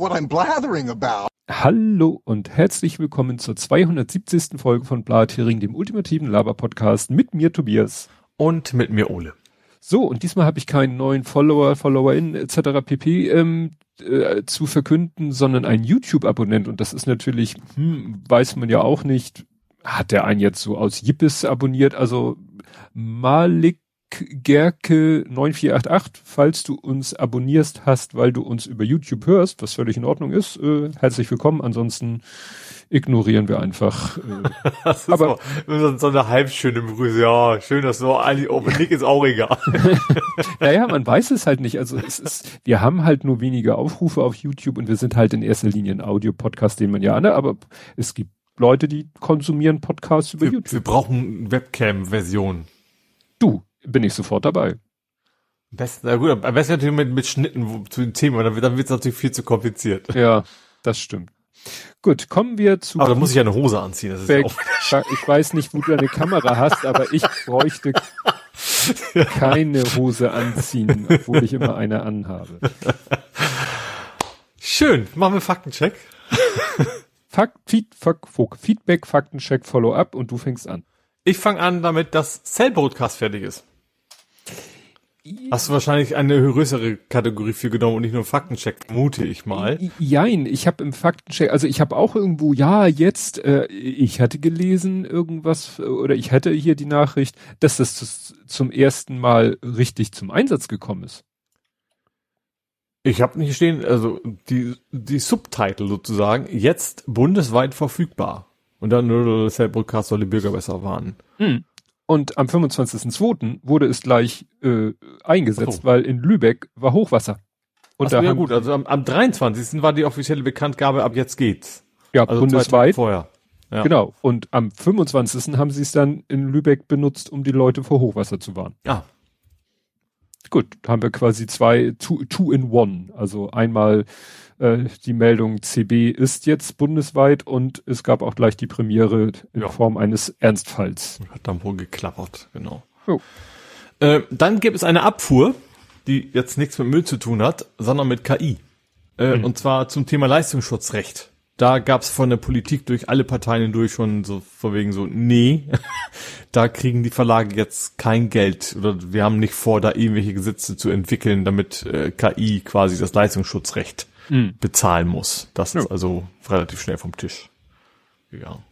what I'm blathering about. Hallo und herzlich willkommen zur 270. Folge von Blathering, dem ultimativen Laber-Podcast mit mir Tobias. Und mit mir Ole. So, und diesmal habe ich keinen neuen Follower, Followerin etc. pp. Ähm, äh, zu verkünden, sondern einen YouTube-Abonnent. Und das ist natürlich, hm, weiß man ja auch nicht, hat der einen jetzt so aus Yippis abonniert? Also Malik Gerke 9488, falls du uns abonnierst hast, weil du uns über YouTube hörst, was völlig in Ordnung ist, äh, herzlich willkommen. Ansonsten ignorieren wir einfach. Äh, aber so, so eine halbschöne Begrüße. Ja, schön, dass du eigentlich Open Nick ist auch egal. naja, man weiß es halt nicht. Also es ist, wir haben halt nur wenige Aufrufe auf YouTube und wir sind halt in erster Linie ein Audio-Podcast, den man ja, ne, aber es gibt Leute, die konsumieren Podcasts über wir, YouTube. Wir brauchen Webcam-Version. Du, bin ich sofort dabei. Best, na gut, am besten natürlich mit, mit Schnitten zu den Themen, dann, dann wird es natürlich viel zu kompliziert. Ja, das stimmt. Gut, kommen wir zu. Aber da muss ich ja eine Hose anziehen. Das ist auch ich weiß nicht, wo du eine Kamera hast, aber ich bräuchte keine Hose anziehen, obwohl ich immer eine anhabe. Schön, machen wir Faktencheck. Fakt, Feed, Fuck, Feedback, Faktencheck, Follow-up und du fängst an. Ich fange an damit, dass Cell Broadcast fertig ist. Hast du wahrscheinlich eine größere Kategorie für genommen und nicht nur Faktencheck, mute ich mal. Jein, ich habe im Faktencheck, also ich habe auch irgendwo, ja, jetzt, äh, ich hatte gelesen irgendwas, oder ich hatte hier die Nachricht, dass das zum ersten Mal richtig zum Einsatz gekommen ist. Ich habe nicht stehen, also die, die Subtitle sozusagen, jetzt bundesweit verfügbar. Und dann der Broadcast soll die Bürger besser warnen. Mhm. Und am 25.02. wurde es gleich äh, eingesetzt, so. weil in Lübeck war Hochwasser. Und Ach, da ja gut, also am, am 23. war die offizielle Bekanntgabe, ab jetzt geht's. Ja, also bundesweit. Vorher. Ja. Genau. Und am 25. haben sie es dann in Lübeck benutzt, um die Leute vor Hochwasser zu warnen. Ja. Gut, haben wir quasi zwei, two, two in one. Also einmal äh, die Meldung CB ist jetzt bundesweit und es gab auch gleich die Premiere in ja. Form eines Ernstfalls. Hat dann wohl geklappert, genau. Oh. Äh, dann gibt es eine Abfuhr, die jetzt nichts mit Müll zu tun hat, sondern mit KI. Äh, mhm. Und zwar zum Thema Leistungsschutzrecht. Da gab es von der Politik durch alle Parteien hindurch schon so vor wegen so, nee, da kriegen die Verlage jetzt kein Geld oder wir haben nicht vor, da irgendwelche Gesetze zu entwickeln, damit äh, KI quasi das Leistungsschutzrecht mhm. bezahlen muss. Das ja. ist also relativ schnell vom Tisch gegangen.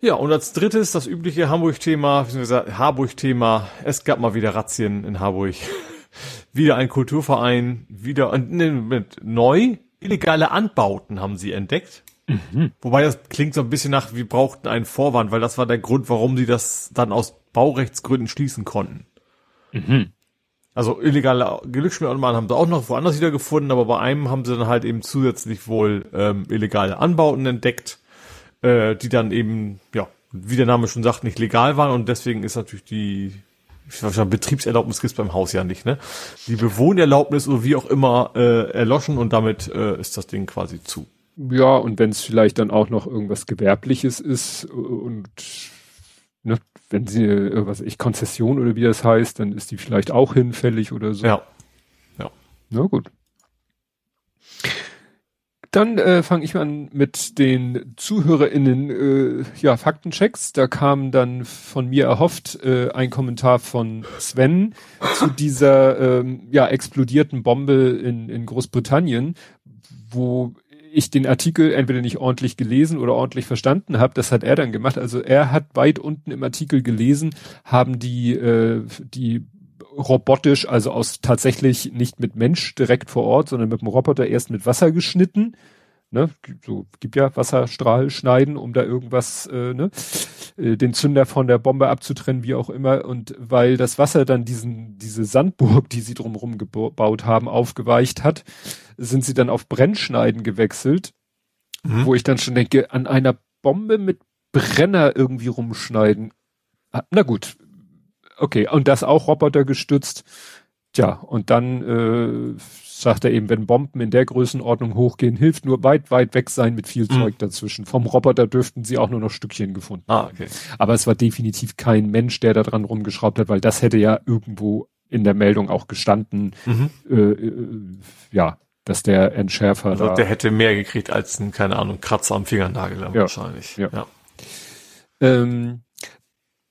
Ja, und als drittes das übliche Hamburg-Thema, Harburg-Thema. Es gab mal wieder Razzien in Harburg. wieder ein Kulturverein, wieder ne, mit neu illegale Anbauten haben sie entdeckt. Mhm. Wobei das klingt so ein bisschen nach, wir brauchten einen Vorwand, weil das war der Grund, warum sie das dann aus Baurechtsgründen schließen konnten. Mhm. Also illegale Glücksspielautomaten haben sie auch noch woanders wieder gefunden, aber bei einem haben sie dann halt eben zusätzlich wohl ähm, illegale Anbauten entdeckt, äh, die dann eben, ja, wie der Name schon sagt, nicht legal waren und deswegen ist natürlich die Betriebserlaubnis gibt's beim Haus ja nicht, ne? Die Bewohnerlaubnis oder wie auch immer äh, erloschen und damit äh, ist das Ding quasi zu. Ja, und wenn es vielleicht dann auch noch irgendwas Gewerbliches ist und ne, wenn sie, äh, was ich, Konzession oder wie das heißt, dann ist die vielleicht auch hinfällig oder so. Ja. Ja. Na gut. Dann äh, fange ich an mit den ZuhörerInnen, äh, ja, Faktenchecks. Da kam dann von mir erhofft äh, ein Kommentar von Sven zu dieser ähm, ja, explodierten Bombe in, in Großbritannien, wo ich den Artikel entweder nicht ordentlich gelesen oder ordentlich verstanden habe. Das hat er dann gemacht. Also er hat weit unten im Artikel gelesen, haben die, äh, die robotisch, also aus tatsächlich nicht mit Mensch direkt vor Ort, sondern mit dem Roboter erst mit Wasser geschnitten. Ne, so gibt ja Wasserstrahl schneiden, um da irgendwas, äh, ne, äh, den Zünder von der Bombe abzutrennen, wie auch immer. Und weil das Wasser dann diesen, diese Sandburg, die sie drumherum gebaut haben, aufgeweicht hat, sind sie dann auf Brennschneiden gewechselt, mhm. wo ich dann schon denke, an einer Bombe mit Brenner irgendwie rumschneiden. Ah, na gut, okay, und das auch Roboter gestützt. Tja, und dann äh, sagt er eben, wenn Bomben in der Größenordnung hochgehen, hilft nur weit, weit weg sein mit viel mhm. Zeug dazwischen. Vom Roboter dürften sie auch nur noch Stückchen gefunden. Ah, okay. Aber es war definitiv kein Mensch, der da dran rumgeschraubt hat, weil das hätte ja irgendwo in der Meldung auch gestanden. Mhm. Äh, äh, ja, dass der Entschärfer also da. Der hätte mehr gekriegt als ein, keine Ahnung, Kratzer am Fingernagel ja. wahrscheinlich. Ja. ja. Ähm,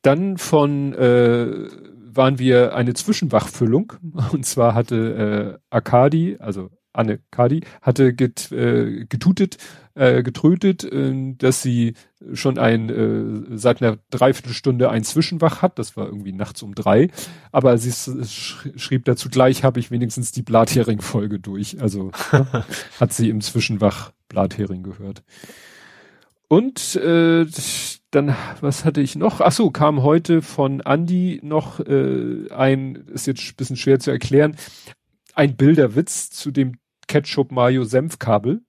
dann von äh, waren wir eine Zwischenwachfüllung und zwar hatte äh, Akadi, also Anne Kadi, hatte get, äh, getutet, äh, getrötet, äh, dass sie schon ein äh, seit einer Dreiviertelstunde ein Zwischenwach hat. Das war irgendwie nachts um drei. Aber sie sch schrieb dazu gleich, habe ich wenigstens die Blathering-Folge durch. Also hat sie im Zwischenwach Blathering gehört. Und äh, dann, was hatte ich noch? Ach so, kam heute von Andy noch äh, ein, ist jetzt ein bisschen schwer zu erklären, ein Bilderwitz zu dem Ketchup-Mayo-Senfkabel.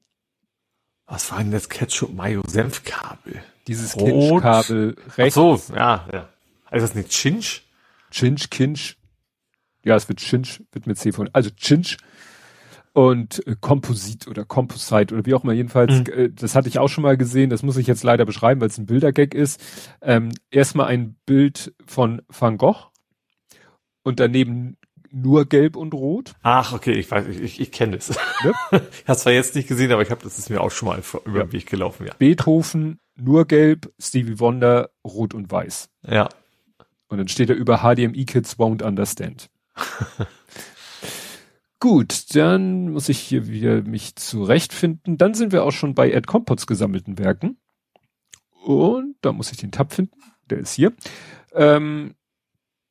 Was war denn das Ketchup-Mayo-Senfkabel? Dieses Kinch-Kabel rechts. Ach so, ja, ja. Also ist das nicht Chinch? Chinch, Kinch. Ja, es wird Chinch, wird mit C von, also Chinch und äh, Komposit oder Composite oder wie auch immer. Jedenfalls, mhm. äh, das hatte ich auch schon mal gesehen. Das muss ich jetzt leider beschreiben, weil es ein Bildergag ist. Ähm, erstmal ein Bild von Van Gogh und daneben nur gelb und rot. Ach, okay, ich weiß, ich, ich, ich kenne das. Ne? ich habe zwar jetzt nicht gesehen, aber ich habe das ist mir auch schon mal über den Weg gelaufen, ja. Beethoven, nur gelb, Stevie Wonder, rot und weiß. Ja. Und dann steht da über HDMI Kids won't understand. Gut, dann muss ich hier wieder mich zurechtfinden. Dann sind wir auch schon bei Ed Compots gesammelten Werken. Und da muss ich den Tab finden. Der ist hier. Ähm,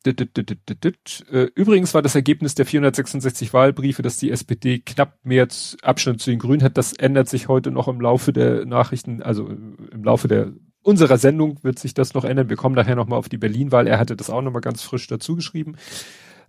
äh, Übrigens war das Ergebnis der 466 Wahlbriefe, dass die SPD knapp mehr Abstand zu den Grünen hat. Das ändert sich heute noch im Laufe der Nachrichten, also im Laufe der unserer Sendung wird sich das noch ändern. Wir kommen nachher nochmal auf die Berlin-Wahl. Er hatte das auch nochmal ganz frisch dazu geschrieben.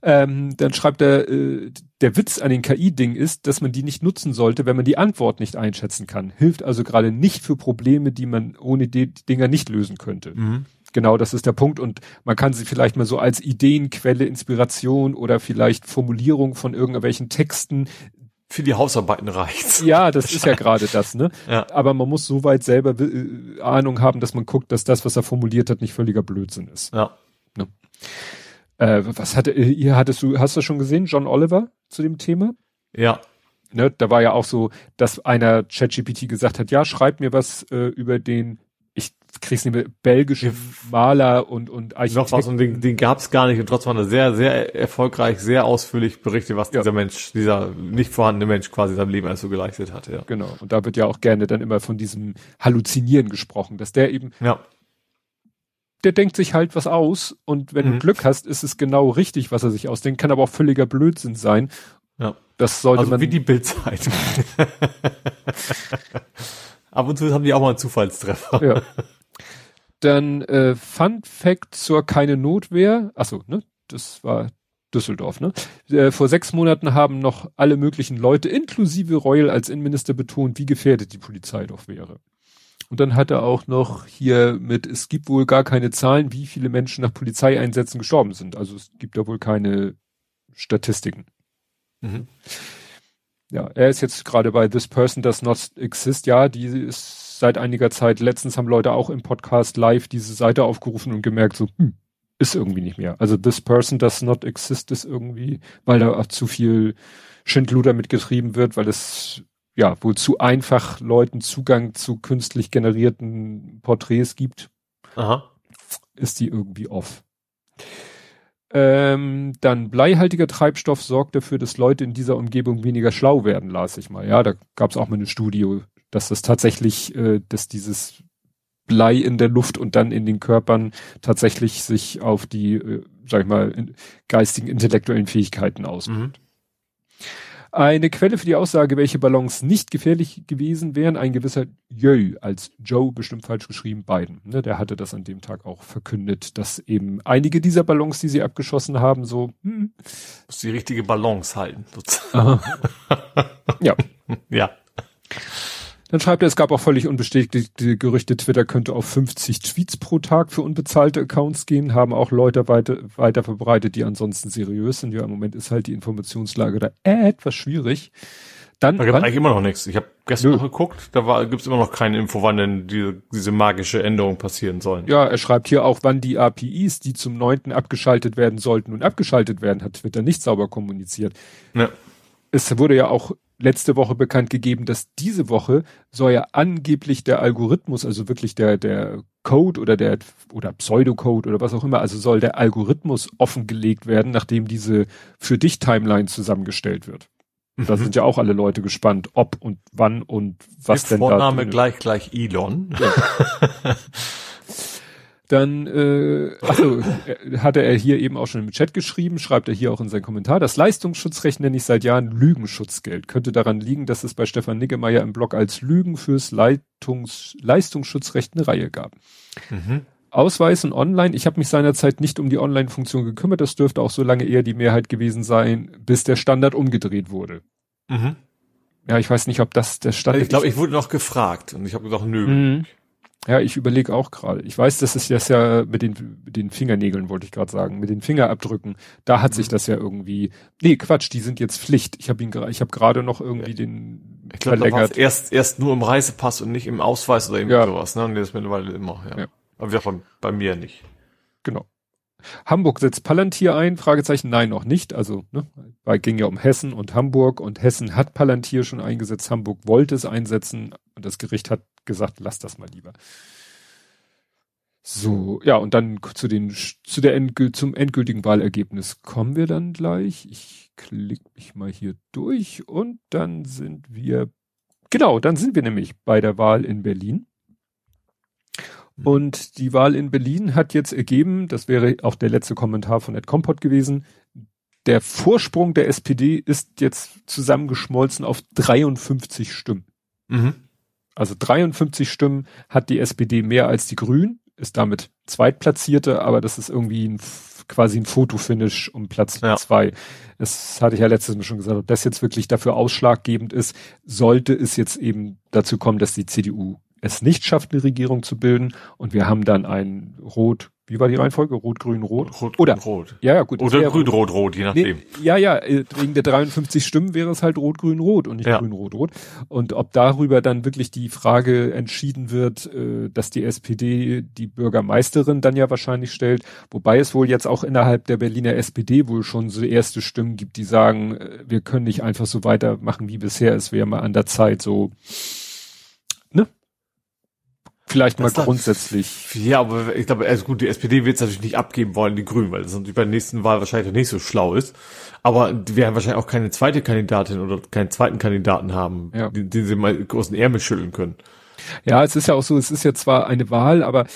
Ähm, dann schreibt er, äh, der Witz an den KI-Dingen ist, dass man die nicht nutzen sollte, wenn man die Antwort nicht einschätzen kann. Hilft also gerade nicht für Probleme, die man ohne die, Dinger nicht lösen könnte. Mhm. Genau, das ist der Punkt. Und man kann sie vielleicht mal so als Ideenquelle, Inspiration oder vielleicht Formulierung von irgendwelchen Texten. Für die Hausarbeiten reicht's. Ja, das ist ja gerade das, ne? Ja. Aber man muss soweit selber äh, Ahnung haben, dass man guckt, dass das, was er formuliert hat, nicht völliger Blödsinn ist. Ja. Ne? Äh, was hatte, äh, ihr hattest du, hast du schon gesehen, John Oliver zu dem Thema? Ja. Ne, da war ja auch so, dass einer ChatGPT gesagt hat, ja, schreib mir was äh, über den kriegst nicht mehr belgische Maler und und Architekten. Noch was und den, den gab es gar nicht und trotzdem war er sehr sehr erfolgreich, sehr ausführlich berichtet, was ja. dieser Mensch, dieser nicht vorhandene Mensch quasi sein Leben alles so geleistet hat. Ja. Genau. Und da wird ja auch gerne dann immer von diesem Halluzinieren gesprochen, dass der eben ja. Der denkt sich halt was aus und wenn mhm. du Glück hast, ist es genau richtig, was er sich ausdenkt, kann aber auch völliger Blödsinn sein. Ja. Das sollte also man. Wie die Bildzeit. Ab und zu haben die auch mal einen Zufallstreffer. Ja. Dann äh, Fun Fact zur keine Notwehr. Achso, ne? Das war Düsseldorf, ne? Äh, vor sechs Monaten haben noch alle möglichen Leute, inklusive Reul als Innenminister betont, wie gefährdet die Polizei doch wäre. Und dann hat er auch noch hier mit, es gibt wohl gar keine Zahlen, wie viele Menschen nach Polizeieinsätzen gestorben sind. Also es gibt da wohl keine Statistiken. Mhm. Ja, er ist jetzt gerade bei This Person Does Not Exist. Ja, die ist seit einiger Zeit. Letztens haben Leute auch im Podcast live diese Seite aufgerufen und gemerkt, so, hm, ist irgendwie nicht mehr. Also this person does not exist ist irgendwie, weil da auch zu viel Schindluder mitgetrieben wird, weil es ja wohl zu einfach Leuten Zugang zu künstlich generierten Porträts gibt. Aha. Ist die irgendwie off. Ähm, dann bleihaltiger Treibstoff sorgt dafür, dass Leute in dieser Umgebung weniger schlau werden, las ich mal. Ja, da gab es auch mal eine Studie, dass das tatsächlich, äh, dass dieses Blei in der Luft und dann in den Körpern tatsächlich sich auf die, äh, sag ich mal, in, geistigen, intellektuellen Fähigkeiten auswirkt. Mhm. Eine Quelle für die Aussage, welche Ballons nicht gefährlich gewesen wären, ein gewisser Jö, als Joe bestimmt falsch geschrieben, Biden. Ne, der hatte das an dem Tag auch verkündet, dass eben einige dieser Ballons, die sie abgeschossen haben, so hm, muss die richtige Balance halten. ja. Ja. Dann schreibt er, es gab auch völlig unbestätigte Gerüchte, Twitter könnte auf 50 Tweets pro Tag für unbezahlte Accounts gehen, haben auch Leute weiter, weiter verbreitet, die ansonsten seriös sind. Ja, im Moment ist halt die Informationslage da etwas schwierig. Dann, da gibt eigentlich immer noch nichts. Ich habe gestern Nö. noch geguckt, da war, gibt's immer noch keine Info, wann denn die, diese magische Änderung passieren sollen. Ja, er schreibt hier auch, wann die APIs, die zum neunten abgeschaltet werden sollten und abgeschaltet werden, hat Twitter nicht sauber kommuniziert. Ja. Es wurde ja auch letzte Woche bekannt gegeben, dass diese Woche soll ja angeblich der Algorithmus, also wirklich der, der Code oder der, oder Pseudocode oder was auch immer, also soll der Algorithmus offengelegt werden, nachdem diese für dich Timeline zusammengestellt wird. Mhm. Da sind ja auch alle Leute gespannt, ob und wann und was Mit denn Vorname da. gleich gleich Elon. Ja. Dann, äh, achso, hatte er hier eben auch schon im Chat geschrieben, schreibt er hier auch in seinem Kommentar, das Leistungsschutzrecht nenne ich seit Jahren Lügenschutzgeld. Könnte daran liegen, dass es bei Stefan Niggemeier im Blog als Lügen fürs Leitungs Leistungsschutzrecht eine Reihe gab. Mhm. Ausweisen online, ich habe mich seinerzeit nicht um die Online-Funktion gekümmert, das dürfte auch so lange eher die Mehrheit gewesen sein, bis der Standard umgedreht wurde. Mhm. Ja, ich weiß nicht, ob das der Standard ist. Ich glaube, ich wurde noch gefragt und ich habe gesagt, nö. Mhm. Ja, ich überlege auch gerade. Ich weiß, das ist das ja mit den, mit den Fingernägeln, wollte ich gerade sagen, mit den Fingerabdrücken. Da hat mhm. sich das ja irgendwie. Nee, Quatsch, die sind jetzt Pflicht. Ich habe ihn ich habe gerade noch irgendwie den ich glaub, verlängert. erst erst nur im Reisepass und nicht im Ausweis oder irgendwie ja. sowas, ne? Und das mittlerweile immer, ja. ja. Aber wir bei, bei mir nicht. Genau. Hamburg setzt Palantir ein? Fragezeichen, nein, noch nicht. Also, ne, weil ging ja um Hessen und Hamburg und Hessen hat Palantir schon eingesetzt, Hamburg wollte es einsetzen und das Gericht hat gesagt, lass das mal lieber. So, ja, und dann zu den, zu der Endgül zum endgültigen Wahlergebnis kommen wir dann gleich. Ich klicke mich mal hier durch und dann sind wir, genau, dann sind wir nämlich bei der Wahl in Berlin. Mhm. Und die Wahl in Berlin hat jetzt ergeben, das wäre auch der letzte Kommentar von Ed Kompott gewesen, der Vorsprung der SPD ist jetzt zusammengeschmolzen auf 53 Stimmen. Mhm. Also 53 Stimmen hat die SPD mehr als die Grünen, ist damit Zweitplatzierte, aber das ist irgendwie ein, quasi ein Fotofinish um Platz ja. zwei. Das hatte ich ja letztes Mal schon gesagt, ob das jetzt wirklich dafür ausschlaggebend ist, sollte es jetzt eben dazu kommen, dass die CDU es nicht schafft, eine Regierung zu bilden und wir haben dann ein Rot, wie war die Reihenfolge? Rot, Grün, Rot? Rot, Oder, Rot. Ja, ja, gut. Oder Grün, Rot, Rot, je nachdem. Nee, ja, ja, äh, wegen der 53 Stimmen wäre es halt Rot, Grün, Rot und nicht ja. Grün, Rot, Rot. Und ob darüber dann wirklich die Frage entschieden wird, äh, dass die SPD die Bürgermeisterin dann ja wahrscheinlich stellt, wobei es wohl jetzt auch innerhalb der Berliner SPD wohl schon so erste Stimmen gibt, die sagen, äh, wir können nicht einfach so weitermachen wie bisher, es wäre mal an der Zeit, so Vielleicht das mal grundsätzlich. Ja, aber ich glaube, also gut, die SPD wird es natürlich nicht abgeben wollen, die Grünen, weil das natürlich bei der nächsten Wahl wahrscheinlich nicht so schlau ist. Aber die werden wahrscheinlich auch keine zweite Kandidatin oder keinen zweiten Kandidaten haben, ja. den, den sie mal großen Ärmel schütteln können. Ja, es ist ja auch so, es ist ja zwar eine Wahl, aber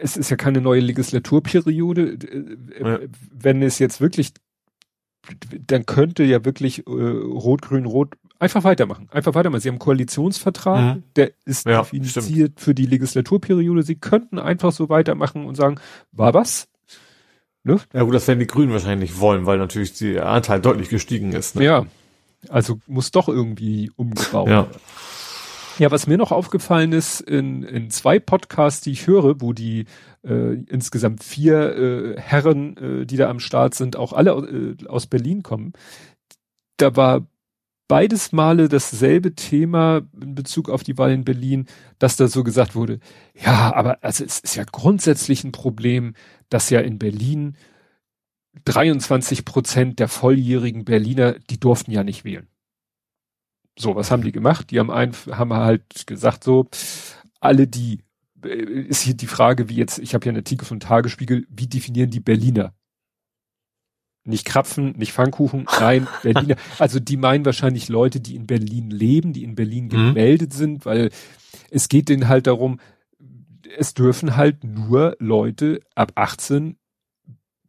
es ist ja keine neue Legislaturperiode. Ja. Wenn es jetzt wirklich, dann könnte ja wirklich äh, Rot-Grün-Rot Einfach weitermachen. Einfach weitermachen. Sie haben einen Koalitionsvertrag, mhm. der ist ja, definiert stimmt. für die Legislaturperiode. Sie könnten einfach so weitermachen und sagen, war was? Ne? Ja gut, das werden die Grünen wahrscheinlich wollen, weil natürlich der Anteil deutlich gestiegen ist. Ne? Ja. Also muss doch irgendwie umgebaut ja. werden. Ja, was mir noch aufgefallen ist, in, in zwei Podcasts, die ich höre, wo die äh, insgesamt vier äh, Herren, äh, die da am Start sind, auch alle äh, aus Berlin kommen, da war beides Male dasselbe Thema in Bezug auf die Wahl in Berlin, dass da so gesagt wurde, ja, aber also es ist ja grundsätzlich ein Problem, dass ja in Berlin 23 Prozent der volljährigen Berliner, die durften ja nicht wählen. So, was haben die gemacht? Die haben ein, haben halt gesagt so, alle die, äh, ist hier die Frage, wie jetzt, ich habe ja einen Artikel von Tagesspiegel, wie definieren die Berliner? Nicht Krapfen, nicht Pfannkuchen, nein, Berliner. Also die meinen wahrscheinlich Leute, die in Berlin leben, die in Berlin mhm. gemeldet mhm. sind, weil es geht denen halt darum, es dürfen halt nur Leute ab 18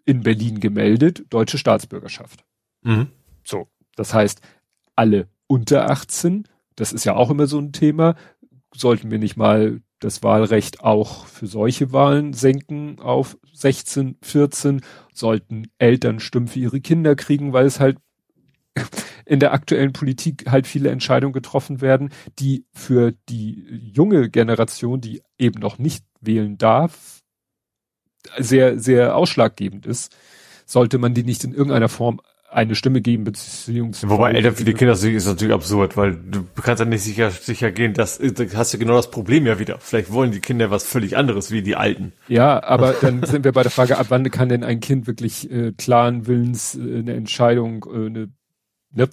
in Berlin gemeldet, deutsche Staatsbürgerschaft. Mhm. So, das heißt, alle unter 18, das ist ja auch immer so ein Thema, sollten wir nicht mal das Wahlrecht auch für solche Wahlen senken auf 16, 14, sollten Eltern Stimmen für ihre Kinder kriegen, weil es halt in der aktuellen Politik halt viele Entscheidungen getroffen werden, die für die junge Generation, die eben noch nicht wählen darf, sehr, sehr ausschlaggebend ist. Sollte man die nicht in irgendeiner Form eine Stimme geben, beziehungsweise. Wobei Eltern für die Kinder ist natürlich absurd, weil du kannst ja nicht sicher, sicher gehen, dass, du hast ja genau das Problem ja wieder. Vielleicht wollen die Kinder was völlig anderes wie die Alten. Ja, aber dann sind wir bei der Frage, ab wann kann denn ein Kind wirklich äh, klaren Willens äh, eine Entscheidung, äh, eine, ne,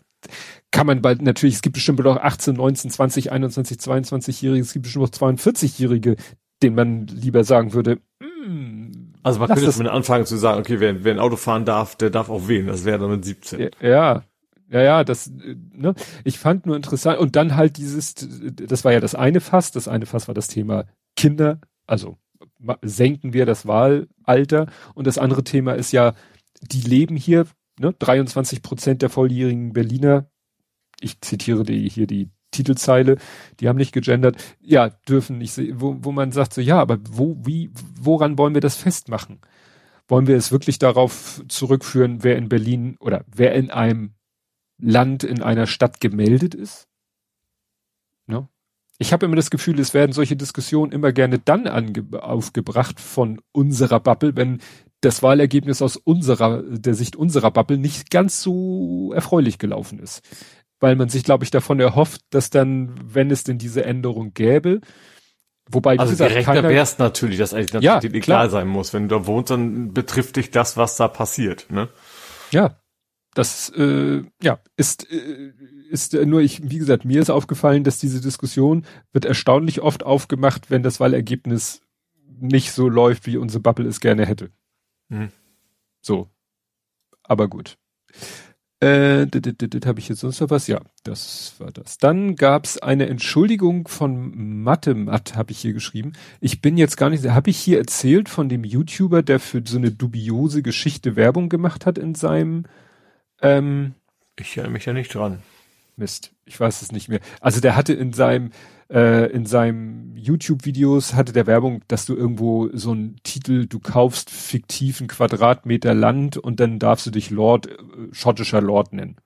kann man bald natürlich, es gibt bestimmt auch 18, 19, 20, 21, 22-Jährige, es gibt bestimmt auch 42-Jährige, denen man lieber sagen würde, mm, also man könnte jetzt mit anfangen zu sagen, okay, wer, wer ein Auto fahren darf, der darf auch wählen, das wäre dann mit 17. Ja, ja, ja, das, ne, ich fand nur interessant und dann halt dieses, das war ja das eine Fass, das eine Fass war das Thema Kinder, also senken wir das Wahlalter und das andere Thema ist ja, die leben hier, ne, 23 Prozent der volljährigen Berliner, ich zitiere die, hier die Titelzeile, die haben nicht gegendert, ja, dürfen nicht, wo, wo man sagt so, ja, aber wo, wie, woran wollen wir das festmachen? Wollen wir es wirklich darauf zurückführen, wer in Berlin oder wer in einem Land, in einer Stadt gemeldet ist? Ne? Ich habe immer das Gefühl, es werden solche Diskussionen immer gerne dann aufgebracht von unserer Bubble, wenn das Wahlergebnis aus unserer, der Sicht unserer Bubble nicht ganz so erfreulich gelaufen ist. Weil man sich, glaube ich, davon erhofft, dass dann, wenn es denn diese Änderung gäbe, Wobei, also gesagt, gerechter wäre es natürlich, dass eigentlich natürlich ja, klar. klar sein muss. Wenn du da wohnst, dann betrifft dich das, was da passiert. Ne? Ja, das äh, ja ist äh, ist äh, nur ich wie gesagt mir ist aufgefallen, dass diese Diskussion wird erstaunlich oft aufgemacht, wenn das Wahlergebnis nicht so läuft, wie unsere Bubble es gerne hätte. Mhm. So, aber gut. Äh, habe ich jetzt sonst noch was? Ja, das war das. Dann gab's eine Entschuldigung von Mathemat, habe ich hier geschrieben. Ich bin jetzt gar nicht, habe ich hier erzählt von dem YouTuber, der für so eine dubiose Geschichte Werbung gemacht hat in seinem ähm, ich erinnere mich ja nicht dran. Mist, ich weiß es nicht mehr. Also der hatte in seinem äh, in seinem YouTube-Videos hatte der Werbung, dass du irgendwo so einen Titel, du kaufst fiktiven Quadratmeter Land und dann darfst du dich Lord, äh, schottischer Lord nennen.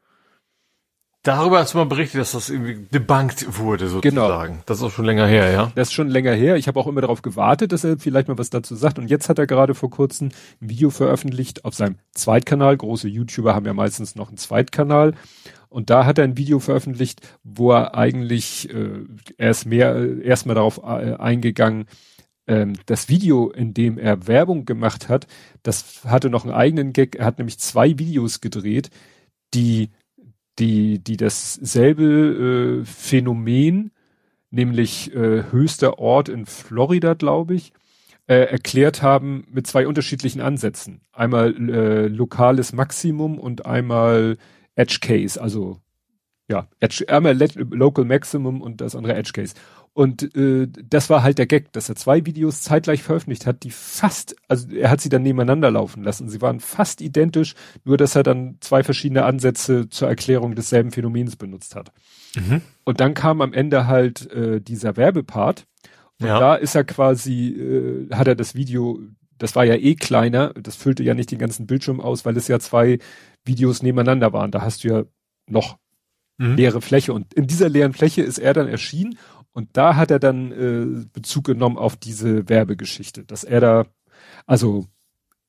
Darüber hast du mal berichtet, dass das irgendwie debunked wurde, sozusagen. Genau. Das ist auch schon länger her, ja? Das ist schon länger her. Ich habe auch immer darauf gewartet, dass er vielleicht mal was dazu sagt. Und jetzt hat er gerade vor kurzem ein Video veröffentlicht auf seinem Zweitkanal. Große YouTuber haben ja meistens noch einen Zweitkanal. Und da hat er ein Video veröffentlicht, wo er eigentlich, äh, er ist mehr, erstmal darauf äh, eingegangen, ähm, das Video, in dem er Werbung gemacht hat, das hatte noch einen eigenen Gag. Er hat nämlich zwei Videos gedreht, die die, die dasselbe äh, Phänomen, nämlich äh, höchster Ort in Florida, glaube ich, äh, erklärt haben mit zwei unterschiedlichen Ansätzen. Einmal äh, lokales Maximum und einmal Edge Case, also ja, Edge, einmal Local Maximum und das andere Edge Case. Und äh, das war halt der Gag, dass er zwei Videos zeitgleich veröffentlicht hat, die fast, also er hat sie dann nebeneinander laufen lassen. Sie waren fast identisch, nur dass er dann zwei verschiedene Ansätze zur Erklärung desselben Phänomens benutzt hat. Mhm. Und dann kam am Ende halt äh, dieser Werbepart. Und ja. da ist er quasi, äh, hat er das Video, das war ja eh kleiner, das füllte ja nicht den ganzen Bildschirm aus, weil es ja zwei Videos nebeneinander waren. Da hast du ja noch mhm. leere Fläche. Und in dieser leeren Fläche ist er dann erschienen und da hat er dann äh, Bezug genommen auf diese Werbegeschichte, dass er da, also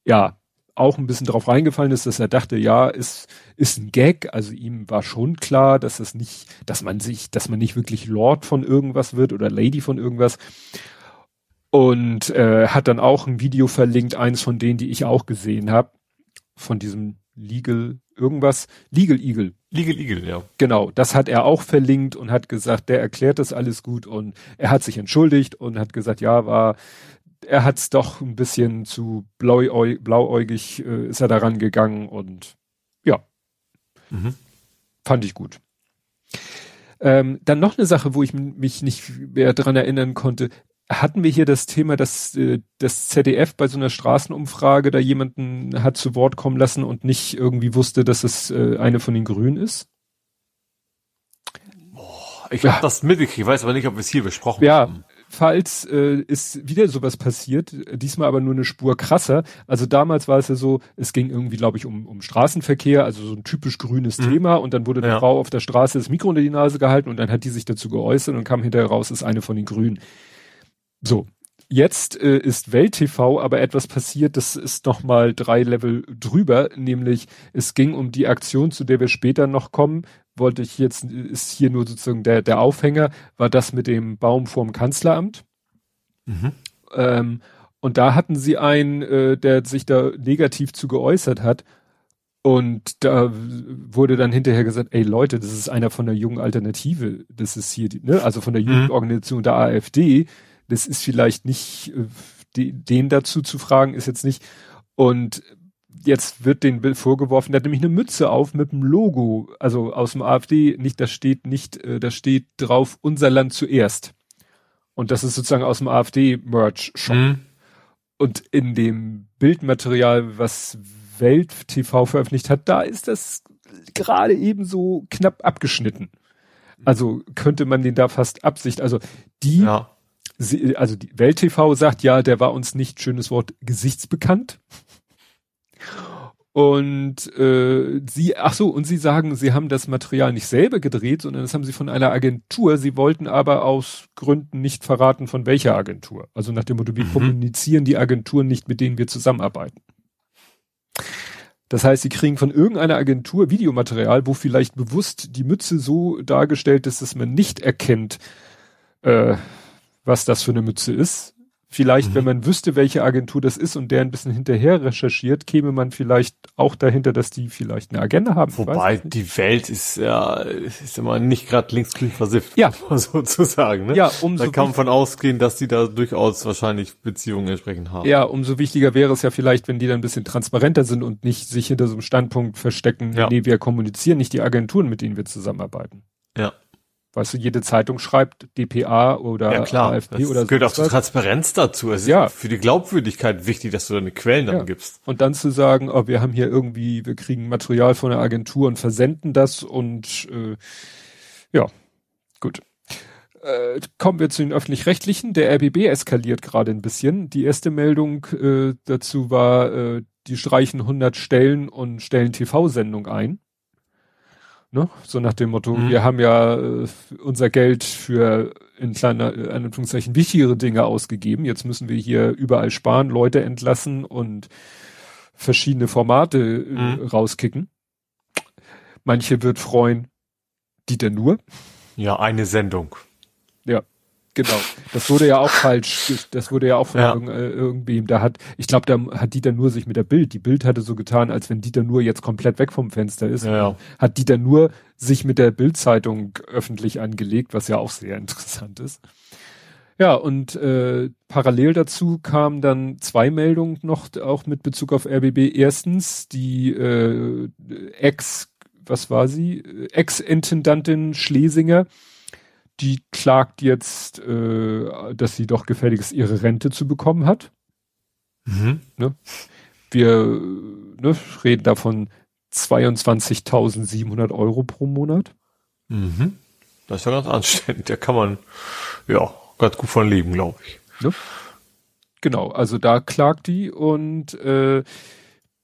ja, auch ein bisschen drauf reingefallen ist, dass er dachte, ja, ist, ist ein Gag. Also ihm war schon klar, dass es nicht, dass man sich, dass man nicht wirklich Lord von irgendwas wird oder Lady von irgendwas. Und äh, hat dann auch ein Video verlinkt, eines von denen, die ich auch gesehen habe, von diesem Legal irgendwas, Legal Eagle. Legal Eagle, ja. Genau, das hat er auch verlinkt und hat gesagt, der erklärt das alles gut und er hat sich entschuldigt und hat gesagt, ja, war, er hat es doch ein bisschen zu blauäug, blauäugig äh, ist er daran gegangen und ja, mhm. fand ich gut. Ähm, dann noch eine Sache, wo ich mich nicht mehr dran erinnern konnte hatten wir hier das Thema, dass äh, das ZDF bei so einer Straßenumfrage da jemanden hat zu Wort kommen lassen und nicht irgendwie wusste, dass es äh, eine von den Grünen ist? Boah, ich ja. habe das mitgekriegt, ich weiß aber nicht, ob wir es hier besprochen ja, haben. Ja, falls äh, ist wieder sowas passiert, diesmal aber nur eine Spur krasser. Also damals war es ja so, es ging irgendwie, glaube ich, um, um Straßenverkehr, also so ein typisch grünes mhm. Thema und dann wurde eine ja. Frau auf der Straße das Mikro unter die Nase gehalten und dann hat die sich dazu geäußert und kam hinterher raus, ist eine von den Grünen. So, jetzt äh, ist Welt TV aber etwas passiert, das ist noch mal drei Level drüber, nämlich es ging um die Aktion, zu der wir später noch kommen. Wollte ich jetzt ist hier nur sozusagen der der Aufhänger, war das mit dem Baum vorm Kanzleramt. Mhm. Ähm, und da hatten sie einen, äh, der sich da negativ zu geäußert hat. Und da wurde dann hinterher gesagt, ey Leute, das ist einer von der jungen Alternative, das ist hier, die, ne, also von der mhm. Jugendorganisation der AfD, das ist vielleicht nicht, äh, die, den dazu zu fragen, ist jetzt nicht. Und jetzt wird den vorgeworfen, der hat nämlich eine Mütze auf mit dem Logo, also aus dem AfD, nicht, da steht nicht, äh, da steht drauf, unser Land zuerst. Und das ist sozusagen aus dem AfD-Merch-Shop. Mhm. Und in dem Bildmaterial, was Welt TV veröffentlicht hat, da ist das gerade eben so knapp abgeschnitten. Also könnte man den da fast Absicht, also die, ja. Sie, also die Welt TV sagt ja, der war uns nicht, schönes Wort, gesichtsbekannt. Und äh, sie, ach so, und sie sagen, sie haben das Material nicht selber gedreht, sondern das haben sie von einer Agentur. Sie wollten aber aus Gründen nicht verraten, von welcher Agentur. Also nach dem Motto, wir mhm. kommunizieren die Agenturen nicht, mit denen wir zusammenarbeiten. Das heißt, sie kriegen von irgendeiner Agentur Videomaterial, wo vielleicht bewusst die Mütze so dargestellt ist, dass man nicht erkennt, äh, was das für eine Mütze ist. Vielleicht, mhm. wenn man wüsste, welche Agentur das ist und der ein bisschen hinterher recherchiert, käme man vielleicht auch dahinter, dass die vielleicht eine Agenda haben. Wobei die Welt ist ja ist immer nicht gerade linksgrün versifft, ja. sozusagen. Ne? Ja, umso da kann man von ausgehen, dass die da durchaus wahrscheinlich Beziehungen entsprechend haben. Ja, umso wichtiger wäre es ja vielleicht, wenn die dann ein bisschen transparenter sind und nicht sich hinter so einem Standpunkt verstecken, ja. nee, wir kommunizieren nicht die Agenturen, mit denen wir zusammenarbeiten. Ja. Weißt du, jede Zeitung schreibt DPA oder ja, klar. AfD das oder so. gehört auch zur Transparenz dazu. Es ja. ist für die Glaubwürdigkeit wichtig, dass du deine Quellen dann ja. gibst. Und dann zu sagen, oh, wir haben hier irgendwie, wir kriegen Material von der Agentur und versenden das und äh, ja, gut. Äh, kommen wir zu den öffentlich-rechtlichen. Der RBB eskaliert gerade ein bisschen. Die erste Meldung äh, dazu war, äh, die streichen 100 Stellen und stellen TV-Sendung ein. Ne? So nach dem Motto, mhm. wir haben ja äh, unser Geld für in kleiner, in Anführungszeichen wichtigere Dinge ausgegeben. Jetzt müssen wir hier überall sparen, Leute entlassen und verschiedene Formate äh, mhm. rauskicken. Manche wird freuen, Dieter nur. Ja, eine Sendung. Genau. Das wurde ja auch falsch, das wurde ja auch von ja. Irgend, äh, irgendwem, da hat, ich glaube, da hat Dieter nur sich mit der Bild, die Bild hatte so getan, als wenn Dieter nur jetzt komplett weg vom Fenster ist. Ja, ja. Hat Dieter nur sich mit der Bildzeitung öffentlich angelegt, was ja auch sehr interessant ist. Ja, und äh, parallel dazu kamen dann zwei Meldungen noch, auch mit Bezug auf RBB. Erstens, die äh, Ex, was war sie? Ex-Intendantin Schlesinger, die klagt jetzt, äh, dass sie doch gefälligst ihre Rente zu bekommen hat. Mhm. Ne? Wir ne, reden davon 22.700 Euro pro Monat. Mhm. Das ist ja ganz anständig. Da kann man ja ganz gut von leben, glaube ich. Ne? Genau, also da klagt die und äh,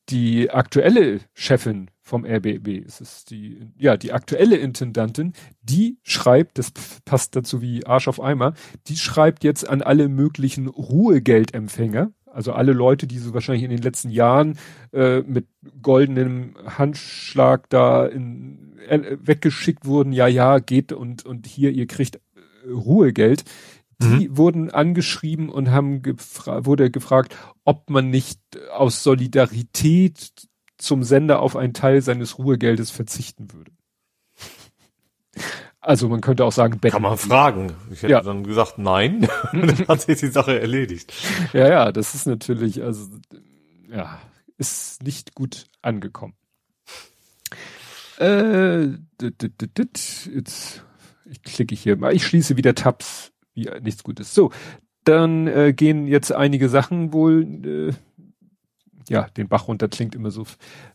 die aktuelle Chefin vom RBB. Es ist die, ja, die aktuelle Intendantin, die schreibt, das passt dazu wie Arsch auf Eimer, die schreibt jetzt an alle möglichen Ruhegeldempfänger, also alle Leute, die so wahrscheinlich in den letzten Jahren äh, mit goldenem Handschlag da in, äh, weggeschickt wurden, ja, ja, geht und, und hier, ihr kriegt äh, Ruhegeld. Die mhm. wurden angeschrieben und haben gefra wurde gefragt, ob man nicht aus Solidarität zum Sender auf einen Teil seines Ruhegeldes verzichten würde. Also man könnte auch sagen, Kann man fragen. Ich hätte ja. dann gesagt, nein. dann hat sich die Sache erledigt. Ja, ja, das ist natürlich, also ja, ist nicht gut angekommen. Äh, jetzt ich klicke hier mal. Ich schließe wieder Tabs, wie nichts Gutes. So, dann äh, gehen jetzt einige Sachen wohl äh, ja, den Bach runter klingt immer so.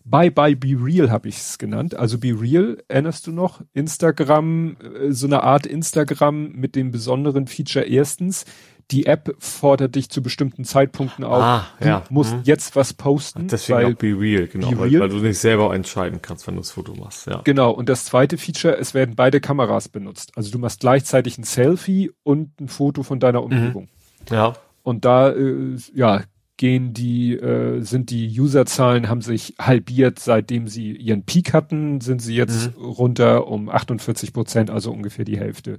Bye bye Be Real habe ich es genannt. Also Be Real, erinnerst du noch? Instagram, äh, so eine Art Instagram mit dem besonderen Feature erstens. Die App fordert dich zu bestimmten Zeitpunkten auf. Ah, du ja. musst hm. jetzt was posten. Deswegen weil, auch Be Real, genau. Be Real. Weil, weil, du nicht selber entscheiden kannst, wenn du das Foto machst, ja. Genau. Und das zweite Feature, es werden beide Kameras benutzt. Also du machst gleichzeitig ein Selfie und ein Foto von deiner mhm. Umgebung. Mhm. Ja. Und da, äh, ja, gehen die, äh, sind die Userzahlen haben sich halbiert, seitdem sie ihren Peak hatten, sind sie jetzt mhm. runter um 48 Prozent, also ungefähr die Hälfte.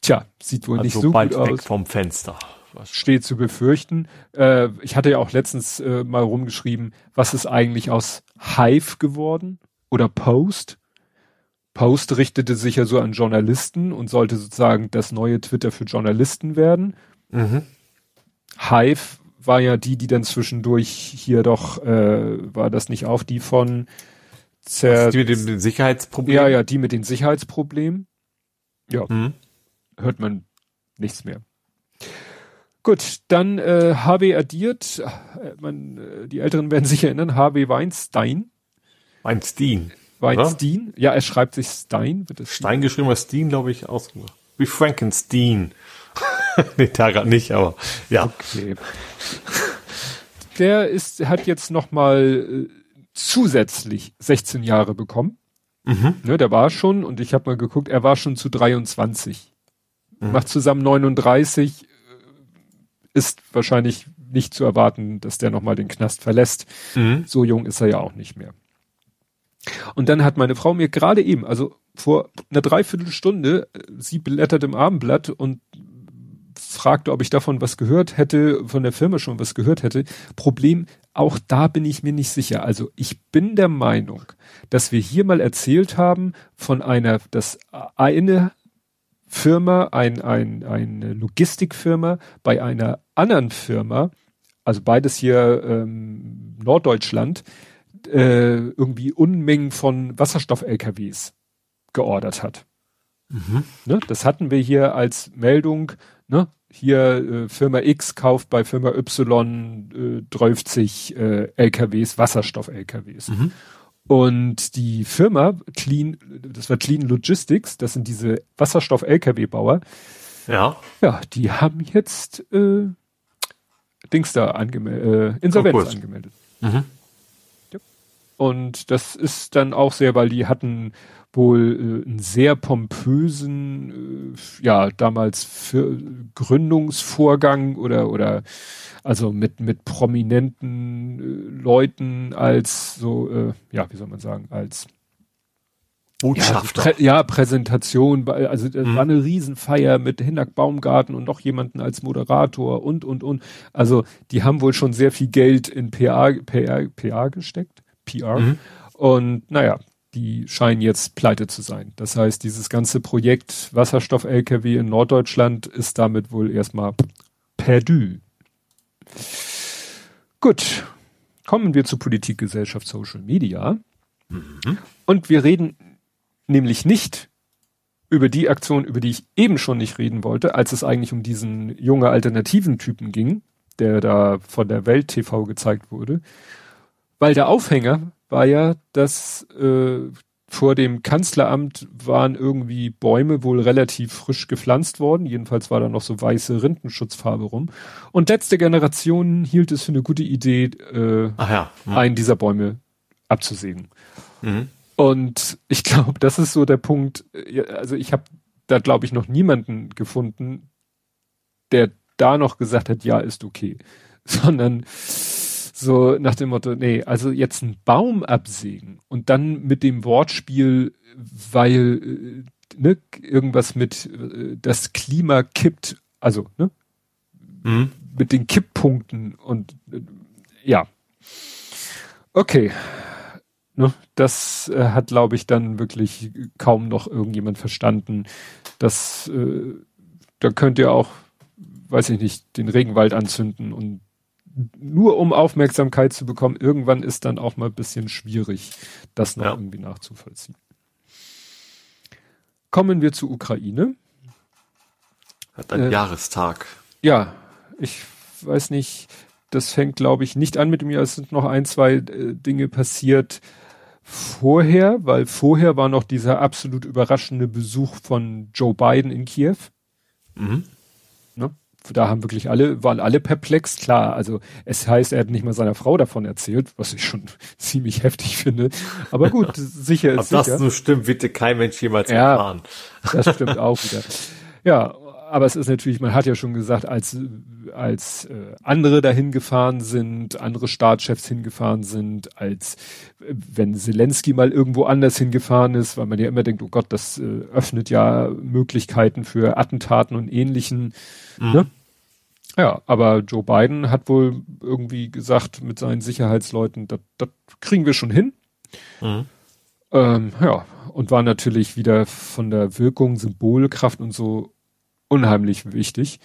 Tja, sieht wohl also nicht so bald gut weg aus. vom Fenster. steht zu befürchten. Äh, ich hatte ja auch letztens äh, mal rumgeschrieben, was ist eigentlich aus Hive geworden oder Post? Post richtete sich ja so an Journalisten und sollte sozusagen das neue Twitter für Journalisten werden. Mhm. Hive war ja die, die dann zwischendurch hier doch, äh, war das nicht auch die von Zer die mit den Sicherheitsproblemen? Ja, ja, die mit den Sicherheitsproblemen. Ja, mhm. hört man nichts mehr. Gut, dann äh, HW addiert, äh, man, äh, die Älteren werden sich erinnern, HW Weinstein. Weinstein. Weinstein, ja, er schreibt sich Stein. Wird das Stein geschrieben, aber Stein, glaube ich, ausgemacht. Wie Frankenstein. nee, da gerade nicht, aber ja. Okay. Der ist, hat jetzt noch mal äh, zusätzlich 16 Jahre bekommen. Mhm. Ne, der war schon, und ich habe mal geguckt, er war schon zu 23. Mhm. Macht zusammen 39, äh, ist wahrscheinlich nicht zu erwarten, dass der nochmal den Knast verlässt. Mhm. So jung ist er ja auch nicht mehr. Und dann hat meine Frau mir gerade eben, also vor einer Dreiviertelstunde, äh, sie blättert im Abendblatt und fragte, ob ich davon was gehört hätte, von der Firma schon was gehört hätte. Problem, auch da bin ich mir nicht sicher. Also ich bin der Meinung, dass wir hier mal erzählt haben von einer, dass eine Firma, ein, ein, eine Logistikfirma bei einer anderen Firma, also beides hier ähm, Norddeutschland, äh, irgendwie Unmengen von Wasserstoff-LKWs geordert hat. Mhm. Ne? Das hatten wir hier als Meldung, ne? Hier äh, Firma X kauft bei Firma Y äh, 30 äh, LKWs, Wasserstoff-LKWs. Mhm. Und die Firma Clean, das war Clean Logistics, das sind diese Wasserstoff-LKW-Bauer. Ja. Ja, die haben jetzt äh, Dings da angemeldet, äh, Insolvenz oh, angemeldet. Mhm. Ja. Und das ist dann auch sehr, weil die hatten wohl äh, einen sehr pompösen, äh, ja, damals für Gründungsvorgang oder, oder, also mit, mit prominenten äh, Leuten als so, äh, ja, wie soll man sagen, als Botschafter. Ja, Prä ja, Präsentation, also das mhm. war eine Riesenfeier mit Hinnack Baumgarten und noch jemanden als Moderator und, und, und. Also die haben wohl schon sehr viel Geld in PA, PA, PA gesteckt, PR. Mhm. Und naja, die scheinen jetzt pleite zu sein. Das heißt, dieses ganze Projekt Wasserstoff-LKW in Norddeutschland ist damit wohl erstmal perdu. Gut, kommen wir zu Politik, Gesellschaft, Social Media. Mhm. Und wir reden nämlich nicht über die Aktion, über die ich eben schon nicht reden wollte, als es eigentlich um diesen junge alternativen Typen ging, der da von der Welt TV gezeigt wurde, weil der Aufhänger war ja, dass äh, vor dem Kanzleramt waren irgendwie Bäume wohl relativ frisch gepflanzt worden. Jedenfalls war da noch so weiße Rindenschutzfarbe rum. Und letzte Generation hielt es für eine gute Idee, äh, ja. mhm. einen dieser Bäume abzusägen. Mhm. Und ich glaube, das ist so der Punkt. Äh, also ich habe da, glaube ich, noch niemanden gefunden, der da noch gesagt hat, ja, ist okay. Sondern so nach dem Motto, nee, also jetzt einen Baum absägen und dann mit dem Wortspiel, weil äh, ne, irgendwas mit äh, das Klima kippt, also ne, mhm. mit den Kipppunkten und äh, ja. Okay. Ne, das äh, hat, glaube ich, dann wirklich kaum noch irgendjemand verstanden. Das, äh, da könnt ihr auch, weiß ich nicht, den Regenwald anzünden und nur um Aufmerksamkeit zu bekommen, irgendwann ist dann auch mal ein bisschen schwierig, das noch ja. irgendwie nachzuvollziehen. Kommen wir zur Ukraine. Hat einen äh, Jahrestag. Ja, ich weiß nicht, das fängt, glaube ich, nicht an mit dem Jahr. Es sind noch ein, zwei äh, Dinge passiert vorher, weil vorher war noch dieser absolut überraschende Besuch von Joe Biden in Kiew. Mhm da haben wirklich alle, waren alle perplex, klar. Also es heißt, er hat nicht mal seiner Frau davon erzählt, was ich schon ziemlich heftig finde. Aber gut, sicher ist Ob sicher. das so stimmt, wird kein Mensch jemals ja, erfahren. Das stimmt auch wieder. Ja, aber es ist natürlich, man hat ja schon gesagt, als als äh, andere dahin gefahren sind, andere Staatschefs hingefahren sind, als äh, wenn Zelensky mal irgendwo anders hingefahren ist, weil man ja immer denkt, oh Gott, das äh, öffnet ja Möglichkeiten für Attentaten und ähnlichen. Mhm. Ne? Ja, aber Joe Biden hat wohl irgendwie gesagt mit seinen Sicherheitsleuten, das kriegen wir schon hin. Mhm. Ähm, ja, und war natürlich wieder von der Wirkung, Symbolkraft und so unheimlich wichtig.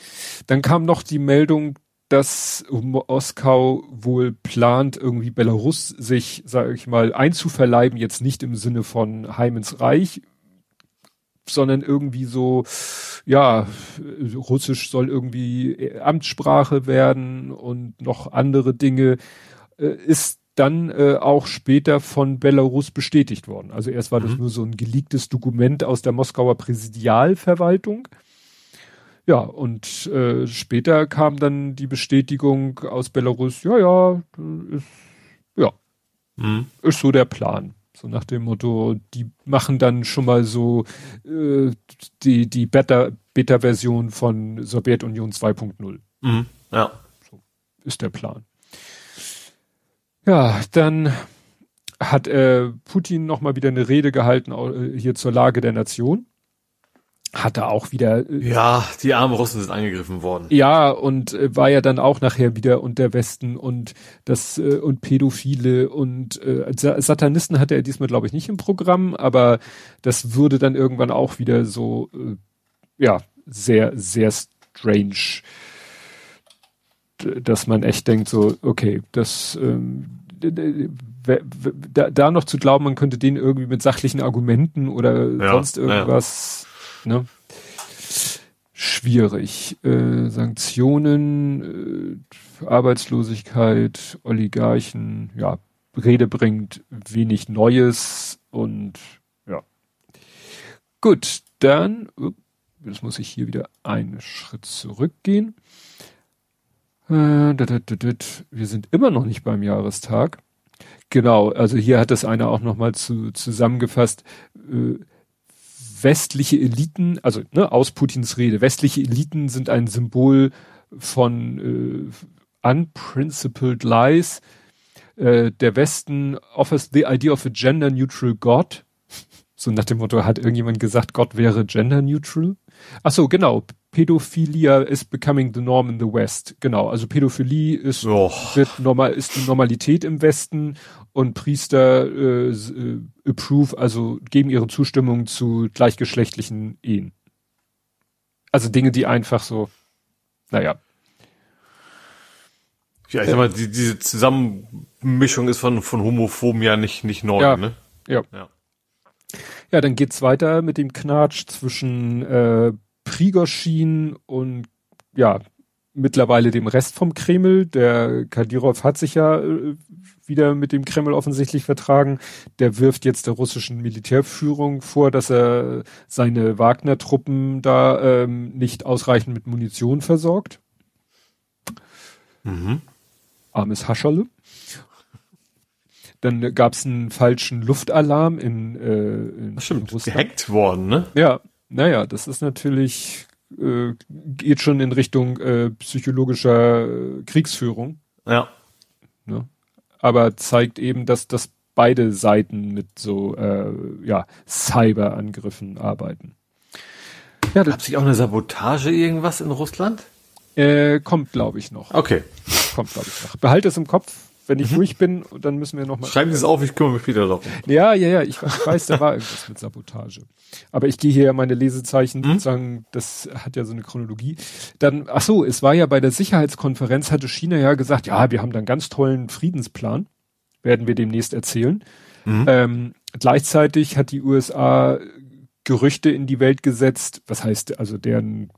Dann kam noch die Meldung, dass Moskau wohl plant, irgendwie Belarus sich, sage ich mal, einzuverleiben, jetzt nicht im Sinne von Heim ins Reich, sondern irgendwie so, ja, Russisch soll irgendwie Amtssprache werden und noch andere Dinge, äh, ist dann äh, auch später von Belarus bestätigt worden. Also erst war mhm. das nur so ein geleaktes Dokument aus der Moskauer Präsidialverwaltung. Ja, und äh, später kam dann die Bestätigung aus Belarus, ja, ja, ist, ja, mhm. ist so der Plan. So nach dem Motto, die machen dann schon mal so äh, die, die Beta-Version von Sowjetunion 2.0. Mhm, ja. So ist der Plan. Ja, dann hat äh, Putin noch mal wieder eine Rede gehalten äh, hier zur Lage der Nation hat er auch wieder. Äh, ja, die armen Russen sind angegriffen worden. Ja, und äh, war ja dann auch nachher wieder und der Westen und das äh, und Pädophile und äh, Satanisten hatte er diesmal, glaube ich, nicht im Programm, aber das würde dann irgendwann auch wieder so, äh, ja, sehr, sehr strange, dass man echt denkt, so, okay, das ähm, da, da noch zu glauben, man könnte den irgendwie mit sachlichen Argumenten oder ja, sonst irgendwas. Ne? Schwierig. Äh, Sanktionen, äh, Arbeitslosigkeit, Oligarchen, ja, Rede bringt wenig Neues und ja. Gut, dann, jetzt muss ich hier wieder einen Schritt zurückgehen. Äh, wir sind immer noch nicht beim Jahrestag. Genau, also hier hat das einer auch nochmal zu, zusammengefasst. Westliche Eliten, also ne, aus Putins Rede, westliche Eliten sind ein Symbol von äh, unprincipled lies. Äh, der Westen offers the idea of a gender neutral God. So nach dem Motto, hat irgendjemand gesagt, Gott wäre gender neutral? Ach so, genau. Pädophilia is becoming the norm in the West. Genau. Also Pädophilie ist, wird normal, ist die Normalität im Westen und Priester äh, äh, approve, also geben ihre Zustimmung zu gleichgeschlechtlichen Ehen. Also Dinge, die einfach so, naja. Ja, ich sag mal, die, diese Zusammenmischung ist von, von Homophoben ja nicht, nicht neu, ja, ne? Ja. ja. Ja, dann geht's weiter mit dem Knatsch zwischen äh, Prigoschin und ja, mittlerweile dem Rest vom Kreml. Der Kadyrov hat sich ja äh, wieder mit dem Kreml offensichtlich vertragen. Der wirft jetzt der russischen Militärführung vor, dass er seine Wagner-Truppen da ähm, nicht ausreichend mit Munition versorgt. Mhm. Armes Hascherle. Dann gab es einen falschen Luftalarm in, äh, in, Stimmt, in Russland. gehackt worden, ne? Ja, naja, das ist natürlich, äh, geht schon in Richtung äh, psychologischer äh, Kriegsführung. Ja. Ne? aber zeigt eben, dass, dass beide Seiten mit so äh, ja, Cyberangriffen arbeiten. Ja, Gab sich auch eine Sabotage irgendwas in Russland? Äh, kommt, glaube ich, noch. Okay. Kommt, glaube ich, noch. Behalte es im Kopf. Wenn ich mhm. durch bin, dann müssen wir nochmal. Schreiben Sie es auf, ich kümmere mich wieder darum. Ja, ja, ja, ich, ich weiß, da war irgendwas mit Sabotage. Aber ich gehe hier ja meine Lesezeichen mhm. sozusagen, das hat ja so eine Chronologie. Dann, ach so, es war ja bei der Sicherheitskonferenz, hatte China ja gesagt, ja, wir haben da einen ganz tollen Friedensplan. Werden wir demnächst erzählen. Mhm. Ähm, gleichzeitig hat die USA Gerüchte in die Welt gesetzt, was heißt also deren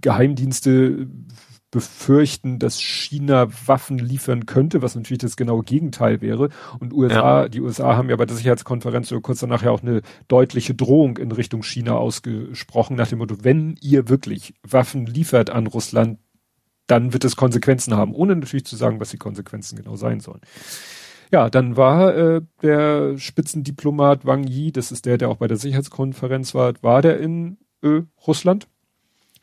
Geheimdienste befürchten, dass China Waffen liefern könnte, was natürlich das genaue Gegenteil wäre. Und USA, ja. die USA haben ja bei der Sicherheitskonferenz so kurz danach ja auch eine deutliche Drohung in Richtung China ausgesprochen, nach dem Motto, wenn ihr wirklich Waffen liefert an Russland, dann wird es Konsequenzen haben, ohne natürlich zu sagen, was die Konsequenzen genau sein sollen. Ja, dann war äh, der Spitzendiplomat Wang Yi, das ist der, der auch bei der Sicherheitskonferenz war, war der in äh, Russland.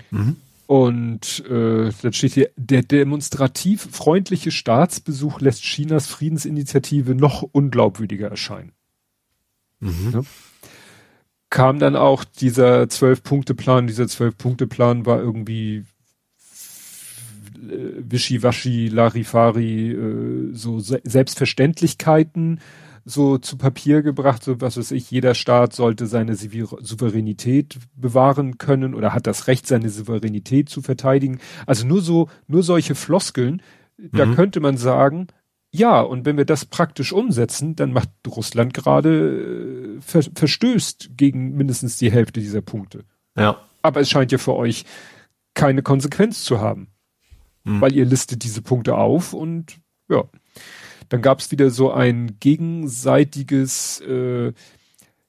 Mhm. Und äh, dann steht hier, der demonstrativ freundliche Staatsbesuch lässt Chinas Friedensinitiative noch unglaubwürdiger erscheinen. Mhm. Ja. Kam dann auch dieser Zwölf-Punkte-Plan, dieser Zwölf-Punkte-Plan war irgendwie äh, Wischiwaschi, Larifari, äh, so Se Selbstverständlichkeiten so zu Papier gebracht, so was weiß ich, jeder Staat sollte seine Souveränität bewahren können oder hat das Recht, seine Souveränität zu verteidigen. Also nur so, nur solche Floskeln, mhm. da könnte man sagen, ja, und wenn wir das praktisch umsetzen, dann macht Russland gerade, äh, ver verstößt gegen mindestens die Hälfte dieser Punkte. Ja. Aber es scheint ja für euch keine Konsequenz zu haben. Mhm. Weil ihr listet diese Punkte auf und ja. Dann gab es wieder so ein gegenseitiges, äh,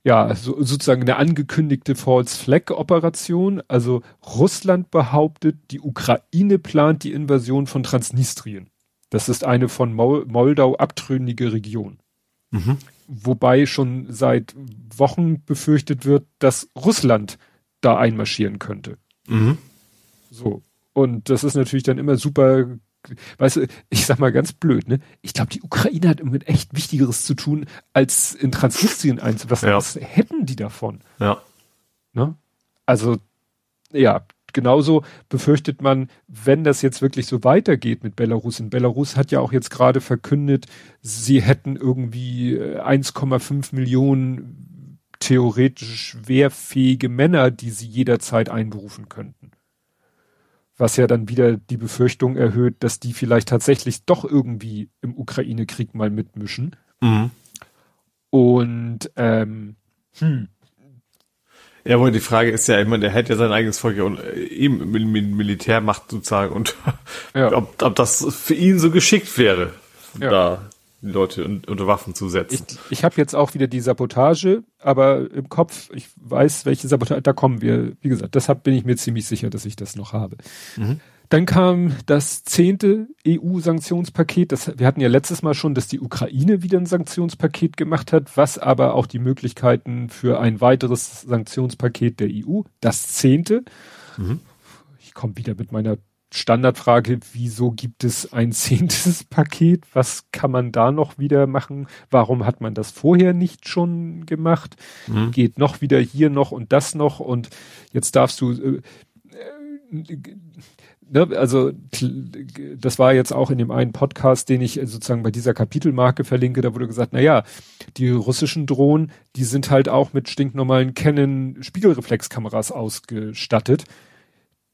ja, so, sozusagen eine angekündigte False Flag Operation. Also Russland behauptet, die Ukraine plant die Invasion von Transnistrien. Das ist eine von Mol Moldau abtrünnige Region. Mhm. Wobei schon seit Wochen befürchtet wird, dass Russland da einmarschieren könnte. Mhm. So. Und das ist natürlich dann immer super, weißt du, ich sag mal ganz blöd, ne? Ich glaube, die Ukraine hat mit echt Wichtigeres zu tun, als in Transnistrien einzuwassen. Ja. Was hätten die davon? Ja. Ne? Also, ja, genauso befürchtet man, wenn das jetzt wirklich so weitergeht mit Belarus. In Belarus hat ja auch jetzt gerade verkündet, sie hätten irgendwie 1,5 äh, Millionen theoretisch wehrfähige Männer, die sie jederzeit einberufen könnten. Was ja dann wieder die Befürchtung erhöht, dass die vielleicht tatsächlich doch irgendwie im Ukraine-Krieg mal mitmischen. Mhm. Und ähm, hm. Ja, wohl die Frage ist ja immer, der hätte ja sein eigenes Volk ja äh, eben Militärmacht sozusagen und ja. ob, ob das für ihn so geschickt wäre, ja. da Leute unter Waffen zu setzen. Ich, ich habe jetzt auch wieder die Sabotage, aber im Kopf, ich weiß, welche Sabotage, da kommen wir, wie gesagt, deshalb bin ich mir ziemlich sicher, dass ich das noch habe. Mhm. Dann kam das zehnte EU-Sanktionspaket. Das, wir hatten ja letztes Mal schon, dass die Ukraine wieder ein Sanktionspaket gemacht hat, was aber auch die Möglichkeiten für ein weiteres Sanktionspaket der EU, das zehnte. Mhm. Ich komme wieder mit meiner Standardfrage, wieso gibt es ein zehntes Paket? Was kann man da noch wieder machen? Warum hat man das vorher nicht schon gemacht? Mhm. Geht noch wieder hier noch und das noch und jetzt darfst du, äh, äh, ne, also das war jetzt auch in dem einen Podcast, den ich sozusagen bei dieser Kapitelmarke verlinke, da wurde gesagt, na ja, die russischen Drohnen, die sind halt auch mit stinknormalen Canon Spiegelreflexkameras ausgestattet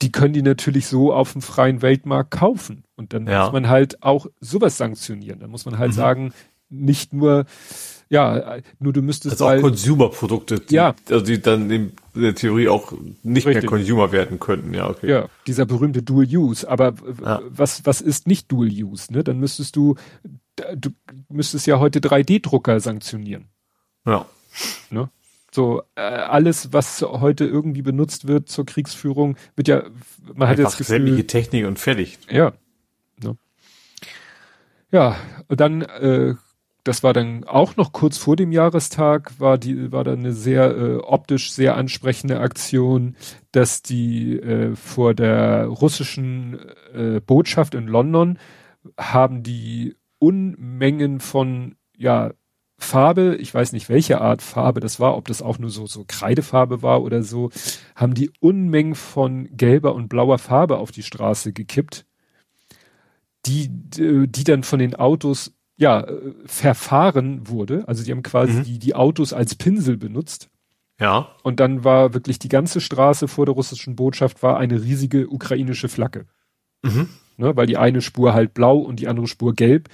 die können die natürlich so auf dem freien Weltmarkt kaufen. Und dann ja. muss man halt auch sowas sanktionieren. Dann muss man halt mhm. sagen, nicht nur, ja, nur du müsstest. Also auch Consumer-Produkte, die, ja. also die dann in der Theorie auch nicht Richtig. mehr Consumer werden könnten, ja, okay. Ja, dieser berühmte Dual Use. Aber ja. was, was ist nicht Dual Use, ne? Dann müsstest du, du müsstest ja heute 3D-Drucker sanktionieren. Ja. Ne? So äh, alles, was heute irgendwie benutzt wird zur Kriegsführung, wird ja, man hat jetzt Gefühl, sämtliche Technik und fertig. Ja. Ne? Ja, und dann, äh, das war dann auch noch kurz vor dem Jahrestag, war die, war dann eine sehr äh, optisch sehr ansprechende Aktion, dass die äh, vor der russischen äh, Botschaft in London haben die Unmengen von ja Farbe, ich weiß nicht welche Art Farbe das war, ob das auch nur so, so Kreidefarbe war oder so, haben die Unmengen von gelber und blauer Farbe auf die Straße gekippt, die, die dann von den Autos, ja, verfahren wurde. Also die haben quasi mhm. die, die Autos als Pinsel benutzt. Ja. Und dann war wirklich die ganze Straße vor der russischen Botschaft war eine riesige ukrainische Flagge. Mhm. Ne, weil die eine Spur halt blau und die andere Spur gelb.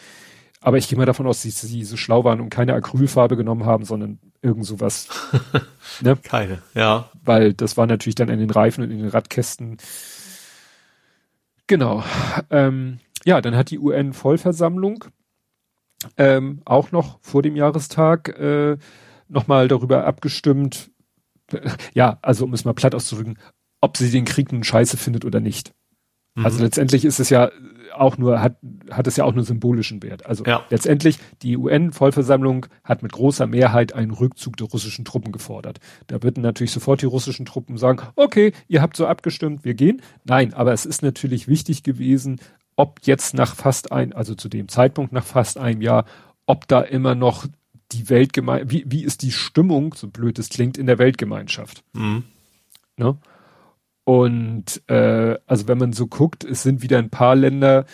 Aber ich gehe mal davon aus, dass sie so schlau waren und keine Acrylfarbe genommen haben, sondern irgend sowas. ne? Keine, ja. Weil das war natürlich dann in den Reifen und in den Radkästen. Genau. Ähm, ja, dann hat die UN-Vollversammlung ähm, auch noch vor dem Jahrestag äh, nochmal darüber abgestimmt, ja, also um es mal platt auszudrücken, ob sie den Krieg nun scheiße findet oder nicht. Also mhm. Also letztendlich ist es ja auch nur, hat, hat es ja auch nur symbolischen Wert. Also ja. letztendlich, die UN-Vollversammlung hat mit großer Mehrheit einen Rückzug der russischen Truppen gefordert. Da würden natürlich sofort die russischen Truppen sagen, okay, ihr habt so abgestimmt, wir gehen. Nein, aber es ist natürlich wichtig gewesen, ob jetzt nach fast ein, also zu dem Zeitpunkt nach fast einem Jahr, ob da immer noch die Weltgemeinschaft, wie, wie ist die Stimmung, so blöd es klingt, in der Weltgemeinschaft. Mhm. Ne? Und äh, also wenn man so guckt, es sind wieder ein paar Länder,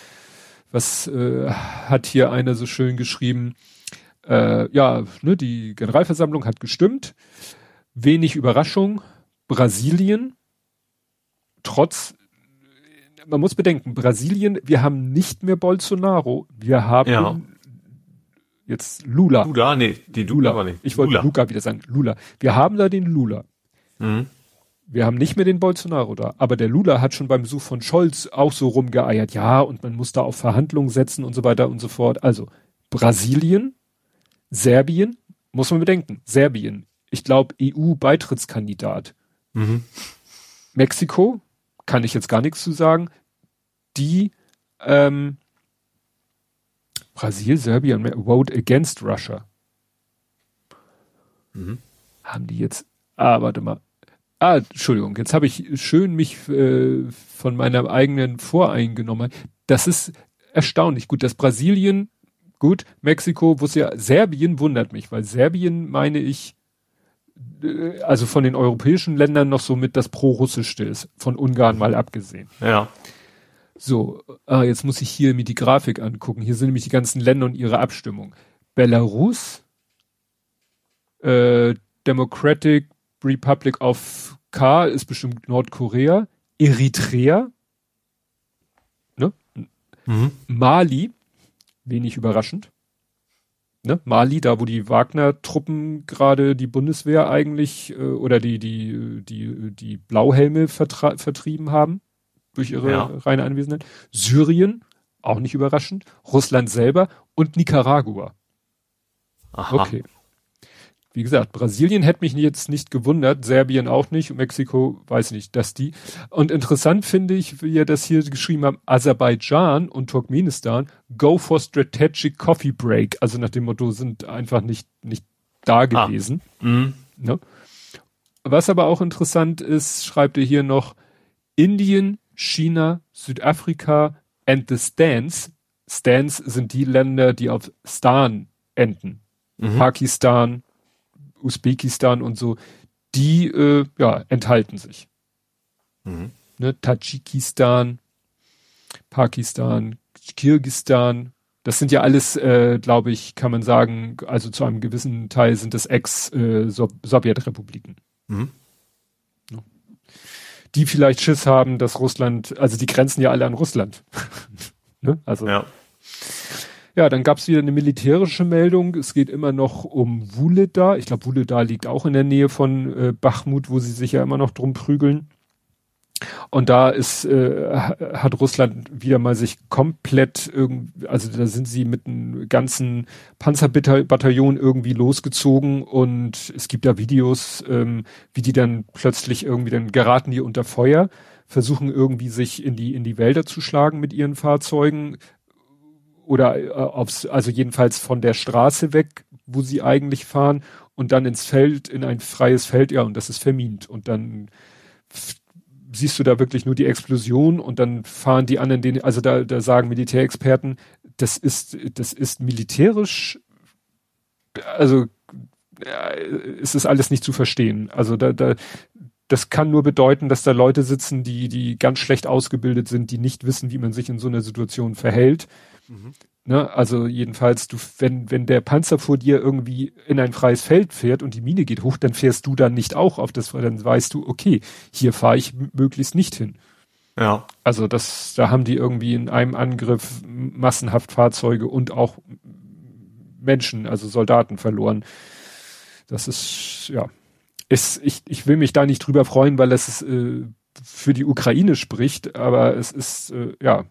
was äh, hat hier einer so schön geschrieben, äh, ja, ne, die Generalversammlung hat gestimmt, wenig Überraschung, Brasilien, trotz, man muss bedenken, Brasilien, wir haben nicht mehr Bolsonaro, wir haben ja. jetzt Lula. Lula, nee, die Lula, Lula. nicht. Ich wollte Luca wieder sagen, Lula. Wir haben da den Lula. Mhm. Wir haben nicht mehr den Bolsonaro da, aber der Lula hat schon beim Besuch von Scholz auch so rumgeeiert, ja, und man muss da auf Verhandlungen setzen und so weiter und so fort. Also Brasilien, Serbien, muss man bedenken, Serbien, ich glaube EU-Beitrittskandidat. Mhm. Mexiko, kann ich jetzt gar nichts zu sagen, die ähm, Brasil, Serbien, vote against Russia. Mhm. Haben die jetzt, ah, warte mal, Ah, Entschuldigung, jetzt habe ich schön mich äh, von meiner eigenen voreingenommen. Das ist erstaunlich. Gut, dass Brasilien, gut, Mexiko, wo es ja, Serbien wundert mich, weil Serbien meine ich, äh, also von den europäischen Ländern noch so mit das pro-russischste ist, von Ungarn mal abgesehen. Ja. So, ah, jetzt muss ich hier mir die Grafik angucken. Hier sind nämlich die ganzen Länder und ihre Abstimmung. Belarus, äh, Democratic Republic of K ist bestimmt Nordkorea, Eritrea, ne? Mhm. Mali, wenig überraschend. Ne? Mali, da wo die Wagner-Truppen gerade die Bundeswehr eigentlich äh, oder die, die, die, die Blauhelme vertrieben haben durch ihre ja. reine Anwesenheit. Syrien, auch nicht überraschend. Russland selber und Nicaragua. Aha. Okay wie gesagt, Brasilien hätte mich jetzt nicht gewundert, Serbien auch nicht, Mexiko weiß nicht, dass die. Und interessant finde ich, wie ihr das hier geschrieben habt, Aserbaidschan und Turkmenistan go for strategic coffee break. Also nach dem Motto sind einfach nicht, nicht da ah. gewesen. Ah. Mhm. Ne? Was aber auch interessant ist, schreibt ihr hier noch, Indien, China, Südafrika and the Stans. Stans sind die Länder, die auf Stan enden. Mhm. Pakistan, Usbekistan und so, die äh, ja, enthalten sich. Mhm. Ne, Tadschikistan, Pakistan, Kirgistan, das sind ja alles, äh, glaube ich, kann man sagen, also zu einem gewissen Teil sind das Ex-Sowjetrepubliken. Äh, mhm. Die vielleicht Schiss haben, dass Russland, also die grenzen ja alle an Russland. ne? Also ja. Ja, dann gab es wieder eine militärische Meldung. Es geht immer noch um Wuleda. Ich glaube, Wuleda liegt auch in der Nähe von äh, Bachmut, wo sie sich ja immer noch drum prügeln. Und da ist, äh, hat Russland wieder mal sich komplett irgendwie, also da sind sie mit einem ganzen Panzerbataillon irgendwie losgezogen und es gibt da Videos, ähm, wie die dann plötzlich irgendwie, dann geraten die unter Feuer, versuchen irgendwie sich in die, in die Wälder zu schlagen mit ihren Fahrzeugen, oder äh, aufs, also jedenfalls von der Straße weg, wo sie eigentlich fahren und dann ins Feld, in ein freies Feld, ja, und das ist vermint. Und dann siehst du da wirklich nur die Explosion und dann fahren die anderen den, also da, da sagen Militärexperten, das ist, das ist militärisch, also ist es alles nicht zu verstehen. Also da, da, das kann nur bedeuten, dass da Leute sitzen, die, die ganz schlecht ausgebildet sind, die nicht wissen, wie man sich in so einer Situation verhält. Mhm. Ne, also jedenfalls, du, wenn, wenn der Panzer vor dir irgendwie in ein freies Feld fährt und die Mine geht hoch, dann fährst du dann nicht auch auf das, dann weißt du, okay, hier fahre ich möglichst nicht hin. Ja. Also das, da haben die irgendwie in einem Angriff massenhaft Fahrzeuge und auch Menschen, also Soldaten verloren. Das ist, ja, ist, ich, ich will mich da nicht drüber freuen, weil es äh, für die Ukraine spricht, aber es ist, äh, ja,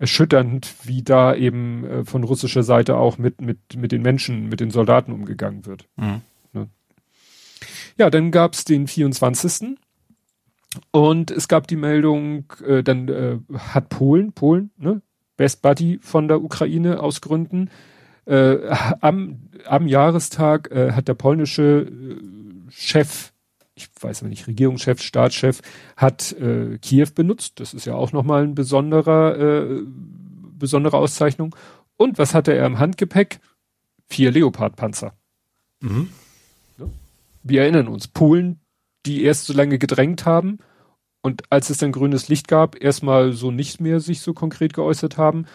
erschütternd, wie da eben äh, von russischer Seite auch mit, mit, mit den Menschen, mit den Soldaten umgegangen wird. Mhm. Ne? Ja, dann gab's den 24. Und es gab die Meldung, äh, dann äh, hat Polen, Polen, ne, Best Buddy von der Ukraine aus Gründen, äh, am, am Jahrestag äh, hat der polnische äh, Chef ich weiß nicht, Regierungschef, Staatschef, hat äh, Kiew benutzt. Das ist ja auch nochmal ein besonderer, äh, besondere Auszeichnung. Und was hatte er im Handgepäck? Vier Leopardpanzer. Mhm. Wir erinnern uns, Polen, die erst so lange gedrängt haben Und als es dann grünes Licht gab, erstmal so nicht mehr sich so konkret geäußert haben.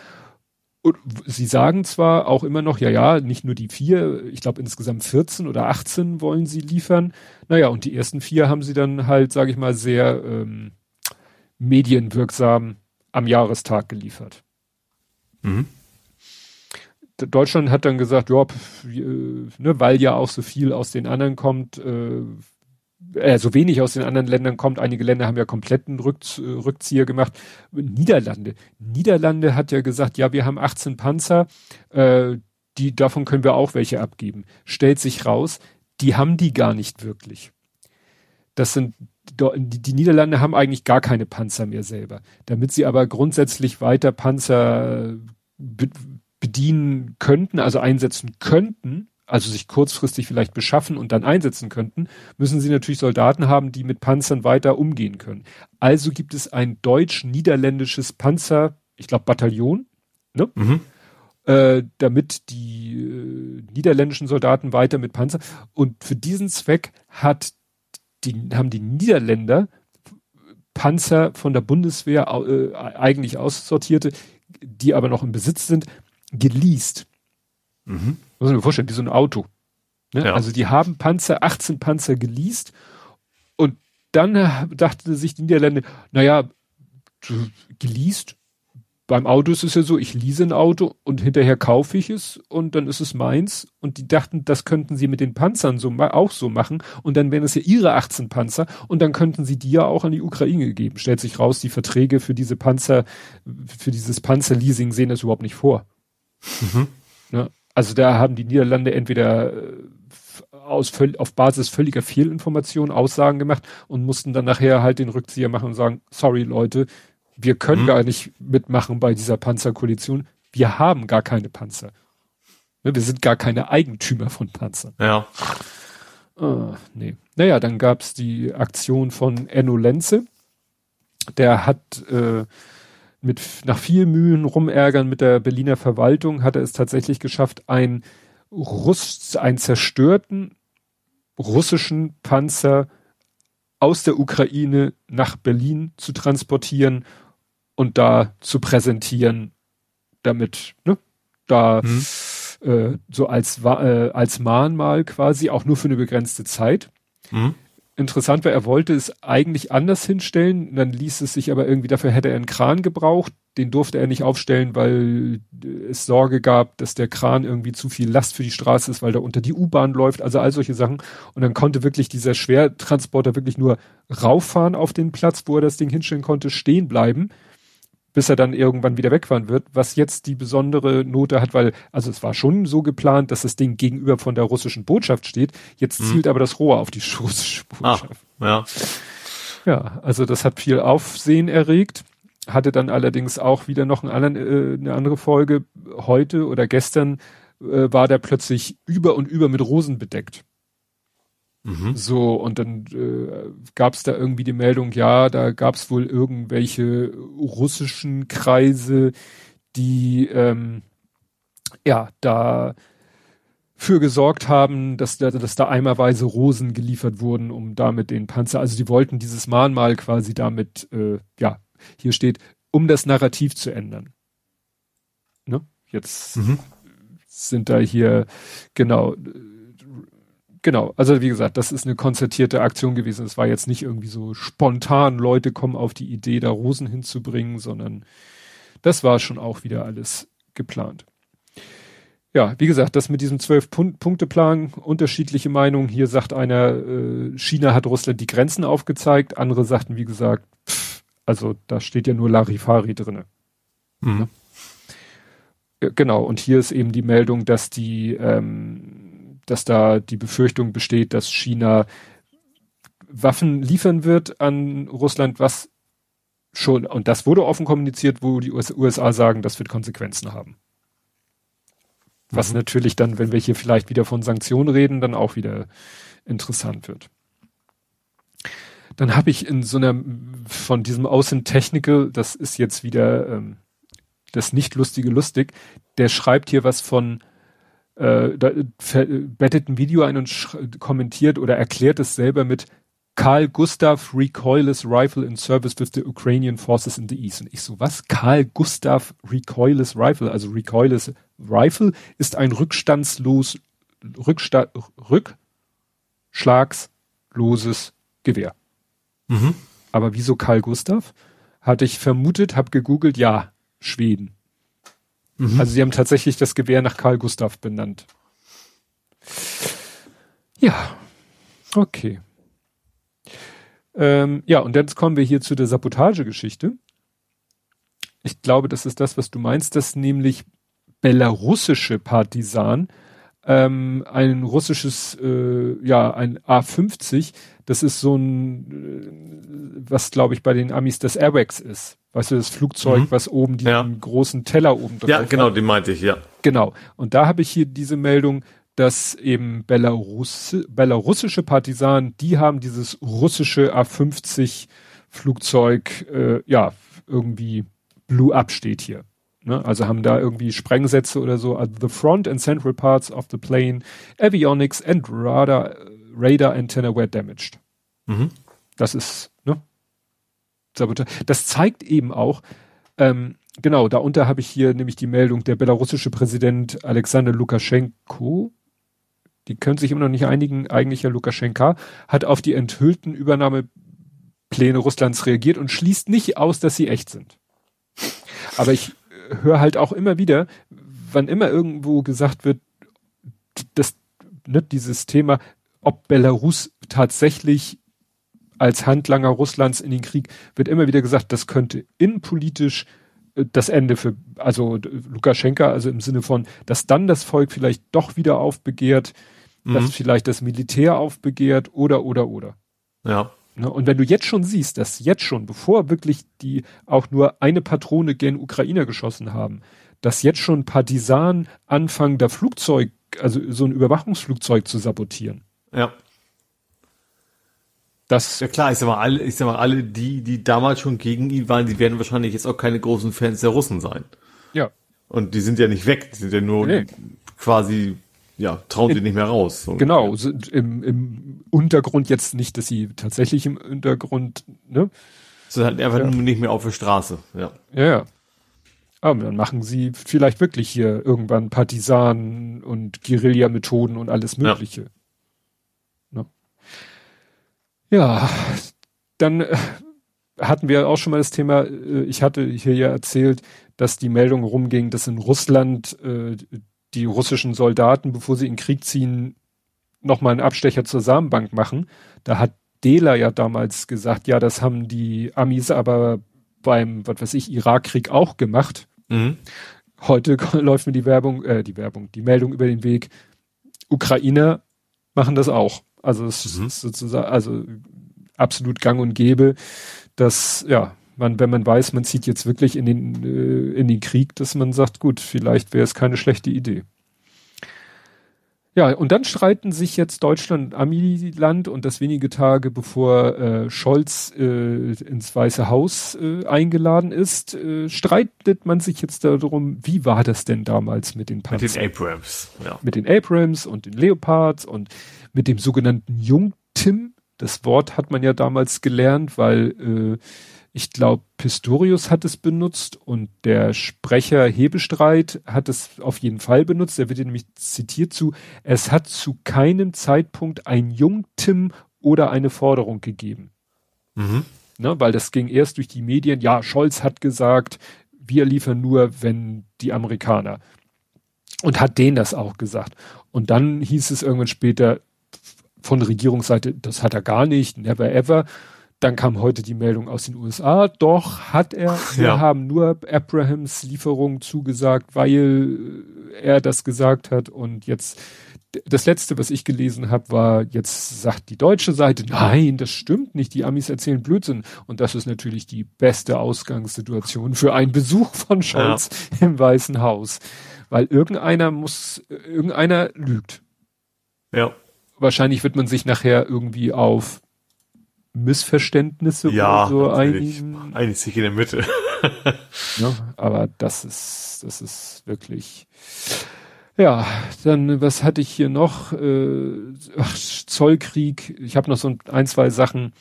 Und sie sagen zwar auch immer noch, ja, ja, nicht nur die vier, ich glaube insgesamt 14 oder 18 wollen sie liefern. Naja, und die ersten vier haben sie dann halt, sage ich mal, sehr ähm, medienwirksam am Jahrestag geliefert. Mhm. Deutschland hat dann gesagt, ja, äh, ne, weil ja auch so viel aus den anderen kommt, äh, äh, so wenig aus den anderen Ländern kommt. Einige Länder haben ja kompletten Rückz Rückzieher gemacht. Niederlande. Niederlande hat ja gesagt, ja, wir haben 18 Panzer, äh, die, davon können wir auch welche abgeben. Stellt sich raus, die haben die gar nicht wirklich. Das sind, die, die Niederlande haben eigentlich gar keine Panzer mehr selber. Damit sie aber grundsätzlich weiter Panzer bedienen könnten, also einsetzen könnten, also sich kurzfristig vielleicht beschaffen und dann einsetzen könnten, müssen sie natürlich Soldaten haben, die mit Panzern weiter umgehen können. Also gibt es ein deutsch-niederländisches Panzer, ich glaube Bataillon, ne? Mhm. Äh, damit die äh, niederländischen Soldaten weiter mit Panzer und für diesen Zweck hat die, haben die Niederländer Panzer von der Bundeswehr äh, eigentlich aussortierte, die aber noch im Besitz sind, geleast. Mhm. Muss man mir vorstellen, wie so ein Auto. Ne? Ja. Also die haben Panzer, 18 Panzer geleast und dann dachte sich die Niederländer, naja, geleast, beim Auto ist es ja so, ich lease ein Auto und hinterher kaufe ich es und dann ist es meins. Und die dachten, das könnten sie mit den Panzern so auch so machen. Und dann wären es ja ihre 18 Panzer und dann könnten sie die ja auch an die Ukraine geben. Stellt sich raus, die Verträge für diese Panzer, für dieses Panzerleasing sehen das überhaupt nicht vor. Mhm. Ja, also da haben die Niederlande entweder äh, aus, auf Basis völliger Fehlinformationen Aussagen gemacht und mussten dann nachher halt den Rückzieher machen und sagen, sorry Leute, wir können mhm. gar nicht mitmachen bei dieser Panzerkoalition. Wir haben gar keine Panzer. Ne, wir sind gar keine Eigentümer von Panzern. Ja. Ah, nee. Naja, dann gab's die Aktion von Enno Lenze. Der hat äh, mit nach viel Mühen rumärgern mit der Berliner Verwaltung hat er es tatsächlich geschafft, ein Russ, einen zerstörten russischen Panzer aus der Ukraine nach Berlin zu transportieren und da zu präsentieren, damit, ne, da hm. äh, so als äh, als Mahnmal quasi auch nur für eine begrenzte Zeit. Hm interessant war, er wollte es eigentlich anders hinstellen, dann ließ es sich aber irgendwie, dafür hätte er einen Kran gebraucht, den durfte er nicht aufstellen, weil es Sorge gab, dass der Kran irgendwie zu viel Last für die Straße ist, weil da unter die U-Bahn läuft, also all solche Sachen. Und dann konnte wirklich dieser Schwertransporter wirklich nur rauffahren auf den Platz, wo er das Ding hinstellen konnte, stehen bleiben bis er dann irgendwann wieder wegfahren wird, was jetzt die besondere Note hat, weil, also es war schon so geplant, dass das Ding gegenüber von der russischen Botschaft steht, jetzt mhm. zielt aber das Rohr auf die russische Botschaft. Ah, ja. Ja, also das hat viel Aufsehen erregt, hatte dann allerdings auch wieder noch anderen, äh, eine andere Folge. Heute oder gestern äh, war der plötzlich über und über mit Rosen bedeckt. Mhm. So, und dann äh, gab es da irgendwie die Meldung, ja, da gab es wohl irgendwelche russischen Kreise, die ähm, ja da für gesorgt haben, dass da, dass da eimerweise Rosen geliefert wurden, um damit den Panzer, also die wollten dieses Mahnmal quasi damit, äh, ja, hier steht, um das Narrativ zu ändern. Ne? Jetzt mhm. sind da hier, genau, Genau, also wie gesagt, das ist eine konzertierte Aktion gewesen. Es war jetzt nicht irgendwie so spontan, Leute kommen auf die Idee, da Rosen hinzubringen, sondern das war schon auch wieder alles geplant. Ja, wie gesagt, das mit diesem Zwölf-Punkte-Plan, unterschiedliche Meinungen. Hier sagt einer, äh, China hat Russland die Grenzen aufgezeigt. Andere sagten, wie gesagt, pff, also da steht ja nur Larifari drinne. Mhm. Ja, genau, und hier ist eben die Meldung, dass die ähm, dass da die Befürchtung besteht, dass China Waffen liefern wird an Russland, was schon, und das wurde offen kommuniziert, wo die USA sagen, das wird Konsequenzen haben. Was mhm. natürlich dann, wenn wir hier vielleicht wieder von Sanktionen reden, dann auch wieder interessant wird. Dann habe ich in so einer von diesem Außen Technical, das ist jetzt wieder ähm, das nicht lustige lustig, der schreibt hier was von äh, da bettet ein Video ein und kommentiert oder erklärt es selber mit Carl Gustav Recoilless Rifle in Service with the Ukrainian Forces in the East. Und ich so, was? Carl Gustav Recoilless Rifle, also Recoilless Rifle ist ein rückstandslos, Rücksta rückschlagsloses Gewehr. Mhm. Aber wieso Carl Gustav? Hatte ich vermutet, hab gegoogelt, ja, Schweden. Mhm. Also sie haben tatsächlich das Gewehr nach Carl Gustav benannt. Ja, okay. Ähm, ja, und jetzt kommen wir hier zu der Sabotagegeschichte. Ich glaube, das ist das, was du meinst, dass nämlich belarussische Partisan ähm, ein russisches, äh, ja, ein A50, das ist so ein, äh, was glaube ich bei den Amis das Airwax ist. Weißt du, das Flugzeug, mhm. was oben diesen ja. großen Teller oben drauf Ja, genau, hat. den meinte ich, ja. Genau. Und da habe ich hier diese Meldung, dass eben Belarus, belarussische Partisanen, die haben dieses russische A50 Flugzeug, äh, ja, irgendwie Blue Up steht hier. Ne? Also haben da irgendwie Sprengsätze oder so. Also the front and central parts of the plane, avionics and radar, radar antenna were damaged. Mhm. Das ist, ne? Das zeigt eben auch, ähm, genau, darunter habe ich hier nämlich die Meldung, der belarussische Präsident Alexander Lukaschenko, die können sich immer noch nicht einigen, eigentlich ja Lukaschenka, hat auf die enthüllten Übernahmepläne Russlands reagiert und schließt nicht aus, dass sie echt sind. Aber ich höre halt auch immer wieder, wann immer irgendwo gesagt wird, dass ne, dieses Thema, ob Belarus tatsächlich als Handlanger Russlands in den Krieg, wird immer wieder gesagt, das könnte innenpolitisch das Ende für, also Lukaschenka, also im Sinne von, dass dann das Volk vielleicht doch wieder aufbegehrt, mhm. dass vielleicht das Militär aufbegehrt oder, oder, oder. Ja. Ne, und wenn du jetzt schon siehst, dass jetzt schon, bevor wirklich die auch nur eine Patrone gen Ukrainer geschossen haben, dass jetzt schon Partisanen anfangen, da Flugzeug, also so ein Überwachungsflugzeug zu sabotieren. Ja. Das ja klar, ich sag mal, alle, ich sag mal, alle die, die damals schon gegen ihn waren, die werden wahrscheinlich jetzt auch keine großen Fans der Russen sein. Ja. Und die sind ja nicht weg, die sind ja nur nee. quasi, ja, trauen sie nicht mehr raus. So. Genau, sind im, im Untergrund jetzt nicht, dass sie tatsächlich im Untergrund, ne? Sind halt einfach ja. nicht mehr auf der Straße, ja. Ja, ja. Aber dann machen sie vielleicht wirklich hier irgendwann Partisanen und Guerilla-Methoden und alles Mögliche. Ja. Ja, dann äh, hatten wir auch schon mal das Thema, äh, ich hatte hier ja erzählt, dass die Meldung rumging, dass in Russland äh, die russischen Soldaten, bevor sie in Krieg ziehen, nochmal einen Abstecher zur Samenbank machen. Da hat Dela ja damals gesagt, ja, das haben die Amis aber beim, was weiß ich, Irakkrieg auch gemacht. Mhm. Heute läuft mir die Werbung, äh, die Werbung, die Meldung über den Weg. Ukrainer machen das auch. Also es mhm. ist sozusagen, also absolut gang und gäbe, dass, ja, man, wenn man weiß, man zieht jetzt wirklich in den, äh, in den Krieg, dass man sagt, gut, vielleicht wäre es keine schlechte Idee. Ja, und dann streiten sich jetzt Deutschland und Amiland und das wenige Tage bevor äh, Scholz äh, ins Weiße Haus äh, eingeladen ist, äh, streitet man sich jetzt darum, wie war das denn damals mit den Panzern? Mit den Abrams, ja. Mit den Abrams und den Leopards und mit dem sogenannten Jungtim. Das Wort hat man ja damals gelernt, weil äh, ich glaube, Pistorius hat es benutzt und der Sprecher Hebestreit hat es auf jeden Fall benutzt. Er wird nämlich zitiert zu, es hat zu keinem Zeitpunkt ein Jungtim oder eine Forderung gegeben. Mhm. Ne, weil das ging erst durch die Medien. Ja, Scholz hat gesagt, wir liefern nur, wenn die Amerikaner. Und hat denen das auch gesagt. Und dann hieß es irgendwann später von Regierungsseite, das hat er gar nicht, never ever. Dann kam heute die Meldung aus den USA, doch hat er, wir ja. haben nur Abrahams Lieferung zugesagt, weil er das gesagt hat und jetzt das letzte, was ich gelesen habe, war, jetzt sagt die deutsche Seite, nein, das stimmt nicht, die Amis erzählen Blödsinn. Und das ist natürlich die beste Ausgangssituation für einen Besuch von Scholz ja. im Weißen Haus. Weil irgendeiner muss, irgendeiner lügt. Ja. Wahrscheinlich wird man sich nachher irgendwie auf Missverständnisse ja, oder so einigen. Eigentlich sich in der Mitte. ja, aber das ist, das ist wirklich, Ja, dann was hatte ich hier noch? Äh, ach, Zollkrieg. Ich habe noch so ein, zwei Sachen.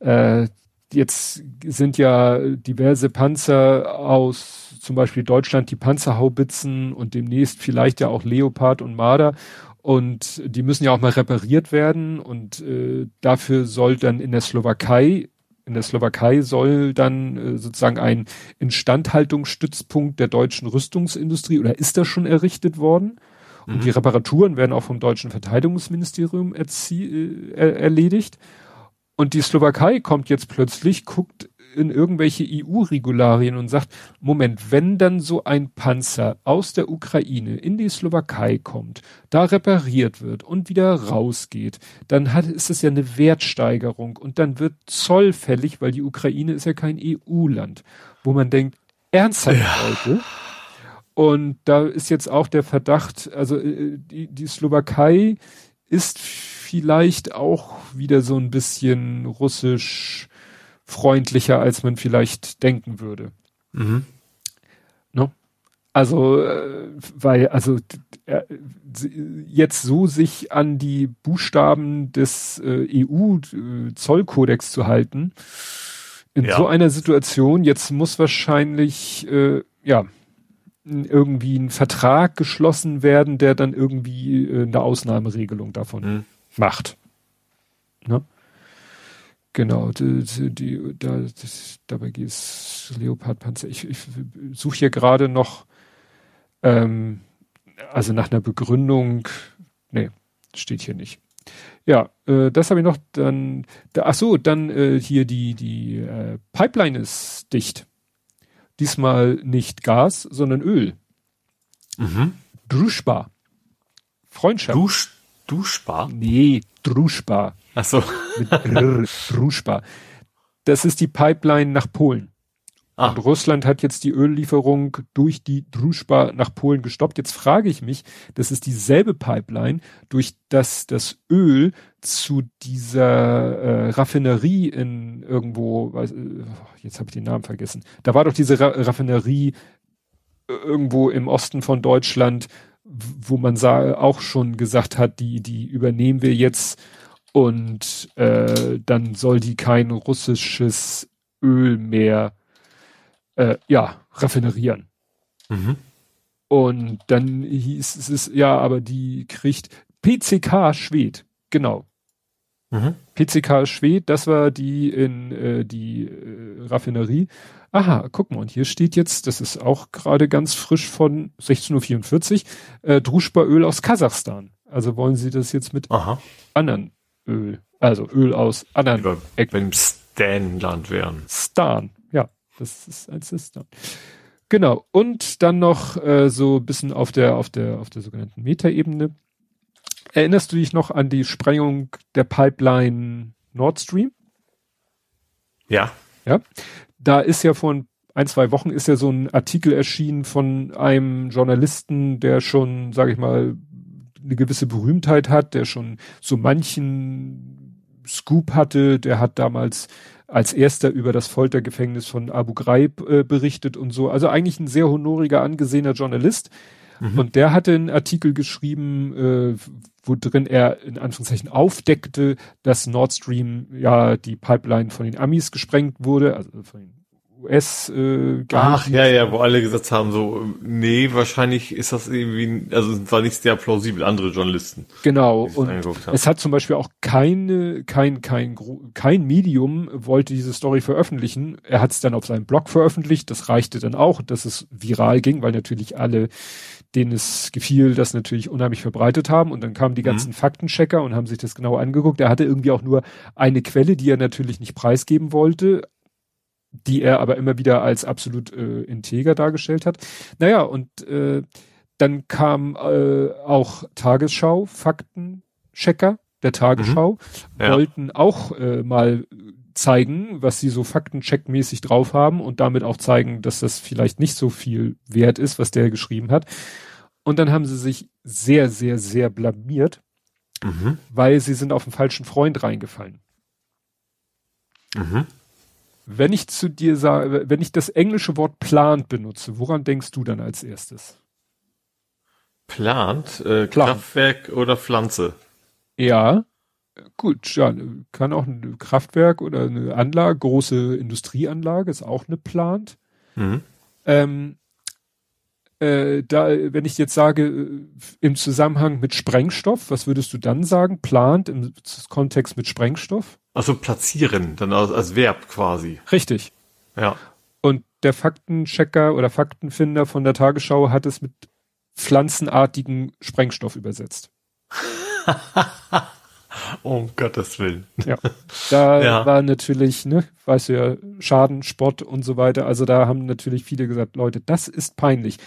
Äh, jetzt sind ja diverse Panzer aus zum Beispiel Deutschland die Panzerhaubitzen und demnächst vielleicht ja auch Leopard und Marder und die müssen ja auch mal repariert werden und äh, dafür soll dann in der Slowakei in der Slowakei soll dann äh, sozusagen ein Instandhaltungsstützpunkt der deutschen Rüstungsindustrie oder ist das schon errichtet worden? Und mhm. die Reparaturen werden auch vom deutschen Verteidigungsministerium äh, erledigt. Und die Slowakei kommt jetzt plötzlich, guckt in irgendwelche EU-Regularien und sagt, Moment, wenn dann so ein Panzer aus der Ukraine in die Slowakei kommt, da repariert wird und wieder rausgeht, dann hat, ist es ja eine Wertsteigerung und dann wird Zoll fällig, weil die Ukraine ist ja kein EU-Land, wo man denkt, ernsthaft ja. Leute. Und da ist jetzt auch der Verdacht, also äh, die, die Slowakei ist vielleicht auch wieder so ein bisschen russisch freundlicher, als man vielleicht denken würde. Mhm. No? Also, äh, weil, also äh, jetzt so sich an die Buchstaben des äh, EU-Zollkodex zu halten, in ja. so einer Situation, jetzt muss wahrscheinlich, ja, irgendwie ein Vertrag geschlossen werden, der dann irgendwie eine Ausnahmeregelung davon mhm. macht. Ne? Genau, die, die, da, das, dabei geht es Leopardpanzer. Ich, ich suche hier gerade noch, ähm, also nach einer Begründung, nee, steht hier nicht. Ja, äh, das habe ich noch. Dann, da, ach so, dann äh, hier die die äh, Pipeline ist dicht. Diesmal nicht Gas, sondern Öl. Mhm. Druschba. Freundschaft. Dusch, Duschbar? Nee, Druschba. Ach so. Druschba. Das ist die Pipeline nach Polen. Ah. Und Russland hat jetzt die Öllieferung durch die Druschba nach Polen gestoppt. Jetzt frage ich mich, das ist dieselbe Pipeline, durch das das Öl zu dieser äh, Raffinerie in irgendwo, weiß, äh, jetzt habe ich den Namen vergessen. Da war doch diese Ra Raffinerie äh, irgendwo im Osten von Deutschland, wo man sah, auch schon gesagt hat, die, die übernehmen wir jetzt und äh, dann soll die kein russisches Öl mehr äh, ja raffinerieren. Mhm. Und dann hieß es, ja, aber die kriegt PCK Schwed, genau. Mhm. PCK Schwed, das war die in äh, die äh, Raffinerie. Aha, guck mal, und hier steht jetzt, das ist auch gerade ganz frisch von 16.44 Uhr, äh, Druschba-Öl aus Kasachstan. Also wollen sie das jetzt mit Aha. anderen Öl. Also Öl aus anderen Über. Wenn Stan-Land wären. Stan, ja. Das ist ein Stan. Genau. Und dann noch äh, so ein bisschen auf der, auf der, auf der sogenannten Metaebene. Erinnerst du dich noch an die Sprengung der Pipeline Nord Stream? Ja. Ja. Da ist ja vor ein, zwei Wochen ist ja so ein Artikel erschienen von einem Journalisten, der schon, sage ich mal, eine gewisse Berühmtheit hat, der schon so manchen Scoop hatte, der hat damals als erster über das Foltergefängnis von Abu Ghraib äh, berichtet und so. Also eigentlich ein sehr honoriger, angesehener Journalist. Mhm. Und der hatte einen Artikel geschrieben, äh, wo drin er in Anführungszeichen aufdeckte, dass Nord Stream ja die Pipeline von den Amis gesprengt wurde, also von den US äh, Ach ja, ja, wo alle gesagt haben, so, nee, wahrscheinlich ist das irgendwie, also war nicht sehr plausibel, andere Journalisten. Genau, und es hat zum Beispiel auch keine, kein, kein, kein Medium wollte diese Story veröffentlichen. Er hat es dann auf seinem Blog veröffentlicht, das reichte dann auch, dass es viral ging, weil natürlich alle, denen es gefiel, das natürlich unheimlich verbreitet haben und dann kamen die mhm. ganzen mhm. Faktenchecker und haben sich das genau angeguckt. Er hatte irgendwie auch nur eine Quelle, die er natürlich nicht preisgeben wollte, die er aber immer wieder als absolut äh, integer dargestellt hat. Naja, und äh, dann kam äh, auch Tagesschau, Faktenchecker der Tagesschau, mhm. ja. wollten auch äh, mal zeigen, was sie so faktencheckmäßig drauf haben und damit auch zeigen, dass das vielleicht nicht so viel wert ist, was der geschrieben hat. Und dann haben sie sich sehr, sehr, sehr blamiert, mhm. weil sie sind auf den falschen Freund reingefallen. Mhm. Wenn ich zu dir sage, wenn ich das englische Wort plant benutze, woran denkst du dann als erstes? Plant, äh, Kraftwerk oder Pflanze? Ja, gut, ja, kann auch ein Kraftwerk oder eine Anlage, große Industrieanlage, ist auch eine Plant. Mhm. Ähm, äh, da, wenn ich jetzt sage, äh, im Zusammenhang mit Sprengstoff, was würdest du dann sagen? Plant im Kontext mit Sprengstoff? Also platzieren, dann als, als Verb quasi. Richtig. Ja. Und der Faktenchecker oder Faktenfinder von der Tagesschau hat es mit pflanzenartigen Sprengstoff übersetzt. um Gottes Willen. Ja. Da ja. war natürlich, ne, weißt du ja, Schaden, Spott und so weiter. Also da haben natürlich viele gesagt, Leute, das ist peinlich.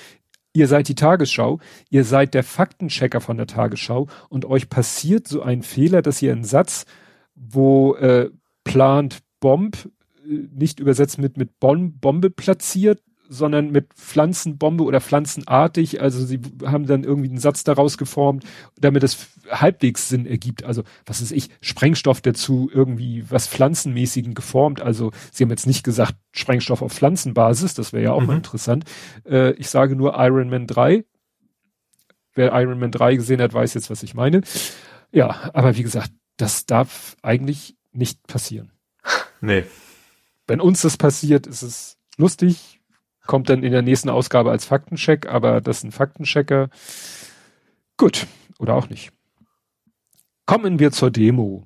Ihr seid die Tagesschau, ihr seid der Faktenchecker von der Tagesschau und euch passiert so ein Fehler, dass ihr einen Satz, wo äh, plant Bomb, äh, nicht übersetzt mit, mit Bom Bombe platziert, sondern mit Pflanzenbombe oder pflanzenartig. Also sie haben dann irgendwie einen Satz daraus geformt, damit es halbwegs Sinn ergibt. Also was ist ich, Sprengstoff dazu irgendwie was pflanzenmäßigen geformt. Also sie haben jetzt nicht gesagt Sprengstoff auf Pflanzenbasis, das wäre ja auch mhm. mal interessant. Äh, ich sage nur Iron Man 3. Wer Iron Man 3 gesehen hat, weiß jetzt, was ich meine. Ja, aber wie gesagt, das darf eigentlich nicht passieren. Nee. Wenn uns das passiert, ist es lustig, kommt dann in der nächsten Ausgabe als Faktencheck, aber das ist ein Faktenchecker. Gut, oder auch nicht. Kommen wir zur Demo.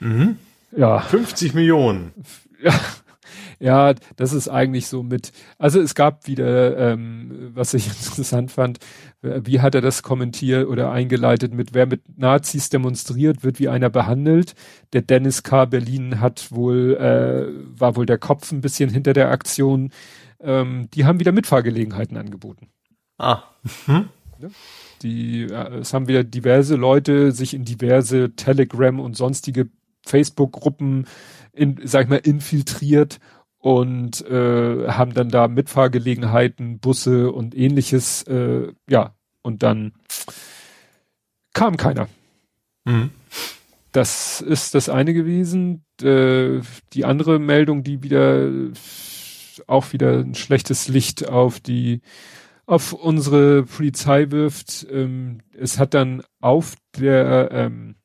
Mhm. Ja. 50 Millionen. Ja, ja, das ist eigentlich so mit, also es gab wieder, ähm, was ich interessant fand, wie hat er das kommentiert oder eingeleitet mit, wer mit Nazis demonstriert, wird wie einer behandelt. Der Dennis K. Berlin hat wohl, äh, war wohl der Kopf ein bisschen hinter der Aktion. Ähm, die haben wieder Mitfahrgelegenheiten angeboten. Ah. Hm? Die, äh, es haben wieder diverse Leute sich in diverse Telegram und sonstige Facebook-Gruppen in, sag ich mal, infiltriert und äh, haben dann da Mitfahrgelegenheiten, Busse und ähnliches, äh, ja, und dann kam keiner. Mhm. Das ist das eine gewesen. Äh, die andere Meldung, die wieder auch wieder ein schlechtes Licht auf die auf unsere Polizei wirft. Ähm, es hat dann auf der ähm,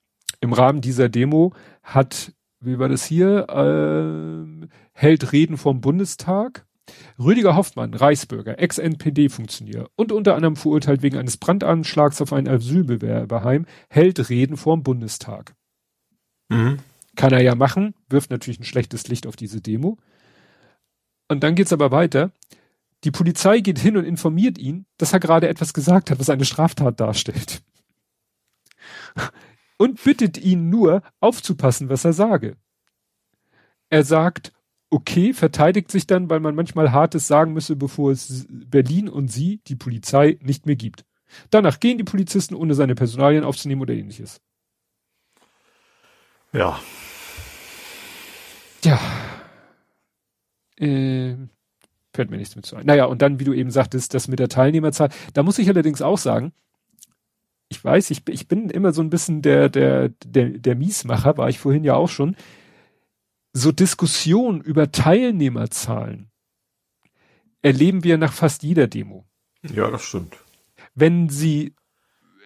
im Rahmen dieser Demo hat wie war das hier äh, hält Reden vom Bundestag. Rüdiger Hoffmann, Reichsbürger, Ex-NPD-Funktionär und unter anderem verurteilt wegen eines Brandanschlags auf einen Asylbewerberheim, hält Reden vorm Bundestag. Mhm. Kann er ja machen, wirft natürlich ein schlechtes Licht auf diese Demo. Und dann geht's aber weiter. Die Polizei geht hin und informiert ihn, dass er gerade etwas gesagt hat, was eine Straftat darstellt. Und bittet ihn nur, aufzupassen, was er sage. Er sagt, okay, verteidigt sich dann, weil man manchmal Hartes sagen müsse, bevor es Berlin und sie, die Polizei, nicht mehr gibt. Danach gehen die Polizisten, ohne seine Personalien aufzunehmen oder ähnliches. Ja. Ja. Äh, fällt mir nichts mit zu ein. Naja, und dann, wie du eben sagtest, das mit der Teilnehmerzahl. Da muss ich allerdings auch sagen, ich weiß, ich, ich bin immer so ein bisschen der, der, der, der Miesmacher, war ich vorhin ja auch schon so Diskussionen über Teilnehmerzahlen erleben wir nach fast jeder Demo. Ja, das stimmt. Wenn sie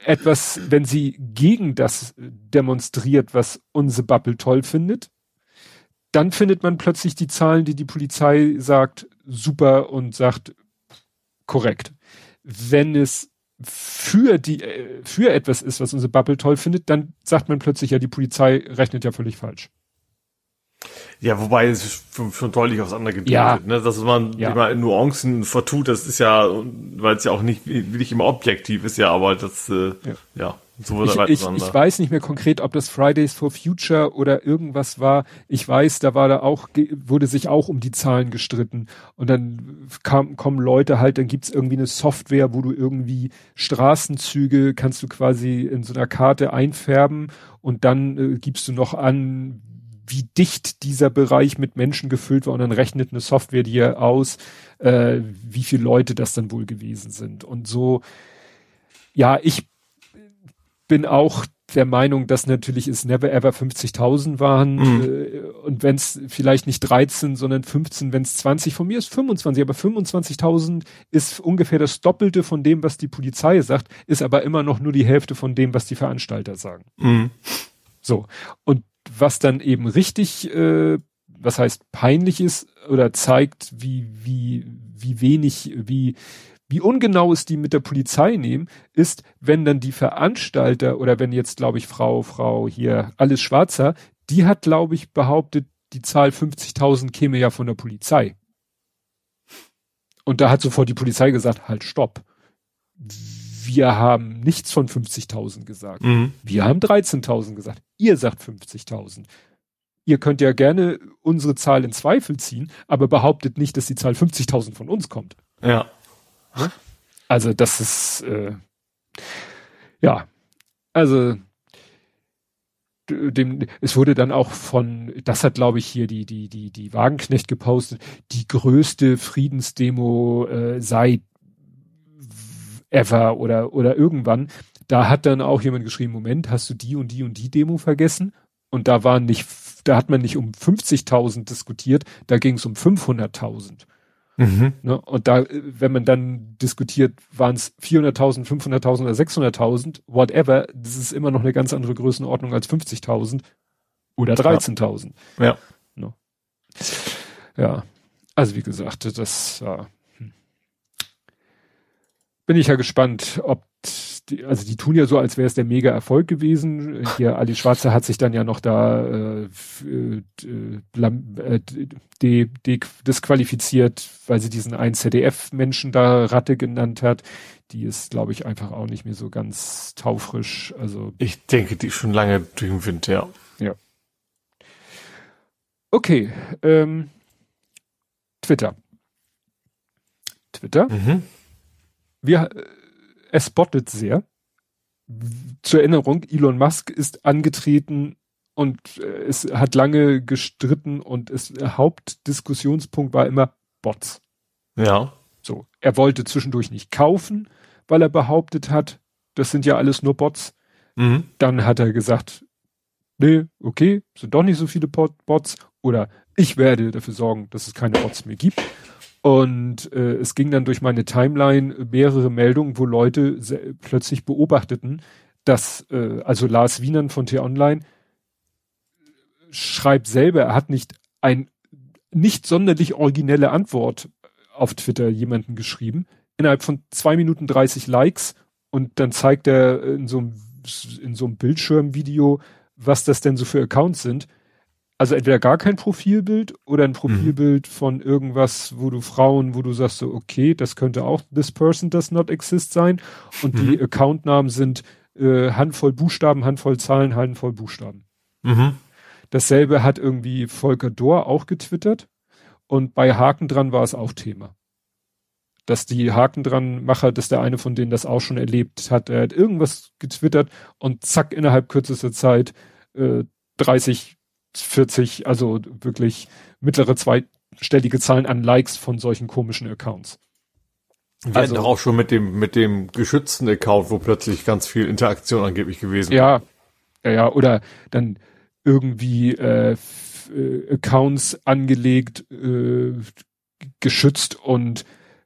etwas, wenn sie gegen das demonstriert, was unsere Bubble toll findet, dann findet man plötzlich die Zahlen, die die Polizei sagt, super und sagt korrekt. Wenn es für die, äh, für etwas ist, was unsere Bubble toll findet, dann sagt man plötzlich, ja, die Polizei rechnet ja völlig falsch. Ja, wobei es schon, deutlich auseinandergebildet, ja. ne? dass man ja. immer in Nuancen vertut, das ist ja, weil es ja auch nicht wirklich immer objektiv ist, ja, aber das, äh, ja. ja. So wird ich, ich, ich weiß nicht mehr konkret, ob das Fridays for Future oder irgendwas war. Ich weiß, da war da auch, wurde sich auch um die Zahlen gestritten. Und dann kam, kommen Leute halt, dann gibt's irgendwie eine Software, wo du irgendwie Straßenzüge kannst du quasi in so einer Karte einfärben und dann äh, gibst du noch an, wie dicht dieser Bereich mit Menschen gefüllt war und dann rechnet eine Software dir aus, äh, wie viele Leute das dann wohl gewesen sind. Und so, ja, ich bin auch der Meinung, dass natürlich es never ever 50.000 waren mhm. äh, und wenn es vielleicht nicht 13, sondern 15, wenn es 20, von mir ist 25, aber 25.000 ist ungefähr das Doppelte von dem, was die Polizei sagt, ist aber immer noch nur die Hälfte von dem, was die Veranstalter sagen. Mhm. So und was dann eben richtig, äh, was heißt peinlich ist oder zeigt, wie wie wie wenig, wie wie ungenau es die mit der Polizei nehmen, ist, wenn dann die Veranstalter oder wenn jetzt, glaube ich, Frau, Frau hier, alles Schwarzer, die hat, glaube ich, behauptet, die Zahl 50.000 käme ja von der Polizei. Und da hat sofort die Polizei gesagt, halt, stopp. Wir haben nichts von 50.000 gesagt. Mhm. Wir haben 13.000 gesagt. Ihr sagt 50.000. Ihr könnt ja gerne unsere Zahl in Zweifel ziehen, aber behauptet nicht, dass die Zahl 50.000 von uns kommt. Ja. Ne? Also das ist äh, ja, also dem, es wurde dann auch von, das hat glaube ich hier die, die, die, die Wagenknecht gepostet, die größte Friedensdemo äh, seit ever oder, oder irgendwann. Da hat dann auch jemand geschrieben, Moment, hast du die und die und die Demo vergessen? Und da waren nicht, da hat man nicht um 50.000 diskutiert, da ging es um 500.000. Mhm. Ne? Und da, wenn man dann diskutiert, waren es 400.000, 500.000 oder 600.000, whatever, das ist immer noch eine ganz andere Größenordnung als 50.000 oder 13.000. Ja. Ja. Ne? ja. Also wie gesagt, das ja. Hm. bin ich ja gespannt, ob die, also die tun ja so, als wäre es der mega Erfolg gewesen. Hier Ali Schwarze hat sich dann ja noch da äh, äh, äh, de, de, disqualifiziert, weil sie diesen einen ZDF-Menschen da Ratte genannt hat. Die ist, glaube ich, einfach auch nicht mehr so ganz taufrisch. Also ich denke, die ist schon lange durch den Wind, ja. Ja. Okay. Ähm, Twitter. Twitter. Mhm. Wir es spottet sehr. Zur Erinnerung, Elon Musk ist angetreten und äh, es hat lange gestritten und es der Hauptdiskussionspunkt war immer Bots. Ja. So, er wollte zwischendurch nicht kaufen, weil er behauptet hat, das sind ja alles nur Bots. Mhm. Dann hat er gesagt, nee, okay, sind doch nicht so viele Bots oder ich werde dafür sorgen, dass es keine Bots mehr gibt. Und äh, es ging dann durch meine Timeline mehrere Meldungen, wo Leute plötzlich beobachteten, dass, äh, also Lars Wienern von T-Online schreibt selber, er hat nicht ein nicht sonderlich originelle Antwort auf Twitter jemanden geschrieben. Innerhalb von zwei Minuten 30 Likes und dann zeigt er in so einem, in so einem Bildschirmvideo, was das denn so für Accounts sind also entweder gar kein Profilbild oder ein Profilbild mhm. von irgendwas, wo du Frauen, wo du sagst so, okay, das könnte auch this person does not exist sein. Und mhm. die Accountnamen sind äh, Handvoll Buchstaben, Handvoll Zahlen, Handvoll Buchstaben. Mhm. Dasselbe hat irgendwie Volker Dohr auch getwittert. Und bei Haken dran war es auch Thema. Dass die Haken dran Macher, dass der eine von denen das auch schon erlebt hat, er hat irgendwas getwittert und zack, innerhalb kürzester Zeit äh, 30 40, also wirklich mittlere zweistellige Zahlen an Likes von solchen komischen Accounts. Wir also, hatten doch auch schon mit dem, mit dem geschützten Account, wo plötzlich ganz viel Interaktion angeblich gewesen Ja, ja, ja, oder dann irgendwie äh, äh, Accounts angelegt, äh, geschützt und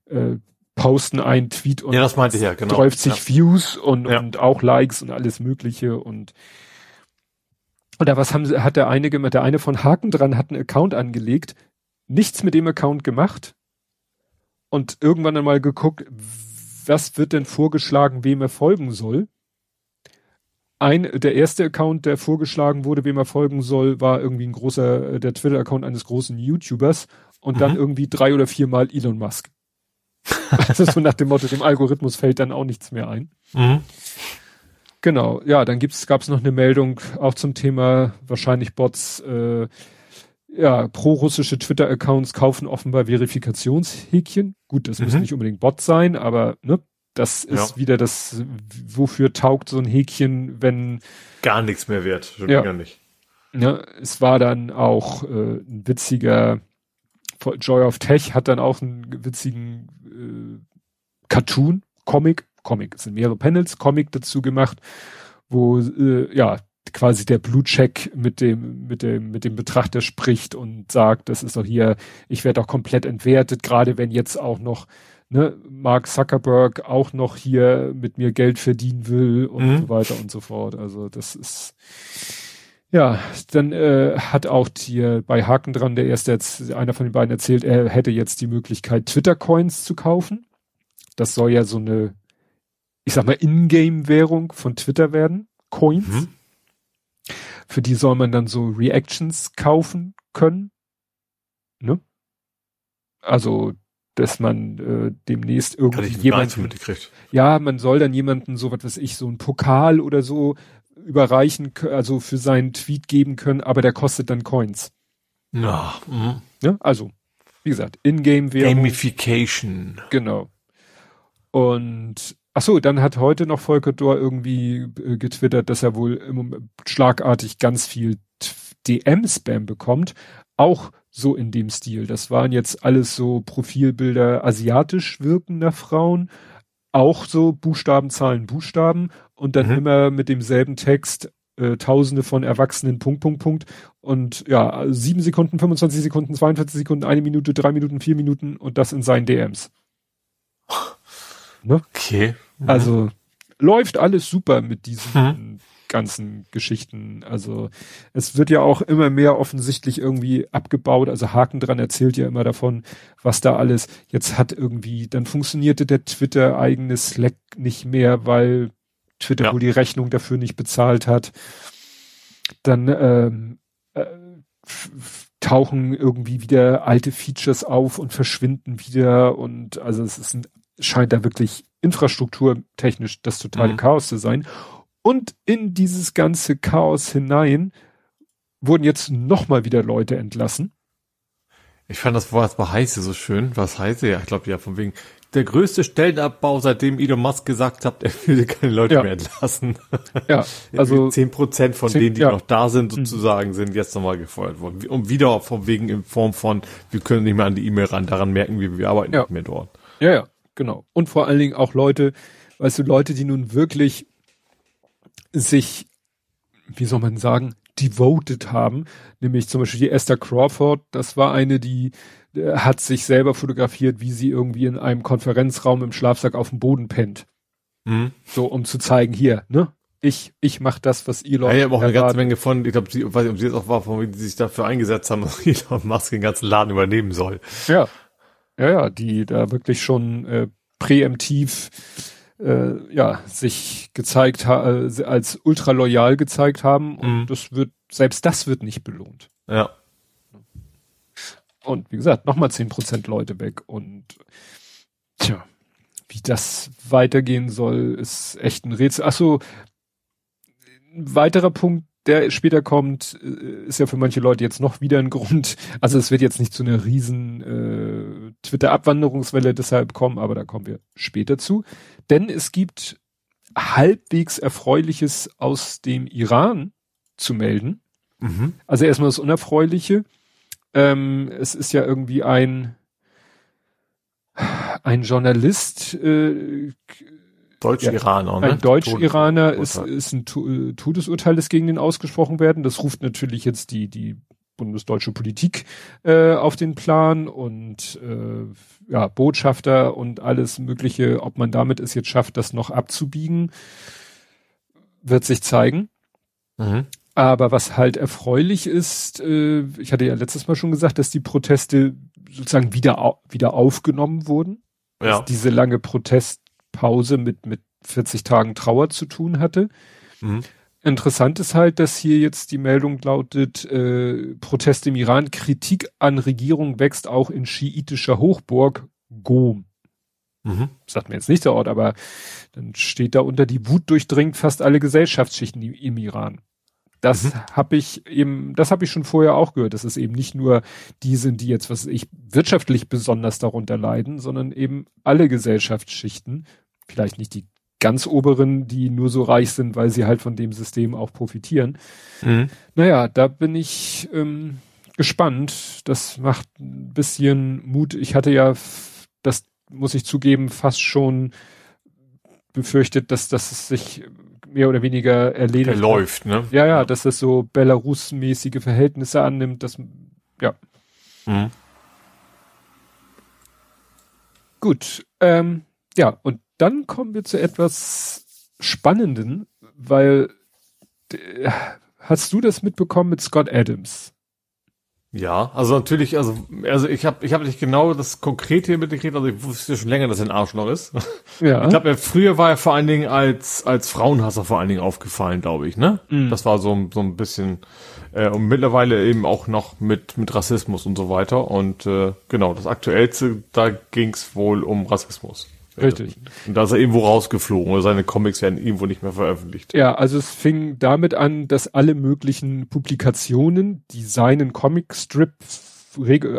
äh, posten einen Tweet und ja, das meinte ich ja, genau. 30 ja. Views und, ja. und auch Likes und alles Mögliche und oder was haben sie, hat der eine gemacht? Der eine von Haken dran hat einen Account angelegt, nichts mit dem Account gemacht und irgendwann einmal geguckt, was wird denn vorgeschlagen, wem er folgen soll. Ein, der erste Account, der vorgeschlagen wurde, wem er folgen soll, war irgendwie ein großer, der Twitter-Account eines großen YouTubers und mhm. dann irgendwie drei oder viermal Elon Musk. also so nach dem Motto, dem Algorithmus fällt dann auch nichts mehr ein. Mhm. Genau, ja, dann gibt's, gab's noch eine Meldung auch zum Thema wahrscheinlich Bots, äh, ja, pro-russische Twitter-Accounts kaufen offenbar Verifikationshäkchen. Gut, das mhm. muss nicht unbedingt Bot sein, aber ne, das ist ja. wieder das, wofür taugt so ein Häkchen, wenn gar nichts mehr wert, schon ja. gar nicht. Ja, es war dann auch äh, ein witziger Joy of Tech hat dann auch einen witzigen äh, Cartoon, Comic Comic. Es sind mehrere Panels, Comic dazu gemacht, wo äh, ja quasi der Blutcheck mit dem mit dem mit dem Betrachter spricht und sagt, das ist doch hier, ich werde doch komplett entwertet, gerade wenn jetzt auch noch ne, Mark Zuckerberg auch noch hier mit mir Geld verdienen will und mhm. so weiter und so fort. Also das ist ja, dann äh, hat auch hier bei Haken dran der erste jetzt einer von den beiden erzählt, er hätte jetzt die Möglichkeit Twitter Coins zu kaufen. Das soll ja so eine ich sag mal Ingame Währung von Twitter werden, Coins. Mhm. Für die soll man dann so Reactions kaufen können. Ne? Also, dass man äh, demnächst irgendwie jemanden. Ja, man soll dann jemanden so was weiß ich, so ein Pokal oder so überreichen, also für seinen Tweet geben können, aber der kostet dann Coins. Ja. Mhm. ja also, wie gesagt, Ingame-Währung. Gamification. Genau. Und Ach so, dann hat heute noch Volker Dor irgendwie äh, getwittert, dass er wohl im, schlagartig ganz viel DM-Spam bekommt. Auch so in dem Stil. Das waren jetzt alles so Profilbilder asiatisch wirkender Frauen. Auch so Buchstaben, Zahlen, Buchstaben. Und dann mhm. immer mit demselben Text äh, Tausende von Erwachsenen, Punkt, Punkt, Punkt. Und ja, sieben Sekunden, 25 Sekunden, 42 Sekunden, eine Minute, drei Minuten, vier Minuten und das in seinen DMs. Ne? Okay. Mhm. Also läuft alles super mit diesen mhm. ganzen Geschichten. Also es wird ja auch immer mehr offensichtlich irgendwie abgebaut. Also Haken dran erzählt ja immer davon, was da alles jetzt hat irgendwie, dann funktionierte der Twitter eigene Slack nicht mehr, weil Twitter ja. wohl die Rechnung dafür nicht bezahlt hat. Dann ähm, äh, tauchen irgendwie wieder alte Features auf und verschwinden wieder und also es ist ein scheint da wirklich infrastrukturtechnisch das totale mhm. Chaos zu sein. Und in dieses ganze Chaos hinein wurden jetzt nochmal wieder Leute entlassen. Ich fand das Wort bei Heiße so schön. Was heiße ja? Ich glaube ja von wegen der größte Stellenabbau, seitdem Elon Musk gesagt hat, er würde keine Leute ja. mehr entlassen. Ja, also zehn Prozent von 10, denen, die ja. noch da sind, mhm. sozusagen, mhm. sind jetzt nochmal gefeuert worden. Und wieder von wegen in Form von, wir können nicht mehr an die E-Mail ran. Daran merken wir, wir arbeiten ja. nicht mehr dort. Ja, ja. Genau. Und vor allen Dingen auch Leute, weißt du, Leute, die nun wirklich sich, wie soll man sagen, devoted haben, nämlich zum Beispiel die Esther Crawford, das war eine, die äh, hat sich selber fotografiert, wie sie irgendwie in einem Konferenzraum im Schlafsack auf dem Boden pennt. Mhm. So, um zu zeigen, hier, ne? Ich, ich mach das, was Elon. Ja, ich habe auch eine ganze Menge von, ich glaube, sie, weiß nicht, ob sie jetzt auch war, von wie die sich dafür eingesetzt haben, dass Elon Musk den ganzen Laden übernehmen soll. Ja. Ja, ja, die da wirklich schon äh, präemptiv äh, ja sich gezeigt äh, als ultra loyal gezeigt haben und mhm. das wird selbst das wird nicht belohnt. Ja. Und wie gesagt, nochmal zehn Prozent Leute weg und tja, wie das weitergehen soll, ist echt ein Rätsel. Ach so, ein weiterer Punkt, der später kommt, äh, ist ja für manche Leute jetzt noch wieder ein Grund. Also es wird jetzt nicht zu einer riesen äh, Twitter-Abwanderungswelle deshalb kommen, aber da kommen wir später zu. Denn es gibt halbwegs Erfreuliches aus dem Iran zu melden. Mhm. Also erstmal das Unerfreuliche. Ähm, es ist ja irgendwie ein ein Journalist äh, Deutsch-Iraner, ne? Ein Deutsch-Iraner ist, ist ein Todesurteil, das gegen den ausgesprochen werden. Das ruft natürlich jetzt die, die bundesdeutsche Politik äh, auf den Plan und äh, ja, Botschafter und alles Mögliche, ob man damit es jetzt schafft, das noch abzubiegen, wird sich zeigen. Mhm. Aber was halt erfreulich ist, äh, ich hatte ja letztes Mal schon gesagt, dass die Proteste sozusagen wieder, wieder aufgenommen wurden. Ja. Dass diese lange Protest Pause mit, mit 40 Tagen Trauer zu tun hatte. Mhm. Interessant ist halt, dass hier jetzt die Meldung lautet, äh, Protest im Iran, Kritik an Regierung wächst auch in schiitischer Hochburg Gom. Mhm. Sagt mir jetzt nicht der Ort, aber dann steht da unter, die Wut durchdringt fast alle Gesellschaftsschichten im Iran. Das mhm. habe ich eben, das habe ich schon vorher auch gehört, dass es eben nicht nur die sind, die jetzt, was ich, wirtschaftlich besonders darunter leiden, sondern eben alle Gesellschaftsschichten vielleicht nicht die ganz oberen, die nur so reich sind, weil sie halt von dem System auch profitieren. Mhm. Naja, da bin ich ähm, gespannt. Das macht ein bisschen Mut. Ich hatte ja, das muss ich zugeben, fast schon befürchtet, dass das sich mehr oder weniger erledigt. läuft, ne? Ja, ja, dass das so Belarus-mäßige Verhältnisse annimmt, das, ja. Mhm. Gut, ähm, ja, und dann kommen wir zu etwas Spannenden, weil hast du das mitbekommen mit Scott Adams? Ja, also natürlich, also also ich habe ich habe nicht genau das konkrete hier mitgekriegt, also ich wusste schon länger, dass er ein Arschloch ist. Ja. Ich glaube, früher war er vor allen Dingen als als Frauenhasser vor allen Dingen aufgefallen, glaube ich, ne? Mhm. Das war so so ein bisschen äh, und mittlerweile eben auch noch mit mit Rassismus und so weiter und äh, genau, das aktuellste, da ging's wohl um Rassismus. Richtig. Und da ist er irgendwo rausgeflogen oder seine Comics werden irgendwo nicht mehr veröffentlicht. Ja, also es fing damit an, dass alle möglichen Publikationen, die seinen Comicstrip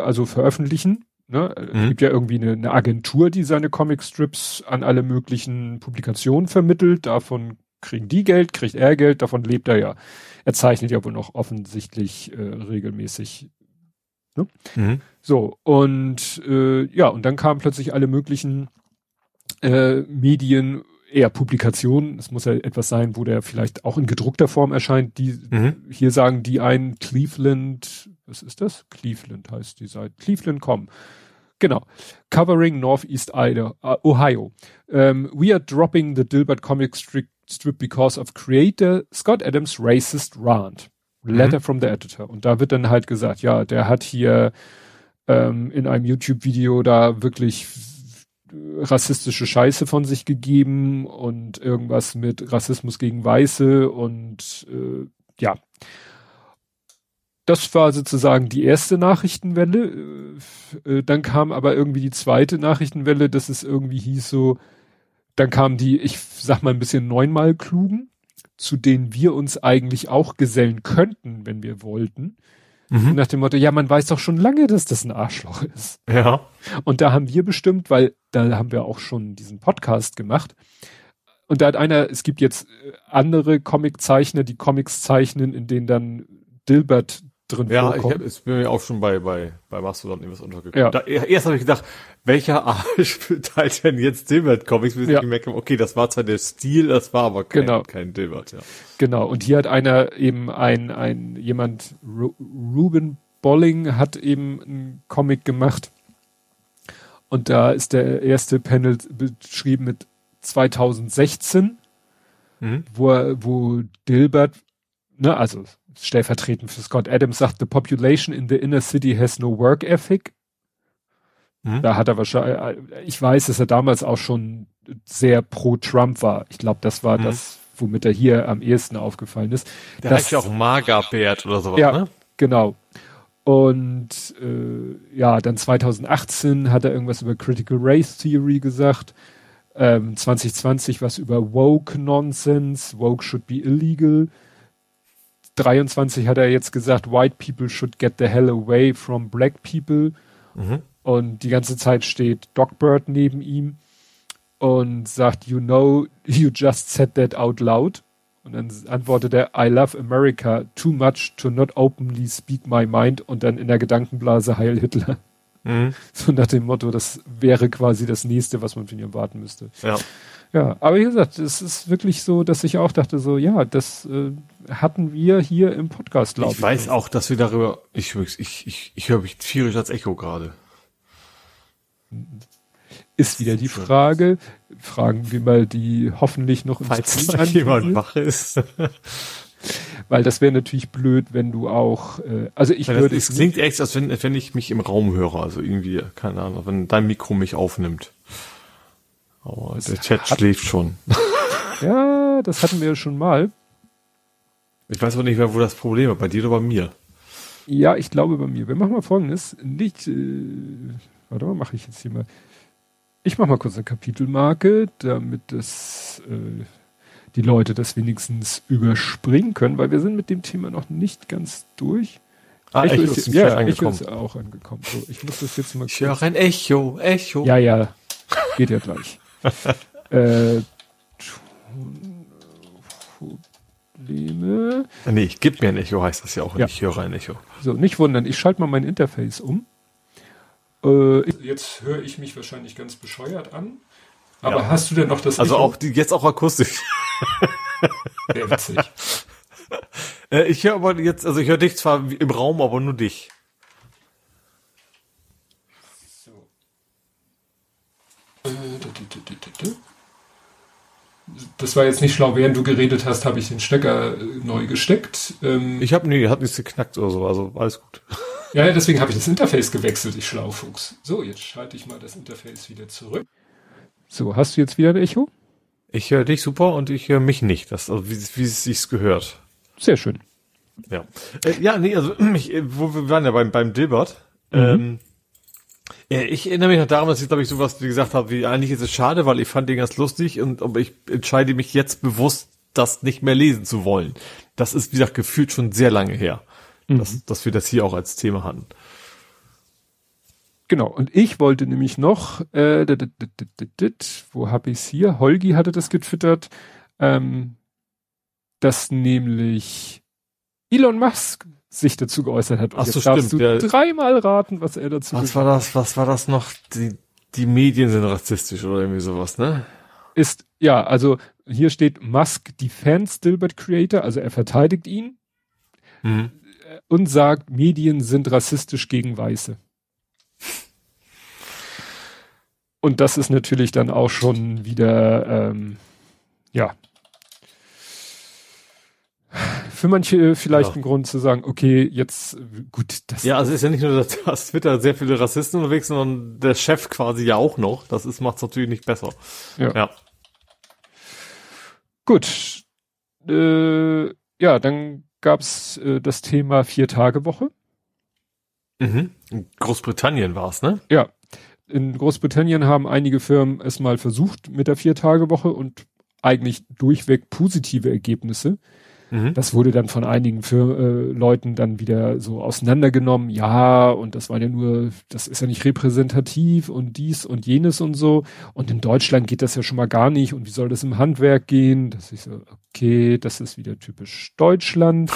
also veröffentlichen, ne? Mhm. es gibt ja irgendwie eine, eine Agentur, die seine Comicstrips an alle möglichen Publikationen vermittelt, davon kriegen die Geld, kriegt er Geld, davon lebt er ja. Er zeichnet ja wohl noch offensichtlich äh, regelmäßig. Ne? Mhm. So, und äh, ja, und dann kamen plötzlich alle möglichen äh, Medien, eher Publikationen, es muss ja etwas sein, wo der vielleicht auch in gedruckter Form erscheint, die mhm. hier sagen die einen Cleveland, was ist das? Cleveland heißt die Seite, Cleveland.com. Genau. Covering Northeast Idaho, uh, Ohio. Um, we are dropping the Dilbert comic strip, strip because of creator Scott Adams' racist rant. Letter mhm. from the editor. Und da wird dann halt gesagt, ja, der hat hier ähm, in einem YouTube-Video da wirklich rassistische Scheiße von sich gegeben und irgendwas mit Rassismus gegen Weiße und äh, ja. Das war sozusagen die erste Nachrichtenwelle. Äh, dann kam aber irgendwie die zweite Nachrichtenwelle, dass es irgendwie hieß so, dann kam die, ich sag mal ein bisschen neunmal klugen, zu denen wir uns eigentlich auch gesellen könnten, wenn wir wollten. Mhm. Nach dem Motto, ja, man weiß doch schon lange, dass das ein Arschloch ist. Ja. Und da haben wir bestimmt, weil da haben wir auch schon diesen Podcast gemacht. Und da hat einer, es gibt jetzt äh, andere Comiczeichner, die Comics zeichnen, in denen dann Dilbert drin ja, vorkommt. Ja, ich bin mir auch schon bei, bei, bei Mastodon irgendwas untergekommen. Ja. Da, erst habe ich gedacht, welcher Arsch teilt denn jetzt Dilbert Comics? Bis ja. ich gemerkt habe, okay, das war zwar der Stil, das war aber kein, genau. kein Dilbert, ja. Genau. Und hier hat einer eben ein, ein, jemand, Ruben Bolling hat eben einen Comic gemacht. Und da ist der erste Panel beschrieben mit 2016, mhm. wo, wo Dilbert, ne, also stellvertretend für Scott Adams sagt, the population in the inner city has no work ethic. Mhm. Da hat er wahrscheinlich, ich weiß, dass er damals auch schon sehr pro Trump war. Ich glaube, das war mhm. das, womit er hier am ehesten aufgefallen ist. Der das, heißt ja auch Magerbärt oder sowas, ja, ne? Genau. Und äh, ja, dann 2018 hat er irgendwas über Critical Race Theory gesagt. Ähm, 2020 was über Woke Nonsense. Woke should be illegal. 23 hat er jetzt gesagt, white people should get the hell away from black people. Mhm. Und die ganze Zeit steht Doc Bird neben ihm und sagt, you know, you just said that out loud. Und dann antwortet er, I love America too much to not openly speak my mind und dann in der Gedankenblase Heil Hitler. Mhm. So nach dem Motto, das wäre quasi das nächste, was man von ihm warten müsste. Ja. Ja, aber wie gesagt, es ist wirklich so, dass ich auch dachte so, ja, das äh, hatten wir hier im Podcast, glaube ich. Ich weiß auch, dass wir darüber, ich, ich, ich, ich höre mich tierisch als Echo gerade. Ist wieder die Frage, fragen wir mal die hoffentlich noch im Falls mal jemand wach ist. Weil das wäre natürlich blöd, wenn du auch, äh, also ich Weil würde. Es klingt echt, als wenn, wenn ich mich im Raum höre, also irgendwie, keine Ahnung, wenn dein Mikro mich aufnimmt. Aber der Chat schläft schon. ja, das hatten wir schon mal. Ich weiß aber nicht mehr, wo das Problem ist, bei dir oder bei mir. Ja, ich glaube bei mir. Wir machen mal folgendes. Nicht, äh, warte mal, mache ich jetzt hier mal. Ich mache mal kurz eine Kapitelmarke, damit das, äh, die Leute das wenigstens überspringen können, weil wir sind mit dem Thema noch nicht ganz durch. Ah, Echo, Echo ist, ist ja, Echo ist auch angekommen. So, ich muss das jetzt mal. Ich höre ein Echo, Echo. Ja, ja, geht ja gleich äh, Probleme. Nee, ich gib mir ein Echo, heißt das ja auch. Ja. Ich höre ein Echo. So, nicht wundern, ich schalte mal mein Interface um. Äh, jetzt höre ich mich wahrscheinlich ganz bescheuert an. Aber ja. hast du denn noch das Also Echo? auch die, jetzt auch akustisch. Sehr witzig. äh, ich höre aber jetzt, also ich höre dich zwar im Raum, aber nur dich. So. Äh, das war jetzt nicht schlau. Während du geredet hast, habe ich den Stecker äh, neu gesteckt. Ähm, ich habe nee, hat nichts geknackt oder so, also alles gut. Ja, deswegen habe ich das Interface gewechselt, ich Schlaufuchs. So, jetzt schalte ich mal das Interface wieder zurück. So, hast du jetzt wieder ein Echo? Ich höre dich super und ich höre mich nicht. Das, also wie, wie es sich gehört. Sehr schön. Ja. Äh, ja, nee, also ich, äh, wo wir waren ja beim, beim Dilbert. Mhm. Ähm, ich erinnere mich noch daran, dass ich, glaube ich, sowas wie gesagt habe, wie eigentlich ist es schade, weil ich fand den ganz lustig und aber ich entscheide mich jetzt bewusst, das nicht mehr lesen zu wollen. Das ist, wie gesagt, gefühlt schon sehr lange her, mhm. dass, dass wir das hier auch als Thema hatten. Genau, und ich wollte nämlich noch, äh, dit, dit, dit, wo habe ich's hier? Holgi hatte das getwittert, ähm, dass nämlich Elon Musk sich dazu geäußert hat. Und Ach so, stimmt. Du dreimal raten, was er dazu Was war das, was war das noch? Die, die Medien sind rassistisch oder irgendwie sowas, ne? Ist, ja, also hier steht Musk defends Dilbert Creator, also er verteidigt ihn mhm. und sagt, Medien sind rassistisch gegen Weiße. Und das ist natürlich dann auch schon wieder, ähm, ja, für manche vielleicht ja. ein Grund zu sagen, okay, jetzt gut. Das ja, also ist ja nicht nur, dass, dass Twitter sehr viele Rassisten unterwegs, sondern der Chef quasi ja auch noch. Das ist macht's natürlich nicht besser. Ja. ja. Gut. Äh, ja, dann gab's äh, das Thema Vier-Tage-Woche. Mhm. In Großbritannien war's, ne? Ja. In Großbritannien haben einige Firmen es mal versucht mit der Vier-Tage-Woche und eigentlich durchweg positive Ergebnisse. Mhm. Das wurde dann von einigen Fir äh, Leuten dann wieder so auseinandergenommen. Ja, und das war ja nur, das ist ja nicht repräsentativ und dies und jenes und so. Und in Deutschland geht das ja schon mal gar nicht. Und wie soll das im Handwerk gehen? Das ist so, okay, das ist wieder typisch Deutschland.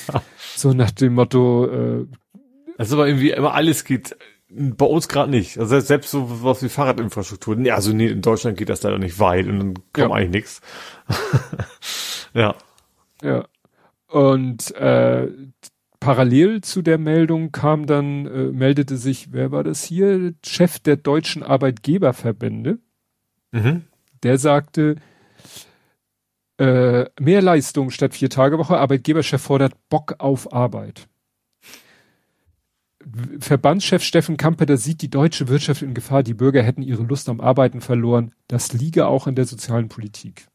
so nach dem Motto, äh, also aber irgendwie immer alles geht bei uns gerade nicht. Also selbst so was wie Fahrradinfrastruktur. Nee, also nee, in Deutschland geht das leider nicht weit und dann kommt ja. eigentlich nichts. ja. Ja. Und äh, parallel zu der Meldung kam dann, äh, meldete sich, wer war das hier? Chef der deutschen Arbeitgeberverbände. Mhm. Der sagte, äh, mehr Leistung statt vier Tage Woche. Arbeitgeberchef fordert Bock auf Arbeit. Verbandschef Steffen Kampeter sieht die deutsche Wirtschaft in Gefahr. Die Bürger hätten ihre Lust am Arbeiten verloren. Das liege auch in der sozialen Politik.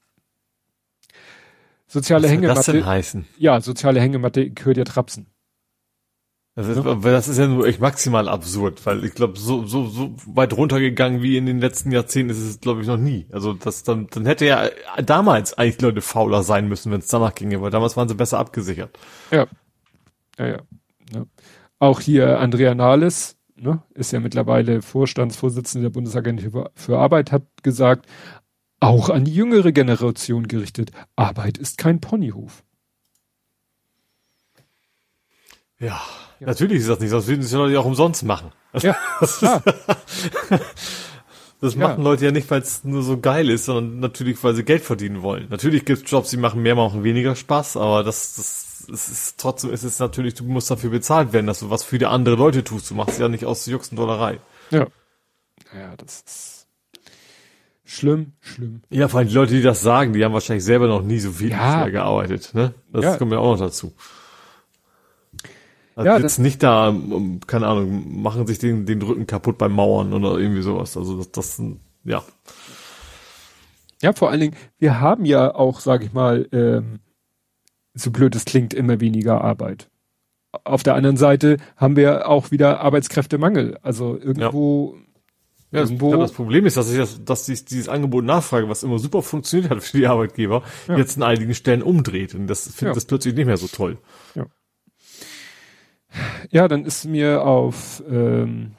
Soziale Was Hängematte. Was das denn heißen? Ja, soziale Hängematte gehört ja Trapsen. Das ist, ja. das ist ja nur echt maximal absurd, weil ich glaube, so, so, so weit runtergegangen wie in den letzten Jahrzehnten ist es, glaube ich, noch nie. Also das dann, dann hätte ja damals eigentlich Leute fauler sein müssen, wenn es danach ginge, weil damals waren sie besser abgesichert. Ja. Ja, ja. ja. Auch hier Andrea Nahles, ne, ist ja mittlerweile Vorstandsvorsitzende der Bundesagentur für Arbeit, hat gesagt, auch an die jüngere Generation gerichtet. Arbeit ist kein Ponyhof. Ja, ja. natürlich ist das nicht, sonst würden sie es ja auch umsonst machen. Ja, klar. Das machen ja. Leute ja nicht, weil es nur so geil ist, sondern natürlich, weil sie Geld verdienen wollen. Natürlich gibt es Jobs, die machen mehr, machen weniger Spaß, aber das, das, das ist trotzdem ist es natürlich, du musst dafür bezahlt werden, dass du was für die andere Leute tust. Du machst es ja nicht aus Juxendollerei. Ja. Ja, das ist Schlimm, schlimm. Ja, vor allem die Leute, die das sagen, die haben wahrscheinlich selber noch nie so viel ja. gearbeitet. Ne? Das ja. kommt ja auch noch dazu. Also ja, sitzen nicht da, keine Ahnung, machen sich den, den Rücken kaputt beim Mauern oder irgendwie sowas. Also das, das ja. Ja, vor allen Dingen, wir haben ja auch, sag ich mal, ähm, so blöd es klingt, immer weniger Arbeit. Auf der anderen Seite haben wir auch wieder Arbeitskräftemangel. Also irgendwo ja ja, das, ja, das Problem ist, dass ich das, dass ich dieses Angebot Nachfrage, was immer super funktioniert hat für die Arbeitgeber, ja. jetzt in einigen Stellen umdreht. Und das findet ja. das plötzlich nicht mehr so toll. Ja. Ja, dann ist mir auf ähm,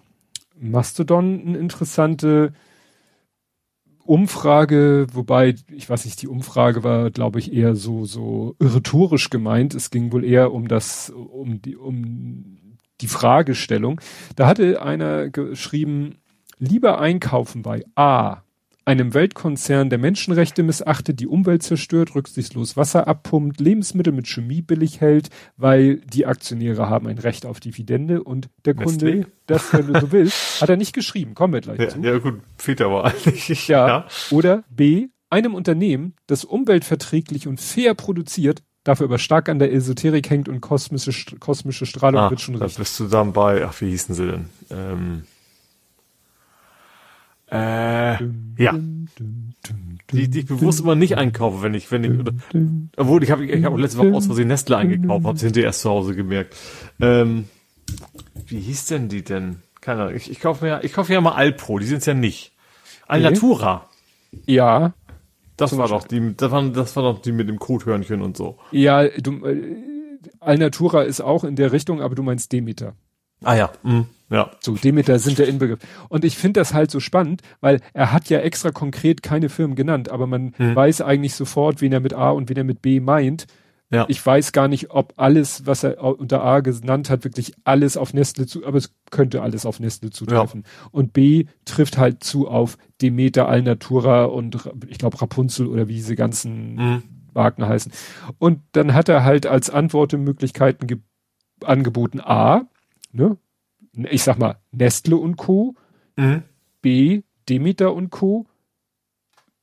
Mastodon eine interessante Umfrage, wobei, ich weiß nicht, die Umfrage war, glaube ich, eher so, so rhetorisch gemeint. Es ging wohl eher um das, um die, um die Fragestellung. Da hatte einer geschrieben, lieber einkaufen bei A, einem Weltkonzern der Menschenrechte missachtet, die Umwelt zerstört, rücksichtslos Wasser abpumpt, Lebensmittel mit Chemie billig hält, weil die Aktionäre haben ein Recht auf Dividende und der Nestlé? Kunde, das, wenn du so willst, hat er nicht geschrieben. Kommen wir gleich ja, zu. Ja gut, fehlt aber eigentlich. Ja. ja. Oder B, einem Unternehmen, das umweltverträglich und fair produziert, dafür aber stark an der Esoterik hängt und kosmische, kosmische Strahlung ah, wird schon richtig. Da bist du dann bei, ach, wie hießen sie denn? Ähm, äh, ja. Die, die ich bewusst immer nicht einkaufe, wenn ich, wenn ich, oder, obwohl ich habe ich hab letzte Woche aus Versehen Nestle eingekauft, habe sie hinterher erst zu Hause gemerkt. Ähm, wie hieß denn die denn? Keine Ahnung, ich, ich kaufe mir, ich kaufe ja mal Alpro, die sind es ja nicht. Alnatura. Ja. Das war doch die, das war, das war doch die mit dem Kothörnchen und so. Ja, du, äh, Alnatura ist auch in der Richtung, aber du meinst Demeter. Ah ja, mm, ja. So, Demeter sind der Inbegriff. Und ich finde das halt so spannend, weil er hat ja extra konkret keine Firmen genannt, aber man hm. weiß eigentlich sofort, wen er mit A und wen er mit B meint. Ja. Ich weiß gar nicht, ob alles, was er unter A genannt hat, wirklich alles auf Nestle zu, aber es könnte alles auf Nestle zutreffen. Ja. Und B trifft halt zu auf Demeter, Alnatura und ich glaube Rapunzel oder wie diese ganzen mhm. Marken heißen. Und dann hat er halt als Antwortmöglichkeiten angeboten A, ne? Ich sag mal Nestle und Co. Mhm. B, Demeter und Co.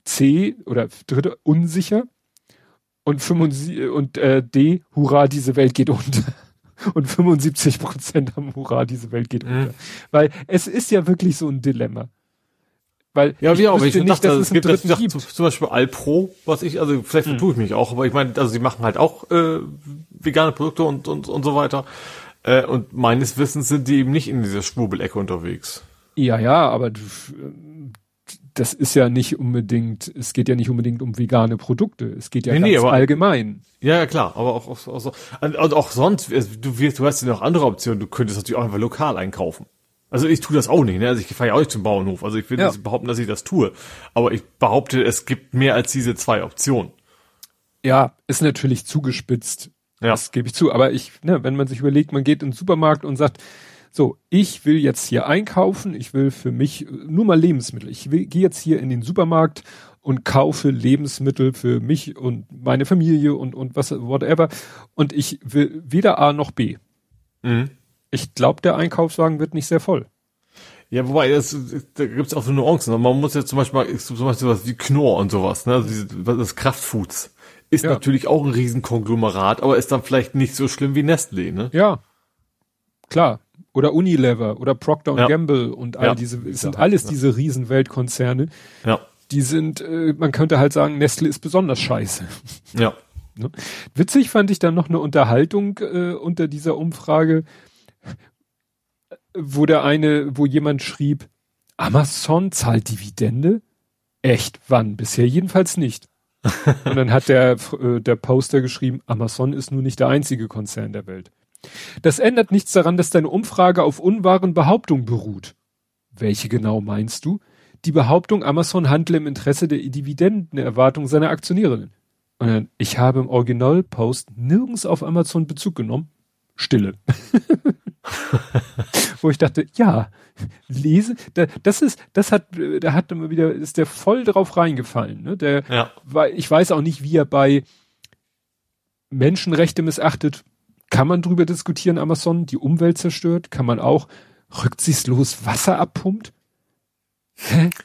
C oder dritte unsicher und, 75, und äh, D, hurra, diese Welt geht unter. Und 75 Prozent haben hurra, diese Welt geht unter. Mhm. Weil es ist ja wirklich so ein Dilemma. Weil ja, wie auch, ich nicht, dachte, dass es, es gibt, das, gibt. zum Beispiel Alpro, was ich, also vielleicht mhm. vertue ich mich auch, aber ich meine, also sie machen halt auch äh, vegane Produkte und, und, und so weiter. Äh, und meines Wissens sind die eben nicht in dieser Schwurbelecke unterwegs. Ja, ja, aber du, das ist ja nicht unbedingt, es geht ja nicht unbedingt um vegane Produkte. Es geht ja nee, ganz nee, aber, allgemein. Ja, ja, klar, aber auch, auch, auch, und auch sonst, du, wirst, du hast ja noch andere Optionen, du könntest natürlich auch einfach lokal einkaufen. Also ich tue das auch nicht, ne? Also ich fahre ja auch nicht zum Bauernhof. Also ich will ja. nicht behaupten, dass ich das tue. Aber ich behaupte, es gibt mehr als diese zwei Optionen. Ja, ist natürlich zugespitzt. Ja. Das gebe ich zu. Aber ich, ne, wenn man sich überlegt, man geht in den Supermarkt und sagt, so, ich will jetzt hier einkaufen, ich will für mich nur mal Lebensmittel. Ich gehe jetzt hier in den Supermarkt und kaufe Lebensmittel für mich und meine Familie und, und was, whatever. Und ich will weder A noch B. Mhm. Ich glaube, der Einkaufswagen wird nicht sehr voll. Ja, wobei, das, da gibt's auch so Nuancen. Man muss ja zum Beispiel, zum Beispiel sowas wie Knorr und sowas, ne? Also diese, das Kraftfoods. Ist ja. natürlich auch ein Riesenkonglomerat, aber ist dann vielleicht nicht so schlimm wie Nestlé, ne? Ja. Klar oder Unilever oder Procter ja. Gamble und all ja. diese, es sind alles ja. diese Riesenweltkonzerne. Ja. Die sind, äh, man könnte halt sagen, Nestle ist besonders scheiße. Ja. ne? Witzig fand ich dann noch eine Unterhaltung äh, unter dieser Umfrage, wo der eine, wo jemand schrieb, Amazon zahlt Dividende? Echt? Wann? Bisher jedenfalls nicht. Und dann hat der, äh, der Poster geschrieben, Amazon ist nun nicht der einzige Konzern der Welt. Das ändert nichts daran, dass deine Umfrage auf unwahren Behauptungen beruht. Welche genau meinst du? Die Behauptung, Amazon handle im Interesse der Dividendenerwartung seiner Aktionärinnen. Und dann, ich habe im Originalpost nirgends auf Amazon Bezug genommen. Stille. Wo ich dachte, ja, lese, das ist, das hat, da hat immer wieder, ist der voll drauf reingefallen, ne? Der, ja. war, ich weiß auch nicht, wie er bei Menschenrechte missachtet, kann man drüber diskutieren, Amazon, die Umwelt zerstört, kann man auch rücksichtslos Wasser abpumpt.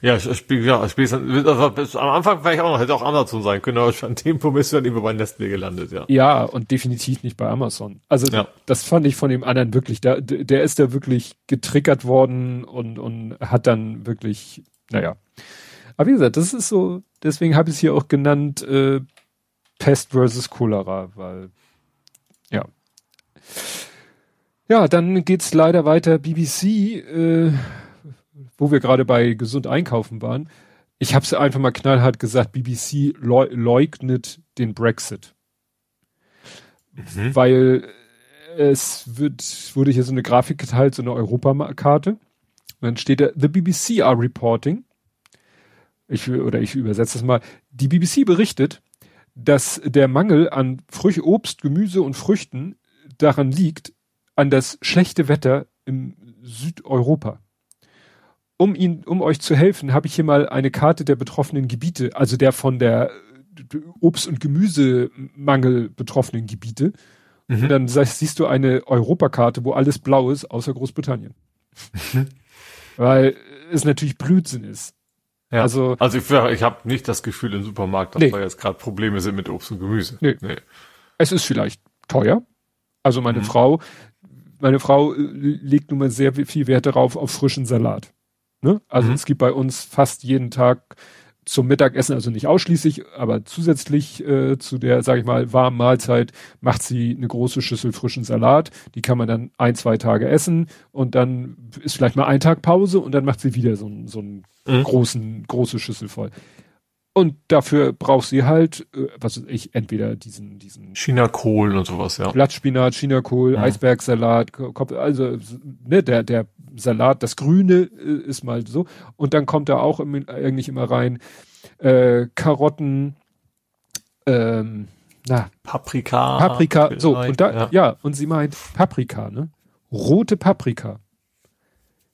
Ja, ich ja, ich also, am Anfang war ich auch noch, hätte auch Amazon sein können, aber an dem Punkt bist du dann eben bei Nestle gelandet, ja. Ja, und definitiv nicht bei Amazon. Also, ja. das fand ich von dem anderen wirklich, der, der ist da wirklich getriggert worden und, und hat dann wirklich, naja. Aber wie gesagt, das ist so, deswegen habe ich es hier auch genannt, äh, Pest versus Cholera, weil, ja. Ja, dann geht's leider weiter. BBC, äh, wo wir gerade bei gesund einkaufen waren. Ich habe es einfach mal knallhart gesagt, BBC leugnet den Brexit. Mhm. Weil es wird, wurde hier so eine Grafik geteilt, so eine Europakarte. Und dann steht da, the BBC are reporting. Ich, oder ich übersetze es mal. Die BBC berichtet, dass der Mangel an Früch Obst, Gemüse und Früchten daran liegt, an das schlechte Wetter im Südeuropa. Um ihn, um euch zu helfen, habe ich hier mal eine Karte der betroffenen Gebiete, also der von der Obst- und Gemüsemangel betroffenen Gebiete. Mhm. Und dann siehst du eine Europakarte, wo alles blau ist, außer Großbritannien. Weil es natürlich Blödsinn ist. Ja. Also, also ich, ich habe nicht das Gefühl im Supermarkt, dass nee. da jetzt gerade Probleme sind mit Obst und Gemüse. Nee. nee. Es ist vielleicht teuer. Also meine mhm. Frau, meine Frau äh, legt nun mal sehr viel Wert darauf auf frischen Salat. Ne? Also mhm. es gibt bei uns fast jeden Tag zum Mittagessen, also nicht ausschließlich, aber zusätzlich äh, zu der, sage ich mal, warmen Mahlzeit macht sie eine große Schüssel frischen Salat. Die kann man dann ein, zwei Tage essen und dann ist vielleicht mal ein Tag Pause und dann macht sie wieder so, einen so einen mhm. großen, große Schüssel voll. Und dafür braucht sie halt, äh, was weiß ich, entweder diesen, diesen Chinakohl und sowas, ja. Blattspinat, Chinakohl, mhm. Eisbergsalat, also ne, der, der Salat, das Grüne äh, ist mal so. Und dann kommt da auch im, eigentlich immer rein äh, Karotten, ähm, na, Paprika. Paprika, so, und da, ja. ja, und sie meint Paprika, ne? Rote Paprika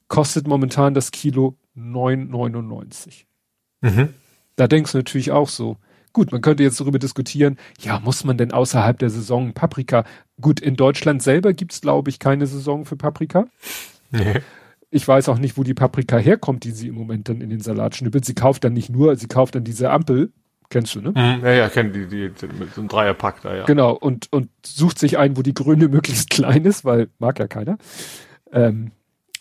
kostet momentan das Kilo 9,99. Mhm. Da denkst du natürlich auch so. Gut, man könnte jetzt darüber diskutieren, ja, muss man denn außerhalb der Saison Paprika? Gut, in Deutschland selber gibt's glaube ich, keine Saison für Paprika. Nee. Ich weiß auch nicht, wo die Paprika herkommt, die sie im Moment dann in den Salat schnippelt. Sie kauft dann nicht nur, sie kauft dann diese Ampel, kennst du, ne? Mhm, ja, ja, kenn die, die, die mit so einem Dreierpack da, ja. Genau, und, und sucht sich ein, wo die Grüne möglichst klein ist, weil mag ja keiner. Ähm,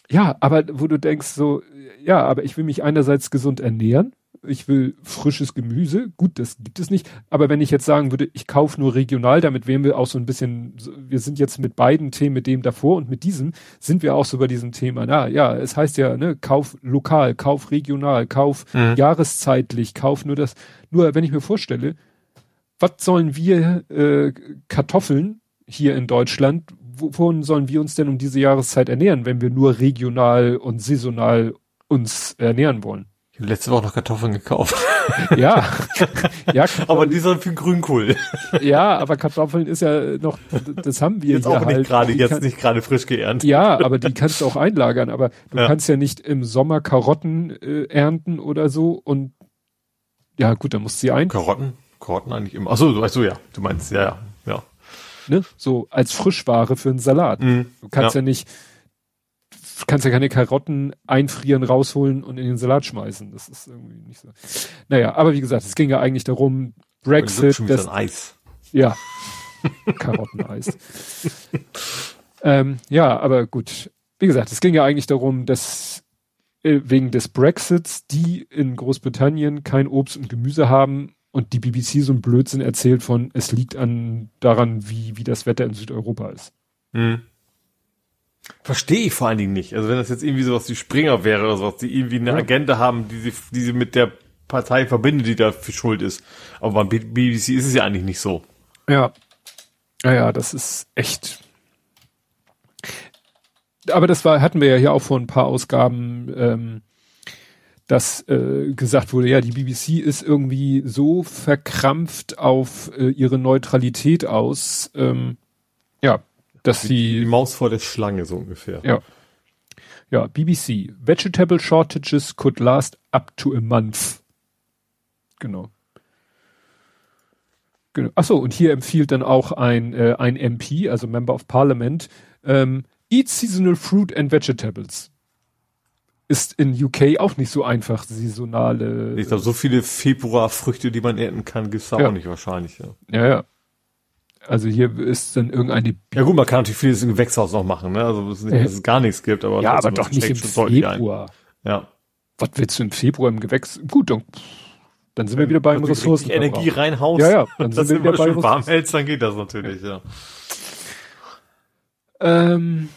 ja, aber wo du denkst so, ja, aber ich will mich einerseits gesund ernähren, ich will frisches Gemüse. Gut, das gibt es nicht. Aber wenn ich jetzt sagen würde, ich kaufe nur regional, damit wären wir auch so ein bisschen, wir sind jetzt mit beiden Themen, mit dem davor und mit diesem, sind wir auch so bei diesem Thema. Na ja, es heißt ja, ne, kauf lokal, kauf regional, kauf mhm. jahreszeitlich, kauf nur das. Nur wenn ich mir vorstelle, was sollen wir äh, Kartoffeln hier in Deutschland, wovon sollen wir uns denn um diese Jahreszeit ernähren, wenn wir nur regional und saisonal uns ernähren wollen? Ich habe letzte Woche noch Kartoffeln gekauft. Ja. ja aber die sind für Grünkohl. Ja, aber Kartoffeln ist ja noch, das haben wir jetzt auch halt. nicht gerade, jetzt kann, nicht gerade frisch geerntet. Ja, aber die kannst du auch einlagern. Aber du ja. kannst ja nicht im Sommer Karotten äh, ernten oder so und ja, gut, dann musst du sie ein. Karotten? Karotten eigentlich immer. Achso, du weißt so, ja. Du meinst, ja, ja, ja. Ne? So als Frischware für einen Salat. Mhm. Du kannst ja. ja nicht kannst ja keine Karotten einfrieren, rausholen und in den Salat schmeißen. Das ist irgendwie nicht so. Naja, aber wie gesagt, es ging ja eigentlich darum, Brexit. Das Eis. Ja. Karotteneis. ähm, ja, aber gut. Wie gesagt, es ging ja eigentlich darum, dass äh, wegen des Brexits, die in Großbritannien kein Obst und Gemüse haben und die BBC so ein Blödsinn erzählt von, es liegt an daran, wie, wie das Wetter in Südeuropa ist. Mhm. Verstehe ich vor allen Dingen nicht. Also wenn das jetzt irgendwie sowas wie Springer wäre oder sowas, die irgendwie eine ja. Agenda haben, die sie, die sie mit der Partei verbindet, die dafür schuld ist. Aber beim BBC ist es ja eigentlich nicht so. Ja. Ja, ja, das ist echt. Aber das war, hatten wir ja hier auch vor ein paar Ausgaben, ähm, dass äh, gesagt wurde, ja, die BBC ist irgendwie so verkrampft auf äh, ihre Neutralität aus. Ähm, ja, dass sie die Maus vor der Schlange so ungefähr. Ja. Ja, BBC. Vegetable shortages could last up to a month. Genau. genau. Achso, und hier empfiehlt dann auch ein, äh, ein MP, also Member of Parliament, ähm, eat seasonal fruit and vegetables. Ist in UK auch nicht so einfach, saisonale. Ich glaube, so viele Februarfrüchte, die man ernten kann, gibt's da ja. auch nicht wahrscheinlich. Ja, ja. ja. Also hier ist dann irgendeine. Ja gut, man kann natürlich vieles im Gewächshaus noch machen, ne? Also es ist nicht, dass es gar nichts gibt, aber ja, aber doch nicht im Februar. Ja. Was willst du im Februar im Gewächs? Gut, dann, dann sind wir wieder beim Ressourcen. Energie reinhaust. Ja, ja. Dann sind wir wieder bei warm hältst, dann geht das natürlich, ja. Ähm,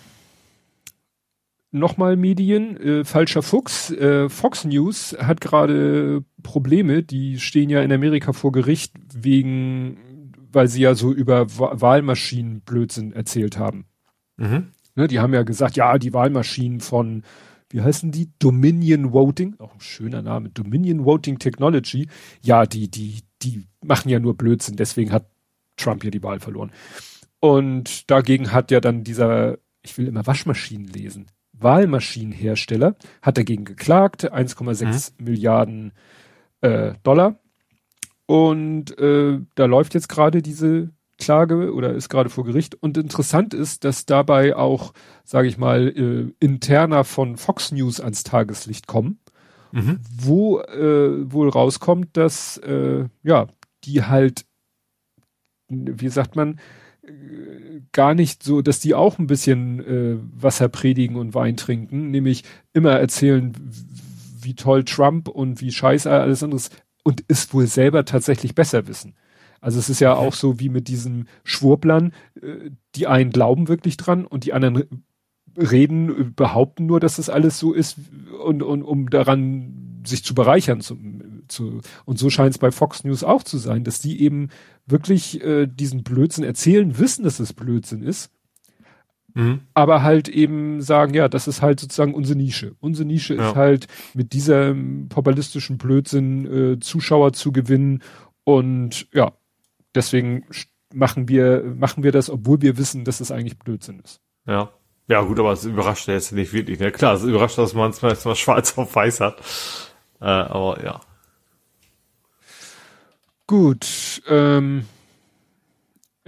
Nochmal Medien, äh, falscher Fuchs. Äh, Fox News hat gerade Probleme, die stehen ja in Amerika vor Gericht wegen weil sie ja so über Wahlmaschinen Blödsinn erzählt haben. Mhm. Ne, die haben ja gesagt, ja, die Wahlmaschinen von, wie heißen die? Dominion Voting, auch ein schöner Name, Dominion Voting Technology. Ja, die, die, die machen ja nur Blödsinn, deswegen hat Trump ja die Wahl verloren. Und dagegen hat ja dann dieser, ich will immer Waschmaschinen lesen. Wahlmaschinenhersteller, hat dagegen geklagt, 1,6 mhm. Milliarden äh, Dollar. Und äh, da läuft jetzt gerade diese Klage oder ist gerade vor Gericht. Und interessant ist, dass dabei auch, sage ich mal, äh, interner von Fox News ans Tageslicht kommen, mhm. wo äh, wohl rauskommt, dass äh, ja die halt, wie sagt man, äh, gar nicht so, dass die auch ein bisschen äh, Wasser predigen und Wein trinken, nämlich immer erzählen, wie toll Trump und wie scheiße alles anderes und ist wohl selber tatsächlich besser wissen. Also es ist ja auch so wie mit diesen Schwurblern, äh, die einen glauben wirklich dran und die anderen reden, behaupten nur, dass das alles so ist und, und um daran sich zu bereichern. Zu, zu, und so scheint es bei Fox News auch zu sein, dass die eben wirklich äh, diesen Blödsinn erzählen, wissen, dass es Blödsinn ist, mhm. aber halt eben sagen, ja, das ist halt sozusagen unsere Nische. Unsere Nische ja. ist halt mit diesem populistischen Blödsinn äh, Zuschauer zu gewinnen und ja, deswegen machen wir, machen wir das, obwohl wir wissen, dass es eigentlich Blödsinn ist. Ja. Ja, gut, aber es überrascht ja jetzt nicht wirklich. Ne? Klar, es überrascht, dass man es mal schwarz auf weiß hat. Äh, aber ja. Gut, ähm,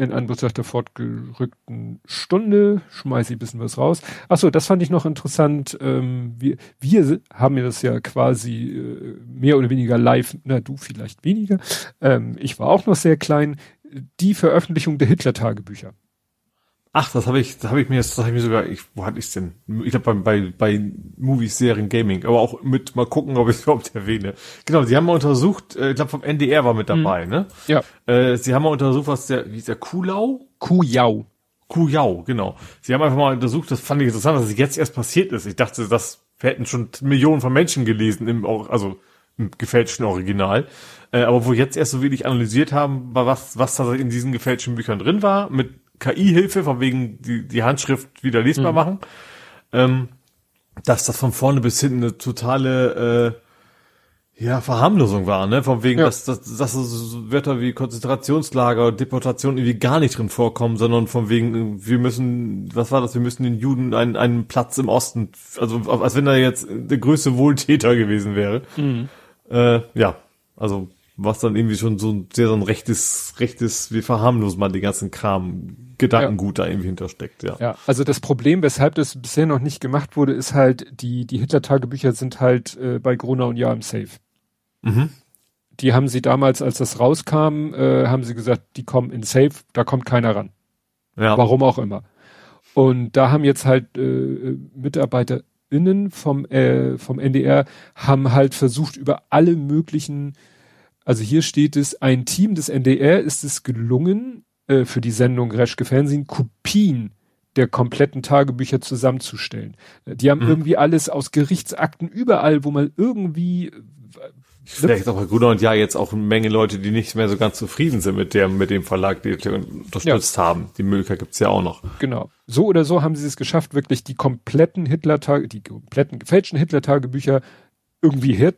in Anbetracht der fortgerückten Stunde schmeiße ich ein bisschen was raus. Achso, das fand ich noch interessant. Ähm, wir, wir haben ja das ja quasi äh, mehr oder weniger live, na du vielleicht weniger. Ähm, ich war auch noch sehr klein. Die Veröffentlichung der Hitler-Tagebücher. Ach, das habe ich, das habe ich mir, das habe ich mir sogar, ich, wo hatte ich's denn? Ich glaube bei, bei, bei Movies, Serien, Gaming, aber auch mit mal gucken, ob ich es überhaupt erwähne. Genau, sie haben mal untersucht, äh, ich glaube vom NDR war mit dabei, mhm. ne? Ja. Äh, sie haben mal untersucht, was der, wie ist der Kulau? Kujau. Kujau, genau. Sie haben einfach mal untersucht, das fand ich interessant, dass es jetzt erst passiert ist. Ich dachte, das hätten schon Millionen von Menschen gelesen im, also im gefälschten Original. Äh, aber wo jetzt erst so wenig analysiert haben, was, was da in diesen gefälschten Büchern drin war, mit KI-Hilfe, von wegen die, die Handschrift wieder lesbar mhm. machen, ähm, dass das von vorne bis hinten eine totale äh, ja, Verharmlosung war, ne? Von wegen, ja. dass, dass, dass so Wörter wie Konzentrationslager und Deportation irgendwie gar nicht drin vorkommen, sondern von wegen, wir müssen, was war das, wir müssen den Juden einen, einen Platz im Osten, also als wenn er jetzt der größte Wohltäter gewesen wäre. Mhm. Äh, ja, also was dann irgendwie schon so ein sehr so ein rechtes, rechtes, wir verharmlosen mal den ganzen Kram, Gedankengut ja. da irgendwie hintersteckt, ja. Ja, also das Problem, weshalb das bisher noch nicht gemacht wurde, ist halt, die, die Hitler-Tagebücher sind halt äh, bei Gruner und Ja im Safe. Mhm. Die haben sie damals, als das rauskam, äh, haben sie gesagt, die kommen in Safe, da kommt keiner ran. Ja. Warum auch immer. Und da haben jetzt halt äh, MitarbeiterInnen vom, äh, vom NDR haben halt versucht, über alle möglichen also hier steht es, ein Team des NDR ist es gelungen, äh, für die Sendung Reschke Fernsehen Kopien der kompletten Tagebücher zusammenzustellen. Äh, die haben mhm. irgendwie alles aus Gerichtsakten überall, wo man irgendwie Vielleicht auch bei Gruner und ja jetzt auch eine Menge Leute, die nicht mehr so ganz zufrieden sind mit dem, mit dem Verlag, die unterstützt ja. haben. Die Möglichkeit gibt's ja auch noch. Genau. So oder so haben sie es geschafft, wirklich die kompletten Hitler-Tage, die kompletten gefälschten Hitler-Tagebücher irgendwie her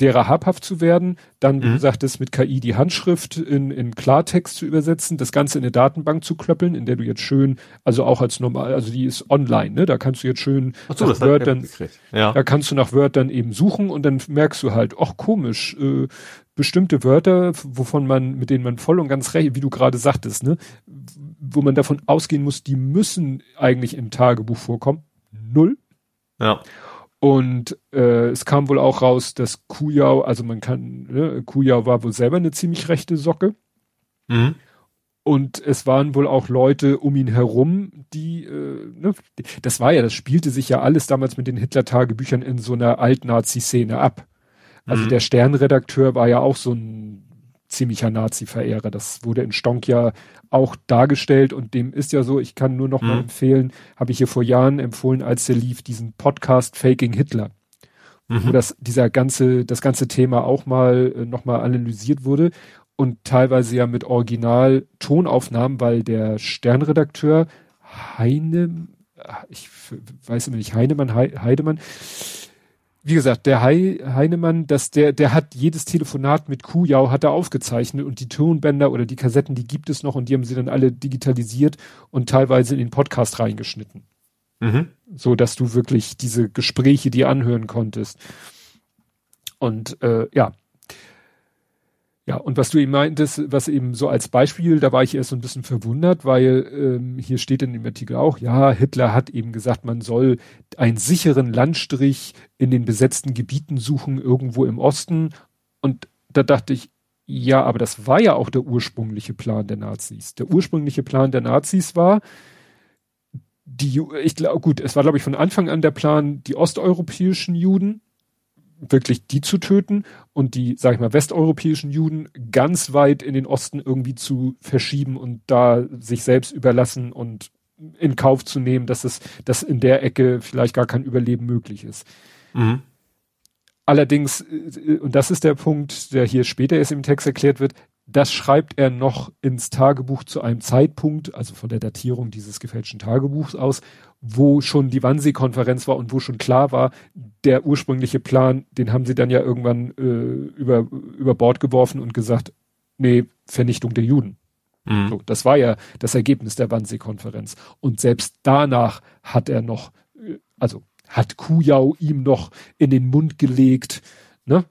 derer habhaft zu werden, dann, mhm. du sagtest, mit KI die Handschrift in, in Klartext zu übersetzen, das Ganze in eine Datenbank zu klöppeln, in der du jetzt schön, also auch als normal, also die ist online, ne? Da kannst du jetzt schön Ach so, nach Wörtern, ja. da kannst du nach Wörtern eben suchen und dann merkst du halt, ach komisch, äh, bestimmte Wörter, wovon man, mit denen man voll und ganz recht, wie du gerade sagtest, ne? Wo man davon ausgehen muss, die müssen eigentlich im Tagebuch vorkommen. Null. Ja. Und äh, es kam wohl auch raus, dass Kujau, also man kann, ne, Kujau war wohl selber eine ziemlich rechte Socke. Mhm. Und es waren wohl auch Leute um ihn herum, die, äh, ne, das war ja, das spielte sich ja alles damals mit den Hitler-Tagebüchern in so einer Alt-Nazi-Szene ab. Also mhm. der Sternredakteur war ja auch so ein ziemlicher Nazi-Verehrer. Das wurde in Stonk ja auch dargestellt und dem ist ja so, ich kann nur noch mhm. mal empfehlen, habe ich hier vor Jahren empfohlen, als der lief, diesen Podcast Faking Hitler. Mhm. Wo das, dieser ganze, das ganze Thema auch mal äh, noch mal analysiert wurde und teilweise ja mit Original Tonaufnahmen, weil der Sternredakteur Heine, ich weiß immer nicht, Heinemann, Heidemann, wie gesagt, der Hei, Heinemann, dass der, der hat jedes Telefonat mit Kujau hat er aufgezeichnet und die Tonbänder oder die Kassetten, die gibt es noch und die haben sie dann alle digitalisiert und teilweise in den Podcast reingeschnitten. Mhm. So dass du wirklich diese Gespräche dir anhören konntest. Und äh, ja. Ja, und was du eben meintest, was eben so als Beispiel, da war ich erst so ein bisschen verwundert, weil ähm, hier steht in dem Artikel auch, ja, Hitler hat eben gesagt, man soll einen sicheren Landstrich in den besetzten Gebieten suchen, irgendwo im Osten. Und da dachte ich, ja, aber das war ja auch der ursprüngliche Plan der Nazis. Der ursprüngliche Plan der Nazis war, die, ich glaube, gut, es war, glaube ich, von Anfang an der Plan, die osteuropäischen Juden wirklich die zu töten und die, sag ich mal, westeuropäischen Juden ganz weit in den Osten irgendwie zu verschieben und da sich selbst überlassen und in Kauf zu nehmen, dass es, dass in der Ecke vielleicht gar kein Überleben möglich ist. Mhm. Allerdings, äh, und das ist der Punkt, der hier später erst im Text erklärt wird, das schreibt er noch ins Tagebuch zu einem Zeitpunkt, also von der Datierung dieses gefälschten Tagebuchs aus, wo schon die Wannsee-Konferenz war und wo schon klar war, der ursprüngliche Plan, den haben sie dann ja irgendwann äh, über, über Bord geworfen und gesagt, nee, Vernichtung der Juden. Mhm. So, das war ja das Ergebnis der Wannsee-Konferenz. Und selbst danach hat er noch, äh, also hat Kujau ihm noch in den Mund gelegt, ne?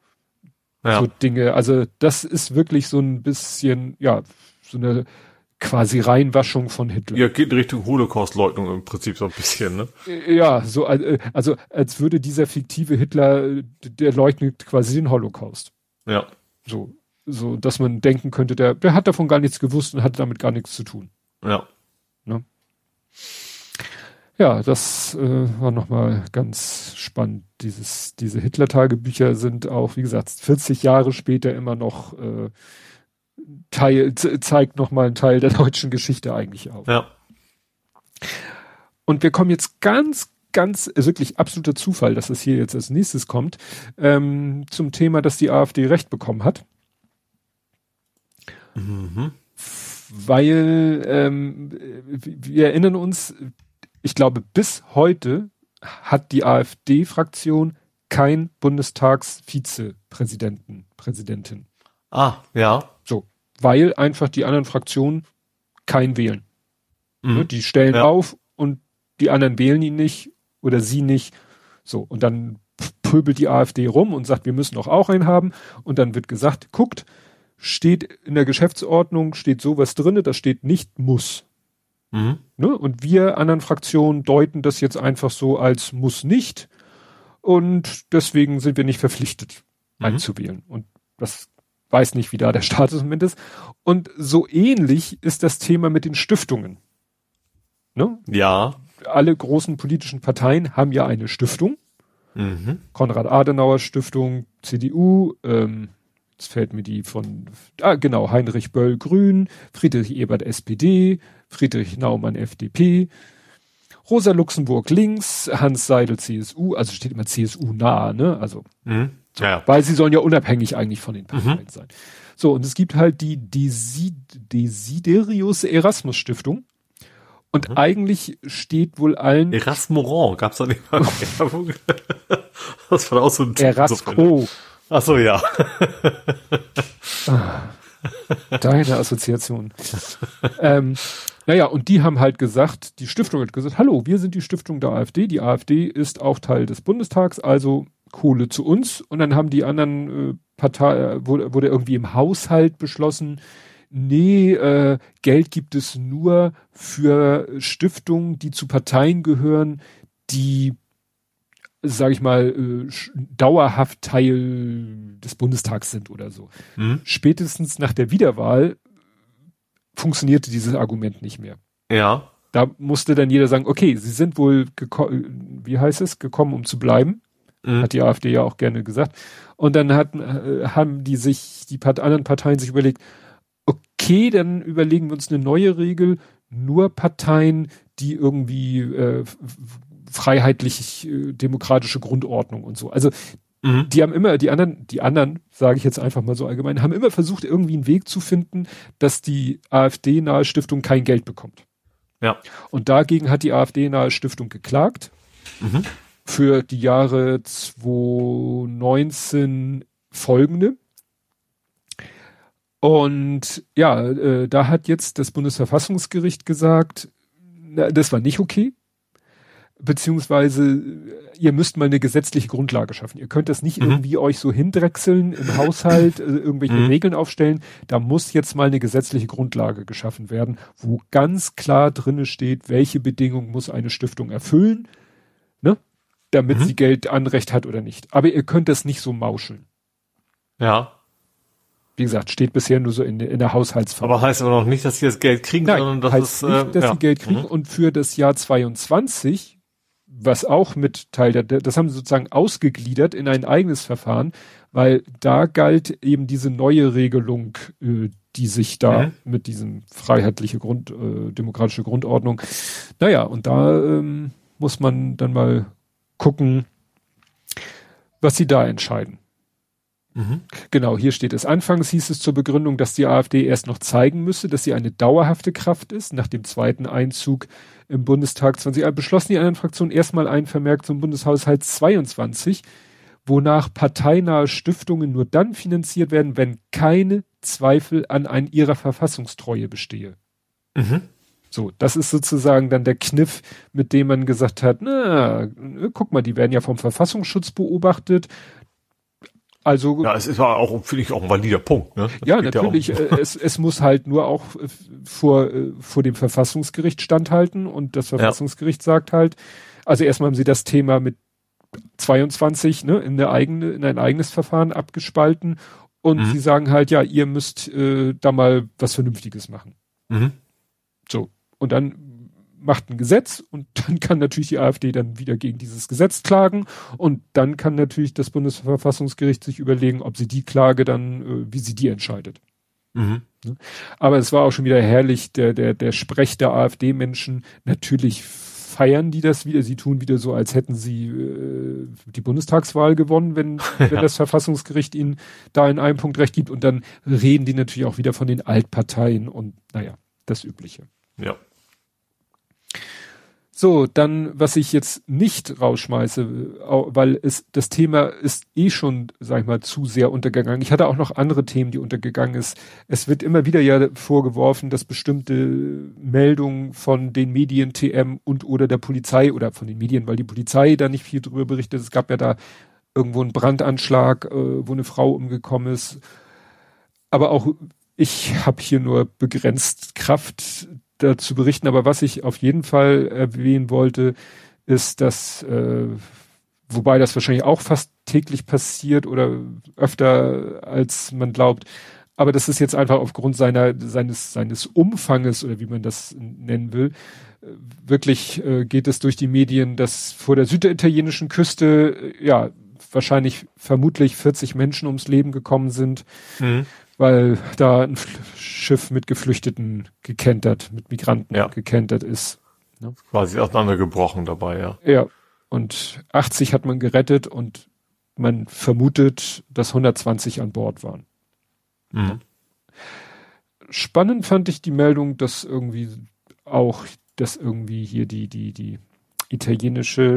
Ja. So Dinge. Also das ist wirklich so ein bisschen, ja, so eine quasi Reinwaschung von Hitler. Ja, geht in Richtung Holocaust-Leugnung im Prinzip so ein bisschen, ne? Ja, so, äh, also als würde dieser fiktive Hitler, der leugnet quasi den Holocaust. Ja. So, so, dass man denken könnte, der, der hat davon gar nichts gewusst und hatte damit gar nichts zu tun. Ja. Ne? Ja, das äh, war nochmal ganz spannend. Dieses, diese Hitler-Tagebücher sind auch, wie gesagt, 40 Jahre später immer noch äh, Teil, zeigt nochmal einen Teil der deutschen Geschichte eigentlich auf. Ja. Und wir kommen jetzt ganz, ganz, äh, wirklich absoluter Zufall, dass es hier jetzt als nächstes kommt, ähm, zum Thema, dass die AfD Recht bekommen hat. Mhm. Weil ähm, wir erinnern uns, ich glaube, bis heute hat die AfD-Fraktion kein Bundestagsvizepräsidenten, Präsidentin. Ah, ja. So, weil einfach die anderen Fraktionen kein wählen. Mhm. Ne, die stellen ja. auf und die anderen wählen ihn nicht oder sie nicht. So, und dann pöbelt die AfD rum und sagt, wir müssen doch auch einen haben. Und dann wird gesagt, guckt, steht in der Geschäftsordnung, steht sowas drinne, das steht nicht muss. Mhm. Ne? Und wir anderen Fraktionen deuten das jetzt einfach so als muss nicht. Und deswegen sind wir nicht verpflichtet mhm. einzuwählen. Und das weiß nicht, wie da der Status im Moment ist. Und so ähnlich ist das Thema mit den Stiftungen. Ne? Ja. Alle großen politischen Parteien haben ja eine Stiftung. Mhm. Konrad-Adenauer-Stiftung, CDU, ähm, jetzt fällt mir die von, ah, genau, Heinrich Böll, Grün, Friedrich Ebert, SPD, Friedrich Naumann, FDP, Rosa Luxemburg links, Hans Seidel, CSU, also steht immer CSU nah, ne, also. Mhm. Ja. Weil sie sollen ja unabhängig eigentlich von den Parteien mhm. sein. So, und es gibt halt die Desid Desiderius Erasmus Stiftung. Und mhm. eigentlich steht wohl allen. Erasmoran, gab's da nicht mal Werbung? das war auch so ein Erasco. Ach so, ja. Ah, deine Assoziation. ähm, naja, und die haben halt gesagt, die Stiftung hat gesagt, hallo, wir sind die Stiftung der AfD. Die AfD ist auch Teil des Bundestags, also Kohle zu uns und dann haben die anderen äh, Partei äh, wurde, wurde irgendwie im Haushalt beschlossen, nee, äh, Geld gibt es nur für Stiftungen, die zu Parteien gehören, die sage ich mal, äh, dauerhaft Teil des Bundestags sind oder so. Mhm. Spätestens nach der Wiederwahl funktionierte dieses Argument nicht mehr. Ja. Da musste dann jeder sagen, okay, sie sind wohl, wie heißt es, gekommen, um zu bleiben. Mhm. Hat die AfD ja auch gerne gesagt. Und dann hatten, äh, haben die sich, die anderen Parteien sich überlegt, okay, dann überlegen wir uns eine neue Regel, nur Parteien, die irgendwie äh, freiheitlich äh, demokratische Grundordnung und so. Also mhm. die haben immer, die anderen, die anderen, sage ich jetzt einfach mal so allgemein, haben immer versucht, irgendwie einen Weg zu finden, dass die AfD-nahe Stiftung kein Geld bekommt. Ja. Und dagegen hat die AfD-nahe Stiftung geklagt. Mhm für die Jahre 2019 folgende. Und ja, äh, da hat jetzt das Bundesverfassungsgericht gesagt, na, das war nicht okay. beziehungsweise ihr müsst mal eine gesetzliche Grundlage schaffen. Ihr könnt das nicht mhm. irgendwie euch so hindrechseln im Haushalt, äh, irgendwelche mhm. Regeln aufstellen. Da muss jetzt mal eine gesetzliche Grundlage geschaffen werden, wo ganz klar drinne steht, welche Bedingungen muss eine Stiftung erfüllen, ne? Damit mhm. sie Geld Anrecht hat oder nicht. Aber ihr könnt das nicht so mauscheln. Ja. Wie gesagt, steht bisher nur so in, in der Haushaltsverwaltung. Aber heißt aber noch nicht, dass sie das Geld kriegen, Nein, sondern dass heißt es, nicht, dass äh, sie Geld kriegen. Mhm. Und für das Jahr 22 was auch mit Teil der, das haben sie sozusagen ausgegliedert in ein eigenes Verfahren, weil da galt eben diese neue Regelung, äh, die sich da mhm. mit diesem freiheitliche Grund, äh, demokratische Grundordnung. Naja, und da ähm, muss man dann mal gucken, was sie da entscheiden. Mhm. Genau, hier steht es. Anfangs hieß es zur Begründung, dass die AfD erst noch zeigen müsse, dass sie eine dauerhafte Kraft ist. Nach dem zweiten Einzug im Bundestag 20 äh, beschlossen die anderen Fraktionen erstmal einen Vermerk zum Bundeshaushalt 22, wonach parteinahe Stiftungen nur dann finanziert werden, wenn keine Zweifel an ein ihrer Verfassungstreue bestehe. Mhm. So, das ist sozusagen dann der Kniff, mit dem man gesagt hat, na, guck mal, die werden ja vom Verfassungsschutz beobachtet, also ja, es ist auch finde ich auch ein valider Punkt. Ne? ja, natürlich. Ja äh, es, es muss halt nur auch äh, vor äh, vor dem Verfassungsgericht standhalten und das Verfassungsgericht ja. sagt halt, also erstmal haben sie das Thema mit 22 ne, in eine eigene in ein eigenes Verfahren abgespalten und mhm. sie sagen halt, ja, ihr müsst äh, da mal was Vernünftiges machen. Mhm. So und dann macht ein Gesetz und dann kann natürlich die AfD dann wieder gegen dieses Gesetz klagen und dann kann natürlich das Bundesverfassungsgericht sich überlegen, ob sie die Klage dann, äh, wie sie die entscheidet. Mhm. Ne? Aber es war auch schon wieder herrlich, der, der, der Sprech der AfD-Menschen. Natürlich feiern die das wieder. Sie tun wieder so, als hätten sie äh, die Bundestagswahl gewonnen, wenn, wenn ja. das Verfassungsgericht ihnen da in einem Punkt recht gibt. Und dann reden die natürlich auch wieder von den Altparteien und naja, das Übliche. Ja. So, dann, was ich jetzt nicht rausschmeiße, weil es, das Thema ist eh schon, sag ich mal, zu sehr untergegangen. Ich hatte auch noch andere Themen, die untergegangen ist. Es wird immer wieder ja vorgeworfen, dass bestimmte Meldungen von den Medien TM und oder der Polizei oder von den Medien, weil die Polizei da nicht viel drüber berichtet. Es gab ja da irgendwo einen Brandanschlag, äh, wo eine Frau umgekommen ist. Aber auch ich habe hier nur begrenzt Kraft, dazu berichten, aber was ich auf jeden Fall erwähnen wollte, ist, dass, äh, wobei das wahrscheinlich auch fast täglich passiert oder öfter als man glaubt, aber das ist jetzt einfach aufgrund seiner, seines, seines Umfanges oder wie man das nennen will, wirklich äh, geht es durch die Medien, dass vor der süditalienischen Küste, äh, ja, wahrscheinlich vermutlich 40 Menschen ums Leben gekommen sind. Mhm weil da ein Schiff mit Geflüchteten gekentert, mit Migranten ja. gekentert ist. Ne? Quasi auseinandergebrochen dabei, ja. Ja. Und 80 hat man gerettet und man vermutet, dass 120 an Bord waren. Mhm. Spannend fand ich die Meldung, dass irgendwie auch, dass irgendwie hier die, die, die italienische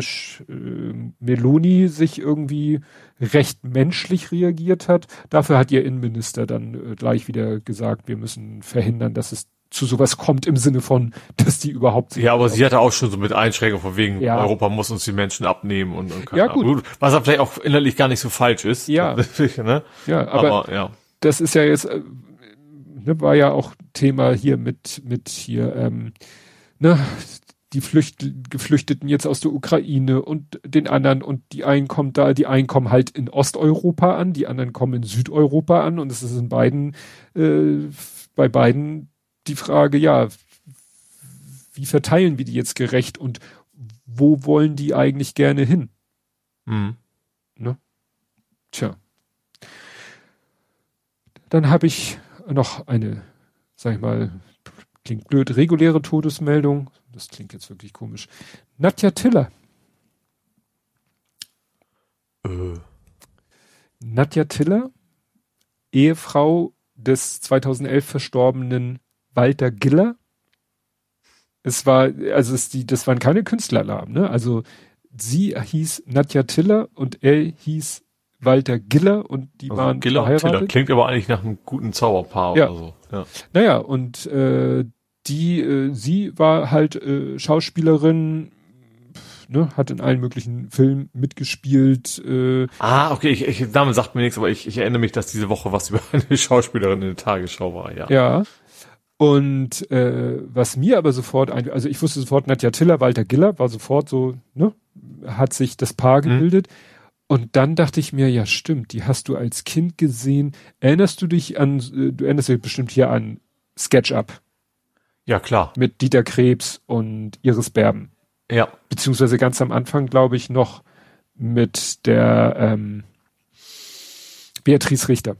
äh, Meloni sich irgendwie recht menschlich reagiert hat. Dafür hat ihr Innenminister dann äh, gleich wieder gesagt, wir müssen verhindern, dass es zu sowas kommt im Sinne von, dass die überhaupt. Ja, aber sie hatte auch schon so mit Einschränkungen von wegen, ja. Europa muss uns die Menschen abnehmen und, und ja, gut. Was ja vielleicht auch innerlich gar nicht so falsch ist. Ja. ne? Ja, aber, aber, ja. das ist ja jetzt, äh, ne, war ja auch Thema hier mit, mit hier, ähm, ne, die Flücht Geflüchteten jetzt aus der Ukraine und den anderen und die einen kommen da, die einen kommen halt in Osteuropa an, die anderen kommen in Südeuropa an und es ist in beiden, äh, bei beiden die Frage, ja, wie verteilen wir die jetzt gerecht und wo wollen die eigentlich gerne hin? Mhm. Ne? Tja. Dann habe ich noch eine, sag ich mal, klingt blöd, reguläre Todesmeldung, das klingt jetzt wirklich komisch. Nadja Tiller. Äh. Nadja Tiller, Ehefrau des 2011 verstorbenen Walter Giller. Es war, also es die, das waren keine Künstlernamen, ne? Also sie hieß Nadja Tiller und er hieß Walter Giller und die also waren Giller verheiratet. Tiller. Klingt aber eigentlich nach einem guten Zauberpaar ja. oder so. Ja. Naja, und äh, die, äh, sie war halt äh, Schauspielerin, ne, hat in allen möglichen Filmen mitgespielt. Äh, ah, okay, ich, ich, Name sagt mir nichts, aber ich, ich erinnere mich, dass diese Woche was über eine Schauspielerin in der Tagesschau war, ja. Ja. Und äh, was mir aber sofort ein, also ich wusste sofort, Nadja Tiller, Walter Giller war sofort so, ne, hat sich das Paar mhm. gebildet. Mhm. Und dann dachte ich mir, ja stimmt, die hast du als Kind gesehen. Erinnerst du dich an, äh, du erinnerst dich bestimmt hier an SketchUp? Ja, klar. Mit Dieter Krebs und Iris Berben. Ja. Beziehungsweise ganz am Anfang, glaube ich, noch mit der ähm, Beatrice Richter.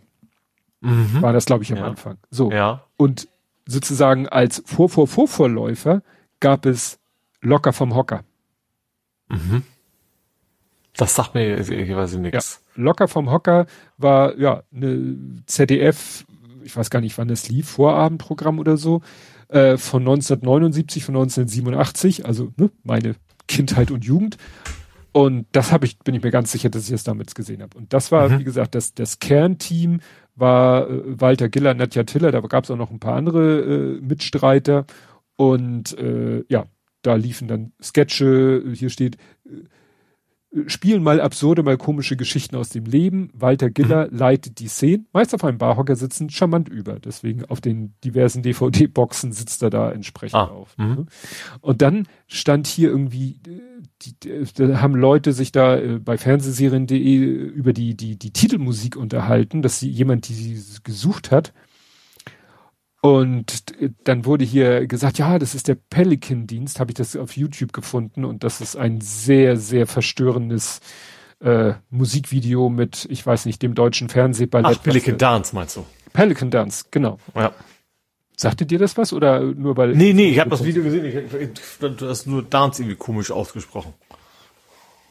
Mhm. War das, glaube ich, am ja. Anfang. So. Ja. Und sozusagen als Vor-Vor-Vorvorläufer gab es Locker vom Hocker. Mhm. Das sagt mir quasi nichts. Ja, Locker vom Hocker war ja eine ZDF, ich weiß gar nicht, wann es lief, Vorabendprogramm oder so, äh, von 1979, von 1987, also ne, meine Kindheit und Jugend. Und das habe ich, bin ich mir ganz sicher, dass ich es damals gesehen habe. Und das war, mhm. wie gesagt, das, das Kernteam war äh, Walter Giller, Nadja Tiller, da gab es auch noch ein paar andere äh, Mitstreiter. Und äh, ja, da liefen dann Sketche, hier steht, äh, spielen mal absurde, mal komische Geschichten aus dem Leben. Walter Giller mhm. leitet die Szenen, meist auf einem Barhocker sitzen, charmant über. Deswegen auf den diversen DVD-Boxen sitzt er da entsprechend ah, auf. Mhm. Ne? Und dann stand hier irgendwie, die, die, da haben Leute sich da äh, bei Fernsehserien.de über die, die, die Titelmusik unterhalten, dass sie jemand, die sie gesucht hat, und dann wurde hier gesagt, ja, das ist der Pelican-Dienst, habe ich das auf YouTube gefunden und das ist ein sehr, sehr verstörendes äh, Musikvideo mit, ich weiß nicht, dem deutschen Fernsehballett. Ach, Pelican Dance meinst du? Pelican Dance, genau. Ja. Sagte dir das was oder nur weil? Nee, nee, ich habe das Video gesehen, ich, du hast nur Dance irgendwie komisch ausgesprochen.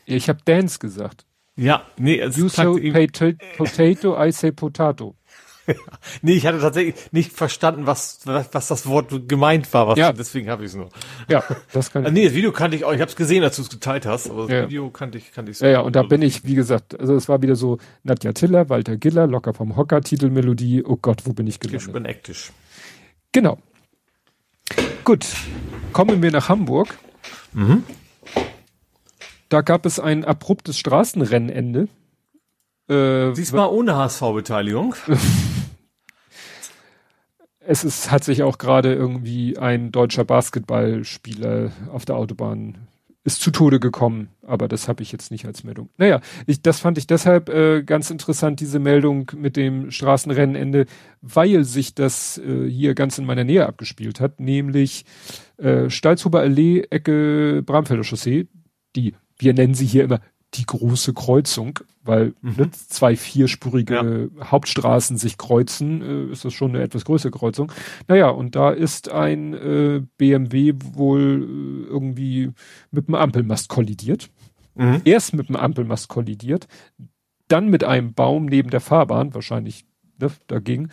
Ich habe Dance gesagt. Ja, nee, es You say potato, I say potato. nee, ich hatte tatsächlich nicht verstanden, was, was, was das Wort gemeint war. Was, ja. Deswegen habe ich es nur. Ja, das kann ich. nee, das Video kannte ich auch. Ich habe es gesehen, als du es geteilt hast. Aber das ja. Video kannte ich, kannte ich. Ja, ja, und da bin ich, wie gesagt, also es war wieder so Nadja Tiller, Walter Giller, locker vom Hocker, Titelmelodie. Oh Gott, wo bin ich gelandet? Ich bin ektisch. Genau. Gut, kommen wir nach Hamburg. Mhm. Da gab es ein abruptes Straßenrennende. Äh, Diesmal ohne HSV-Beteiligung. es ist, hat sich auch gerade irgendwie ein deutscher Basketballspieler auf der Autobahn ist zu Tode gekommen, aber das habe ich jetzt nicht als Meldung. Naja, ich, das fand ich deshalb äh, ganz interessant, diese Meldung mit dem Straßenrennenende, weil sich das äh, hier ganz in meiner Nähe abgespielt hat, nämlich äh, Stalzhuber Allee, Ecke Bramfelder Chaussee, die, wir nennen sie hier immer die große Kreuzung, weil mhm. ne, zwei vierspurige ja. Hauptstraßen sich kreuzen, äh, ist das schon eine etwas größere Kreuzung. Naja, und da ist ein äh, BMW wohl äh, irgendwie mit dem Ampelmast kollidiert. Mhm. Erst mit dem Ampelmast kollidiert, dann mit einem Baum neben der Fahrbahn, wahrscheinlich ne, dagegen.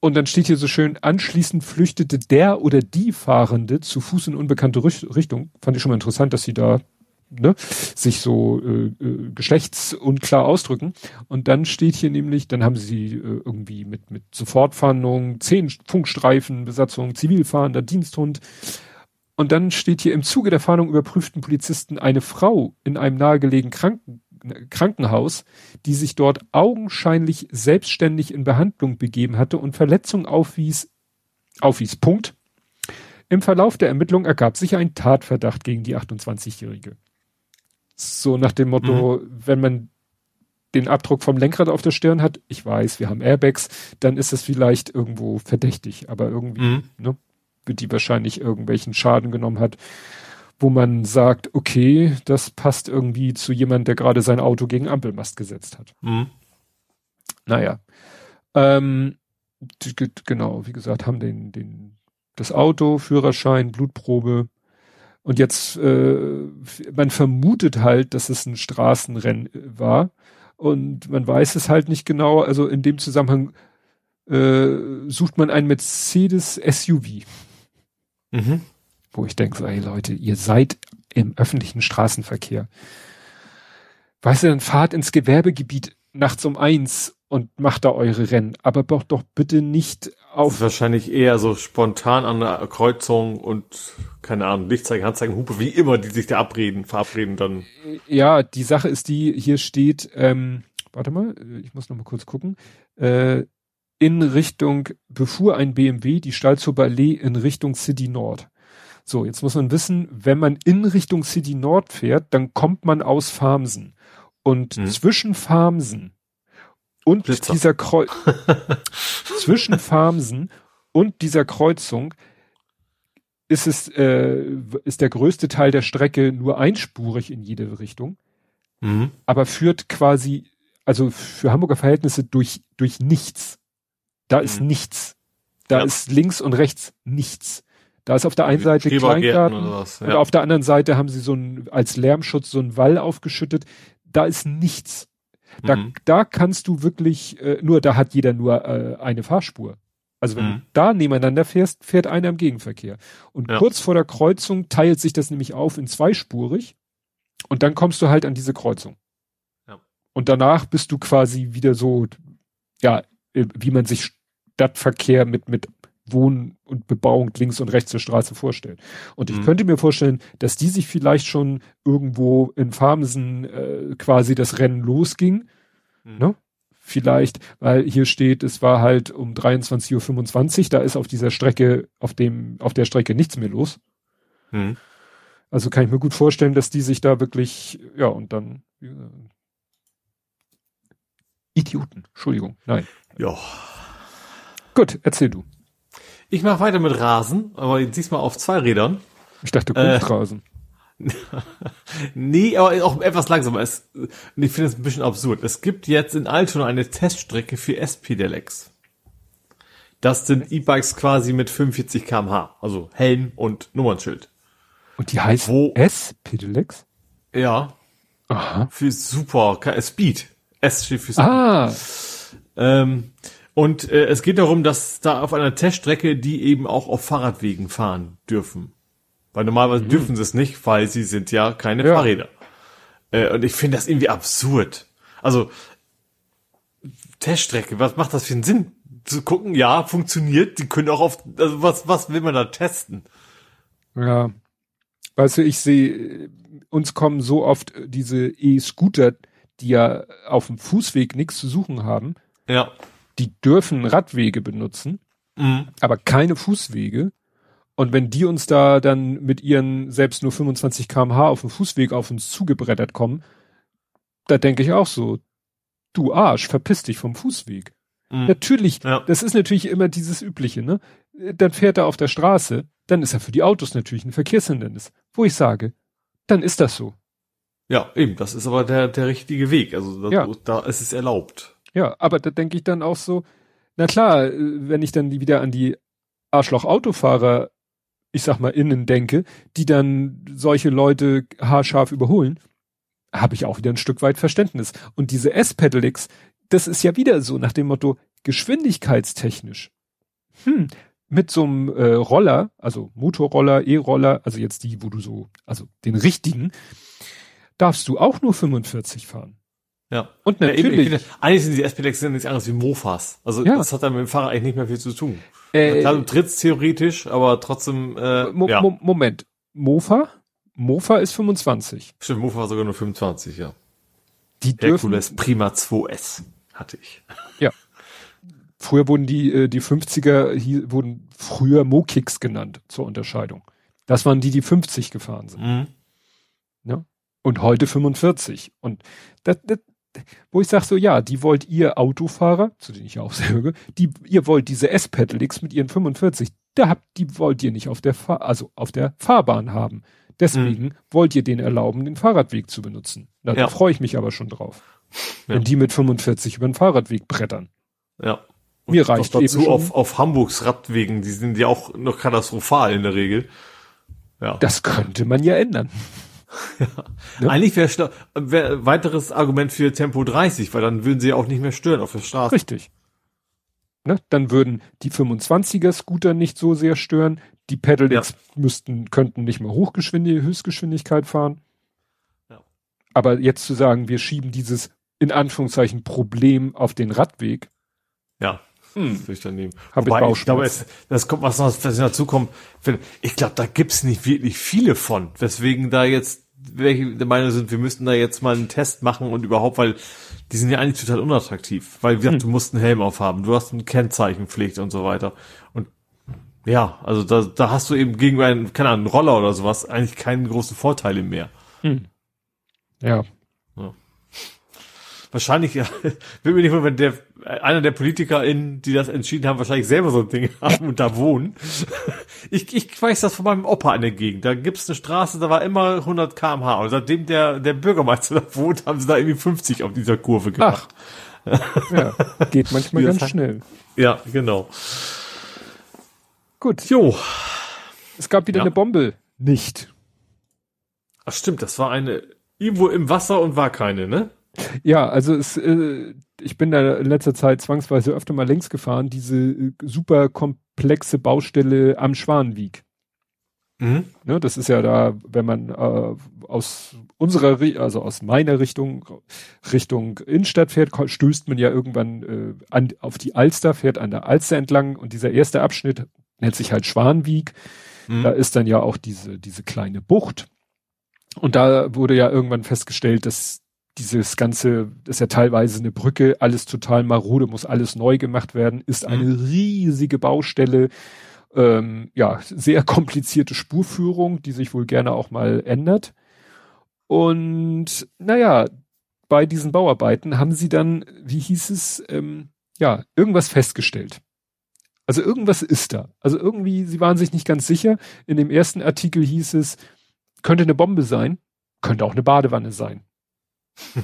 Und dann steht hier so schön, anschließend flüchtete der oder die Fahrende zu Fuß in unbekannte Richtung. Fand ich schon mal interessant, dass sie da ne, sich so äh, äh, geschlechtsunklar ausdrücken. Und dann steht hier nämlich, dann haben sie äh, irgendwie mit, mit Sofortfahndung, zehn Funkstreifen, Besatzung, Zivilfahrender, Diensthund. Und dann steht hier, im Zuge der Fahndung überprüften Polizisten eine Frau in einem nahegelegenen Kranken, Krankenhaus, die sich dort augenscheinlich selbstständig in Behandlung begeben hatte und Verletzungen aufwies, aufwies. Punkt. Im Verlauf der Ermittlung ergab sich ein Tatverdacht gegen die 28-Jährige. So nach dem Motto, mhm. wenn man den Abdruck vom Lenkrad auf der Stirn hat, ich weiß, wir haben Airbags, dann ist es vielleicht irgendwo verdächtig, aber irgendwie, mhm. ne, wird die wahrscheinlich irgendwelchen Schaden genommen hat, wo man sagt, okay, das passt irgendwie zu jemandem, der gerade sein Auto gegen Ampelmast gesetzt hat. Mhm. Naja. Ähm, genau, wie gesagt, haben den, den, das Auto, Führerschein, Blutprobe, und jetzt, äh, man vermutet halt, dass es ein Straßenrennen war. Und man weiß es halt nicht genau. Also in dem Zusammenhang äh, sucht man ein Mercedes SUV. Mhm. Wo ich denke, so, ey Leute, ihr seid im öffentlichen Straßenverkehr. Weißt du, dann fahrt ins Gewerbegebiet nachts um eins und macht da eure Rennen, aber doch doch bitte nicht auf. wahrscheinlich eher so spontan an der Kreuzung und keine Ahnung, Lichtzeichen, Handzeichen, Hupe, wie immer, die sich da abreden, verabreden dann. Ja, die Sache ist die, hier steht, ähm, warte mal, ich muss noch mal kurz gucken, äh, in Richtung, befuhr ein BMW die Stalzober Allee in Richtung City Nord. So, jetzt muss man wissen, wenn man in Richtung City Nord fährt, dann kommt man aus Farmsen. Und hm. zwischen Farmsen und Blitzer. dieser Kreuz zwischen Farmsen und dieser Kreuzung ist es äh, ist der größte Teil der Strecke nur einspurig in jede Richtung, mhm. aber führt quasi also für Hamburger Verhältnisse durch durch nichts. Da ist mhm. nichts. Da ja. ist links und rechts nichts. Da ist auf der einen Seite Kleingarten was, ja. und auf der anderen Seite haben sie so ein als Lärmschutz so einen Wall aufgeschüttet. Da ist nichts. Da, mhm. da kannst du wirklich, äh, nur da hat jeder nur äh, eine Fahrspur. Also wenn mhm. du da nebeneinander fährst, fährt einer im Gegenverkehr. Und ja. kurz vor der Kreuzung teilt sich das nämlich auf in zweispurig und dann kommst du halt an diese Kreuzung. Ja. Und danach bist du quasi wieder so, ja, äh, wie man sich Stadtverkehr mit, mit Wohn- und Bebauung links und rechts der Straße vorstellt. Und ich mhm. könnte mir vorstellen, dass die sich vielleicht schon irgendwo in Farmsen äh, quasi das Rennen losging. Mhm. Ne? Vielleicht, weil hier steht, es war halt um 23.25 Uhr, da ist auf dieser Strecke, auf dem, auf der Strecke nichts mehr los. Mhm. Also kann ich mir gut vorstellen, dass die sich da wirklich, ja, und dann äh, Idioten, Entschuldigung, nein. Ja. Gut, erzähl du. Ich mache weiter mit Rasen, aber diesmal auf zwei Rädern. Ich dachte Kunstrasen. Äh, nee, aber auch etwas langsamer. Es, ich finde es ein bisschen absurd. Es gibt jetzt in Altona eine Teststrecke für S-Pedelecs. Das sind E-Bikes quasi mit 45 kmh, also Helm und Nummernschild. Und die heißt Wo, S-Pedelecs? Ja. Aha. Für super, Speed. S steht für Speed. Ah. Ähm, und äh, es geht darum, dass da auf einer Teststrecke die eben auch auf Fahrradwegen fahren dürfen. Weil normalerweise mhm. dürfen sie es nicht, weil sie sind ja keine ja. Fahrräder. Äh, und ich finde das irgendwie absurd. Also Teststrecke, was macht das für einen Sinn? Zu gucken, ja, funktioniert, die können auch auf, also was, was will man da testen? Ja. Weißt du, ich sehe, uns kommen so oft diese E-Scooter, die ja auf dem Fußweg nichts zu suchen haben. Ja die dürfen Radwege benutzen, mhm. aber keine Fußwege. Und wenn die uns da dann mit ihren selbst nur 25 kmh auf dem Fußweg auf uns zugebrettert kommen, da denke ich auch so, du Arsch, verpiss dich vom Fußweg. Mhm. Natürlich, ja. das ist natürlich immer dieses Übliche, ne? Dann fährt er auf der Straße, dann ist er für die Autos natürlich ein Verkehrshindernis. Wo ich sage, dann ist das so. Ja, eben, das ist aber der, der richtige Weg. Also da, ja. da ist es erlaubt. Ja, aber da denke ich dann auch so, na klar, äh, wenn ich dann wieder an die Arschloch-Autofahrer, ich sag mal, innen denke, die dann solche Leute haarscharf überholen, habe ich auch wieder ein Stück weit Verständnis. Und diese S-Pedelecs, das ist ja wieder so nach dem Motto, geschwindigkeitstechnisch. Hm, mit so einem äh, Roller, also Motorroller, E-Roller, also jetzt die, wo du so, also den richtigen, darfst du auch nur 45 fahren. Ja. Und natürlich. Ja, eigentlich sind die SPDX nichts anderes wie Mofas. Also ja. das hat dann mit dem Fahrrad eigentlich nicht mehr viel zu tun. Äh, Klar, du trittst theoretisch, aber trotzdem. Äh, Mo ja. Mo Moment. Mofa? Mofa ist 25. Stimmt, Mofa war sogar nur 25, ja. Die dürfen, Hercules Prima 2S hatte ich. Ja. Früher wurden die, äh, die 50er, hier wurden früher Mo-Kicks genannt, zur Unterscheidung. Das waren die, die 50 gefahren sind. Mhm. Ja? Und heute 45. Und das, das, wo ich sage so, ja, die wollt ihr Autofahrer, zu denen ich auch sage, die, ihr wollt diese S-Pedelecs mit ihren 45, da habt, die wollt ihr nicht auf der Fahr also auf der Fahrbahn haben. Deswegen mhm. wollt ihr denen erlauben, den Fahrradweg zu benutzen. Da ja. freue ich mich aber schon drauf. Ja. Wenn die mit 45 über den Fahrradweg brettern. Ja. Und Mir reicht dazu eben auf, auf Hamburgs Radwegen, die sind ja auch noch katastrophal in der Regel. Ja. Das könnte man ja ändern. Ja. Eigentlich wäre wär weiteres Argument für Tempo 30, weil dann würden sie ja auch nicht mehr stören auf der Straße. Richtig. Ne? Dann würden die 25er Scooter nicht so sehr stören, die Pedelecs ja. müssten, könnten nicht mehr Hochgeschwindigkeit, Höchstgeschwindigkeit fahren. Ja. Aber jetzt zu sagen, wir schieben dieses in Anführungszeichen Problem auf den Radweg. Ja. Hm. Das ich dann nehmen. Hab Wobei, ich ich glaube, es, das kommt was noch, was dazu kommt. Ich glaube, da gibt's nicht wirklich viele von. Weswegen da jetzt welche der Meinung sind, wir müssten da jetzt mal einen Test machen und überhaupt, weil die sind ja eigentlich total unattraktiv. Weil, wie gesagt, hm. du musst einen Helm aufhaben, du hast eine Kennzeichenpflicht und so weiter. Und ja, also da, da hast du eben gegen einen, keine Ahnung, einen Roller oder sowas eigentlich keinen großen Vorteile mehr. Hm. Ja. ja. Wahrscheinlich, ja, will mir nicht wundern, wenn der, einer der PolitikerInnen, die das entschieden haben, wahrscheinlich selber so ein Ding haben und da wohnen. Ich, ich weiß das von meinem Opa in der Gegend. Da gibt's eine Straße, da war immer 100 kmh. Und seitdem der, der Bürgermeister da wohnt, haben sie da irgendwie 50 auf dieser Kurve gemacht. Ach. ja, geht manchmal ganz schnell. Ja, genau. Gut. Jo. Es gab wieder ja. eine Bombe. Nicht. Ach stimmt, das war eine irgendwo im Wasser und war keine, ne? Ja, also es, äh, ich bin da in letzter Zeit zwangsweise öfter mal längs gefahren, diese äh, super komplexe Baustelle am Schwanenwieg. Mhm. Ne, das ist ja da, wenn man äh, aus unserer, also aus meiner Richtung, Richtung Innenstadt fährt, stößt man ja irgendwann äh, an, auf die Alster, fährt an der Alster entlang und dieser erste Abschnitt nennt sich halt Schwanwieg. Mhm. Da ist dann ja auch diese, diese kleine Bucht. Und da wurde ja irgendwann festgestellt, dass dieses ganze, das ist ja teilweise eine Brücke, alles total marode, muss alles neu gemacht werden, ist eine mhm. riesige Baustelle, ähm, ja, sehr komplizierte Spurführung, die sich wohl gerne auch mal ändert. Und naja, bei diesen Bauarbeiten haben sie dann, wie hieß es, ähm, ja, irgendwas festgestellt. Also irgendwas ist da. Also irgendwie, sie waren sich nicht ganz sicher. In dem ersten Artikel hieß es, könnte eine Bombe sein, könnte auch eine Badewanne sein.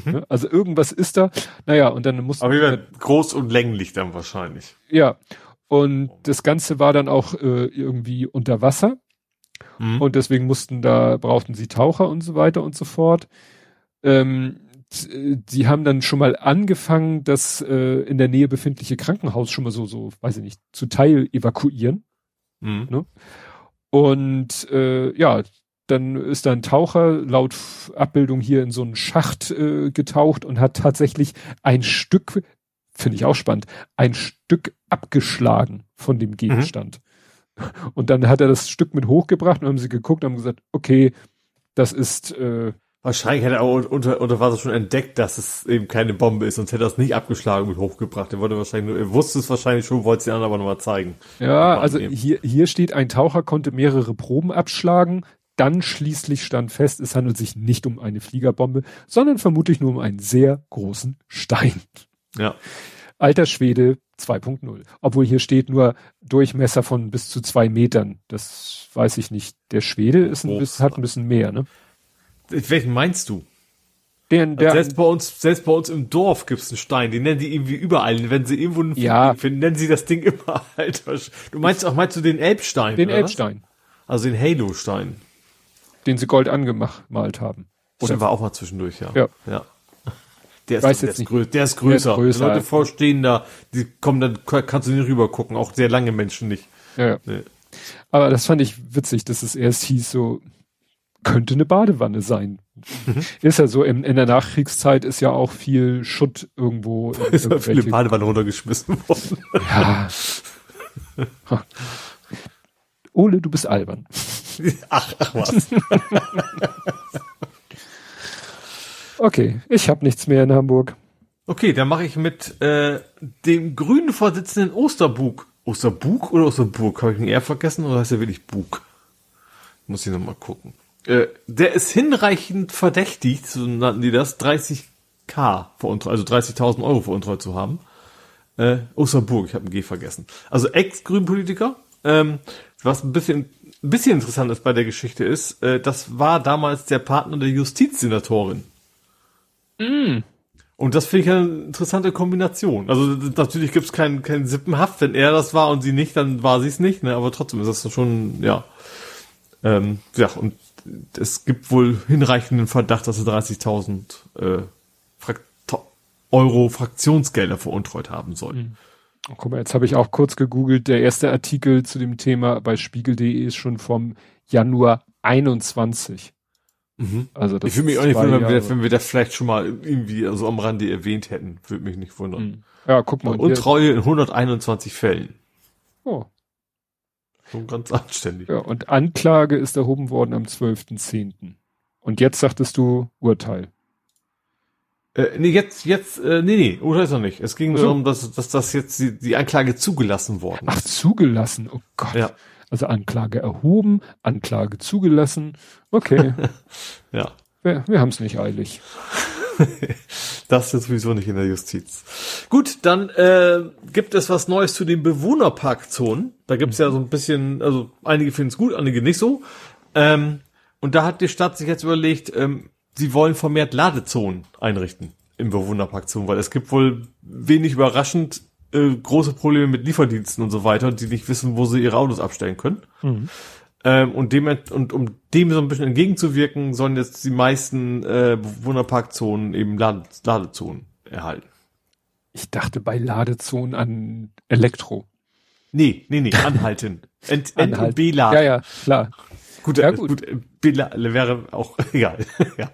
Mhm. also irgendwas ist da. Naja, und dann muss. Aber wir groß und länglich dann wahrscheinlich. Ja. Und das Ganze war dann auch äh, irgendwie unter Wasser. Mhm. Und deswegen mussten da, brauchten sie Taucher und so weiter und so fort. Ähm, sie haben dann schon mal angefangen, das äh, in der Nähe befindliche Krankenhaus schon mal so, so, weiß ich nicht, zu Teil evakuieren. Mhm. Ne? Und äh, ja, dann ist da ein Taucher laut Abbildung hier in so einen Schacht äh, getaucht und hat tatsächlich ein Stück, finde ich auch spannend, ein Stück abgeschlagen von dem Gegenstand. Mhm. Und dann hat er das Stück mit hochgebracht und haben sie geguckt und haben gesagt, okay, das ist äh, Wahrscheinlich hätte er auch unter, unter Wasser schon entdeckt, dass es eben keine Bombe ist, sonst hätte er es nicht abgeschlagen mit hochgebracht. Er wollte wahrscheinlich nur, er wusste es wahrscheinlich schon, wollte es den anderen aber nochmal zeigen. Ja, also hier, hier steht, ein Taucher konnte mehrere Proben abschlagen, dann schließlich stand fest, es handelt sich nicht um eine Fliegerbombe, sondern vermutlich nur um einen sehr großen Stein. Ja. Alter Schwede 2.0. Obwohl hier steht nur Durchmesser von bis zu zwei Metern. Das weiß ich nicht. Der Schwede ist ein bisschen, hat ein bisschen mehr, ne? Welchen meinst du? Den, der, also selbst bei uns, selbst bei uns im Dorf gibt's einen Stein, den nennen die irgendwie überall. Wenn sie irgendwo einen ja. finden, nennen sie das Ding immer, Alter. Du meinst auch, meinst du den Elbstein? Den Elbstein. Also den Halo-Stein den sie Gold angemalt haben. Oder den war auch mal zwischendurch, ja. Ja. ja. Der ist, Weiß der, ist grö der ist größer. Der ist größer. Leute vorstehen da, die kommen, dann kannst du nicht rüber gucken, auch sehr lange Menschen nicht. Ja, ja. Nee. Aber das fand ich witzig, dass es erst hieß, so könnte eine Badewanne sein. Mhm. Ist ja so, in, in, der Nachkriegszeit ist ja auch viel Schutt irgendwo. Ist ja viele Badewanne runtergeschmissen worden. Ja. Ole, du bist albern. Ach, ach was. okay, ich habe nichts mehr in Hamburg. Okay, dann mache ich mit äh, dem grünen Vorsitzenden Osterbug. Osterbug oder Osterburg? Habe ich ihn eher vergessen oder heißt er wirklich Bug? Muss ich nochmal gucken. Äh, der ist hinreichend verdächtigt, so nannten die das, 30k veruntreut, also 30.000 Euro veruntreut zu haben. Äh, Osterburg, ich habe ein G vergessen. Also Ex-Grünpolitiker, ähm, was ein bisschen ein bisschen interessant ist bei der Geschichte ist, äh, das war damals der Partner der Justizsenatorin. Mm. Und das finde ich eine interessante Kombination. Also natürlich gibt es keinen kein Sippenhaft, wenn er das war und sie nicht, dann war sie es nicht, ne? aber trotzdem ist das schon, ja. Ähm, ja, und es gibt wohl hinreichenden Verdacht, dass er 30.000 äh, Euro Fraktionsgelder veruntreut haben soll. Mhm. Oh, guck mal, jetzt habe ich auch kurz gegoogelt. Der erste Artikel zu dem Thema bei spiegel.de ist schon vom Januar 21. Mhm. Also das ich würde mich auch nicht wundern, wenn wir, wenn wir das vielleicht schon mal irgendwie so also am Rande erwähnt hätten. Würde mich nicht wundern. Mhm. Ja, guck mal. Untreue in 121 Fällen. Oh. Schon ganz anständig. Ja, und Anklage ist erhoben worden am 12.10. Und jetzt sagtest du Urteil. Äh, nee, jetzt, jetzt, äh, nee, nee, Urteil ist noch nicht. Es ging so. darum, dass, dass das jetzt die, die Anklage zugelassen worden ist. Ach, zugelassen, oh Gott. Ja. Also Anklage erhoben, Anklage zugelassen. Okay. ja. Wir, wir haben es nicht eilig. das ist sowieso nicht in der Justiz. Gut, dann äh, gibt es was Neues zu den Bewohnerparkzonen. Da gibt es ja so ein bisschen, also einige finden es gut, einige nicht so. Ähm, und da hat die Stadt sich jetzt überlegt, ähm, sie wollen vermehrt Ladezonen einrichten im Bewohnerparkzonen, weil es gibt wohl wenig überraschend äh, große Probleme mit Lieferdiensten und so weiter, die nicht wissen, wo sie ihre Autos abstellen können. Mhm. Ähm, und, dem, und um dem so ein bisschen entgegenzuwirken, sollen jetzt die meisten äh, Bewohnerparkzonen eben Lade, Ladezonen erhalten. Ich dachte bei Ladezonen an Elektro. Nee, nee, nee, anhalten. Ent, Ent und B-Laden. Ja, ja, klar. Gut, ja, gut. gut B wäre auch egal. ja.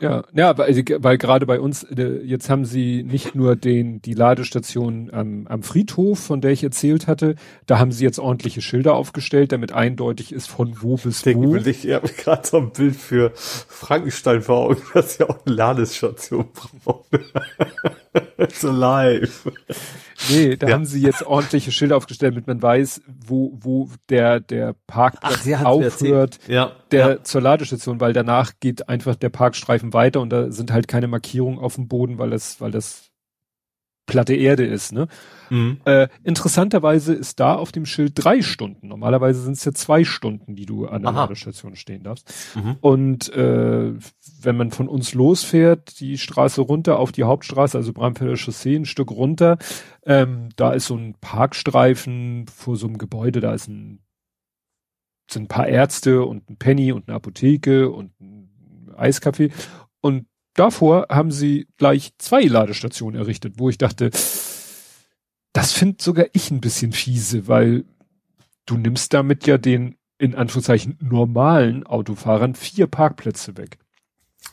Ja, ja, weil, weil gerade bei uns, äh, jetzt haben sie nicht nur den, die Ladestation am, am Friedhof, von der ich erzählt hatte, da haben sie jetzt ordentliche Schilder aufgestellt, damit eindeutig ist, von wo bis ich wo. Ich, ich habe gerade so ein Bild für Frankenstein vor Augen, dass sie auch eine Ladestation braucht. so live. Nee, da ja. haben sie jetzt ordentliche Schilder aufgestellt, damit man weiß, wo, wo der, der Parkplatz Ach, aufhört, ja, der ja. zur Ladestation, weil danach geht einfach der Parkstreifen weiter und da sind halt keine Markierungen auf dem Boden, weil das, weil das platte Erde ist, ne? Mhm. Äh, interessanterweise ist da auf dem Schild drei Stunden. Normalerweise sind es ja zwei Stunden, die du an der Aha. Ladestation stehen darfst. Mhm. Und äh, wenn man von uns losfährt, die Straße runter auf die Hauptstraße, also Bramfelder Chaussee, ein Stück runter, ähm, da ist so ein Parkstreifen vor so einem Gebäude, da ist ein sind ein paar Ärzte und ein Penny und eine Apotheke und ein Eiskaffee. Und davor haben sie gleich zwei Ladestationen errichtet, wo ich dachte, das finde sogar ich ein bisschen fiese, weil du nimmst damit ja den in Anführungszeichen normalen Autofahrern vier Parkplätze weg.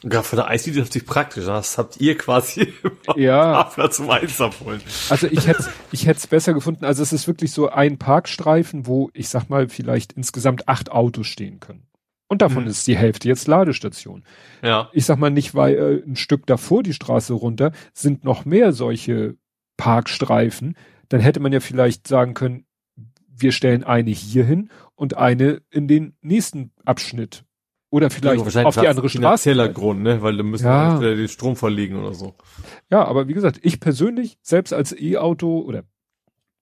Ja, für der IC das sich praktisch. Das habt ihr quasi ja. zum Eins abholen. Also ich hätte ich hätte es besser gefunden. Also es ist wirklich so ein Parkstreifen, wo ich sag mal vielleicht insgesamt acht Autos stehen können. Und davon mhm. ist die Hälfte jetzt Ladestation. Ja. Ich sag mal nicht, weil äh, ein Stück davor die Straße runter sind noch mehr solche Parkstreifen. Dann hätte man ja vielleicht sagen können, wir stellen eine hier hin und eine in den nächsten Abschnitt. Oder vielleicht ja, auf die andere Straße. Grund, ne? Weil du müssen ja. den Strom verlegen oder so. Ja, aber wie gesagt, ich persönlich, selbst als E-Auto oder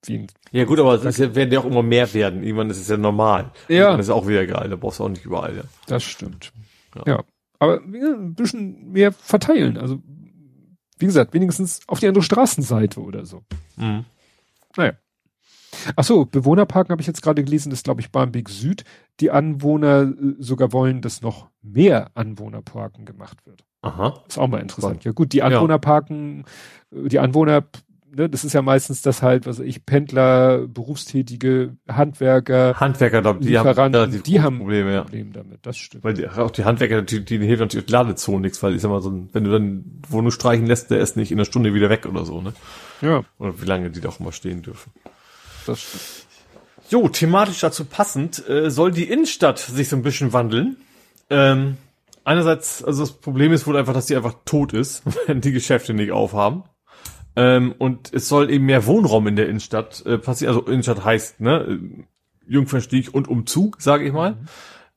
wie Ja gut, aber es werden ja auch immer mehr werden. Irgendwann ist es ja normal. Ja. Irgendwann ist es auch wieder geil. Da brauchst du auch nicht überall, ja. Das stimmt. Ja. ja. Aber ein bisschen mehr verteilen. Also, wie gesagt, wenigstens auf die andere Straßenseite oder so. Mhm. Naja. Ach so, Bewohnerparken habe ich jetzt gerade gelesen, das ist glaube ich Barmbek Süd. Die Anwohner äh, sogar wollen, dass noch mehr Anwohnerparken gemacht wird. Aha. Ist auch mal interessant. Ja gut, die Anwohnerparken. Äh, die Anwohner ne, das ist ja meistens das halt, was ich, Pendler, Berufstätige, Handwerker, Handwerker, glaub, die haben, die haben Probleme, ja. Problem damit, das stimmt. Weil die, auch die Handwerker, die, die hilft natürlich Ladezone nichts, weil ich sag mal so, wenn du dann Wohnung streichen lässt, der ist nicht in einer Stunde wieder weg oder so, ne? Ja. Oder wie lange die da auch immer stehen dürfen. Das stimmt. Jo, thematisch dazu passend, äh, soll die Innenstadt sich so ein bisschen wandeln. Ähm, einerseits, also das Problem ist wohl einfach, dass die einfach tot ist, wenn die Geschäfte nicht aufhaben. Ähm, und es soll eben mehr Wohnraum in der Innenstadt äh, passieren. Also Innenstadt heißt, ne, Jungfernstieg und Umzug, sage ich mal. Mhm.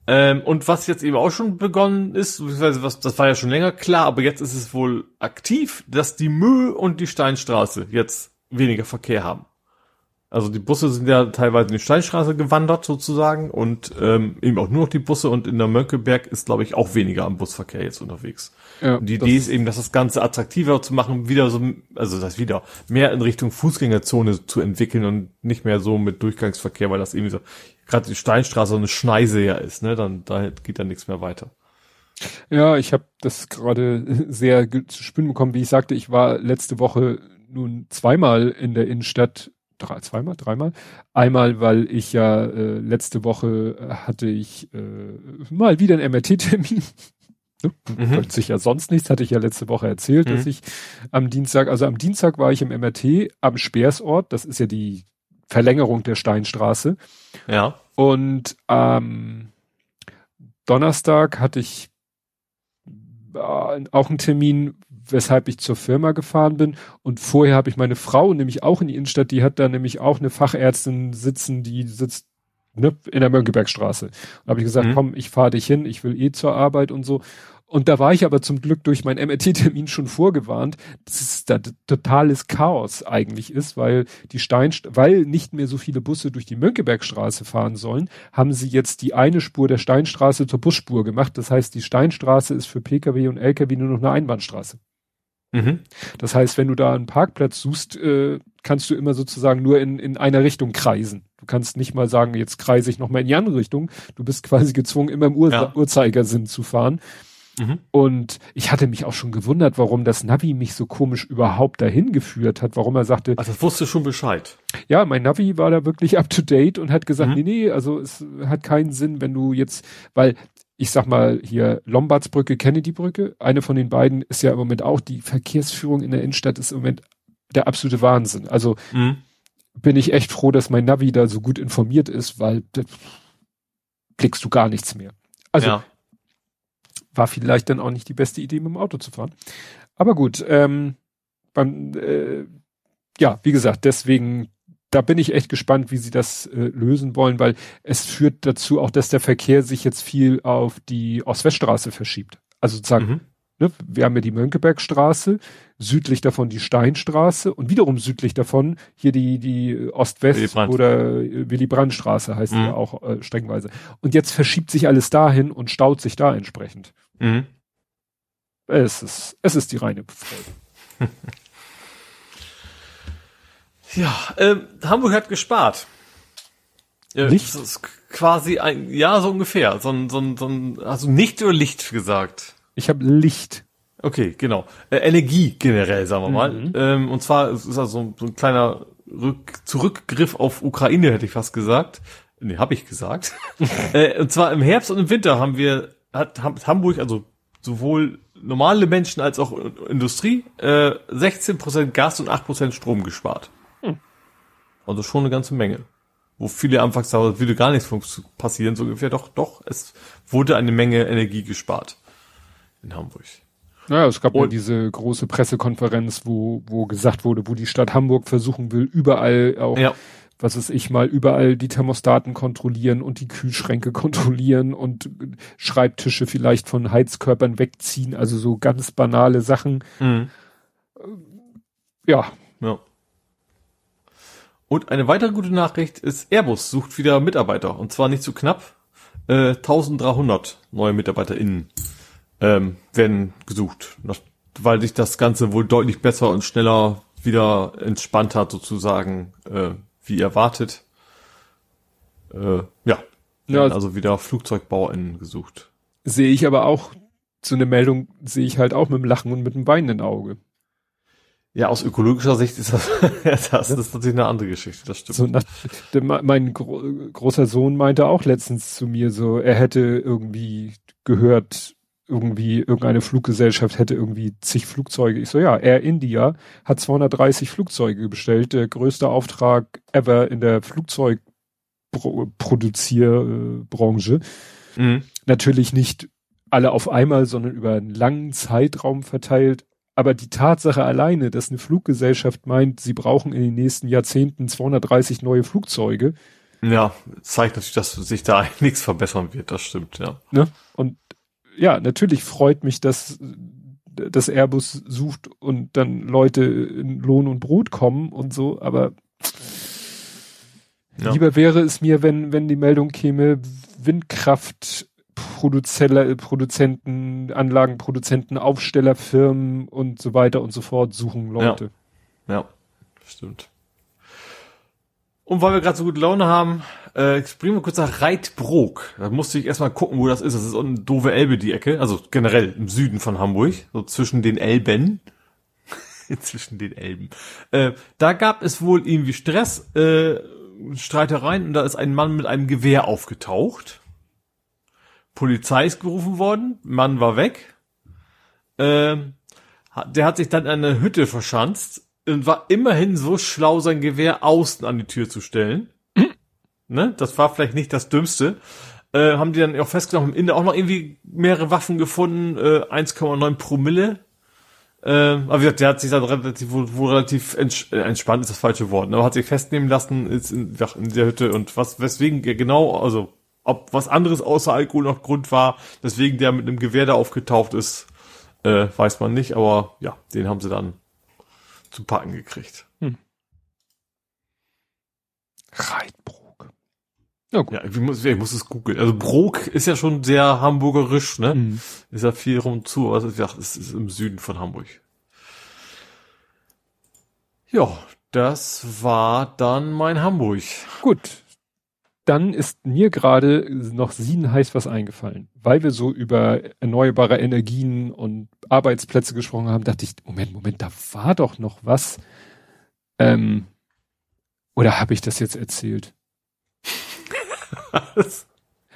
Ähm, und was jetzt eben auch schon begonnen ist, was, das war ja schon länger klar, aber jetzt ist es wohl aktiv, dass die Mühe und die Steinstraße jetzt weniger Verkehr haben. Also die Busse sind ja teilweise in die Steinstraße gewandert sozusagen und ähm, eben auch nur noch die Busse und in der Mönckeberg ist, glaube ich, auch weniger am Busverkehr jetzt unterwegs. Ja, die Idee ist eben, dass das Ganze attraktiver zu machen, wieder so, also das wieder mehr in Richtung Fußgängerzone zu entwickeln und nicht mehr so mit Durchgangsverkehr, weil das eben so, gerade die Steinstraße so eine Schneise ja ist, ne? Dann da geht dann nichts mehr weiter. Ja, ich habe das gerade sehr zu spüren bekommen, wie ich sagte, ich war letzte Woche nun zweimal in der Innenstadt drei, zweimal, dreimal. Einmal, weil ich ja äh, letzte Woche hatte ich äh, mal wieder einen MRT-Termin. Ne? Mhm. sich ja sonst nichts, hatte ich ja letzte Woche erzählt, mhm. dass ich am Dienstag, also am Dienstag war ich im MRT am Speersort, das ist ja die Verlängerung der Steinstraße. Ja. Und am Donnerstag hatte ich äh, auch einen Termin, weshalb ich zur Firma gefahren bin. Und vorher habe ich meine Frau nämlich auch in die Innenstadt, die hat da nämlich auch eine Fachärztin sitzen, die sitzt ne, in der Mönckebergstraße. Und habe ich gesagt, mhm. komm, ich fahre dich hin, ich will eh zur Arbeit und so. Und da war ich aber zum Glück durch meinen MRT-Termin schon vorgewarnt, dass es da totales Chaos eigentlich ist, weil die Stein, weil nicht mehr so viele Busse durch die Mönckebergstraße fahren sollen, haben sie jetzt die eine Spur der Steinstraße zur Busspur gemacht. Das heißt, die Steinstraße ist für Pkw und Lkw nur noch eine Einbahnstraße. Mhm. Das heißt, wenn du da einen Parkplatz suchst, äh, kannst du immer sozusagen nur in, in einer Richtung kreisen. Du kannst nicht mal sagen, jetzt kreise ich nochmal in die andere Richtung. Du bist quasi gezwungen, immer im Ur ja. Uhrzeigersinn zu fahren. Mhm. Und ich hatte mich auch schon gewundert, warum das Navi mich so komisch überhaupt dahin geführt hat, warum er sagte. Also das wusste schon Bescheid. Ja, mein Navi war da wirklich up to date und hat gesagt, mhm. nee, nee, also es hat keinen Sinn, wenn du jetzt, weil ich sag mal hier Lombardsbrücke, Kennedybrücke, eine von den beiden ist ja im Moment auch, die Verkehrsführung in der Innenstadt ist im Moment der absolute Wahnsinn. Also mhm. bin ich echt froh, dass mein Navi da so gut informiert ist, weil da blickst du gar nichts mehr. Also ja. war vielleicht dann auch nicht die beste Idee, mit dem Auto zu fahren. Aber gut, ähm, beim, äh, ja, wie gesagt, deswegen da bin ich echt gespannt, wie sie das äh, lösen wollen, weil es führt dazu auch, dass der Verkehr sich jetzt viel auf die Ost-West-Straße verschiebt. Also sozusagen, mhm. ne, wir haben ja die Mönckebergstraße, südlich davon die Steinstraße und wiederum südlich davon hier die, die Ost-West oder äh, Willy-Brandt-Straße heißt mhm. ja auch äh, streckenweise. Und jetzt verschiebt sich alles dahin und staut sich da entsprechend. Mhm. Es ist, es ist die reine Freude. Ja, äh, Hamburg hat gespart. Äh, Licht? Das ist quasi ein, ja, so ungefähr. So ein, so ein, so ein, also nicht oder Licht gesagt? Ich habe Licht. Okay, genau. Äh, Energie generell, sagen wir mal. Mhm. Ähm, und zwar ist es also so ein kleiner Rück Zurückgriff auf Ukraine, hätte ich fast gesagt. Nee, habe ich gesagt. äh, und zwar im Herbst und im Winter haben wir, hat, hat Hamburg, also sowohl normale Menschen als auch Industrie, äh, 16% Gas und 8% Strom gespart. Also schon eine ganze Menge. Wo viele anfangs sagen, würde gar nichts passieren, so ungefähr. Doch, doch, es wurde eine Menge Energie gespart in Hamburg. Ja, es gab Und, ja diese große Pressekonferenz, wo, wo gesagt wurde, wo die Stadt Hamburg versuchen will, überall auch, ja. was weiß ich mal, überall die Thermostaten kontrollieren und die Kühlschränke kontrollieren und Schreibtische vielleicht von Heizkörpern wegziehen, also so ganz banale Sachen. Mhm. Ja. Ja. Und eine weitere gute Nachricht ist, Airbus sucht wieder Mitarbeiter. Und zwar nicht zu knapp. Äh, 1300 neue MitarbeiterInnen ähm, werden gesucht. Weil sich das Ganze wohl deutlich besser und schneller wieder entspannt hat, sozusagen, äh, wie erwartet. Äh, ja. ja. Also wieder FlugzeugbauerInnen gesucht. Sehe ich aber auch, so eine Meldung sehe ich halt auch mit dem Lachen und mit dem weinenden Auge. Ja, aus ökologischer Sicht ist das, das, ist natürlich eine andere Geschichte, das stimmt. So, nach, mein gro großer Sohn meinte auch letztens zu mir so, er hätte irgendwie gehört, irgendwie irgendeine Fluggesellschaft hätte irgendwie zig Flugzeuge. Ich so, ja, Air India hat 230 Flugzeuge bestellt, der größte Auftrag ever in der Flugzeugproduzierbranche. Mhm. Natürlich nicht alle auf einmal, sondern über einen langen Zeitraum verteilt. Aber die Tatsache alleine, dass eine Fluggesellschaft meint, sie brauchen in den nächsten Jahrzehnten 230 neue Flugzeuge. Ja, zeigt natürlich, dass sich da nichts verbessern wird, das stimmt, ja. Ne? Und ja, natürlich freut mich, dass das Airbus sucht und dann Leute in Lohn und Brot kommen und so, aber ja. lieber wäre es mir, wenn, wenn die Meldung käme, Windkraft Produzelle, Produzenten, Anlagenproduzenten, Aufstellerfirmen und so weiter und so fort suchen Leute. Ja, ja stimmt. Und weil wir gerade so gute Laune haben, äh, springen wir kurz nach Reitbrook. Da musste ich erstmal gucken, wo das ist. Das ist eine doofe Elbe, die Ecke. Also generell im Süden von Hamburg. So zwischen den Elben. zwischen den Elben. Äh, da gab es wohl irgendwie Stress, äh, Streitereien und da ist ein Mann mit einem Gewehr aufgetaucht. Polizei ist gerufen worden, Mann war weg. ähm, der hat sich dann in eine Hütte verschanzt und war immerhin so schlau, sein Gewehr außen an die Tür zu stellen. Ne? Das war vielleicht nicht das Dümmste. Äh, haben die dann auch festgenommen, in auch noch irgendwie mehrere Waffen gefunden, äh, 1,9 Promille. Äh, aber wie gesagt, der hat sich dann relativ, wohl, wohl relativ ents äh, entspannt ist das falsche Wort, ne? aber hat sich festnehmen lassen ist in, ja, in der Hütte und was, weswegen er genau, also ob was anderes außer Alkohol noch Grund war, weswegen der mit einem Gewehr da aufgetaucht ist, äh, weiß man nicht, aber ja, den haben sie dann zu packen gekriegt. Hm. Reitbrok. Ja, gut. Ja, ich muss, ich muss es googeln. Also Brok ist ja schon sehr hamburgerisch, ne? Mhm. Ist ja viel rum zu, aber es ist, ja, es ist im Süden von Hamburg. Ja, das war dann mein Hamburg. Gut, dann ist mir gerade noch siedenheiß was eingefallen. Weil wir so über erneuerbare Energien und Arbeitsplätze gesprochen haben, dachte ich, Moment, Moment, da war doch noch was. Ähm, oder habe ich das jetzt erzählt?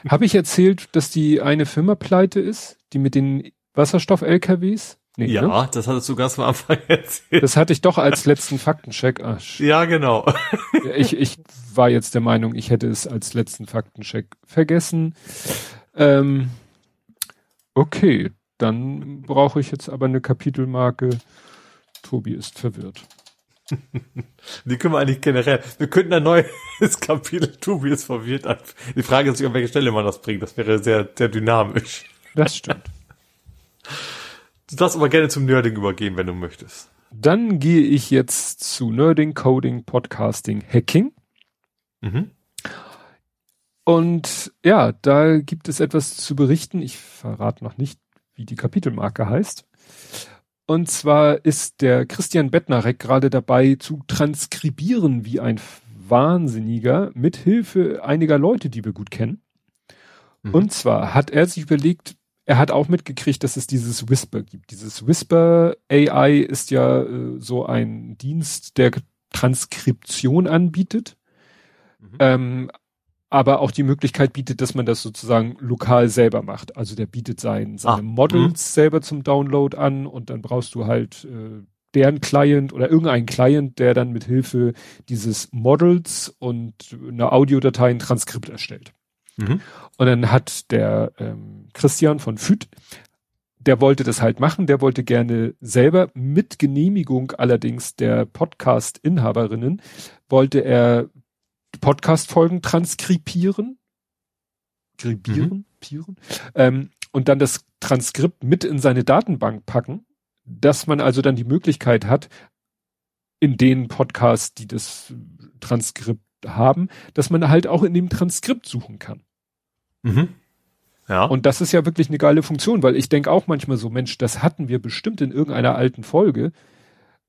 habe ich erzählt, dass die eine Firma pleite ist, die mit den Wasserstoff-LKWs? Nee, ja, ne? das hattest du ganz am Anfang erzählt. Das hatte ich doch als letzten Faktencheck. Ach, ja, genau. ich, ich war jetzt der Meinung, ich hätte es als letzten Faktencheck vergessen. Ähm, okay, dann brauche ich jetzt aber eine Kapitelmarke. Tobi ist verwirrt. Die können wir eigentlich generell. Wir könnten ein neues Kapitel Tobi ist verwirrt. Die Frage ist, an welche Stelle man das bringt. Das wäre sehr, sehr dynamisch. Das stimmt. Du darfst aber gerne zum Nerding übergehen, wenn du möchtest. Dann gehe ich jetzt zu Nerding, Coding, Podcasting, Hacking. Mhm. Und ja, da gibt es etwas zu berichten. Ich verrate noch nicht, wie die Kapitelmarke heißt. Und zwar ist der Christian Bettnarek gerade dabei zu transkribieren wie ein Wahnsinniger mit Hilfe einiger Leute, die wir gut kennen. Mhm. Und zwar hat er sich überlegt, er hat auch mitgekriegt, dass es dieses Whisper gibt. Dieses Whisper AI ist ja äh, so ein Dienst, der Transkription anbietet, mhm. ähm, aber auch die Möglichkeit bietet, dass man das sozusagen lokal selber macht. Also der bietet sein, seine ah, Models mh. selber zum Download an und dann brauchst du halt äh, deren Client oder irgendeinen Client, der dann mit Hilfe dieses Models und einer Audiodatei ein Transkript erstellt. Mhm. Und dann hat der ähm, Christian von Füt, der wollte das halt machen, der wollte gerne selber mit Genehmigung allerdings der Podcast-Inhaberinnen, wollte er Podcast-Folgen transkribieren, skribieren, mhm. ähm, und dann das Transkript mit in seine Datenbank packen, dass man also dann die Möglichkeit hat, in den Podcasts, die das Transkript haben, dass man halt auch in dem Transkript suchen kann. Mhm. Ja. Und das ist ja wirklich eine geile Funktion, weil ich denke auch manchmal so, Mensch, das hatten wir bestimmt in irgendeiner alten Folge.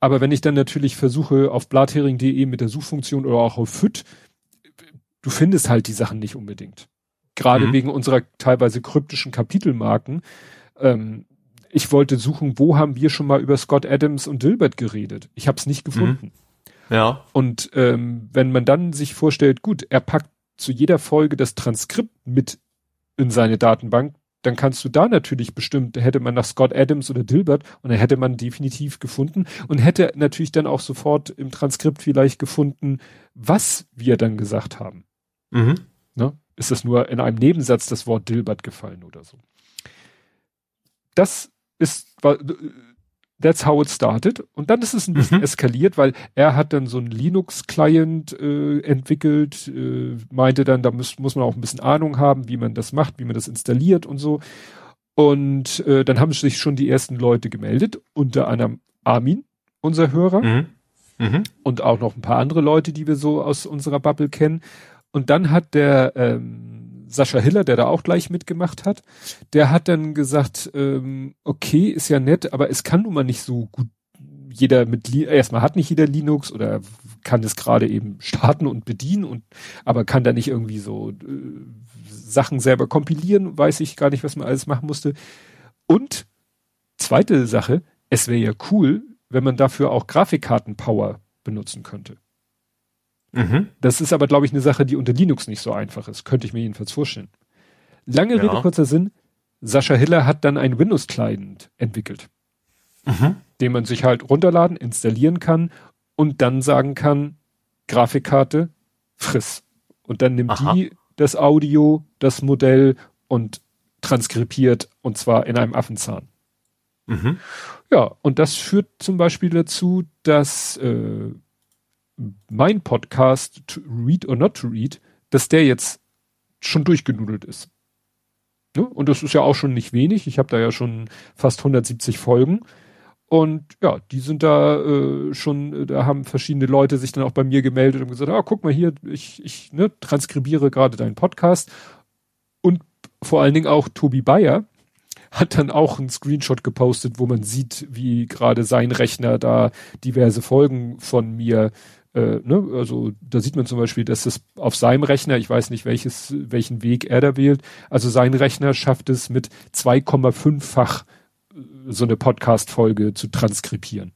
Aber wenn ich dann natürlich versuche, auf blathering.de mit der Suchfunktion oder auch auf FIT, du findest halt die Sachen nicht unbedingt. Gerade mhm. wegen unserer teilweise kryptischen Kapitelmarken. Ähm, ich wollte suchen, wo haben wir schon mal über Scott Adams und Dilbert geredet. Ich habe es nicht gefunden. Mhm. Ja. Und ähm, wenn man dann sich vorstellt, gut, er packt zu jeder Folge das Transkript mit in seine Datenbank, dann kannst du da natürlich bestimmt, hätte man nach Scott Adams oder Dilbert und dann hätte man definitiv gefunden und hätte natürlich dann auch sofort im Transkript vielleicht gefunden, was wir dann gesagt haben. Mhm. Ne? Ist das nur in einem Nebensatz das Wort Dilbert gefallen oder so? Das ist, that's how it started. Und dann ist es ein bisschen mhm. eskaliert, weil er hat dann so einen Linux-Client äh, entwickelt, äh, meinte dann, da muss, muss man auch ein bisschen Ahnung haben, wie man das macht, wie man das installiert und so. Und äh, dann haben sich schon die ersten Leute gemeldet, unter anderem Armin, unser Hörer, mhm. Mhm. und auch noch ein paar andere Leute, die wir so aus unserer Bubble kennen. Und dann hat der ähm, Sascha Hiller, der da auch gleich mitgemacht hat, der hat dann gesagt, ähm, okay, ist ja nett, aber es kann nun mal nicht so gut jeder mit erstmal hat nicht jeder Linux oder kann es gerade eben starten und bedienen und aber kann da nicht irgendwie so äh, Sachen selber kompilieren, weiß ich gar nicht, was man alles machen musste. Und zweite Sache, es wäre ja cool, wenn man dafür auch Grafikkarten-Power benutzen könnte. Mhm. Das ist aber, glaube ich, eine Sache, die unter Linux nicht so einfach ist. Könnte ich mir jedenfalls vorstellen. Lange ja. Rede, kurzer Sinn. Sascha Hiller hat dann ein Windows-Client entwickelt. mhm. den man sich halt runterladen, installieren kann und dann sagen kann, Grafikkarte, friss. Und dann nimmt Aha. die das Audio, das Modell und transkribiert und zwar in einem Affenzahn. Mhm. Ja, und das führt zum Beispiel dazu, dass äh, mein Podcast to Read or Not to Read, dass der jetzt schon durchgenudelt ist. Ne? Und das ist ja auch schon nicht wenig. Ich habe da ja schon fast 170 Folgen. Und ja, die sind da äh, schon, da haben verschiedene Leute sich dann auch bei mir gemeldet und gesagt, ah, guck mal hier, ich, ich ne, transkribiere gerade deinen Podcast. Und vor allen Dingen auch Tobi Bayer hat dann auch einen Screenshot gepostet, wo man sieht, wie gerade sein Rechner da diverse Folgen von mir äh, ne, also da sieht man zum Beispiel, dass es auf seinem Rechner, ich weiß nicht welches, welchen Weg er da wählt, also sein Rechner schafft es mit 2,5-fach äh, so eine Podcast-Folge zu transkribieren.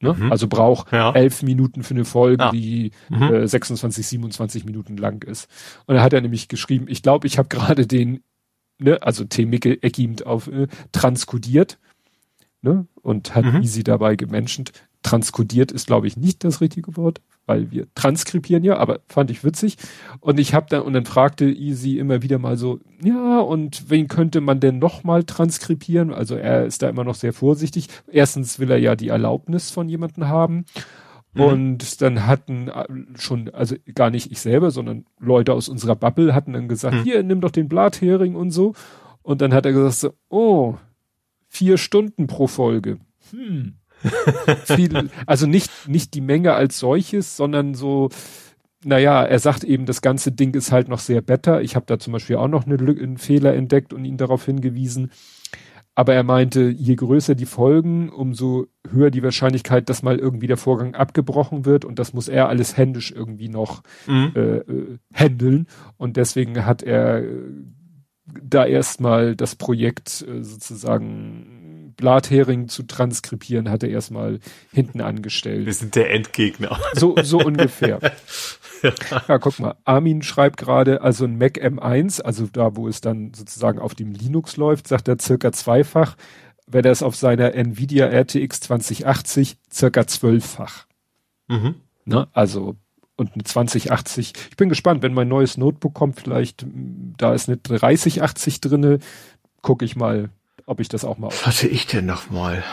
Ne? Mhm. Also braucht ja. elf Minuten für eine Folge, ja. die mhm. äh, 26, 27 Minuten lang ist. Und da hat er nämlich geschrieben, ich glaube, ich habe gerade den, ne, also T. Micke Eckiemt auf äh, transkodiert ne, und hat mhm. Easy dabei gemenschent transkodiert ist, glaube ich, nicht das richtige Wort, weil wir transkribieren ja, aber fand ich witzig. Und ich habe dann, und dann fragte Easy immer wieder mal so, ja, und wen könnte man denn noch mal transkribieren? Also er ist da immer noch sehr vorsichtig. Erstens will er ja die Erlaubnis von jemandem haben. Mhm. Und dann hatten äh, schon, also gar nicht ich selber, sondern Leute aus unserer Bubble hatten dann gesagt, mhm. hier, nimm doch den Blathering und so. Und dann hat er gesagt so, oh, vier Stunden pro Folge. Hm viel, also nicht, nicht die Menge als solches, sondern so, naja, er sagt eben, das ganze Ding ist halt noch sehr better. Ich habe da zum Beispiel auch noch eine, einen Fehler entdeckt und ihn darauf hingewiesen. Aber er meinte, je größer die Folgen, umso höher die Wahrscheinlichkeit, dass mal irgendwie der Vorgang abgebrochen wird und das muss er alles händisch irgendwie noch mhm. äh, äh, handeln. Und deswegen hat er äh, da erstmal das Projekt äh, sozusagen Blathering zu transkribieren, hat er erstmal hinten angestellt. Wir sind der Endgegner. So, so ungefähr. ja. ja, guck mal. Armin schreibt gerade, also ein Mac M1, also da, wo es dann sozusagen auf dem Linux läuft, sagt er circa zweifach. Wenn er es auf seiner Nvidia RTX 2080 circa zwölffach. Mhm. Ne? Also und eine 2080. Ich bin gespannt, wenn mein neues Notebook kommt, vielleicht da ist eine 3080 drinne, gucke ich mal, ob ich das auch mal. Was hatte ich denn noch mal?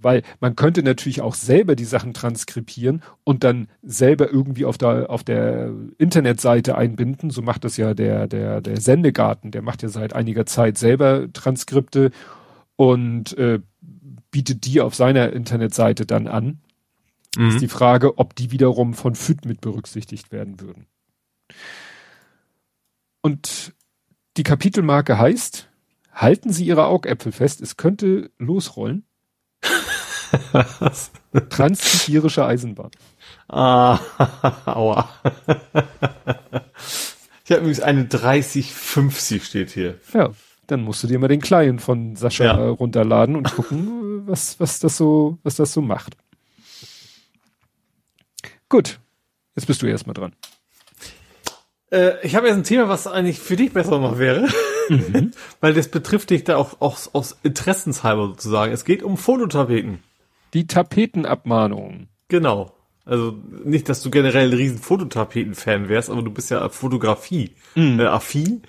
Weil man könnte natürlich auch selber die Sachen transkribieren und dann selber irgendwie auf der, auf der Internetseite einbinden. So macht das ja der, der, der Sendegarten. Der macht ja seit einiger Zeit selber Transkripte und äh, bietet die auf seiner Internetseite dann an. Mhm. Ist die Frage, ob die wiederum von FÜD mit berücksichtigt werden würden. Und die Kapitelmarke heißt, halten Sie Ihre Augäpfel fest, es könnte losrollen. Transsibirische Eisenbahn. Ah, aua. Ich habe übrigens eine 3050 steht hier. Ja, dann musst du dir mal den Client von Sascha ja. runterladen und gucken, was, was das so, was das so macht. Gut. Jetzt bist du erstmal dran. Äh, ich habe jetzt ein Thema, was eigentlich für dich besser noch wäre. Mhm. Weil das betrifft dich da auch, auch aus Interessenshalber sozusagen. Es geht um Fototapeten. Die Tapetenabmahnung. Genau. Also nicht, dass du generell ein riesen Fototapeten-Fan wärst, aber du bist ja Fotografie mhm. äh, affin.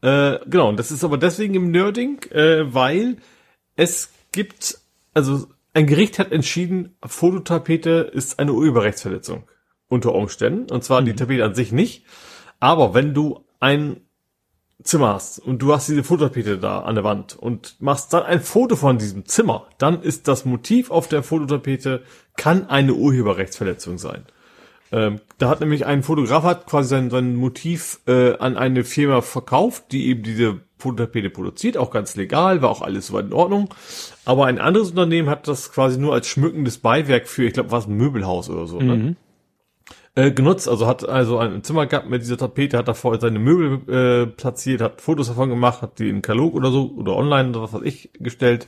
Äh, genau, und das ist aber deswegen im Nerding, äh, weil es gibt, also ein Gericht hat entschieden, Fototapete ist eine Urheberrechtsverletzung unter Umständen. Und zwar mhm. die Tapete an sich nicht, aber wenn du ein Zimmer hast und du hast diese Fototapete da an der Wand und machst dann ein Foto von diesem Zimmer, dann ist das Motiv auf der Fototapete kann eine Urheberrechtsverletzung sein. Ähm, da hat nämlich ein Fotograf hat quasi sein, sein Motiv äh, an eine Firma verkauft, die eben diese Fototapete produziert, auch ganz legal, war auch alles soweit in Ordnung. Aber ein anderes Unternehmen hat das quasi nur als schmückendes Beiwerk für, ich glaube, was ein Möbelhaus oder so. Ne? Mhm. Ne? Äh, genutzt. Also hat also ein Zimmer gehabt mit dieser Tapete, hat davor seine Möbel äh, platziert, hat Fotos davon gemacht, hat die in Kalog oder so oder online oder was weiß ich gestellt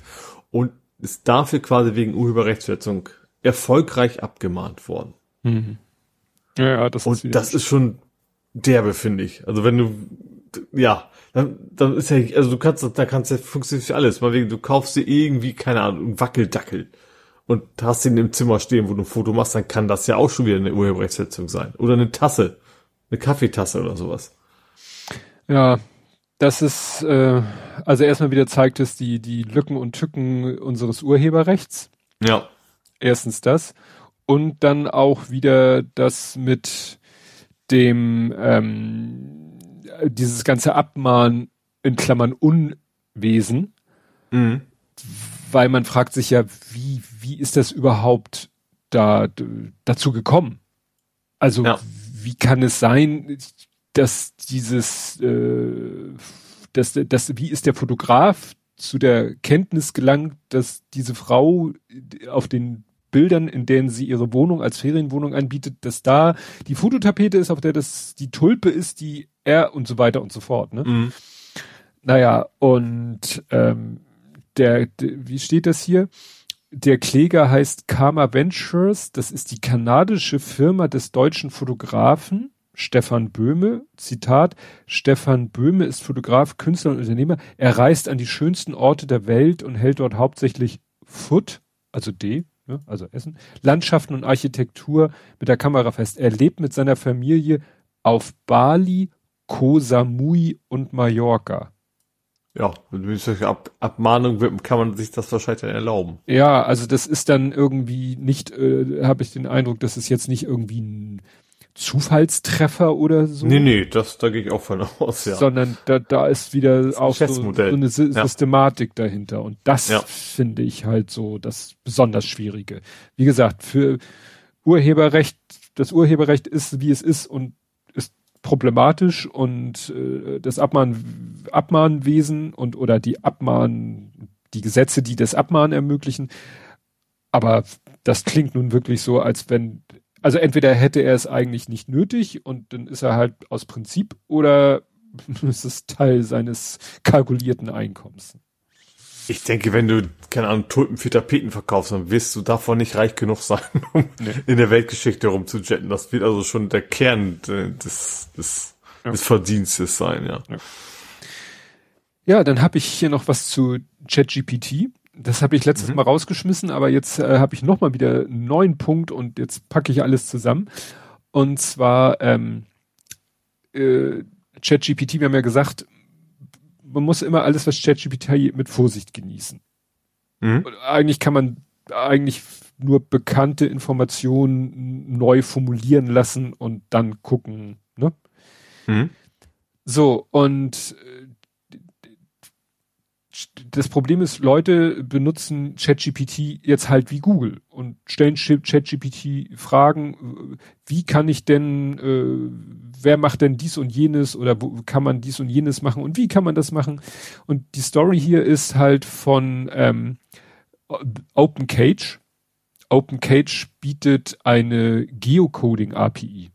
und ist dafür quasi wegen Urheberrechtsverletzung erfolgreich abgemahnt worden. Mhm. Ja, ja, das und ist das ist schon derbe, finde ich. Also wenn du ja, dann, dann ist ja, also du kannst, da kannst ja funktioniert für alles. Mal wegen, du kaufst dir irgendwie, keine Ahnung, Wackeldackel und hast ihn im Zimmer stehen, wo du ein Foto machst, dann kann das ja auch schon wieder eine Urheberrechtssetzung sein. Oder eine Tasse, eine Kaffeetasse oder sowas. Ja, das ist, äh, also erstmal wieder zeigt es die, die Lücken und Tücken unseres Urheberrechts. Ja. Erstens das. Und dann auch wieder das mit dem, ähm, dieses ganze Abmahn in Klammern Unwesen. Mhm. Weil man fragt sich ja, wie, wie ist das überhaupt da, dazu gekommen? Also, ja. wie kann es sein, dass dieses, äh, dass, dass, wie ist der Fotograf zu der Kenntnis gelangt, dass diese Frau auf den Bildern, in denen sie ihre Wohnung als Ferienwohnung anbietet, dass da die Fototapete ist, auf der das die Tulpe ist, die er und so weiter und so fort. Ne? Mhm. Naja, und ähm, der, der, wie steht das hier? Der Kläger heißt Karma Ventures, das ist die kanadische Firma des deutschen Fotografen Stefan Böhme, Zitat, Stefan Böhme ist Fotograf, Künstler und Unternehmer. Er reist an die schönsten Orte der Welt und hält dort hauptsächlich Foot, also D, ne, also Essen, Landschaften und Architektur mit der Kamera fest. Er lebt mit seiner Familie auf Bali, Koh Samui und Mallorca. Ja, mit Ab Abmahnung kann man sich das wahrscheinlich dann erlauben. Ja, also das ist dann irgendwie nicht, äh, habe ich den Eindruck, dass es jetzt nicht irgendwie ein Zufallstreffer oder so. Nee, nee, das, da gehe ich auch von aus, ja. Sondern da, da ist wieder auch so, so, eine Sy ja. Systematik dahinter. Und das ja. finde ich halt so das besonders Schwierige. Wie gesagt, für Urheberrecht, das Urheberrecht ist, wie es ist und ist problematisch und äh, das Abmahn, Abmahnwesen und oder die Abmahn, die Gesetze, die das Abmahnen ermöglichen. Aber das klingt nun wirklich so, als wenn also entweder hätte er es eigentlich nicht nötig und dann ist er halt aus Prinzip oder ist es Teil seines kalkulierten Einkommens. Ich denke, wenn du, keine Ahnung, Tulpen für Tapeten verkaufst, dann wirst du davon nicht reich genug sein, um nee. in der Weltgeschichte rumzujetten. Das wird also schon der Kern des, des, ja. des Verdienstes sein, ja. Ja, ja dann habe ich hier noch was zu ChatGPT. Das habe ich letztes mhm. Mal rausgeschmissen, aber jetzt äh, habe ich noch mal wieder einen neuen Punkt und jetzt packe ich alles zusammen. Und zwar ähm, äh, ChatGPT, wir haben ja gesagt, man muss immer alles, was ChatGPT mit Vorsicht genießen. Mhm. Eigentlich kann man eigentlich nur bekannte Informationen neu formulieren lassen und dann gucken. Ne? Mhm. So, und äh, das Problem ist, Leute benutzen ChatGPT jetzt halt wie Google und stellen ChatGPT Fragen, wie kann ich denn, äh, wer macht denn dies und jenes oder wo kann man dies und jenes machen und wie kann man das machen? Und die Story hier ist halt von ähm, OpenCage. OpenCage bietet eine Geocoding-API.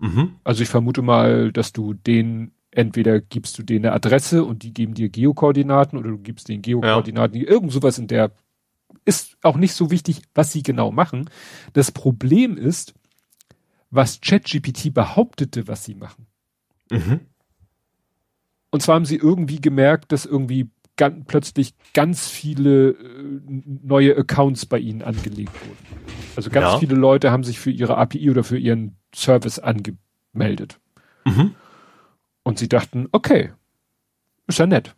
Mhm. Also ich vermute mal, dass du den entweder gibst du denen eine Adresse und die geben dir Geokoordinaten oder du gibst denen Geokoordinaten, ja. irgend sowas in der ist auch nicht so wichtig, was sie genau machen. Das Problem ist, was ChatGPT behauptete, was sie machen. Mhm. Und zwar haben sie irgendwie gemerkt, dass irgendwie ganz, plötzlich ganz viele äh, neue Accounts bei ihnen angelegt wurden. Also ganz ja. viele Leute haben sich für ihre API oder für ihren Service angemeldet. Mhm. Und sie dachten, okay, ist ja nett.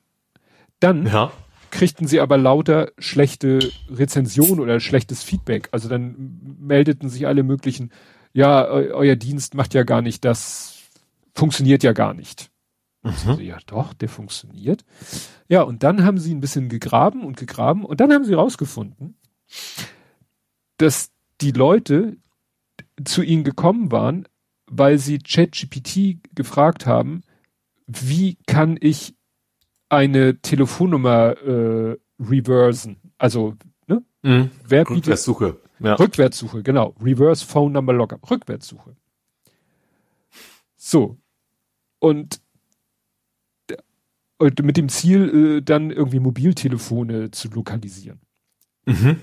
Dann ja. kriegten sie aber lauter schlechte Rezensionen oder schlechtes Feedback. Also dann meldeten sich alle möglichen, ja, eu euer Dienst macht ja gar nicht das, funktioniert ja gar nicht. Mhm. So, ja, doch, der funktioniert. Ja, und dann haben sie ein bisschen gegraben und gegraben und dann haben sie rausgefunden, dass die Leute zu ihnen gekommen waren, weil sie ChatGPT gefragt haben, wie kann ich eine Telefonnummer äh, reversen? Also, ne? Mhm. Wer bietet Rückwärtssuche. Ja. Rückwärtssuche, genau. Reverse Phone Number Lockup. Rückwärtssuche. So. Und, und mit dem Ziel, äh, dann irgendwie Mobiltelefone zu lokalisieren. Mhm.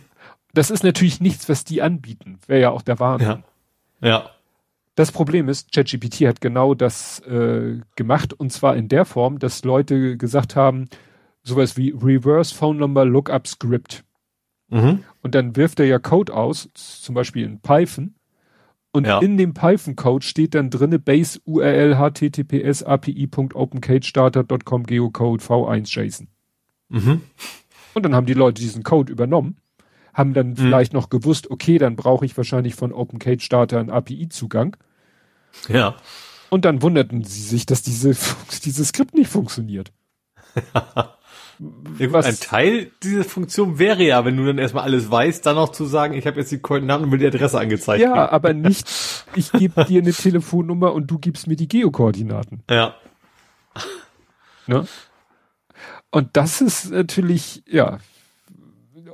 Das ist natürlich nichts, was die anbieten. Wäre ja auch der Wahnsinn. Ja. Ja. Das Problem ist, ChatGPT hat genau das äh, gemacht und zwar in der Form, dass Leute gesagt haben, sowas wie Reverse Phone Number Lookup Script. Mhm. Und dann wirft er ja Code aus, zum Beispiel in Python. Und ja. in dem Python-Code steht dann drinne Base URL https api.opencagestarter.com geocode v1 JSON. Mhm. Und dann haben die Leute diesen Code übernommen, haben dann mhm. vielleicht noch gewusst, okay, dann brauche ich wahrscheinlich von OpenCage einen API-Zugang. Ja. Und dann wunderten sie sich, dass diese, dieses Skript nicht funktioniert. Was, ein Teil dieser Funktion wäre ja, wenn du dann erstmal alles weißt, dann noch zu sagen, ich habe jetzt die Koordinaten und mir die Adresse angezeigt. Ja, aber nicht, ich gebe dir eine Telefonnummer und du gibst mir die Geokoordinaten. Ja. Ne? Und das ist natürlich, ja.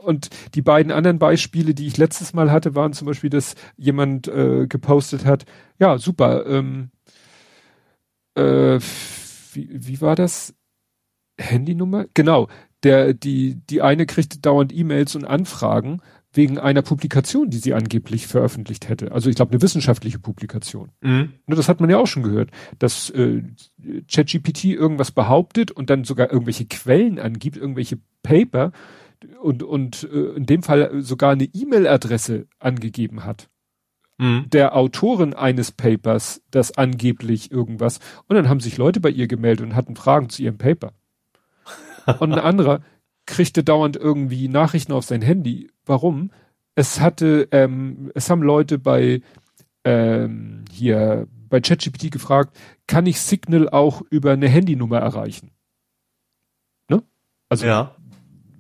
Und die beiden anderen Beispiele, die ich letztes Mal hatte, waren zum Beispiel, dass jemand äh, gepostet hat, ja, super, ähm, äh, wie, wie war das? Handynummer? Genau. Der, die, die eine kriegte dauernd E-Mails und Anfragen wegen einer Publikation, die sie angeblich veröffentlicht hätte. Also ich glaube eine wissenschaftliche Publikation. Mhm. Das hat man ja auch schon gehört, dass äh, ChatGPT irgendwas behauptet und dann sogar irgendwelche Quellen angibt, irgendwelche Paper und und äh, in dem Fall sogar eine E-Mail-Adresse angegeben hat. Mhm. Der Autorin eines Papers, das angeblich irgendwas. Und dann haben sich Leute bei ihr gemeldet und hatten Fragen zu ihrem Paper. Und ein anderer, kriegte dauernd irgendwie Nachrichten auf sein Handy. Warum? Es hatte, ähm, es haben Leute bei ähm, hier bei ChatGPT gefragt, kann ich Signal auch über eine Handynummer erreichen? Ne? Also ja,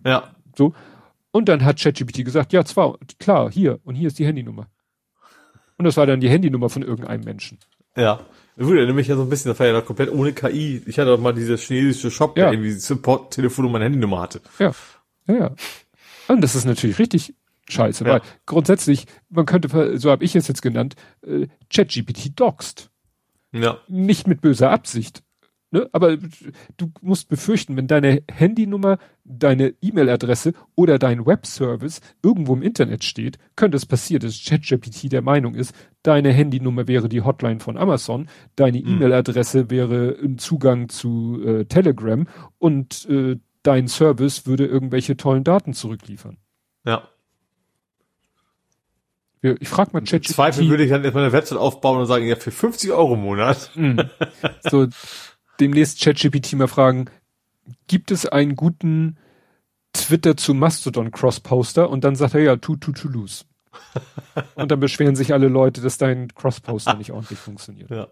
ja. So. Und dann hat ChatGPT gesagt, ja, zwar, klar, hier und hier ist die Handynummer. Und das war dann die Handynummer von irgendeinem Menschen. Ja. Gut, erinnere mich ja so ein bisschen, das war ja noch komplett ohne KI. Ich hatte doch mal dieses chinesische Shop, ja. der irgendwie Support-Telefonnummer und Handynummer hatte. Ja. Ja, ja. Und das ist natürlich richtig scheiße, ja. weil grundsätzlich, man könnte, so habe ich es jetzt genannt, äh, ChatGPT doxt. Ja. Nicht mit böser Absicht. Ne? Aber du musst befürchten, wenn deine Handynummer, deine E-Mail-Adresse oder dein Webservice irgendwo im Internet steht, könnte es passieren, dass ChatGPT der Meinung ist, deine Handynummer wäre die Hotline von Amazon, deine mhm. E-Mail-Adresse wäre ein Zugang zu äh, Telegram und äh, dein Service würde irgendwelche tollen Daten zurückliefern. Ja. Ich frage mal ChatGPT. Zweifel würde ich dann erstmal eine Website aufbauen und sagen, ja, für 50 Euro im Monat. Mhm. So, demnächst ChatGPT mal fragen, gibt es einen guten Twitter zu Mastodon Cross-Poster? Und dann sagt er ja, to, to, to lose. und dann beschweren sich alle Leute, dass dein Cross-Poster nicht ordentlich funktioniert. Ja.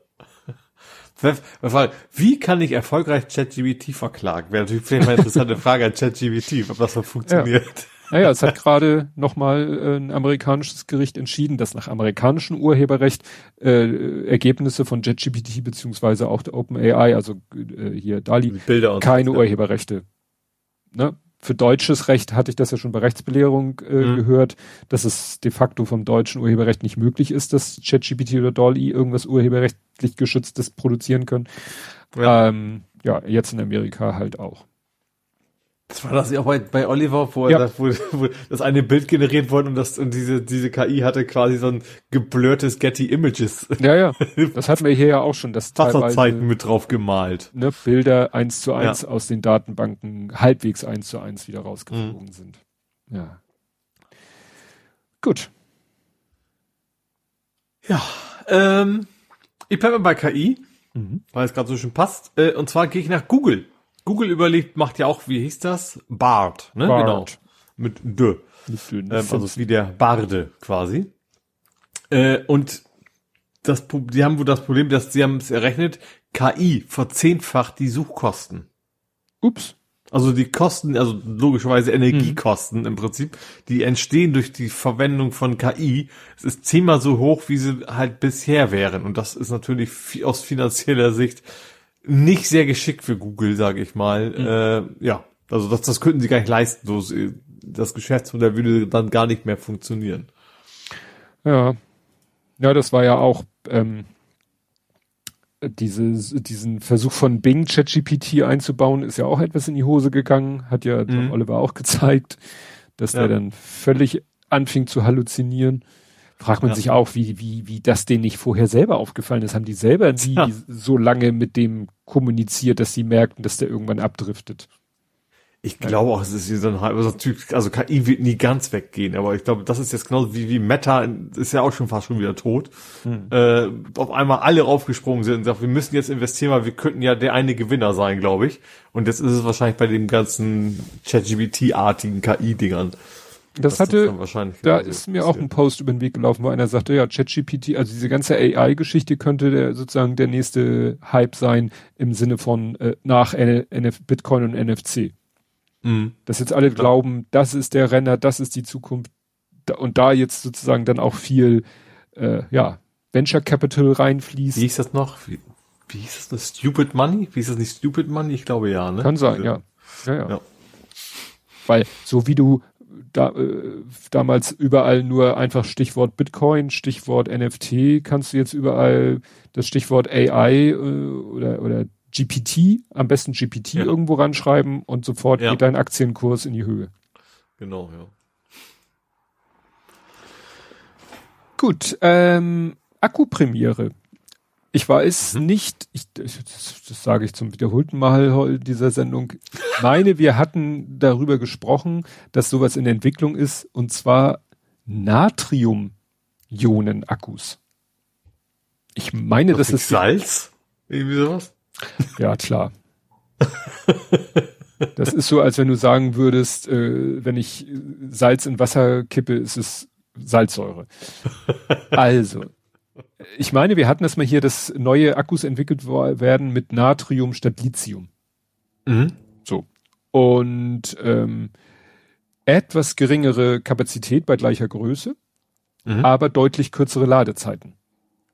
Wie kann ich erfolgreich ChatGPT verklagen? Wäre natürlich vielleicht mal eine interessante Frage an ChatGPT, ob das so funktioniert. Ja. Naja, es hat gerade nochmal äh, ein amerikanisches Gericht entschieden, dass nach amerikanischem Urheberrecht äh, Ergebnisse von JetGPT beziehungsweise auch der OpenAI, also äh, hier DALI, keine Urheberrechte. Ne? Für deutsches Recht hatte ich das ja schon bei Rechtsbelehrung äh, mhm. gehört, dass es de facto vom deutschen Urheberrecht nicht möglich ist, dass ChatGPT oder DALI irgendwas urheberrechtlich geschütztes produzieren können. Ja. Ähm, ja, jetzt in Amerika halt auch. Das war das ja auch bei, bei Oliver, wo, ja. das, wo, wo das eine Bild generiert wurde und das und diese diese KI hatte quasi so ein geblurrtes Getty Images. Ja, ja. Das hatten wir hier ja auch schon, das Wasserzeiten mit drauf gemalt. Ne, Bilder eins zu eins ja. aus den Datenbanken halbwegs eins zu eins wieder rausgeflogen mhm. sind. Ja. Gut. Ja, ähm, ich bleibe bei KI, mhm. weil es gerade so schön passt. Äh, und zwar gehe ich nach Google. Google überlegt, macht ja auch, wie hieß das? Bard, ne? Bard. Genau. Mit D. Ähm, also wie der Barde quasi. Äh, und das, die haben wohl das Problem, dass sie haben es errechnet, KI verzehnfacht die Suchkosten. Ups. Also die Kosten, also logischerweise Energiekosten mhm. im Prinzip, die entstehen durch die Verwendung von KI. Es ist zehnmal so hoch, wie sie halt bisher wären. Und das ist natürlich aus finanzieller Sicht nicht sehr geschickt für Google, sage ich mal. Mhm. Äh, ja, also das, das könnten sie gar nicht leisten. So, das Geschäftsmodell würde dann gar nicht mehr funktionieren. Ja, ja, das war ja auch ähm, diese, diesen Versuch von Bing ChatGPT einzubauen, ist ja auch etwas in die Hose gegangen. Hat ja mhm. Oliver auch gezeigt, dass ja. der dann völlig anfing zu halluzinieren. Fragt man ja. sich auch, wie, wie, wie das denen nicht vorher selber aufgefallen ist. Haben die selber nie ja. so lange mit dem kommuniziert, dass sie merkten, dass der irgendwann abdriftet? Ich glaube auch, es ist wie so ein also, also KI wird nie ganz weggehen, aber ich glaube, das ist jetzt genauso wie, wie Meta, ist ja auch schon fast schon wieder tot. Hm. Äh, auf einmal alle raufgesprungen sind und gesagt, wir müssen jetzt investieren, weil wir könnten ja der eine Gewinner sein, glaube ich. Und jetzt ist es wahrscheinlich bei den ganzen ChatGPT-artigen KI-Dingern. Das, das hatte, da ist mir auch ein Post über den Weg gelaufen, wo einer sagte, ja, ChatGPT, also diese ganze AI-Geschichte könnte der, sozusagen der nächste Hype sein im Sinne von äh, nach NF Bitcoin und NFC. Mhm. Dass jetzt alle glauben, das ist der Renner, das ist die Zukunft und da jetzt sozusagen dann auch viel äh, ja, Venture Capital reinfließt. Wie hieß das noch? Wie, wie hieß das? noch? Stupid Money? Wie hieß das nicht Stupid Money? Ich glaube ja, ne? Kann sein, ja. Ja, ja. ja. Weil so wie du da, äh, damals überall nur einfach Stichwort Bitcoin, Stichwort NFT, kannst du jetzt überall das Stichwort AI äh, oder, oder GPT, am besten GPT ja. irgendwo ranschreiben und sofort ja. geht dein Aktienkurs in die Höhe. Genau, ja. Gut, ähm, Akkupremiere. Ich weiß mhm. nicht, ich, das, das sage ich zum wiederholten Mal dieser Sendung. meine, wir hatten darüber gesprochen, dass sowas in Entwicklung ist, und zwar Natrium-Ionen-Akkus. Ich meine, das ist Salz, irgendwie sowas. Ja, klar. Das ist so, als wenn du sagen würdest, äh, wenn ich Salz in Wasser kippe, ist es Salzsäure. Also, ich meine, wir hatten das mal hier, dass neue Akkus entwickelt werden mit Natrium statt Lithium. Mhm. So. Und ähm, etwas geringere Kapazität bei gleicher Größe, mhm. aber deutlich kürzere Ladezeiten.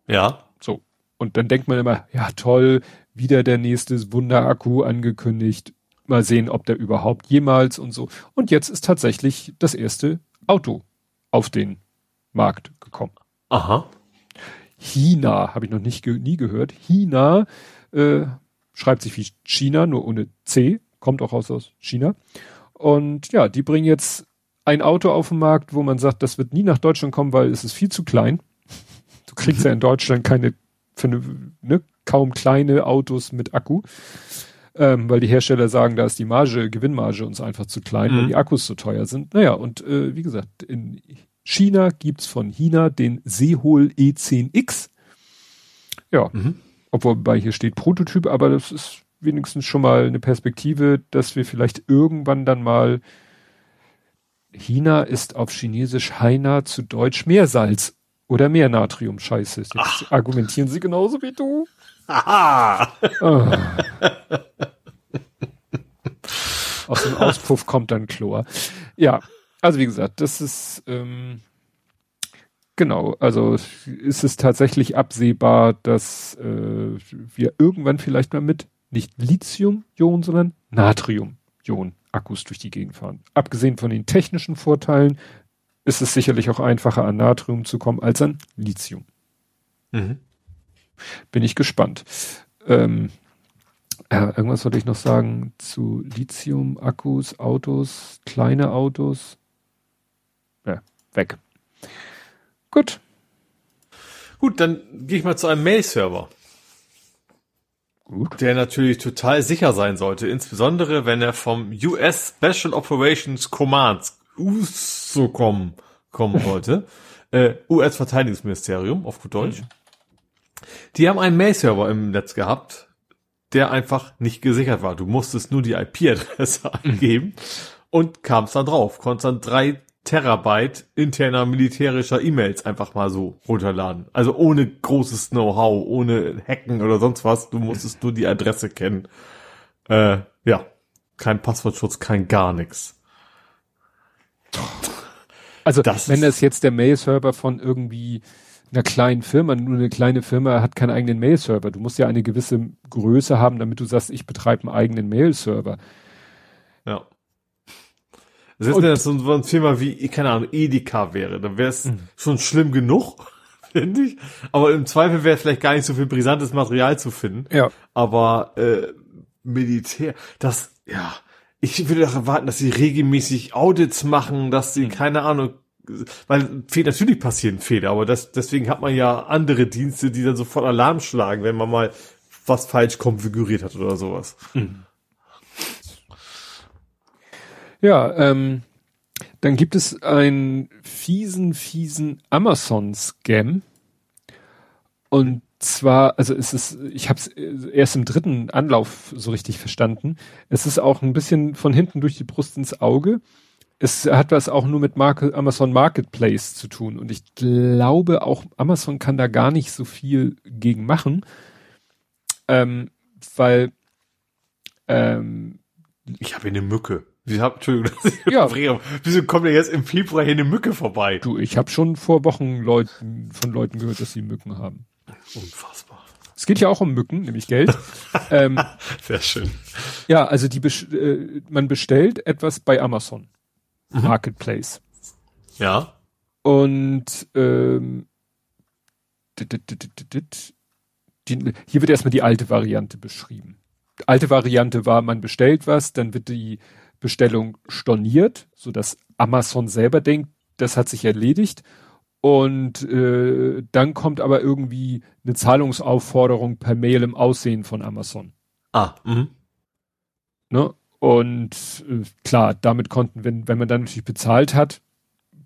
Ja. So. Und dann denkt man immer, ja toll, wieder der nächste Wunderakku angekündigt. Mal sehen, ob der überhaupt jemals und so. Und jetzt ist tatsächlich das erste Auto auf den Markt gekommen. Aha. China, habe ich noch nicht nie gehört. China äh, schreibt sich wie China, nur ohne C, kommt auch aus, aus China. Und ja, die bringen jetzt ein Auto auf den Markt, wo man sagt, das wird nie nach Deutschland kommen, weil es ist viel zu klein. Du kriegst ja in Deutschland keine für eine, ne, kaum kleine Autos mit Akku, ähm, weil die Hersteller sagen, da ist die Marge, Gewinnmarge uns einfach zu klein, mhm. weil die Akkus zu teuer sind. Naja, und äh, wie gesagt, in China gibt's von China den Seehol E10X. Ja, mhm. obwohl bei hier steht Prototyp, aber das ist wenigstens schon mal eine Perspektive, dass wir vielleicht irgendwann dann mal China ist auf Chinesisch Heina zu Deutsch Meersalz oder mehr Natrium. Scheiße. Jetzt Ach. argumentieren sie genauso wie du. Aha. Oh. Aus dem Auspuff kommt dann Chlor. Ja, also wie gesagt, das ist ähm, genau, also ist es tatsächlich absehbar, dass äh, wir irgendwann vielleicht mal mit nicht Lithium-Ionen, sondern Natrium-Ionen-Akkus durch die Gegend fahren. Abgesehen von den technischen Vorteilen ist es sicherlich auch einfacher an Natrium zu kommen als an Lithium. Mhm. Bin ich gespannt. Ähm, äh, irgendwas wollte ich noch sagen zu Lithium-Akkus, Autos, kleine Autos. Ja, weg. Gut. Gut, dann gehe ich mal zu einem Mail-Server. Gut. Der natürlich total sicher sein sollte, insbesondere wenn er vom US Special Operations Commands USO kommen, kommen wollte. äh, US-Verteidigungsministerium, auf gut Deutsch. Mhm. Die haben einen Mail-Server im Netz gehabt, der einfach nicht gesichert war. Du musstest nur die IP-Adresse mhm. eingeben und kamst dann drauf. Konntest dann drei Terabyte interner militärischer E-Mails einfach mal so runterladen. Also ohne großes Know-how, ohne Hacken oder sonst was. Du musstest nur die Adresse kennen. Äh, ja, kein Passwortschutz, kein gar nichts. Also das wenn das jetzt der Mail-Server von irgendwie einer kleinen Firma, nur eine kleine Firma hat keinen eigenen Mail-Server. Du musst ja eine gewisse Größe haben, damit du sagst, ich betreibe einen eigenen Mail-Server. Ja. Das ist ja so, ein Firma wie, keine Ahnung, Edeka wäre, dann wäre es mhm. schon schlimm genug, finde ich. Aber im Zweifel wäre vielleicht gar nicht so viel brisantes Material zu finden. Ja. Aber äh, Militär, das, ja, ich würde doch erwarten, dass sie regelmäßig Audits machen, dass sie, mhm. keine Ahnung, weil natürlich passieren Fehler, aber das, deswegen hat man ja andere Dienste, die dann sofort Alarm schlagen, wenn man mal was falsch konfiguriert hat oder sowas. Mhm. Ja, ähm, dann gibt es einen fiesen, fiesen Amazon-Scam. Und zwar, also es ist, ich habe es erst im dritten Anlauf so richtig verstanden. Es ist auch ein bisschen von hinten durch die Brust ins Auge. Es hat was auch nur mit Marke, Amazon Marketplace zu tun. Und ich glaube auch, Amazon kann da gar nicht so viel gegen machen. Ähm, weil ähm, ich habe eine Mücke. Wie hab, Entschuldigung, ja. wieso kommt denn jetzt im Februar hier eine Mücke vorbei? Du, ich habe schon vor Wochen Leuten, von Leuten gehört, dass sie Mücken haben. Unfassbar. Es geht ja auch um Mücken, nämlich Geld. ähm, Sehr schön. Ja, also die äh, man bestellt etwas bei Amazon mhm. Marketplace. Ja. Und ähm, die, hier wird erstmal die alte Variante beschrieben. Die alte Variante war, man bestellt was, dann wird die Bestellung storniert, so dass Amazon selber denkt, das hat sich erledigt. Und äh, dann kommt aber irgendwie eine Zahlungsaufforderung per Mail im Aussehen von Amazon. Ah, mhm. Ne? Und äh, klar, damit konnten, wenn, wenn man dann natürlich bezahlt hat,